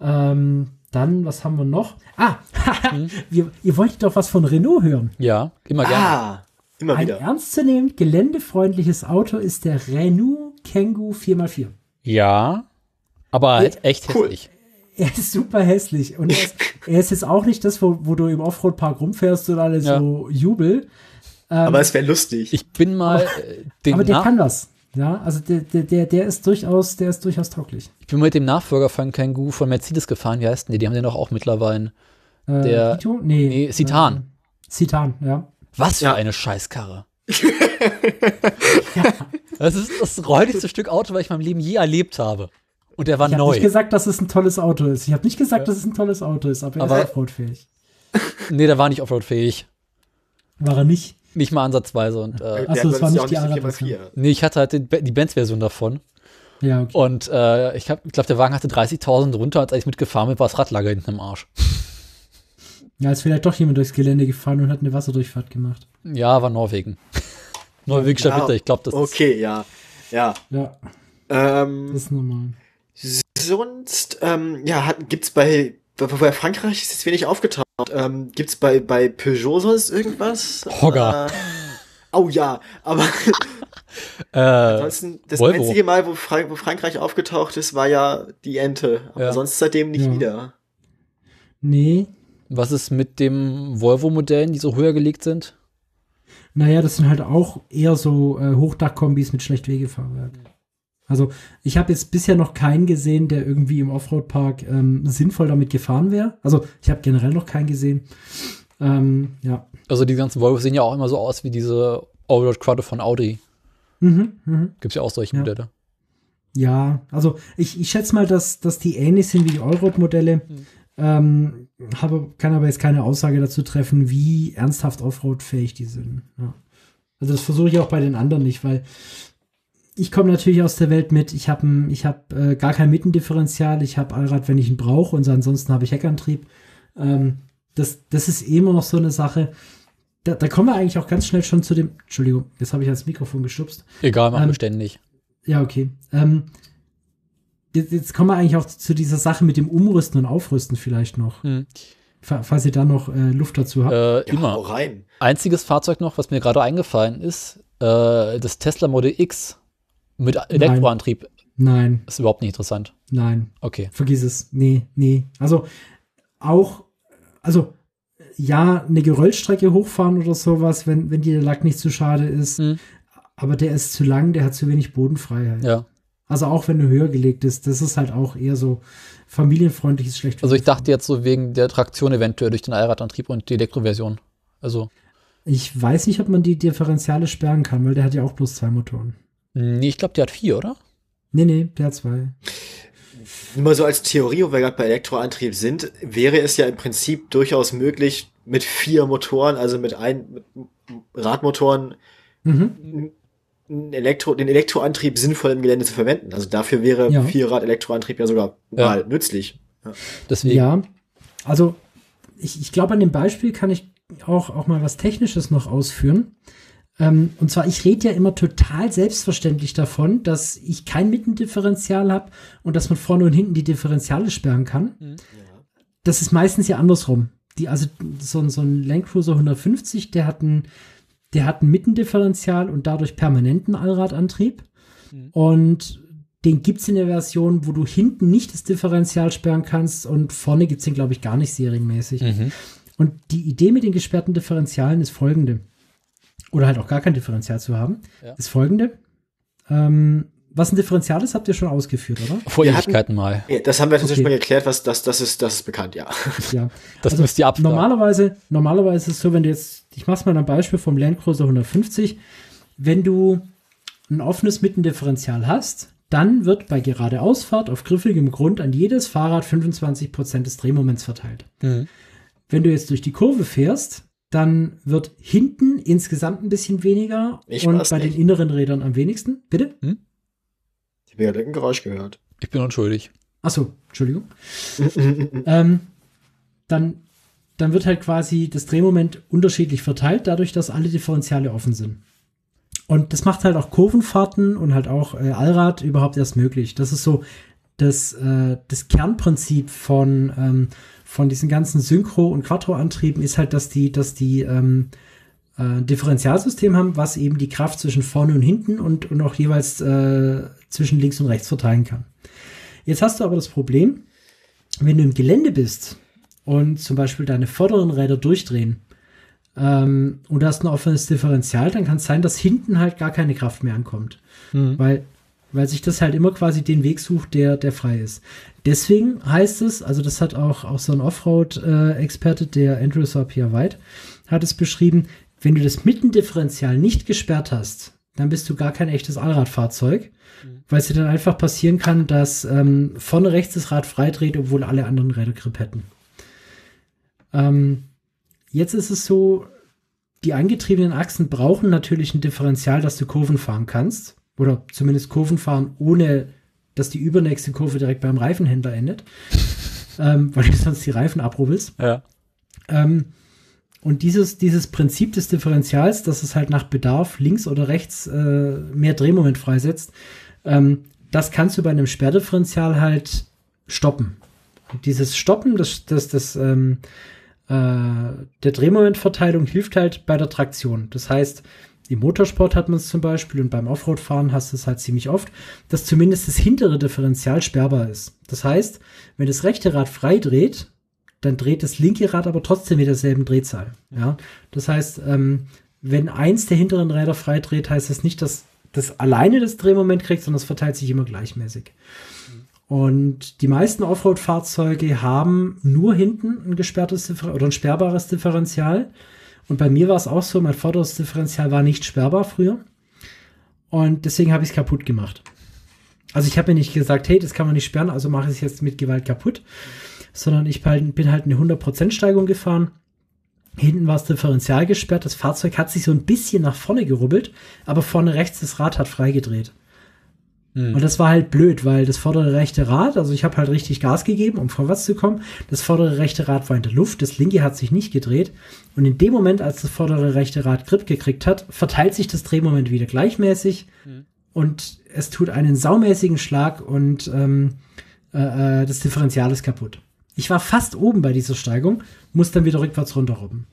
Ähm, dann, was haben wir noch? Ah, *laughs* Hm? wir, ihr wolltet doch was von Renault hören. Ja, immer gerne. Ah, immer Ein wieder. ernstzunehmend geländefreundliches Auto ist der Renault Kangoo 4x4. Ja, aber halt echt cool. hässlich. Er ist super hässlich und er ist, *laughs* er ist jetzt auch nicht das, wo, wo du im Offroad-Park rumfährst und alles Ja. so Jubel. Aber es wäre lustig. Ich bin mal äh, den Aber der kann was. Ja, also der, der, der, der ist durchaus, der ist durchaus tauglich. ich bin mal mit dem Nachfolger von Kangoo von Mercedes gefahren. Wie heißt denn die? Die haben den doch auch mittlerweile. Äh, Der- Vito? Nee. Nee, Citan. Äh, Citan, ja. Was für Ja. eine Scheißkarre. *laughs* Das ist das räudigste Stück Auto, was ich in meinem Leben je erlebt habe. Und der war Ich habe neu. nicht gesagt, dass es ein tolles Auto ist. Ich habe nicht gesagt, dass es ein tolles Auto ist, aber er Aber- ist offroadfähig. Nee, der war nicht offroad-fähig. War er nicht. Nicht mal ansatzweise. Und äh, Ach so, Der das war ja nicht die. 4x4. nee, ich hatte halt den, die Benz-Version davon. Ja, okay. Und äh, ich, ich glaube, der Wagen hatte 30.000 runter, als ich mitgefahren bin, war das Radlager hinten im Arsch. Ja, ist vielleicht doch jemand durchs Gelände gefahren und hat eine Wasserdurchfahrt gemacht. Ja, war Norwegen. *laughs* Norwegischer Ja, Winter, ich glaube, das ist. Okay, ja. Ja. Ja, Ähm, das ist normal. sonst, ähm, ja, hat, gibt's bei, bei, bei Frankreich ist jetzt wenig aufgetaucht. Ähm, gibt's bei, bei Peugeot sonst irgendwas? Hogger. Äh, oh ja, aber *laughs* Äh, ansonsten, das Volvo. einzige Mal, wo, Frank wo Frankreich aufgetaucht ist, war ja die Ente. Aber Ja. sonst seitdem nicht Ja. wieder. Nee, was ist mit dem Volvo-Modellen, die so höher gelegt sind? naja, das sind halt auch eher so äh, Hochdachkombis mit Schlechtwegefahrwerk. Also ich habe jetzt bisher noch keinen gesehen, der irgendwie im Offroad-Park ähm, sinnvoll damit gefahren wäre. Also ich habe generell noch keinen gesehen. Ähm, ja. Also die ganzen Volvo sehen ja auch immer so aus wie diese Allroad Quadro von Audi. Mhm, mhm. Gibt's ja auch solche Ja. Modelle. Ja, also ich, ich schätze mal, dass, dass die ähnlich sind wie die Allroad-Modelle. Ähm, habe, kann aber jetzt keine Aussage dazu treffen, wie ernsthaft Offroad-fähig die sind. Ja. Also das versuche ich auch bei den anderen nicht, weil ich komme natürlich aus der Welt mit, ich habe ich hab, äh, gar kein Mittendifferential, ich habe Allrad, wenn ich ihn brauche und ansonsten habe ich Heckantrieb. Ähm, das, das ist immer noch so eine Sache. Da, da kommen wir eigentlich auch ganz schnell schon zu dem, Entschuldigung, jetzt habe ich ans Mikrofon gestupst. Egal, machen Ähm, wir ständig. Ja, okay. Ähm, jetzt, jetzt kommen wir eigentlich auch zu dieser Sache mit dem Umrüsten und Aufrüsten vielleicht noch. Hm. Fa- Falls ihr da noch äh, Luft dazu habt. Äh, Ja, immer. rein. Einziges Fahrzeug noch, was mir gerade eingefallen ist, äh, das Tesla Model X mit Elektroantrieb Nein, ist überhaupt nicht interessant. nein, Okay. vergiss es. Nee, nee. Also auch, also ja, eine Geröllstrecke hochfahren oder sowas, wenn, wenn dir der Lack nicht zu schade ist. Hm. Aber der ist zu lang, der hat zu wenig Bodenfreiheit. Ja. Also auch wenn du höher gelegt ist, das ist halt auch eher so familienfreundliches schlecht. Also ich dachte jetzt so wegen der Traktion eventuell durch den Allradantrieb und die Elektroversion. Also, Ich weiß nicht, ob man die Differentiale sperren kann, weil der hat ja auch bloß zwei Motoren. nee, ich glaube, die hat vier, oder? Nee, nee, der hat zwei. Nur mal so als Theorie, wo wir gerade bei Elektroantrieb sind, wäre es ja im Prinzip durchaus möglich, mit vier Motoren, also mit ein mit Radmotoren, Mhm. Einen Elektro, den Elektroantrieb sinnvoll im Gelände zu verwenden. Also dafür wäre Ja. Vierrad-Elektroantrieb ja sogar Ja. mal nützlich. Deswegen. Ja, also ich, ich glaube, an dem Beispiel kann ich auch, auch mal was Technisches noch ausführen. Ähm, und zwar, ich rede ja immer total selbstverständlich davon, dass ich kein Mittendifferential habe und dass man vorne und hinten die Differentiale sperren kann. Das ist meistens ja andersrum. Die, also so, ein- so ein Land Cruiser 150, der hat ein, der hat ein Mittendifferential und dadurch permanenten Allradantrieb. Und den gibt's in der Version, wo du hinten nicht das Differential sperren kannst und vorne gibt's den, glaube ich, gar nicht serienmäßig. Mhm. Und die Idee mit den gesperrten Differentialen ist folgende. Oder halt auch gar kein Differential zu haben. Ja. Ist folgende. Ähm, was ein Differential ist, habt ihr schon ausgeführt, oder? Vor Ewigkeiten mal. Ja, das haben wir tatsächlich Okay. mal geklärt, was das, das ist, das ist bekannt, ja. Ja. Das müsst ihr abfragen. Normalerweise, normalerweise ist es so, wenn du jetzt, ich mach's mal ein Beispiel vom Land Cruiser 150, wenn du ein offenes Mittendifferential hast, dann wird bei geradeausfahrt auf griffigem Grund an jedes Fahrrad 25% des Drehmoments verteilt. Mhm. Wenn du jetzt durch die Kurve fährst, dann wird hinten insgesamt ein bisschen weniger Ich und bei nicht. den inneren Rädern am wenigsten. Bitte? Ich habe gerade ein Geräusch gehört. Ich bin unschuldig. Achso, Entschuldigung. *laughs* ähm, dann, dann wird halt quasi das Drehmoment unterschiedlich verteilt, dadurch, dass alle Differentiale offen sind. Und das macht halt auch Kurvenfahrten und halt auch äh, Allrad überhaupt erst möglich. Das ist so das, äh, das Kernprinzip von, ähm, von diesen ganzen Synchro- und Quattro-Antrieben ist halt, dass die, dass die ähm, äh, Differentialsystem haben, was eben die Kraft zwischen vorne und hinten und, und auch jeweils äh, zwischen links und rechts verteilen kann. Jetzt hast du aber das Problem, wenn du im Gelände bist und zum Beispiel deine vorderen Räder durchdrehen ähm, und du hast ein offenes Differential, dann kann es sein, dass hinten halt gar keine Kraft mehr ankommt. Mhm. Weil, weil sich das halt immer quasi den Weg sucht, der, der frei ist. Deswegen heißt es, also das hat auch, auch so ein Offroad-Experte, der Andrew Sapir White, hat es beschrieben, wenn du das Mittendifferential nicht gesperrt hast, dann bist du gar kein echtes Allradfahrzeug, mhm. weil es dir dann einfach passieren kann, dass ähm, vorne rechts das Rad freidreht, obwohl alle anderen Räder Grip hätten. Ähm, jetzt ist es so, die angetriebenen Achsen brauchen natürlich ein Differential, dass du Kurven fahren kannst. Oder zumindest Kurven fahren, ohne dass die übernächste Kurve direkt beim Reifenhändler endet. ähm, *laughs* weil du sonst die Reifen abrubbelst. Ja. Ähm, und dieses, dieses Prinzip des Differentials, dass es halt nach Bedarf links oder rechts äh, mehr Drehmoment freisetzt, ähm, das kannst du bei einem Sperrdifferential halt stoppen. Und dieses Stoppen, das, das, das, ähm, äh, der Drehmomentverteilung hilft halt bei der Traktion. Das heißt, im Motorsport hat man es zum Beispiel und beim Offroad-Fahren hast du es halt ziemlich oft, dass zumindest das hintere Differential sperrbar ist. Das heißt, wenn das rechte Rad frei dreht, dann dreht das linke Rad aber trotzdem mit derselben Drehzahl. Ja, das heißt, ähm, wenn eins der hinteren Räder frei dreht, heißt das nicht, dass das alleine das Drehmoment kriegt, sondern es verteilt sich immer gleichmäßig. Und die meisten Offroad-Fahrzeuge haben nur hinten ein gesperrtes Differ oder ein sperrbares Differential. Und bei mir war es auch so, mein vorderes Differential war nicht sperrbar früher. Und deswegen habe ich es kaputt gemacht. Also ich habe mir nicht gesagt, hey, das kann man nicht sperren, also mache ich es jetzt mit Gewalt kaputt sondern ich bin halt eine 100% Steigung gefahren. Hinten war das Differential gesperrt, das Fahrzeug hat sich so ein bisschen nach vorne gerubbelt, aber vorne rechts das Rad hat freigedreht. Und das war halt blöd, weil das vordere rechte Rad, also ich habe halt richtig Gas gegeben, um vorwärts zu kommen. Das vordere rechte Rad war in der Luft, das linke hat sich nicht gedreht. Und in dem Moment, als das vordere rechte Rad Grip gekriegt hat, verteilt sich das Drehmoment wieder gleichmäßig mhm. und es tut einen saumäßigen Schlag und ähm, äh, äh das Differential ist kaputt. Ich war fast oben bei dieser Steigung, muss dann wieder rückwärts runterrobben.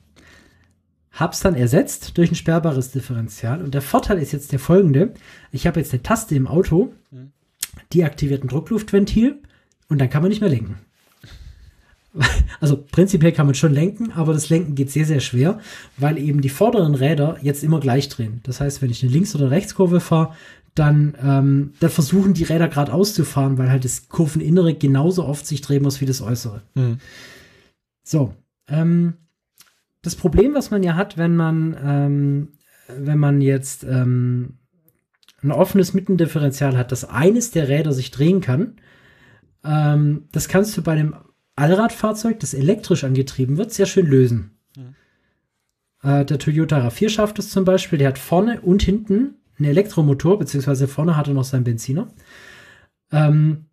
Hab's dann ersetzt durch ein sperrbares Differential und der Vorteil ist jetzt der folgende. Ich habe jetzt eine Taste im Auto, die aktiviert ein Druckluftventil und dann kann man nicht mehr lenken. *laughs* Also prinzipiell kann man schon lenken, aber das Lenken geht sehr, sehr schwer, weil eben die vorderen Räder jetzt immer gleich drehen. Das heißt, wenn ich eine Links- oder Rechtskurve fahre, dann, ähm, dann versuchen die Räder gerade auszufahren, weil halt das Kurveninnere genauso oft sich drehen muss wie das Äußere. Mhm. So, ähm, das Problem, was man ja hat, wenn man, ähm, wenn man jetzt ähm, ein offenes Mittendifferential hat, dass eines der Räder sich drehen kann, ähm, das kannst du bei einem Allradfahrzeug, das elektrisch angetrieben wird, sehr schön lösen. Mhm. Äh, der Toyota RAV4 schafft es zum Beispiel, der hat vorne und hinten einen Elektromotor, beziehungsweise vorne hat er noch seinen Benziner. Ähm,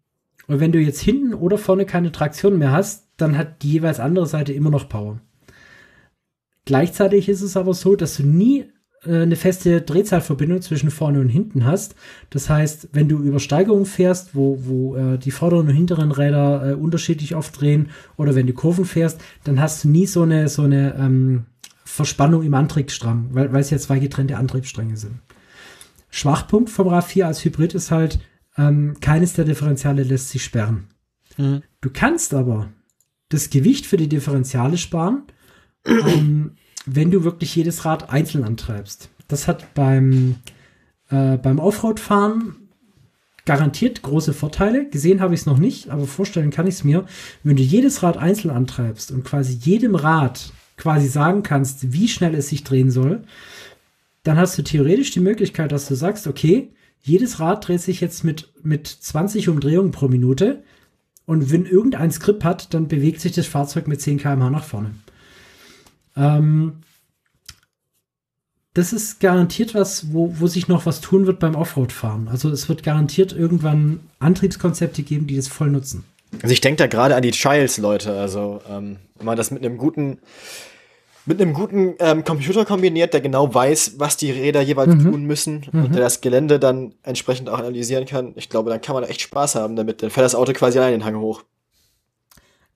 und wenn du jetzt hinten oder vorne keine Traktion mehr hast, dann hat die jeweils andere Seite immer noch Power. Gleichzeitig ist es aber so, dass du nie äh, eine feste Drehzahlverbindung zwischen vorne und hinten hast. Das heißt, wenn du über Steigerungen fährst, wo, wo äh, die vorderen und hinteren Räder äh, unterschiedlich oft drehen, oder wenn du Kurven fährst, dann hast du nie so eine, so eine ähm, Verspannung im Antriebsstrang, weil, weil es ja zwei getrennte Antriebsstränge sind. Schwachpunkt vom RAV4 als Hybrid ist halt, ähm, keines der Differentiale lässt sich sperren. Mhm. Du kannst aber das Gewicht für die Differentiale sparen, ähm, *clears throat* wenn du wirklich jedes Rad einzeln antreibst. Das hat beim, äh, beim Offroad-Fahren garantiert große Vorteile. Gesehen habe ich es noch nicht, aber vorstellen kann ich es mir. Wenn du jedes Rad einzeln antreibst und quasi jedem Rad quasi sagen kannst, wie schnell es sich drehen soll, dann hast du theoretisch die Möglichkeit, dass du sagst, okay, jedes Rad dreht sich jetzt mit, mit 20 Umdrehungen pro Minute und wenn irgendein Skript hat, dann bewegt sich das Fahrzeug mit 10 km/h nach vorne. Ähm, das ist garantiert was, wo, wo sich noch was tun wird beim Offroad-Fahren. Also es wird garantiert irgendwann Antriebskonzepte geben, die das voll nutzen. Also ich denke da gerade an die Trials-Leute. Also ähm, wenn man das mit einem guten mit einem guten ähm, Computer kombiniert, der genau weiß, was die Räder jeweils Mhm. tun müssen und der das Gelände dann entsprechend auch analysieren kann. Ich glaube, dann kann man echt Spaß haben damit. Dann fährt das Auto quasi allein den Hang hoch.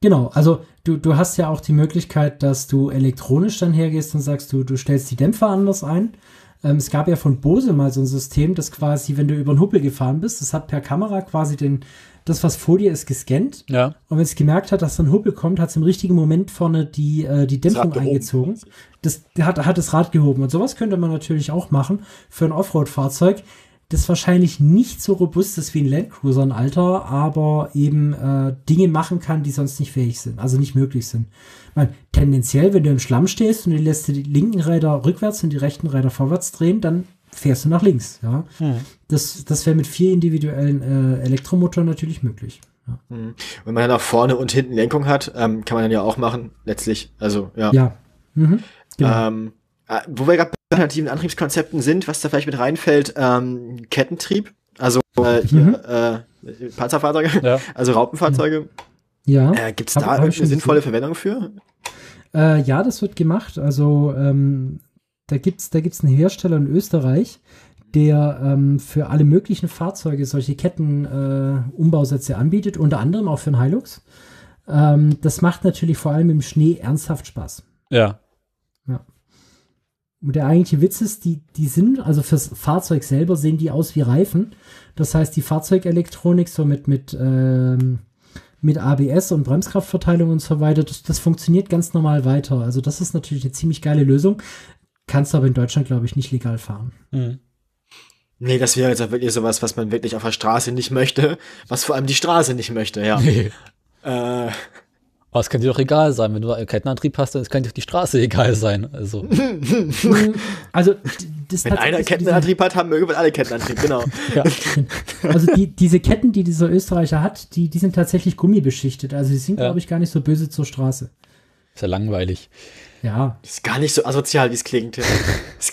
Genau, also du, du hast ja auch die Möglichkeit, dass du elektronisch dann hergehst und sagst, du, du stellst die Dämpfer anders ein. Ähm, es gab ja von Bose mal so ein System, das quasi, wenn du über den Hubbel gefahren bist, das hat per Kamera quasi den, das, was vor dir ist, gescannt. Ja. Und wenn es gemerkt hat, dass ein Hubbel kommt, hat es im richtigen Moment vorne die, äh, die Dämpfung eingezogen. Das hat, hat das Rad gehoben. Und sowas könnte man natürlich auch machen für ein Offroad-Fahrzeug, das wahrscheinlich nicht so robust ist wie ein Landcruiser ein Alter, aber eben äh, Dinge machen kann, die sonst nicht fähig sind, also nicht möglich sind. Meine, tendenziell, wenn du im Schlamm stehst und du lässt die linken Räder rückwärts und die rechten Räder vorwärts drehen, dann fährst du nach links. Ja, das, das wäre mit vier individuellen äh, Elektromotoren natürlich möglich. Ja. Mhm. Wenn man dann auch vorne und hinten Lenkung hat, ähm, kann man dann ja auch machen, letztlich. Also, ja. Ja. Mhm. Genau. Ähm, äh, wo wir gerade bei alternativen Antriebskonzepten sind, was da vielleicht mit reinfällt, ähm, Kettentrieb, also äh, hier, äh, Panzerfahrzeuge, Ja. also Raupenfahrzeuge. ja. Äh, Gibt es da hab ich irgendeine schon sinnvolle gesehen. Verwendung für? Äh, ja, das wird gemacht. Also ähm, da gibt's da gibt's einen Hersteller in Österreich, der ähm, für alle möglichen Fahrzeuge solche Ketten äh, Umbausätze anbietet, unter anderem auch für den Hilux. Ähm, das macht natürlich vor allem im Schnee ernsthaft Spaß. Ja. Und der eigentliche Witz ist, die, die sind, also fürs Fahrzeug selber sehen die aus wie Reifen. Das heißt, die Fahrzeugelektronik so mit, mit, ähm, mit ABS und Bremskraftverteilung und so weiter, das, das funktioniert ganz normal weiter. Also das ist natürlich eine ziemlich geile Lösung. Kannst du aber in Deutschland, glaube ich, nicht legal fahren. Mhm. Nee, das wäre jetzt auch wirklich sowas, was man wirklich auf der Straße nicht möchte, was vor allem die Straße nicht möchte, ja. Nee. äh, Aber es kann dir doch egal sein. Wenn du einen Kettenantrieb hast, dann kann dir auf die Straße *laughs* egal sein. Also, *laughs* Also, wenn einer so Kettenantrieb hat, haben irgendwann alle Kettenantrieb, genau. ja. diese- *laughs* Also die, diese Ketten, die dieser Österreicher hat, die, die sind tatsächlich gummibeschichtet. Also die sind, Ja. glaube ich, gar nicht so böse zur Straße. Ist ja langweilig. Ja, Das ist gar nicht so asozial, wie es klingt. Es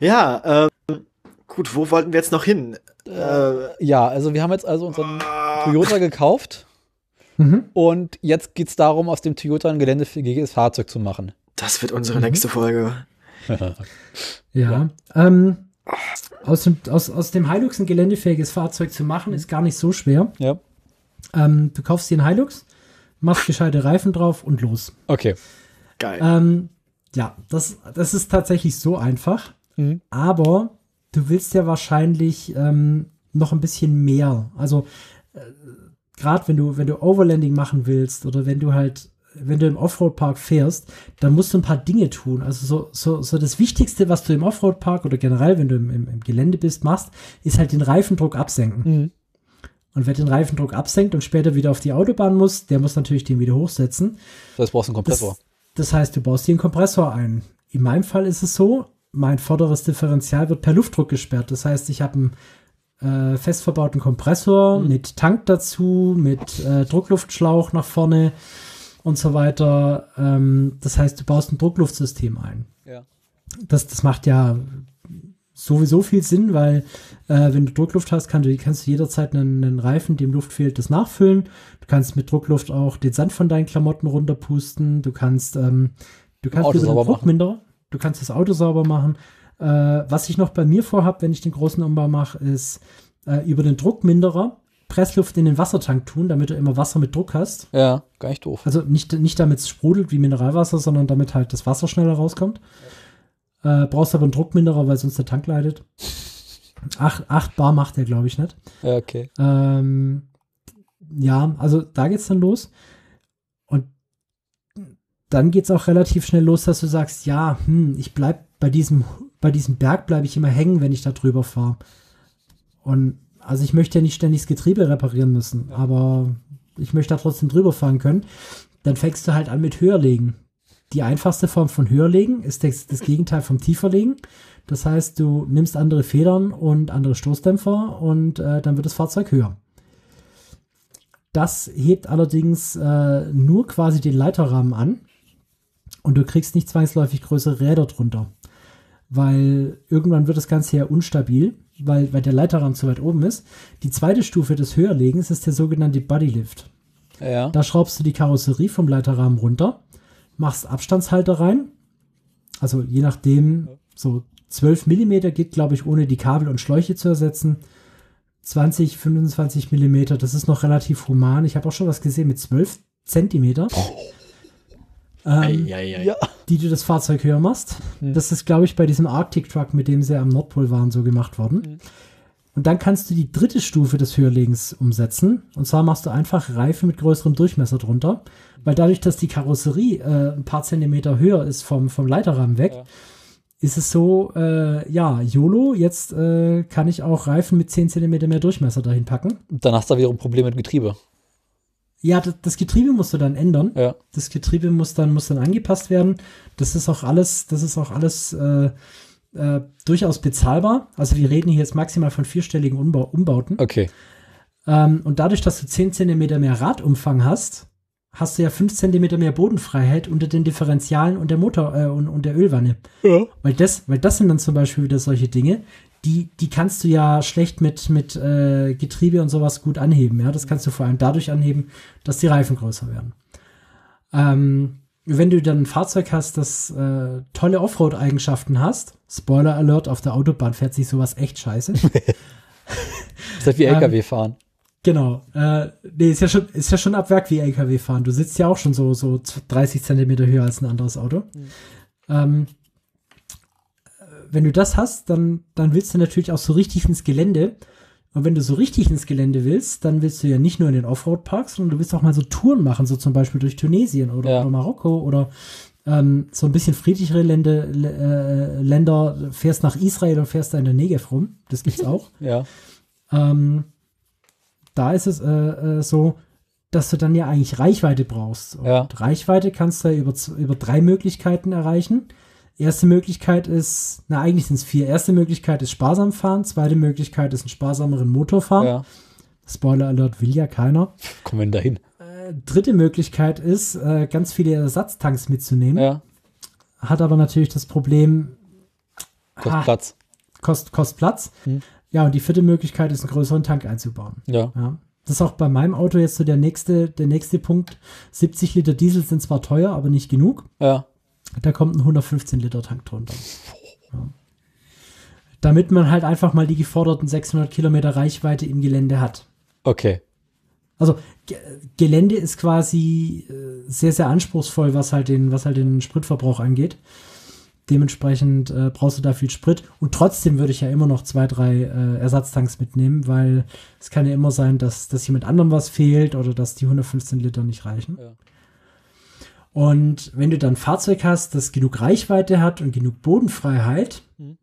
ja, ähm, gut, wo wollten wir jetzt noch hin? Äh, Ja, also wir haben jetzt also unseren Toyota gekauft Mhm. und jetzt geht es darum, aus dem Toyota ein geländefähiges Fahrzeug zu machen. das wird unsere nächste Folge. *laughs* Ja. Ähm, aus, dem, aus, aus dem Hilux ein geländefähiges Fahrzeug zu machen, ist gar nicht so schwer. ja. Ähm, du kaufst dir einen Hilux, machst gescheite Reifen drauf und los. Okay. Geil. Ähm, ja, das, das ist tatsächlich so einfach. Mhm. Aber du willst ja wahrscheinlich ähm, noch ein bisschen mehr. Also gerade wenn du, wenn du Overlanding machen willst oder wenn du halt, wenn du im Offroad-Park fährst, dann musst du ein paar Dinge tun. Also so, so, so das Wichtigste, was du im Offroad-Park oder generell, wenn du im, im, im Gelände bist, machst, ist halt den Reifendruck absenken. Mhm. Und wer den Reifendruck absenkt und später wieder auf die Autobahn muss, der muss natürlich den wieder hochsetzen. Das brauchst du einen Kompressor. Das, das heißt, du baust dir einen Kompressor ein. In meinem Fall ist es so, mein vorderes Differential wird per Luftdruck gesperrt. Das heißt, ich habe einen äh, fest verbauten Kompressor mit Tank dazu, mit äh, Druckluftschlauch nach vorne und so weiter. Ähm, das heißt, du baust ein Druckluftsystem ein. Ja. Das, das macht ja sowieso viel Sinn, weil äh, wenn du Druckluft hast, kann du, kannst du jederzeit einen, einen Reifen, dem Luft fehlt, das nachfüllen. Du kannst mit Druckluft auch den Sand von deinen Klamotten runterpusten. Du kannst, ähm, du kannst sauber machen. Druckminderer, du kannst das Auto sauber machen. Äh, was ich noch bei mir vorhab, wenn ich den großen Umbau mache, ist äh, über den Druckminderer Pressluft in den Wassertank tun, damit du immer Wasser mit Druck hast. Ja, gar nicht doof. Also nicht, nicht damit es sprudelt wie Mineralwasser, sondern damit halt das Wasser schneller rauskommt. Äh, brauchst aber einen Druckminderer, weil sonst der Tank leidet. Acht, acht Bar macht der, glaube ich, nicht. Ja, okay. Ähm, ja, also da geht's dann los. Und dann geht's auch relativ schnell los, dass du sagst, ja, hm, ich bleib bei diesem, bei diesem Berg bleibe ich immer hängen, wenn ich da drüber fahre. Und also ich möchte ja nicht ständig das Getriebe reparieren müssen, aber ich möchte da trotzdem drüber fahren können. Dann fängst du halt an mit Höherlegen. Die einfachste Form von Höherlegen ist das, das Gegenteil vom Tieferlegen. Das heißt, du nimmst andere Federn und andere Stoßdämpfer und äh, dann wird das Fahrzeug höher. Das hebt allerdings äh, nur quasi den Leiterrahmen an und du kriegst nicht zwangsläufig größere Räder drunter. Weil irgendwann wird das Ganze ja unstabil, weil, weil der Leiterrahmen zu weit oben ist. Die zweite Stufe des Höherlegens ist der sogenannte Bodylift. Ja. Da schraubst du die Karosserie vom Leiterrahmen runter, machst Abstandshalter rein, Also je nachdem, so 12 Millimeter geht, glaube ich, ohne die Kabel und Schläuche zu ersetzen. 20, 25 Millimeter, das ist noch relativ human. Ich habe auch schon was gesehen mit 12 Zentimeter. Ähm, Ei, ei, ei. Ja. die du das Fahrzeug höher machst. Hm. Das ist, glaube ich, bei diesem Arctic Truck, mit dem sie am Nordpol waren, so gemacht worden. Hm. Und dann kannst du die dritte Stufe des Höherlegens umsetzen. Und zwar machst du einfach Reifen mit größerem Durchmesser drunter. Weil dadurch, dass die Karosserie äh, ein paar Zentimeter höher ist vom, vom Leiterrahmen weg, Ja. ist es so, äh, ja, YOLO, jetzt äh, kann ich auch Reifen mit 10 Zentimeter mehr Durchmesser dahin packen. Und dann hast du wieder ein Problem mit Getriebe. Ja, das, das Getriebe musst du dann ändern. Ja. Das Getriebe muss dann, muss dann angepasst werden. Das ist auch alles, das ist auch alles äh, äh, durchaus bezahlbar. Also wir reden hier jetzt maximal von vierstelligen Umbau, Umbauten. Okay. Ähm, und dadurch, dass du 10 Zentimeter mehr Radumfang hast, hast du ja 5 Zentimeter mehr Bodenfreiheit unter den Differentialen und der Motor äh, und, und der Ölwanne. Ja. Weil das, weil das sind dann zum Beispiel wieder solche Dinge, die, die kannst du ja schlecht mit, mit äh, Getriebe und sowas gut anheben. Ja, das kannst du vor allem dadurch anheben, dass die Reifen größer werden. Ähm, wenn du dann ein Fahrzeug hast, das äh, tolle Offroad-Eigenschaften hast, Spoiler Alert, auf der Autobahn fährt sich sowas echt scheiße. Das *laughs* ist halt wie Ähm, LKW fahren. Genau. Äh, nee, ist ja schon, ist ja schon ab Werk wie LKW fahren. Du sitzt ja auch schon so, so 30 Zentimeter höher als ein anderes Auto. Ähm, äh, wenn du das hast, dann, dann willst du natürlich auch so richtig ins Gelände. Und wenn du so richtig ins Gelände willst, dann willst du ja nicht nur in den Offroad-Park, sondern du willst auch mal so Touren machen, so zum Beispiel durch Tunesien oder, Ja. oder Marokko oder ähm, so ein bisschen friedlichere Länder, äh, Länder, fährst nach Israel und fährst da in der Negev rum. Das gibt's *laughs* auch. Ja. Ähm, da ist es äh, äh, so, dass du dann ja eigentlich Reichweite brauchst. Und Ja. Reichweite kannst du ja über, über drei Möglichkeiten erreichen. Erste Möglichkeit ist, na eigentlich sind es vier. Erste Möglichkeit ist sparsam fahren. Zweite Möglichkeit ist einen sparsameren Motor fahren. Ja. Spoiler Alert will ja keiner. Kommen wir denn dahin? Äh, dritte Möglichkeit ist, äh, ganz viele Ersatztanks mitzunehmen. Ja. Hat aber natürlich das Problem, Kostet Ah. Platz. kost, kost Platz. Hm. Ja, und die vierte Möglichkeit ist, einen größeren Tank einzubauen. Ja. Ja. Das ist auch bei meinem Auto jetzt so der nächste, der nächste Punkt. 70 Liter Diesel sind zwar teuer, aber nicht genug. Ja. Da kommt ein 115 Liter Tank drunter. Ja. Damit man halt einfach mal die geforderten 600 Kilometer Reichweite im Gelände hat. Okay. Also Ge Gelände ist quasi äh, sehr, sehr anspruchsvoll, was halt den, was halt den Spritverbrauch angeht. Dementsprechend äh, brauchst du da viel Sprit. Und trotzdem würde ich ja immer noch zwei, drei äh, Ersatztanks mitnehmen, weil es kann ja immer sein, dass, dass jemand anderem was fehlt oder dass die 115 Liter nicht reichen. Ja. Und wenn du dann ein Fahrzeug hast, das genug Reichweite hat und genug Bodenfreiheit, Mhm.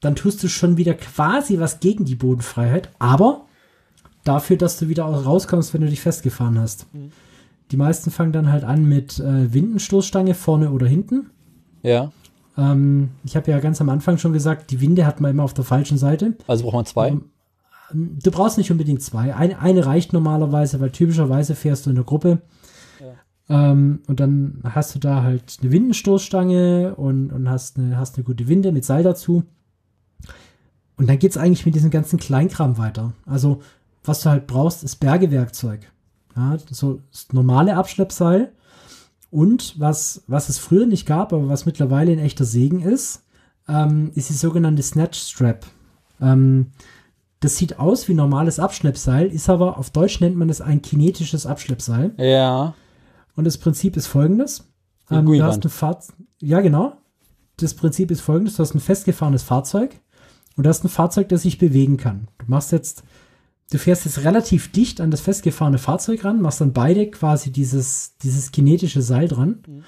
dann tust du schon wieder quasi was gegen die Bodenfreiheit, aber dafür, dass du wieder auch rauskommst, wenn du dich festgefahren hast. Mhm. Die meisten fangen dann halt an mit äh, Windenstoßstange vorne oder hinten. Ja. Ähm, ich habe ja ganz am Anfang schon gesagt, die Winde hat man immer auf der falschen Seite. Also braucht man zwei. Ähm, Du brauchst nicht unbedingt zwei. Eine, eine reicht normalerweise, weil typischerweise fährst du in der Gruppe. Ähm, und dann hast du da halt eine Windenstoßstange und, und hast, eine, hast eine gute Winde mit Seil dazu. Und dann geht's eigentlich mit diesem ganzen Kleinkram weiter. Also, was du halt brauchst, ist Bergewerkzeug. Ja, so normale Abschleppseil. Und was, was es früher nicht gab, aber was mittlerweile ein echter Segen ist, ähm, ist die sogenannte Snatch Strap. Ähm, das sieht aus wie normales Abschleppseil, ist aber auf Deutsch nennt man es ein kinetisches Abschleppseil. Ja. Und das Prinzip ist folgendes. Ähm, du hast ein Fahrzeug. Ja, genau. Das Prinzip ist folgendes: Du hast ein festgefahrenes Fahrzeug und du hast ein Fahrzeug, das sich bewegen kann. Du machst jetzt, du fährst jetzt relativ dicht an das festgefahrene Fahrzeug ran, machst dann beide quasi dieses, dieses kinetische Seil dran. Mhm.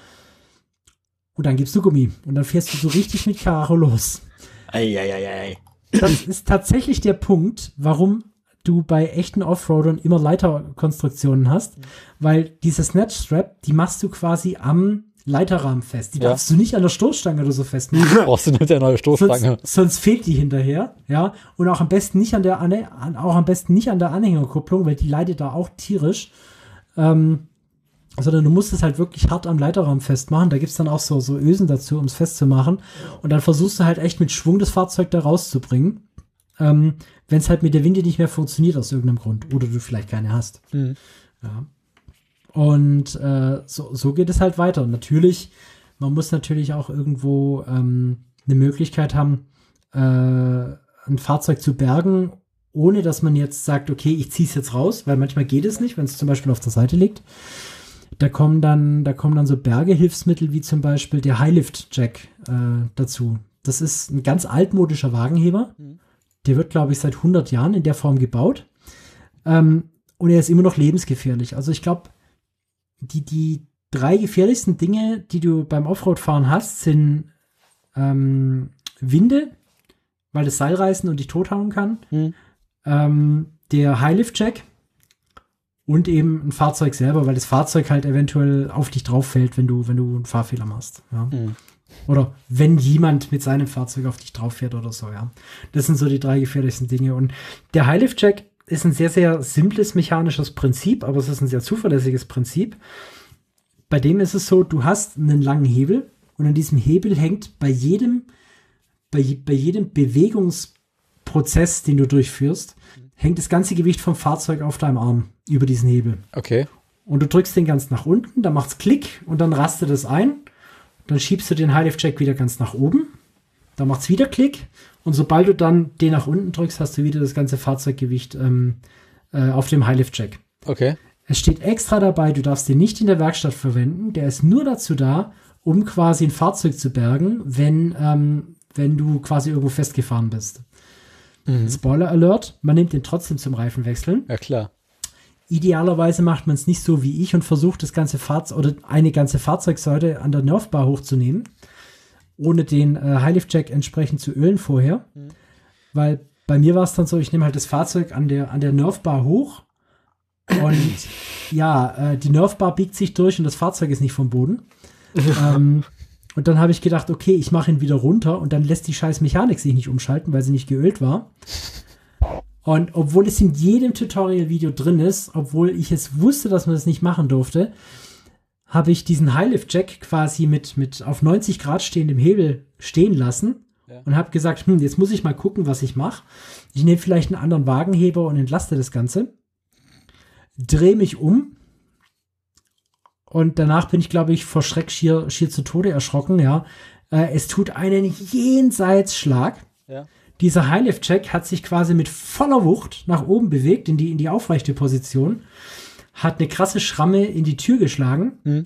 Und dann gibst du Gummi. Und dann fährst du so richtig mit Karacho los. Eieieiei. Das ist tatsächlich der Punkt, warum du bei echten Offroadern immer Leiterkonstruktionen hast, weil diese Snatch Strap, die machst du quasi am Leiterrahmen fest. Die Ja. darfst du nicht an der Stoßstange oder so festmachen. *laughs* Brauchst du nur der neue Stoßstange. sonst, sonst fehlt die hinterher, ja. Und auch am besten nicht an der Anhä- an, auch am besten nicht an der Anhängerkupplung, weil die leidet da auch tierisch. Ähm, sondern du musst es halt wirklich hart am Leiterrahmen festmachen. Da gibt's dann auch so, so Ösen dazu, um es festzumachen. Und dann versuchst du halt echt mit Schwung das Fahrzeug da rauszubringen. Ähm, Wenn es halt mit der Winde nicht mehr funktioniert aus irgendeinem Grund. Oder du vielleicht keine hast. Mhm. Ja. Und äh, so, so geht es halt weiter. Und natürlich man muss natürlich auch irgendwo ähm, eine Möglichkeit haben, äh, ein Fahrzeug zu bergen, ohne dass man jetzt sagt, okay, ich ziehe es jetzt raus, weil manchmal geht es nicht, wenn es zum Beispiel auf der Seite liegt. Da kommen dann, da kommen dann so Bergehilfsmittel wie zum Beispiel der Highlift Jack äh, dazu. Das ist ein ganz altmodischer Wagenheber. Mhm. Der wird, glaube ich, seit 100 Jahren in der Form gebaut. Ähm, und er ist immer noch lebensgefährlich. Also ich glaube, die, die drei gefährlichsten Dinge, die du beim Offroad-Fahren hast, sind ähm, Winde, weil das Seil reißen und dich tothauen kann. Hm. Ähm, der Highlift-Jack und eben ein Fahrzeug selber, weil das Fahrzeug halt eventuell auf dich drauf fällt, wenn du, wenn du einen Fahrfehler machst. Ja. Hm. Oder wenn jemand mit seinem Fahrzeug auf dich drauf fährt oder so, ja. Das sind so die drei gefährlichsten Dinge. Und der Highlift-Jack ist ein sehr, sehr simples mechanisches Prinzip, aber es ist ein sehr zuverlässiges Prinzip. Bei dem ist es so, du hast einen langen Hebel und an diesem Hebel hängt bei jedem, bei, bei jedem Bewegungsprozess, den du durchführst, hängt das ganze Gewicht vom Fahrzeug auf deinem Arm über diesen Hebel. Okay. Und du drückst den ganz nach unten, dann macht's Klick und dann rastet es ein. Dann schiebst du den Highlift-Jack wieder ganz nach oben. Dann macht's wieder Klick. Und sobald du dann den nach unten drückst, hast du wieder das ganze Fahrzeuggewicht ähm, äh, auf dem Highlift-Jack. Okay. Es steht extra dabei, du darfst den nicht in der Werkstatt verwenden. Der ist nur dazu da, um quasi ein Fahrzeug zu bergen, wenn, ähm, wenn du quasi irgendwo festgefahren bist. Mhm. Spoiler Alert, man nimmt den trotzdem zum Reifenwechseln. Ja, klar. Idealerweise macht man es nicht so wie ich und versucht das ganze Fahrzeug oder eine ganze Fahrzeugsäule an der Nerfbar hochzunehmen, ohne den äh, Highlift-Jack entsprechend zu ölen vorher. Mhm. Weil bei mir war es dann so, ich nehme halt das Fahrzeug an der, an der Nerfbar hoch und *laughs* ja, äh, die Nerfbar biegt sich durch und das Fahrzeug ist nicht vom Boden. ähm, *laughs* und dann habe ich gedacht, okay, ich mache ihn wieder runter und dann lässt die scheiß Mechanik sich nicht umschalten, weil sie nicht geölt war. Und obwohl es in jedem Tutorial-Video drin ist, obwohl ich es wusste, dass man das nicht machen durfte, habe ich diesen Highlift-Jack quasi mit, mit auf 90 Grad stehendem Hebel stehen lassen Ja. und habe gesagt, hm, jetzt muss ich mal gucken, was ich mache. Ich nehme vielleicht einen anderen Wagenheber und entlaste das Ganze. Drehe mich um. Und danach bin ich, glaube ich, vor Schreck schier, schier zu Tode erschrocken, ja. Äh, es tut einen Jenseitsschlag. Ja. Dieser Highlift-Check hat sich quasi mit voller Wucht nach oben bewegt in die, in die aufrechte Position, hat eine krasse Schramme in die Tür geschlagen, Mhm.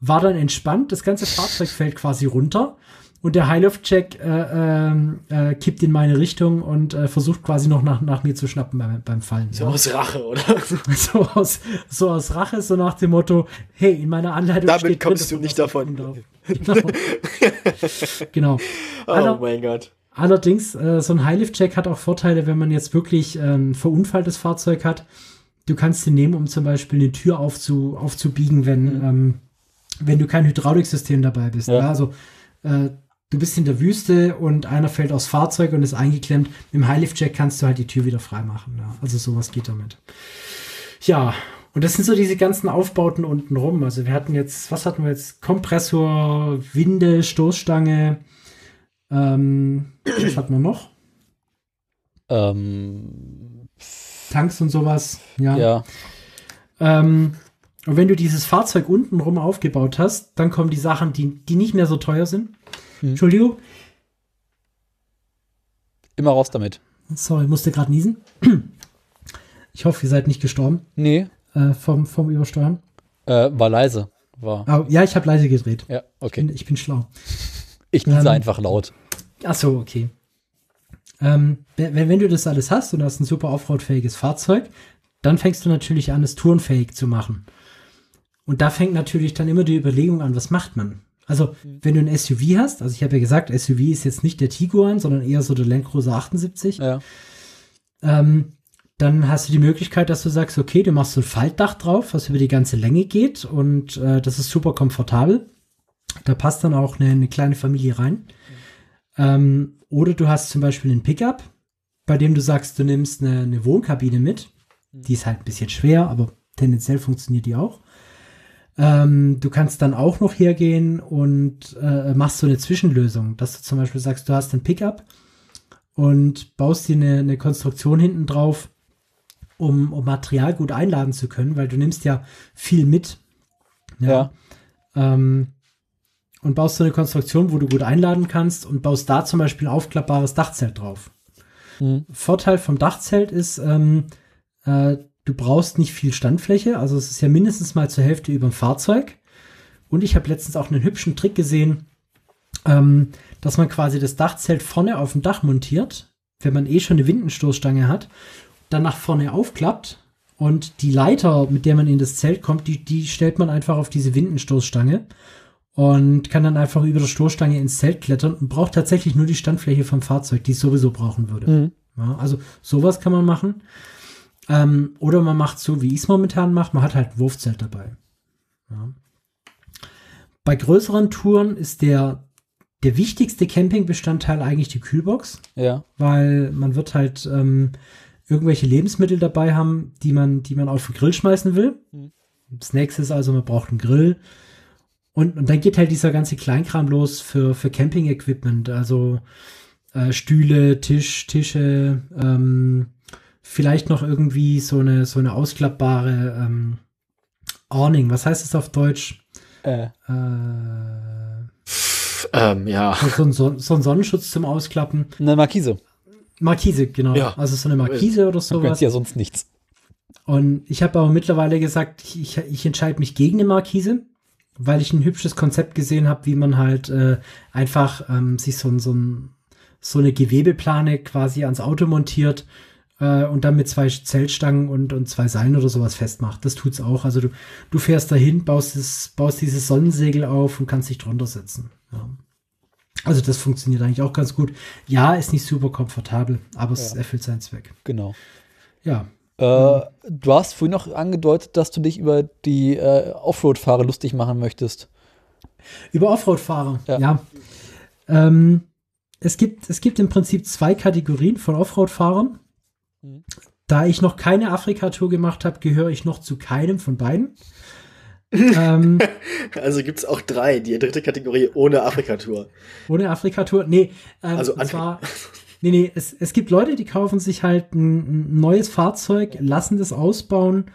war dann entspannt, das ganze Fahrzeug fällt quasi runter und der Highlift-Check äh, ähm, äh, kippt in meine Richtung und äh, versucht quasi noch nach, nach mir zu schnappen beim, beim Fallen. So ja. aus Rache, oder? *laughs* So, aus, so aus Rache, so nach dem Motto, hey, in meiner Anleitung Damit steht drin, kommst dass du nicht davon. *laughs* Genau. genau. *laughs* Oh Aller- mein Gott. Allerdings, äh, so ein Highlift-Check hat auch Vorteile, wenn man jetzt wirklich ähm, verunfalltes Fahrzeug hat. Du kannst ihn nehmen, um zum Beispiel eine Tür aufzu, aufzubiegen, wenn, ähm, wenn du kein Hydrauliksystem dabei bist. Ja. Ja. Also äh, du bist in der Wüste und einer fällt aus Fahrzeug und ist eingeklemmt. Mit dem Highlift-Check kannst du halt die Tür wieder freimachen. Ja. Also sowas geht damit. Ja, und das sind so diese ganzen Aufbauten unten rum. Also wir hatten jetzt, was hatten wir jetzt? Kompressor, Winde, Stoßstange. Ähm, was hatten wir noch? Ähm, Tanks und sowas. Ja. ja. Ähm, und wenn du dieses Fahrzeug unten rum aufgebaut hast, dann kommen die Sachen, die, die nicht mehr so teuer sind. Hm. Entschuldigung. Immer raus damit. Sorry, ich musste gerade niesen. Ich hoffe, ihr seid nicht gestorben Nee, äh, vom, vom Übersteuern. äh, war leise. War. Ja, ich habe leise gedreht. Ja, Ich, okay. bin, ich bin schlau. Ich niese Ähm, einfach laut. Ach so, okay. Ähm, wenn, wenn du das alles hast und hast ein super offroadfähiges Fahrzeug, dann fängst du natürlich an, es tourenfähig zu machen. Und da fängt natürlich dann immer die Überlegung an, was macht man? Also, wenn du ein SUV hast, also ich habe ja gesagt, SUV ist jetzt nicht der Tiguan, sondern eher so der Land Cruiser 78, Ja. ähm, dann hast du die Möglichkeit, dass du sagst, okay, du machst so ein Faltdach drauf, was über die ganze Länge geht und äh, das ist super komfortabel. Da passt dann auch eine, eine kleine Familie rein. Ähm, oder du hast zum Beispiel einen Pickup, bei dem du sagst, du nimmst eine, eine Wohnkabine mit. Die ist halt ein bisschen schwer, aber tendenziell funktioniert die auch. Ähm, du kannst dann auch noch hergehen und äh, machst so eine Zwischenlösung, dass du zum Beispiel sagst, du hast einen Pickup und baust dir eine, eine Konstruktion hinten drauf, um, um Material gut einladen zu können, weil du nimmst ja viel mit. Ja. Ähm, und baust so eine Konstruktion, wo du gut einladen kannst und baust da zum Beispiel ein aufklappbares Dachzelt drauf. Mhm. Vorteil vom Dachzelt ist, ähm, äh, du brauchst nicht viel Standfläche, also es ist ja mindestens mal zur Hälfte über dem Fahrzeug. Und ich habe letztens auch einen hübschen Trick gesehen, ähm, dass man quasi das Dachzelt vorne auf dem Dach montiert, wenn man eh schon eine Windenstoßstange hat, dann nach vorne aufklappt und die Leiter, mit der man in das Zelt kommt, die, die stellt man einfach auf diese Windenstoßstange und kann dann einfach über der Stoßstange ins Zelt klettern und braucht tatsächlich nur die Standfläche vom Fahrzeug, die es sowieso brauchen würde. Mhm. Ja, also sowas kann man machen. Ähm, oder man macht so, wie ich es momentan mache, man hat halt ein Wurfzelt dabei. Ja. Bei größeren Touren ist der, der wichtigste Campingbestandteil eigentlich die Kühlbox. Ja. Weil man wird halt ähm, irgendwelche Lebensmittel dabei haben, die man, die man auf den Grill schmeißen will. Mhm. Das nächste ist also, man braucht einen Grill. Und, und dann geht halt dieser ganze Kleinkram los für, für Camping-Equipment. Also äh, Stühle, Tisch, Tische, ähm, vielleicht noch irgendwie so eine, so eine ausklappbare ähm, Awning. Was heißt das auf Deutsch? Äh. Äh, ähm, ja. So, ein, so, so ein Sonnenschutz zum Ausklappen. Eine Markise. Markise, genau. Ja. Also so eine Markise oder sowas. ja sonst nichts. Und ich habe aber mittlerweile gesagt, ich, ich entscheide mich gegen eine Markise, weil ich ein hübsches Konzept gesehen habe, wie man halt äh, einfach ähm, sich so, so, so eine Gewebeplane quasi ans Auto montiert äh, und dann mit zwei Zeltstangen und, und zwei Seilen oder sowas festmacht. Das tut's auch. Also du, du fährst dahin, baust, das, baust dieses Sonnensegel auf und kannst dich drunter setzen. Ja. Also das funktioniert eigentlich auch ganz gut. Ja, ist nicht super komfortabel, aber es ja. erfüllt seinen Zweck. Genau. Ja. Äh, du hast vorhin noch angedeutet, dass du dich über die äh, Offroad-Fahrer lustig machen möchtest. Über Offroad-Fahrer, ja. ja. Ähm, es, gibt, es gibt im Prinzip zwei Kategorien von Offroad-Fahrern. Mhm. Da ich noch keine Afrika-Tour gemacht habe, gehöre ich noch zu keinem von beiden. ähm, *laughs* also gibt es auch drei, die dritte Kategorie ohne Afrika-Tour. Ohne Afrika-Tour? Nee, ähm, also zwar, *laughs* nee, nee, es, es gibt Leute, die kaufen sich halt ein, ein, neues Fahrzeug, lassen das ausbauen,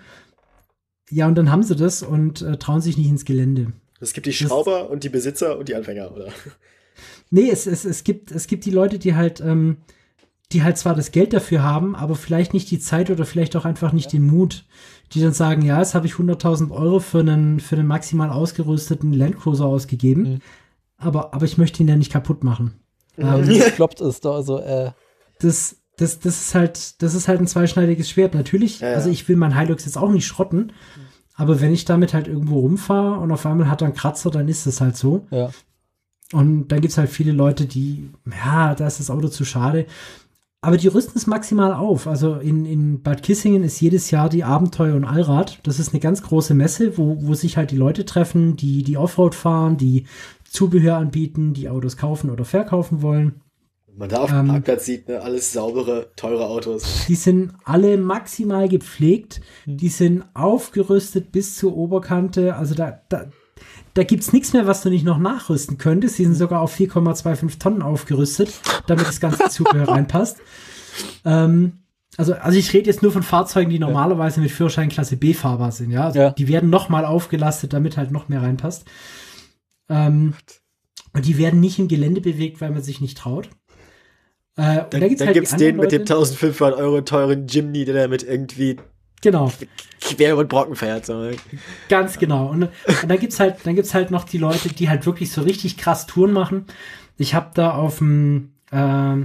ja, und dann haben sie das und äh, trauen sich nicht ins Gelände. Es gibt die Schrauber das, und die Besitzer und die Anfänger, oder? *laughs* Nee, es, es, es, gibt, es gibt die Leute, die halt ähm, die halt zwar das Geld dafür haben, aber vielleicht nicht die Zeit oder vielleicht auch einfach nicht ja. den Mut, die dann sagen, ja, jetzt habe ich 100.000 Euro für einen, für einen maximal ausgerüsteten Landcruiser ausgegeben, mhm. aber, aber ich möchte ihn ja nicht kaputt machen. Ähm, das kloppt es da, also, äh. Das, das, das ist halt, das ist halt ein zweischneidiges Schwert. Natürlich, ja, ja. also ich will mein Hilux jetzt auch nicht schrotten, aber wenn ich damit halt irgendwo rumfahre und auf einmal hat er einen Kratzer, dann ist das halt so. Ja. Und dann gibt es halt viele Leute, die, ja, da ist das Auto zu schade. Aber die rüsten es maximal auf. Also in, in Bad Kissingen ist jedes Jahr die Abenteuer und Allrad. Das ist eine ganz große Messe, wo, wo sich halt die Leute treffen, die die Offroad fahren, die Zubehör anbieten, die Autos kaufen oder verkaufen wollen. Man da auf dem ähm, Parkplatz sieht, ne, alles saubere, teure Autos. Die sind alle maximal gepflegt. Hm. Die sind aufgerüstet bis zur Oberkante. Also da, da, da gibt's nichts mehr, was du nicht noch nachrüsten könntest. Sie sind sogar auf 4,25 Tonnen aufgerüstet, damit das ganze Zubehör *laughs* reinpasst. Ähm, also, also ich rede jetzt nur von Fahrzeugen, die normalerweise mit Führerschein Klasse B fahrbar sind, ja. Also ja. Die werden noch mal aufgelastet, damit halt noch mehr reinpasst. Ähm, und die werden nicht im Gelände bewegt, weil man sich nicht traut. Äh, dann, da gibt's, dann halt den mit dem 1500 Euro teuren Jimny, der damit irgendwie Genau. Quer über den Brocken fährt. So. Ganz genau. Und, und dann gibt's halt, dann gibt's halt noch die Leute, die halt wirklich so richtig krass Touren machen. Ich habe da auf dem, äh,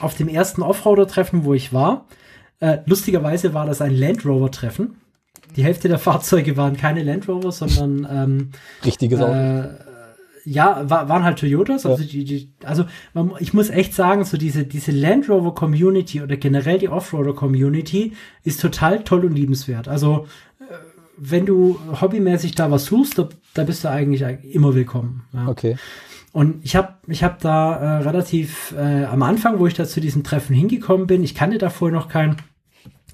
auf dem ersten Offroader-Treffen, wo ich war, äh, lustigerweise war das ein Land Rover-Treffen. Die Hälfte der *laughs* Fahrzeuge waren keine Land Rover, sondern ähm, richtige äh, ja, war, waren halt Toyotas. Also, ja. die, die, also man, ich muss echt sagen, so diese, diese Land Rover Community oder generell die Offroader Community ist total toll und liebenswert. Also äh, wenn du hobbymäßig da was suchst, da, da bist du eigentlich immer willkommen. Ja. Okay. Und ich habe ich hab da äh, relativ äh, am Anfang, wo ich da zu diesem Treffen hingekommen bin, ich kannte da vorher noch keinen,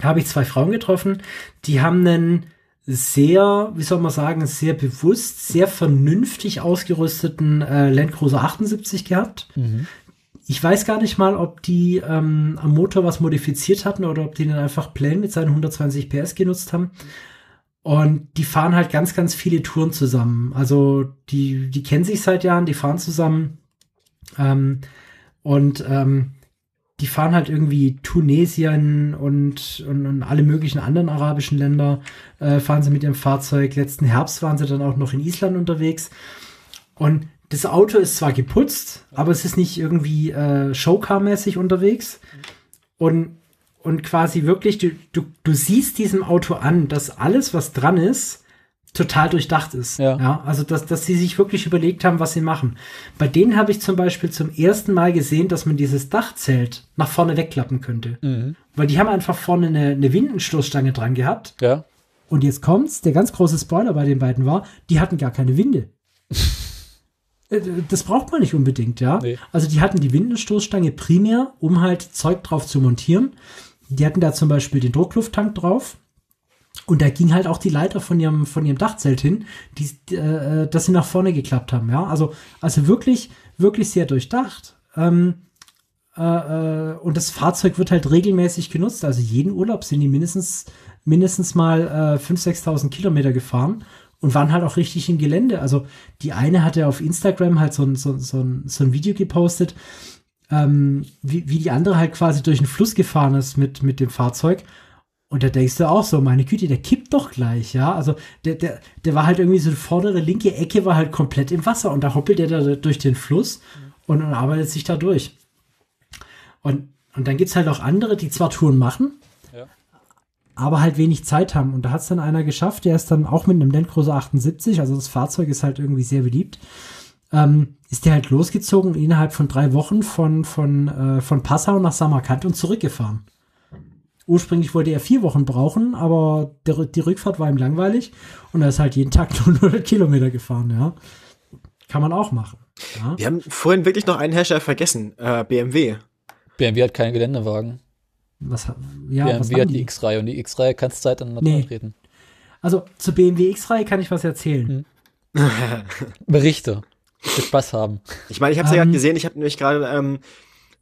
habe ich zwei Frauen getroffen, die haben einen sehr, wie soll man sagen, sehr bewusst, sehr vernünftig ausgerüsteten äh, Land Cruiser 78 gehabt. Mhm. Ich weiß gar nicht mal, ob die ähm, am Motor was modifiziert hatten oder ob die dann einfach plain mit seinen 120 PS genutzt haben. Und die fahren halt ganz, ganz viele Touren zusammen. Also die, die kennen sich seit Jahren, die fahren zusammen. Ähm, und ähm, die fahren halt irgendwie Tunesien und, und, und alle möglichen anderen arabischen Länder, äh, fahren sie mit ihrem Fahrzeug. Letzten Herbst waren sie dann auch noch in Island unterwegs. Und das Auto ist zwar geputzt, aber es ist nicht irgendwie äh, Showcar-mäßig unterwegs. Und, und quasi wirklich, du, du, du siehst diesem Auto an, dass alles, was dran ist, total durchdacht ist. Ja. ja. Also, dass, dass sie sich wirklich überlegt haben, was sie machen. Bei denen habe ich zum Beispiel zum ersten Mal gesehen, dass man dieses Dachzelt nach vorne wegklappen könnte. Mhm. Weil die haben einfach vorne eine, eine Windenstoßstange dran gehabt. Ja. Und jetzt kommt's, der ganz große Spoiler bei den beiden war, die hatten gar keine Winde. *laughs* Äh, das braucht man nicht unbedingt, ja. Nee. Also die hatten die Windenstoßstange primär, um halt Zeug drauf zu montieren. Die hatten da zum Beispiel den Drucklufttank drauf. Und da ging halt auch die Leiter von ihrem, von ihrem Dachzelt hin, die, äh, dass sie nach vorne geklappt haben, ja. Also, also wirklich, wirklich sehr durchdacht. Ähm, äh, äh, und das Fahrzeug wird halt regelmäßig genutzt. Also jeden Urlaub sind die mindestens, mindestens mal äh, 5.000, 6.000 Kilometer gefahren und waren halt auch richtig im Gelände. Also die eine hatte auf Instagram halt so ein, so, so ein, so ein Video gepostet, ähm, wie, wie die andere halt quasi durch den Fluss gefahren ist mit, mit dem Fahrzeug. Und da denkst du auch so, meine Güte, der kippt doch gleich, ja. Also der, der, der war halt irgendwie so die vordere linke Ecke war halt komplett im Wasser und da hoppelt er da durch den Fluss und, und arbeitet sich da durch. Und, und dann gibt's halt auch andere, die zwar Touren machen, Ja. aber halt wenig Zeit haben. Und da hat's dann einer geschafft, der ist dann auch mit einem Land Cruiser 78, also das Fahrzeug ist halt irgendwie sehr beliebt, ähm, ist der halt losgezogen und innerhalb von drei Wochen von, von, äh, von Passau nach Samarkand und zurückgefahren. Ursprünglich wollte er vier Wochen brauchen, aber der, die Rückfahrt war ihm langweilig und er ist halt jeden Tag *laughs* nur 100 Kilometer gefahren, ja. Kann man auch machen. Ja. Wir haben vorhin wirklich noch einen Hersteller vergessen, äh, BMW. BMW hat keinen Geländewagen. Was, ja, was BMW haben hat die die? X-Reihe und die X-Reihe kannst Zeit an Nee. treten. Also zur BMW X-Reihe kann ich was erzählen. *laughs* Berichte. Ich will Spaß haben. Ich meine, ich habe es ja Ähm. gerade gesehen, ich habe nämlich gerade ähm,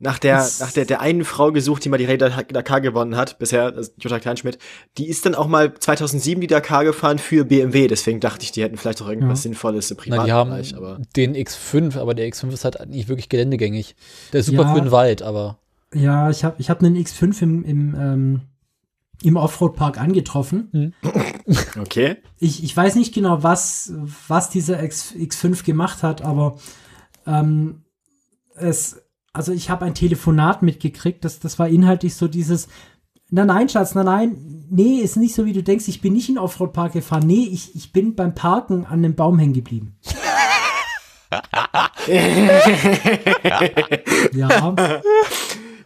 nach der Das- nach der der einen Frau gesucht, die mal die Rallye Dakar gewonnen hat, bisher, ist Jutta Kleinschmidt. Die ist dann auch mal 2007 die Dakar gefahren für BMW, deswegen dachte ich, die hätten vielleicht auch irgendwas Ja. Sinnvolles im Na, die haben Privatbereich, aber den X5, aber der X5 ist halt nicht wirklich geländegängig. Der ist super Ja. für den Wald, aber Ja, ich habe ich hab einen X5 im, im, ähm, im Offroad-Park angetroffen. *laughs* okay. Ich, ich weiß nicht genau, was, was dieser X, X5 gemacht hat, aber ähm, es, also ich habe ein Telefonat mitgekriegt, das, das war inhaltlich so dieses, na nein, Schatz, na nein, nee, ist nicht so, wie du denkst, ich bin nicht in Offroad-Park gefahren, nee, ich, ich bin beim Parken an dem Baum hängen geblieben. *laughs* ja,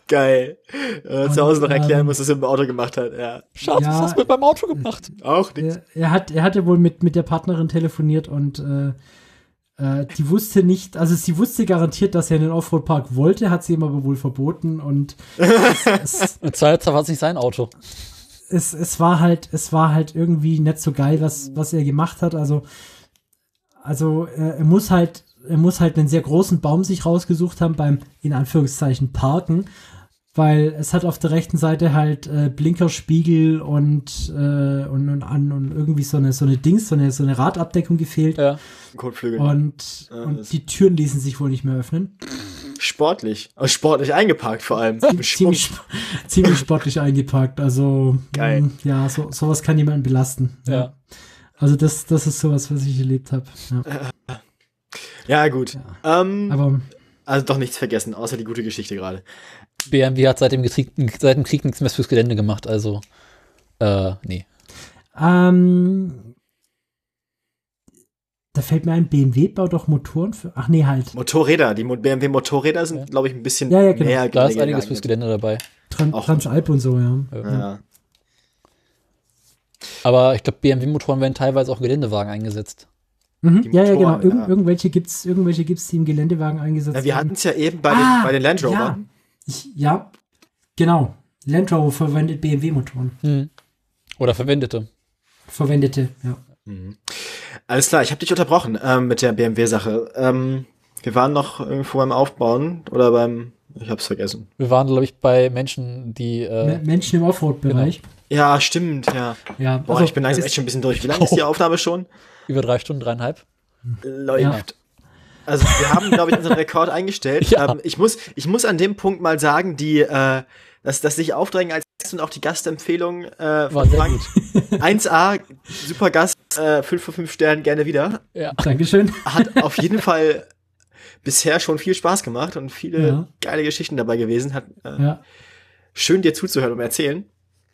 Geil. Äh, zu Hause noch erklären ähm, muss, was er im Auto gemacht hat. Ja. Schatz, Ja. was hast du mit meinem Auto gemacht? Auch nix. er, er hat, er hatte wohl mit, mit der Partnerin telefoniert und äh, äh, die wusste nicht, also sie wusste garantiert, dass er in den Offroad-Park wollte, hat sie ihm aber wohl verboten und es, es, *laughs* Zeit war es nicht sein Auto. es, es war halt, es war halt irgendwie nicht so geil, was, was er gemacht hat. Also, also äh, er muss halt, er muss halt einen sehr großen Baum sich rausgesucht haben beim, in Anführungszeichen, Parken, weil es hat auf der rechten Seite halt äh, Blinkerspiegel und, äh, und, und, an, und irgendwie so eine, so eine Dings, so eine, so eine Radabdeckung gefehlt. Ja. Kotflügel. Und, Ja, und die Türen ließen sich wohl nicht mehr öffnen. Sportlich. Aber sportlich eingeparkt vor allem. Ziemlich, *laughs* sp- ziemlich sportlich eingepackt. Also, Geil. mh, ja, so, sowas kann jemanden belasten. Ja. Also das, das ist sowas, was ich erlebt habe. Ja. Ja, gut. Ähm, Aber also doch nichts vergessen, außer die gute Geschichte gerade. BMW hat seit dem, Krieg, seit dem Krieg nichts mehr fürs Gelände gemacht, also äh, nee. ähm, da fällt mir ein, BMW baut doch Motoren für. Ach nee, halt. Motorräder, die BMW Motorräder sind, Ja. glaube ich, ein bisschen Ja, ja, genau. mehr Da ist einiges fürs. Gelände dabei. Tran Auch- Transalp und so, ja. Ja. Aber ich glaube, BMW-Motoren werden teilweise auch Geländewagen eingesetzt. Mhm. Die Ja, ja, genau. Motoren, Irgend, ja. Irgendwelche gibt's, irgendwelche gibt's, die im Geländewagen eingesetzt Ja, wir werden. hatten es ja eben bei, Ah, den, bei den Land Rover. Ja, ich, ja, genau. Land Rover verwendet BMW-Motoren. Hm. Oder verwendete. Verwendete, ja. Alles klar, ich habe dich unterbrochen ähm, mit der BMW-Sache. Ähm, wir waren noch irgendwo beim Aufbauen oder beim, ich hab's vergessen. Wir waren, glaube ich, bei Menschen, die äh, Me- Menschen im Offroad-Bereich. Ja, stimmt, ja. Ja, Boah, also ich bin langsam echt schon ein bisschen durch. Wie lange ist die Aufnahme schon? Über drei Stunden, dreieinhalb. Läuft. Also wir haben, glaube ich, unseren *laughs* Rekord eingestellt. Ja. Ähm, ich, muss, ich muss an dem Punkt mal sagen, die, äh, dass, dass sich aufdrängen als Gast und auch die Gastempfehlung äh, War von sehr Frank. 1A, *laughs* super Gast, äh, 5 von 5 Sternen, gerne wieder. Ja. Dankeschön. Hat auf *laughs* jeden Fall bisher schon viel Spaß gemacht und viele Ja. geile Geschichten dabei gewesen. Hat äh, Ja, schön dir zuzuhören und erzählen.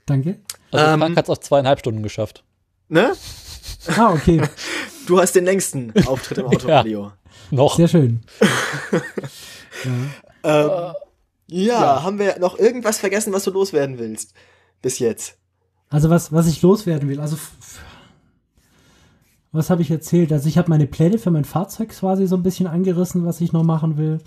danke. Also Ähm, Frank hat es auf zweieinhalb Stunden geschafft. Ne? Ah, okay. Du hast den längsten Auftritt im Autoradio. Noch. Sehr schön. *laughs* ja. Ähm, ja, haben wir noch irgendwas vergessen, was du loswerden willst? Bis jetzt. Also was, was ich loswerden will, also was habe ich erzählt? Also ich habe meine Pläne für mein Fahrzeug quasi so ein bisschen angerissen, was ich noch machen will.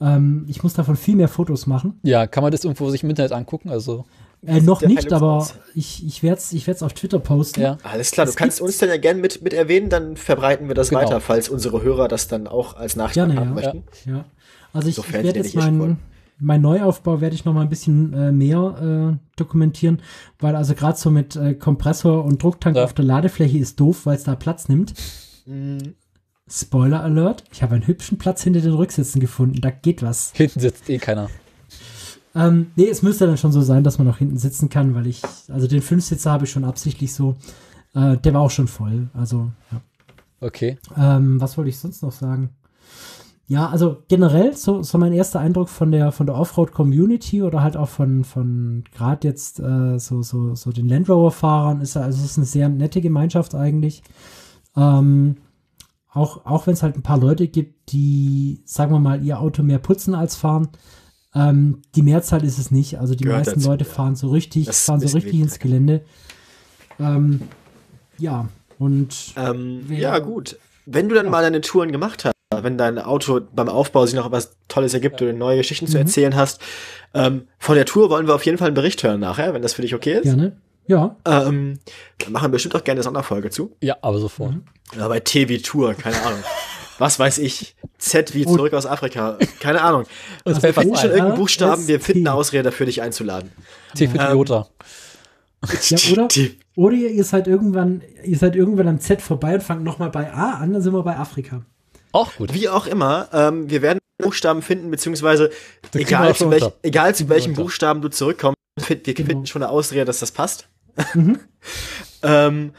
Ähm, ich muss davon viel mehr Fotos machen. Ja, kann man das irgendwo sich im Internet angucken? Also, Äh, noch nicht, aber aus. ich, ich werde es ich werd's auf Twitter posten. ja. Alles klar, du Es kannst uns dann ja gerne mit, mit erwähnen, dann verbreiten wir das Genau. weiter, falls unsere Hörer das dann auch als Gerne, haben ja. möchten. Ja. Also ich, ich werde jetzt meinen mein Neuaufbau werde ich noch mal ein bisschen äh, mehr äh, dokumentieren, weil also gerade so mit äh, Kompressor und Drucktank Ja. auf der Ladefläche ist doof, weil es da Platz nimmt. Mhm. Spoiler Alert, ich habe einen hübschen Platz hinter den Rücksitzen gefunden, da geht was. Hinten sitzt eh keiner. Ähm, nee, es müsste dann schon so sein, dass man auch hinten sitzen kann, weil ich, also den Fünfsitzer habe ich schon absichtlich so, äh, der war auch schon voll, also ja. Okay. Ähm, was wollte ich sonst noch sagen? Ja, also generell so, so mein erster Eindruck von der von der Offroad Community oder halt auch von von gerade jetzt äh, so so so den Land Rover Fahrern ist ja- also es ist eine sehr nette Gemeinschaft eigentlich. Ähm, auch auch wenn es halt ein paar Leute gibt, die sagen wir mal ihr Auto mehr putzen als fahren. Ähm, die Mehrzahl ist es nicht. Also die Gehört meisten dazu, Leute ja. fahren so richtig, Das fahren so richtig ins Gelände. Ähm, ja und Ähm, Wer- ja, gut. Wenn du dann mal deine Touren gemacht hast, wenn dein Auto beim Aufbau sich noch was Tolles ergibt oder neue Geschichten Mhm. zu erzählen hast, ähm, von der Tour wollen wir auf jeden Fall einen Bericht hören nachher, wenn das für dich okay ist. gerne. Ja, Ähm, da machen wir bestimmt auch gerne eine Sonderfolge zu. Ja, aber sofort. Mhm. Ja, bei T wie Tour, keine Ahnung. *laughs* Was weiß ich. Z wie zurück aus Afrika. Keine Ahnung. *laughs* Uns wir finden schon ein. irgendeinen Buchstaben, wir finden eine Ausrede dafür, dich einzuladen. T für Ähm, Toyota. Ja, oder? *laughs* Die- Oder ihr, seid irgendwann, ihr seid irgendwann am Z vorbei und fangt nochmal bei A an, dann sind wir bei Afrika. Auch gut. Wie auch immer, ähm, wir werden Buchstaben finden, beziehungsweise egal zu, welch, egal zu unter. Buchstaben du zurückkommst, find- wir Genau. finden schon eine Ausrede, dass das passt. Mhm. *laughs* ähm,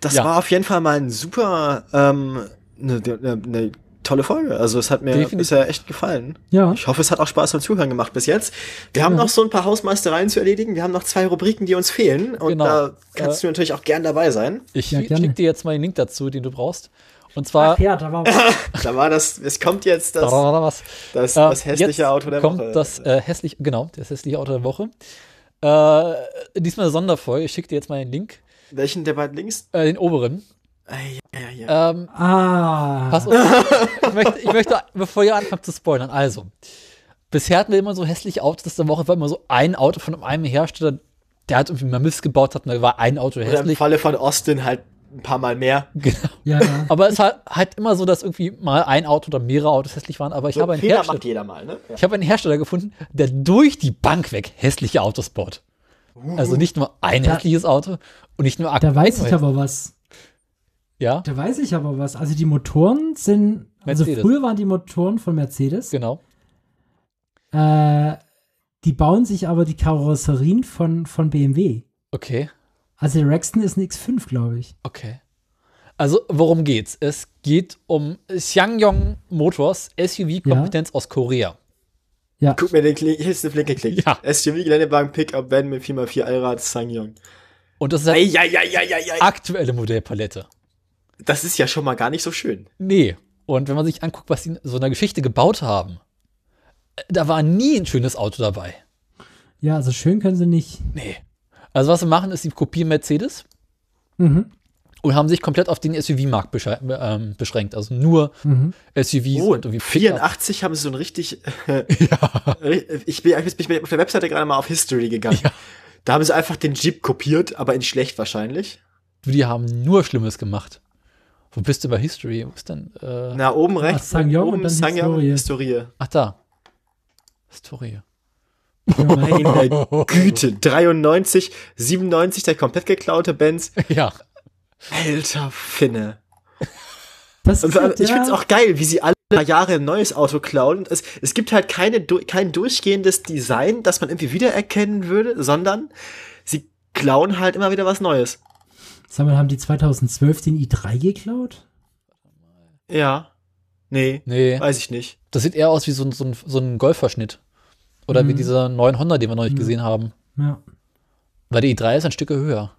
das Ja. war auf jeden Fall mal ein super, ähm, eine ne, ne tolle Folge. Also es hat mir Definitiv. bisher echt gefallen. Ja. Ich hoffe, es hat auch Spaß beim Zuhören gemacht bis jetzt. Wir haben Ja. noch so ein paar Hausmeistereien zu erledigen. Wir haben noch zwei Rubriken, die uns fehlen. Und Genau. da kannst Äh, du natürlich auch gern dabei sein. Ich Ja, schicke dir jetzt mal den Link dazu, den du brauchst. Und zwar. Ach ja, da war *laughs* Da war das, es kommt jetzt das, was. das, Äh, das hässliche jetzt Auto der kommt Woche. das äh, hässliche, genau, das hässliche Auto der Woche. Äh, diesmal eine Sonderfolge. Ich schicke dir jetzt mal den Link, Welchen der beiden links? äh, den oberen. Ja, ja. Ähm, Ah. pass auf. ich, möchte, ich möchte, bevor ihr anfangt zu spoilern, also. Bisher hatten wir immer so hässliche Autos der Woche, war immer so ein Auto von einem Hersteller, der halt irgendwie mal Mist gebaut hat, und da war ein Auto Oder im hässlich. Falle von Austin halt ein paar Mal mehr. Genau. Ja, ja. Aber es war halt immer so, dass irgendwie mal ein Auto oder mehrere Autos hässlich waren. Aber ich So habe einen Fehler Hersteller, macht jeder mal, ne? Ja. ich habe einen Hersteller gefunden, der durch die Bank weg hässliche Autos baut. Also nicht nur ein Da- hässliches Auto und nicht nur Da weiß ich aber was. Ja, Da weiß ich aber was. Also die Motoren sind, also Mercedes. früher waren die Motoren von Mercedes. genau. Äh, die bauen sich aber die Karosserien von, von BMW. Okay, Also der Rexton ist ein X5, glaube ich. okay. Also, worum geht's? Es geht um Ssangyong Motors SUV-Kompetenz aus Korea. Ja, Guck mir den Klick, hier ist der Flinke Klick. Ja. SUV, Geländewagen, Pickup, Van mit 4x4 Allrad, Sangyong. Und das ist halt aktuelle Modellpalette. Das ist ja schon mal gar nicht so schön. Nee. Und wenn man sich anguckt, was sie in so einer Geschichte gebaut haben, äh, da war nie ein schönes Auto dabei. ja, also schön können sie nicht. Nee. Also was sie machen, ist, sie kopieren Mercedes Mhm. und haben sich komplett auf den SUV-Markt besche- ähm, beschränkt. Also nur Mhm. SUVs Oh, und irgendwie 84 haben sie so ein richtig. *laughs* ich bin ich bin auf der Webseite gerade mal auf History gegangen. Da haben sie einfach den Jeep kopiert, aber in schlecht wahrscheinlich. Die haben nur Schlimmes gemacht. Wo bist du bei History? Wo ist denn? Äh, Na, oben rechts. Sangyong oben und dann Sangyong Historie. Historie. ach, da. Historie. Meine *laughs* Güte, 93, 97 der komplett geklaute Benz. Ja. Alter Finne. Das Und halt, ich ja, finde es auch geil, wie sie alle paar Jahre ein neues Auto klauen. Es, es gibt halt keine, kein durchgehendes Design, das man irgendwie wiedererkennen würde, sondern sie klauen halt immer wieder was Neues. Sag mal, haben die 2012 den i3 geklaut? Ja. Nee, Nee, weiß ich nicht. das sieht eher aus wie so ein, so ein, so ein Golfverschnitt. Oder wie Mhm. dieser neuen Honda, den wir neulich Mhm. gesehen haben. Ja. Weil der i3 ist ein Stück höher.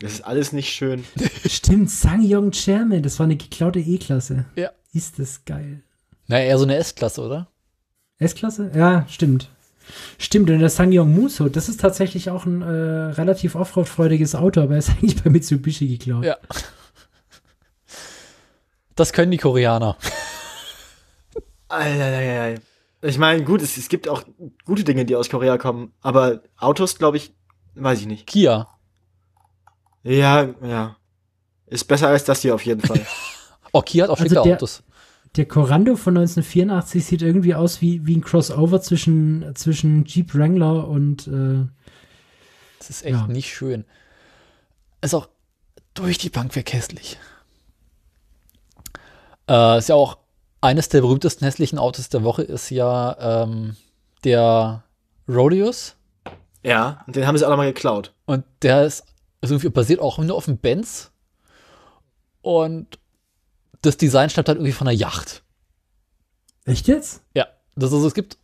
Das ist alles nicht schön. *laughs* Stimmt, Sangyong Chairman, das war eine geklaute E-Klasse. Ja. Ist das geil. Naja, eher so eine S-Klasse, oder? S-Klasse? Ja, stimmt. Stimmt, und der Sangyong Muso, das ist tatsächlich auch ein äh, relativ offroad-freudiges Auto, aber er ist *laughs* eigentlich bei Mitsubishi geklaut. Ja. Das können die Koreaner. Eieieiei. Ich meine, gut, es, es gibt auch gute Dinge, die aus Korea kommen, aber Autos, glaube ich, weiß ich nicht. Kia. Ja, ja. Ist besser als das hier auf jeden Fall. *laughs* Oh, Kia hat auch Also schicke Autos. Der Corando von 1984 sieht irgendwie aus wie, wie ein Crossover zwischen, zwischen Jeep Wrangler und äh, Das ist echt Ja. nicht schön. Ist auch durch die Bank weg hässlich. Äh, ist ja auch eines der berühmtesten hässlichen Autos der Woche ist ja ähm, der Rodeos. ja, und den haben sie auch nochmal geklaut. Und der ist also irgendwie basiert auch nur auf dem Benz. Und das Design stammt halt irgendwie von einer Yacht. Echt jetzt? Ja. Das also es gibt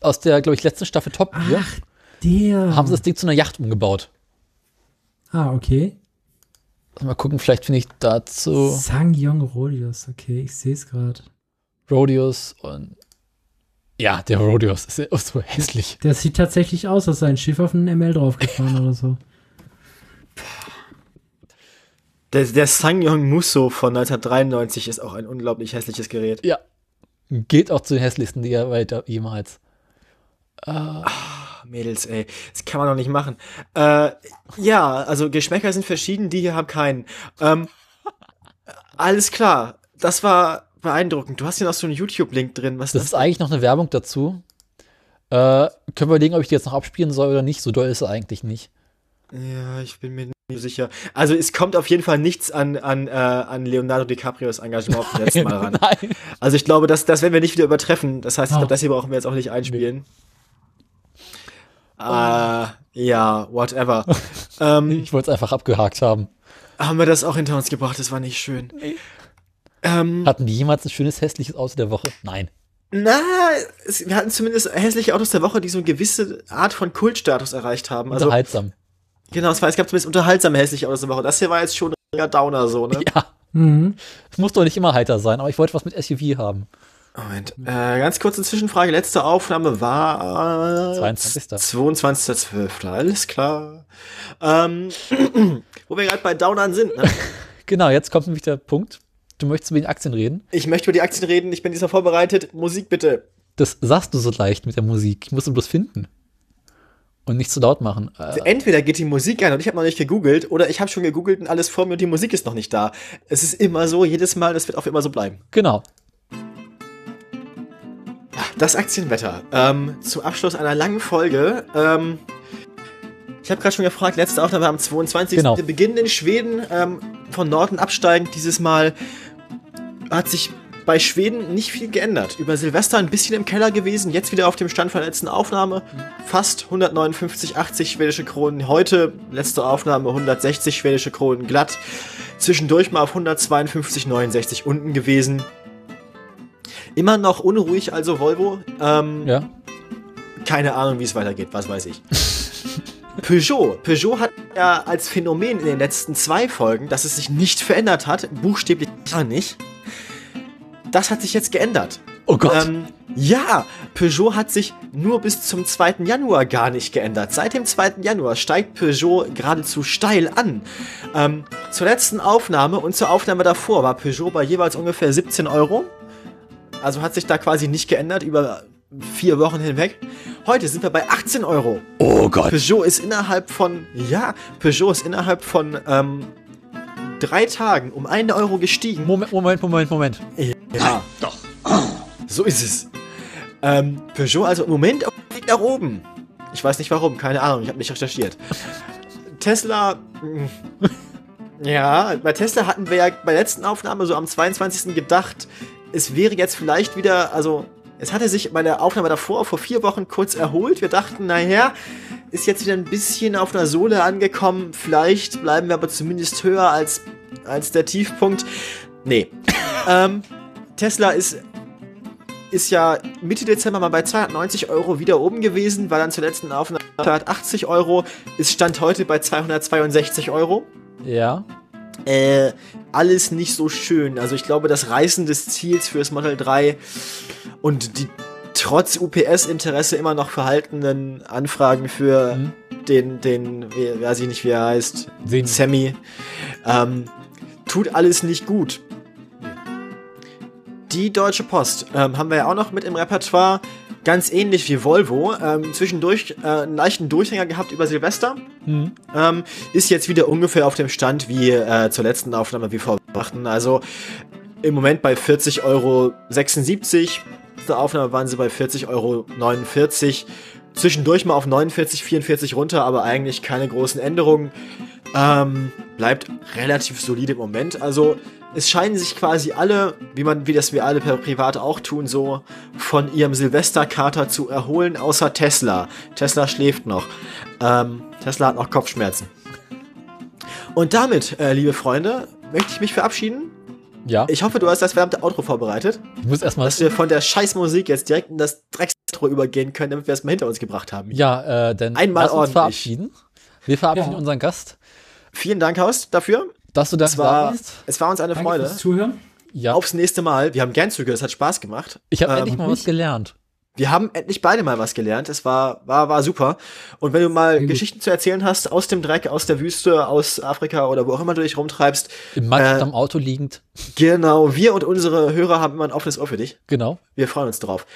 aus der, glaube ich, letzten Staffel Top Gear Ach, der. haben sie das Ding zu einer Yacht umgebaut. ah, okay. Mal gucken, vielleicht finde ich dazu Sangyong Rodius, okay, ich sehe es gerade. Rodeos und ja, der Rodeos ist ja so hässlich. Der sieht tatsächlich aus, als sei ein Schiff auf einen ML draufgefahren *laughs* oder so. Der, der Sangyong Muso von 1993 ist auch ein unglaublich hässliches Gerät. Ja. Geht auch zu den hässlichsten, die er weiter jemals. Ach, Mädels, ey, das kann man doch nicht machen. Äh, ja, also Geschmäcker sind verschieden, die hier haben keinen. Ähm, alles klar, das war beeindruckend. Du hast hier noch so einen YouTube-Link drin. Was Das ist eigentlich noch eine Werbung dazu. Äh, können wir überlegen, ob ich die jetzt noch abspielen soll oder nicht. So doll ist es eigentlich nicht. Ja, ich bin mir nicht sicher. Also es kommt auf jeden Fall nichts an, an, äh, an Leonardo DiCaprios Engagement vom letzten *laughs* Mal ran. Nein. Also ich glaube, das, das werden wir nicht wieder übertreffen. Das heißt, ich glaube, das hier brauchen wir jetzt auch nicht einspielen. Äh, ja, whatever. *laughs* ähm, Ich wollte es einfach abgehakt haben. haben wir das auch hinter uns gebracht? Das war nicht schön. Ähm, Hatten die jemals ein schönes hässliches Auto der Woche? Nein. na, es, wir hatten zumindest hässliche Autos der Woche, die so eine gewisse Art von Kultstatus erreicht haben. Also, Unterhaltsam. Genau, es, war, es gab zumindest unterhaltsame hässliche Autos der Woche. Das hier war jetzt schon ein Downer so, ne? *laughs* Ja. Mhm. Es muss doch nicht immer heiter sein, aber ich wollte was mit SUV haben. Moment. Äh, ganz kurze Zwischenfrage. Letzte Aufnahme war äh, 22.. 22.12. Alles klar. Ähm, *clears throat* wo wir gerade bei Downern sind. Ne? *laughs* Genau, jetzt kommt nämlich der Punkt. Du möchtest über die Aktien reden. Ich möchte über die Aktien reden. Ich bin diesmal vorbereitet. Musik bitte. Das sagst du so leicht mit der Musik. Ich muss ihn bloß finden. Und nicht zu laut machen. Äh, Entweder geht die Musik an und ich habe noch nicht gegoogelt oder ich habe schon gegoogelt und alles vor mir und die Musik ist noch nicht da. Es ist immer so, jedes Mal, das wird auch immer so bleiben. genau. Das Aktienwetter. Ähm, zum Abschluss einer langen Folge. Ähm, ich habe gerade schon gefragt, letzte Aufnahme am 22. Genau. Wir beginnen in Schweden ähm, von Norden absteigend. Dieses Mal hat sich bei Schweden nicht viel geändert. Über Silvester ein bisschen im Keller gewesen, jetzt wieder auf dem Stand von der letzten Aufnahme. Fast 159, 80 schwedische Kronen. Heute, letzte Aufnahme, 160 schwedische Kronen glatt. Zwischendurch mal auf 152, 69 unten gewesen. Immer noch unruhig, also Volvo. Ähm, Ja. keine Ahnung, wie es weitergeht, was weiß ich. *laughs* Peugeot. Peugeot hat ja als Phänomen in den letzten zwei Folgen, dass es sich nicht verändert hat, buchstäblich gar nicht. Das hat sich jetzt geändert. Oh Gott. Ähm, ja, Peugeot hat sich nur bis zum 2. Januar gar nicht geändert. Seit dem 2. Januar steigt Peugeot geradezu steil an. Ähm, zur letzten Aufnahme und zur Aufnahme davor war Peugeot bei jeweils ungefähr 17 Euro. Also hat sich da quasi nicht geändert über vier Wochen hinweg. Heute sind wir bei 18 Euro. oh Gott. Peugeot ist innerhalb von, ja, Peugeot ist innerhalb von ähm, drei Tagen um einen Euro gestiegen. Moment, Moment, Moment, Moment. Ja. Doch. So ist es. Ähm, Peugeot also im Moment auf dem Weg nach oben. Ich weiß nicht warum, keine Ahnung, ich habe nicht recherchiert. Tesla. mh, Ja, bei Tesla hatten wir ja bei der letzten Aufnahme so am 22. gedacht, es wäre jetzt vielleicht wieder, also es hatte sich bei der Aufnahme davor vor vier Wochen kurz erholt. Wir dachten, naja, ist jetzt wieder ein bisschen auf einer Sohle angekommen. Vielleicht bleiben wir aber zumindest höher als, als der Tiefpunkt. Nee. *laughs* ähm, Tesla ist, ist ja Mitte Dezember mal bei 290 Euro wieder oben gewesen, war dann zur letzten Aufnahme 280 Euro, ist Stand heute bei 262 Euro. Ja. Äh, alles nicht so schön. Also ich glaube, das Reißen des Ziels fürs Model 3 und die trotz UPS-Interesse immer noch verhaltenen Anfragen für Mhm. den, den, weiß ich nicht, wie er heißt, Sehen. Sammy, ähm, tut alles nicht gut. Die Deutsche Post ähm, haben wir ja auch noch mit im Repertoire. Ganz ähnlich wie Volvo. Ähm, zwischendurch äh, einen leichten Durchhänger gehabt über Silvester. Mhm. Ähm, ist jetzt wieder ungefähr auf dem Stand wie äh, zur letzten Aufnahme wie vorbrachten. Also im Moment bei 40,76 Euro. Zur Aufnahme waren sie bei 40,49 Euro. Zwischendurch mal auf 49, 44 runter, aber eigentlich keine großen Änderungen. Ähm, bleibt relativ solide im Moment. Also es scheinen sich quasi alle, wie man, wie das wir alle per privat auch tun, so von ihrem Silvesterkater zu erholen, außer Tesla. Tesla schläft noch. Ähm, Tesla hat noch Kopfschmerzen. Und damit, äh, liebe Freunde, möchte ich mich verabschieden. Ja. Ich hoffe, du hast das verdammte Outro vorbereitet, Ich muss erstmal. dass wir von der Scheißmusik jetzt direkt in das Drecksintro übergehen können, damit wir es mal hinter uns gebracht haben. Ja, äh, denn Einmal lass uns ordentlich. verabschieden. Wir verabschieden Ja. unseren Gast, Vielen Dank, Haus, dafür. dass du da Es war, da bist. es war uns eine Danke Freude. fürs Zuhören. Ja. Aufs nächste Mal. Wir haben gern zugehört, es hat Spaß gemacht. Ich habe Ähm, endlich mal was gelernt. Wir haben endlich beide mal was gelernt. Es war, war, war super. Und wenn du mal gut. Geschichten zu erzählen hast aus dem Dreck, aus der Wüste, aus Afrika oder wo auch immer du dich rumtreibst, Im Matsch Äh, am Auto liegend. genau, wir und unsere Hörer haben immer ein offenes Ohr für dich. Genau. Wir freuen uns drauf.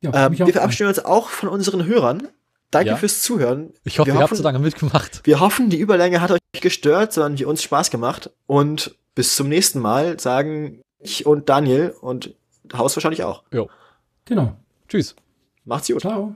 Ja, Ähm, wir verabschieden uns auch von unseren Hörern. Danke Ja. fürs Zuhören. Ich hoffe, wir ihr habt hoffen, so lange mitgemacht. wir hoffen, die Überlänge hat euch nicht gestört, sondern die uns Spaß gemacht. Und bis zum nächsten Mal sagen ich und Daniel und Haus wahrscheinlich auch. Jo. Genau. Tschüss. Macht's gut. Ciao.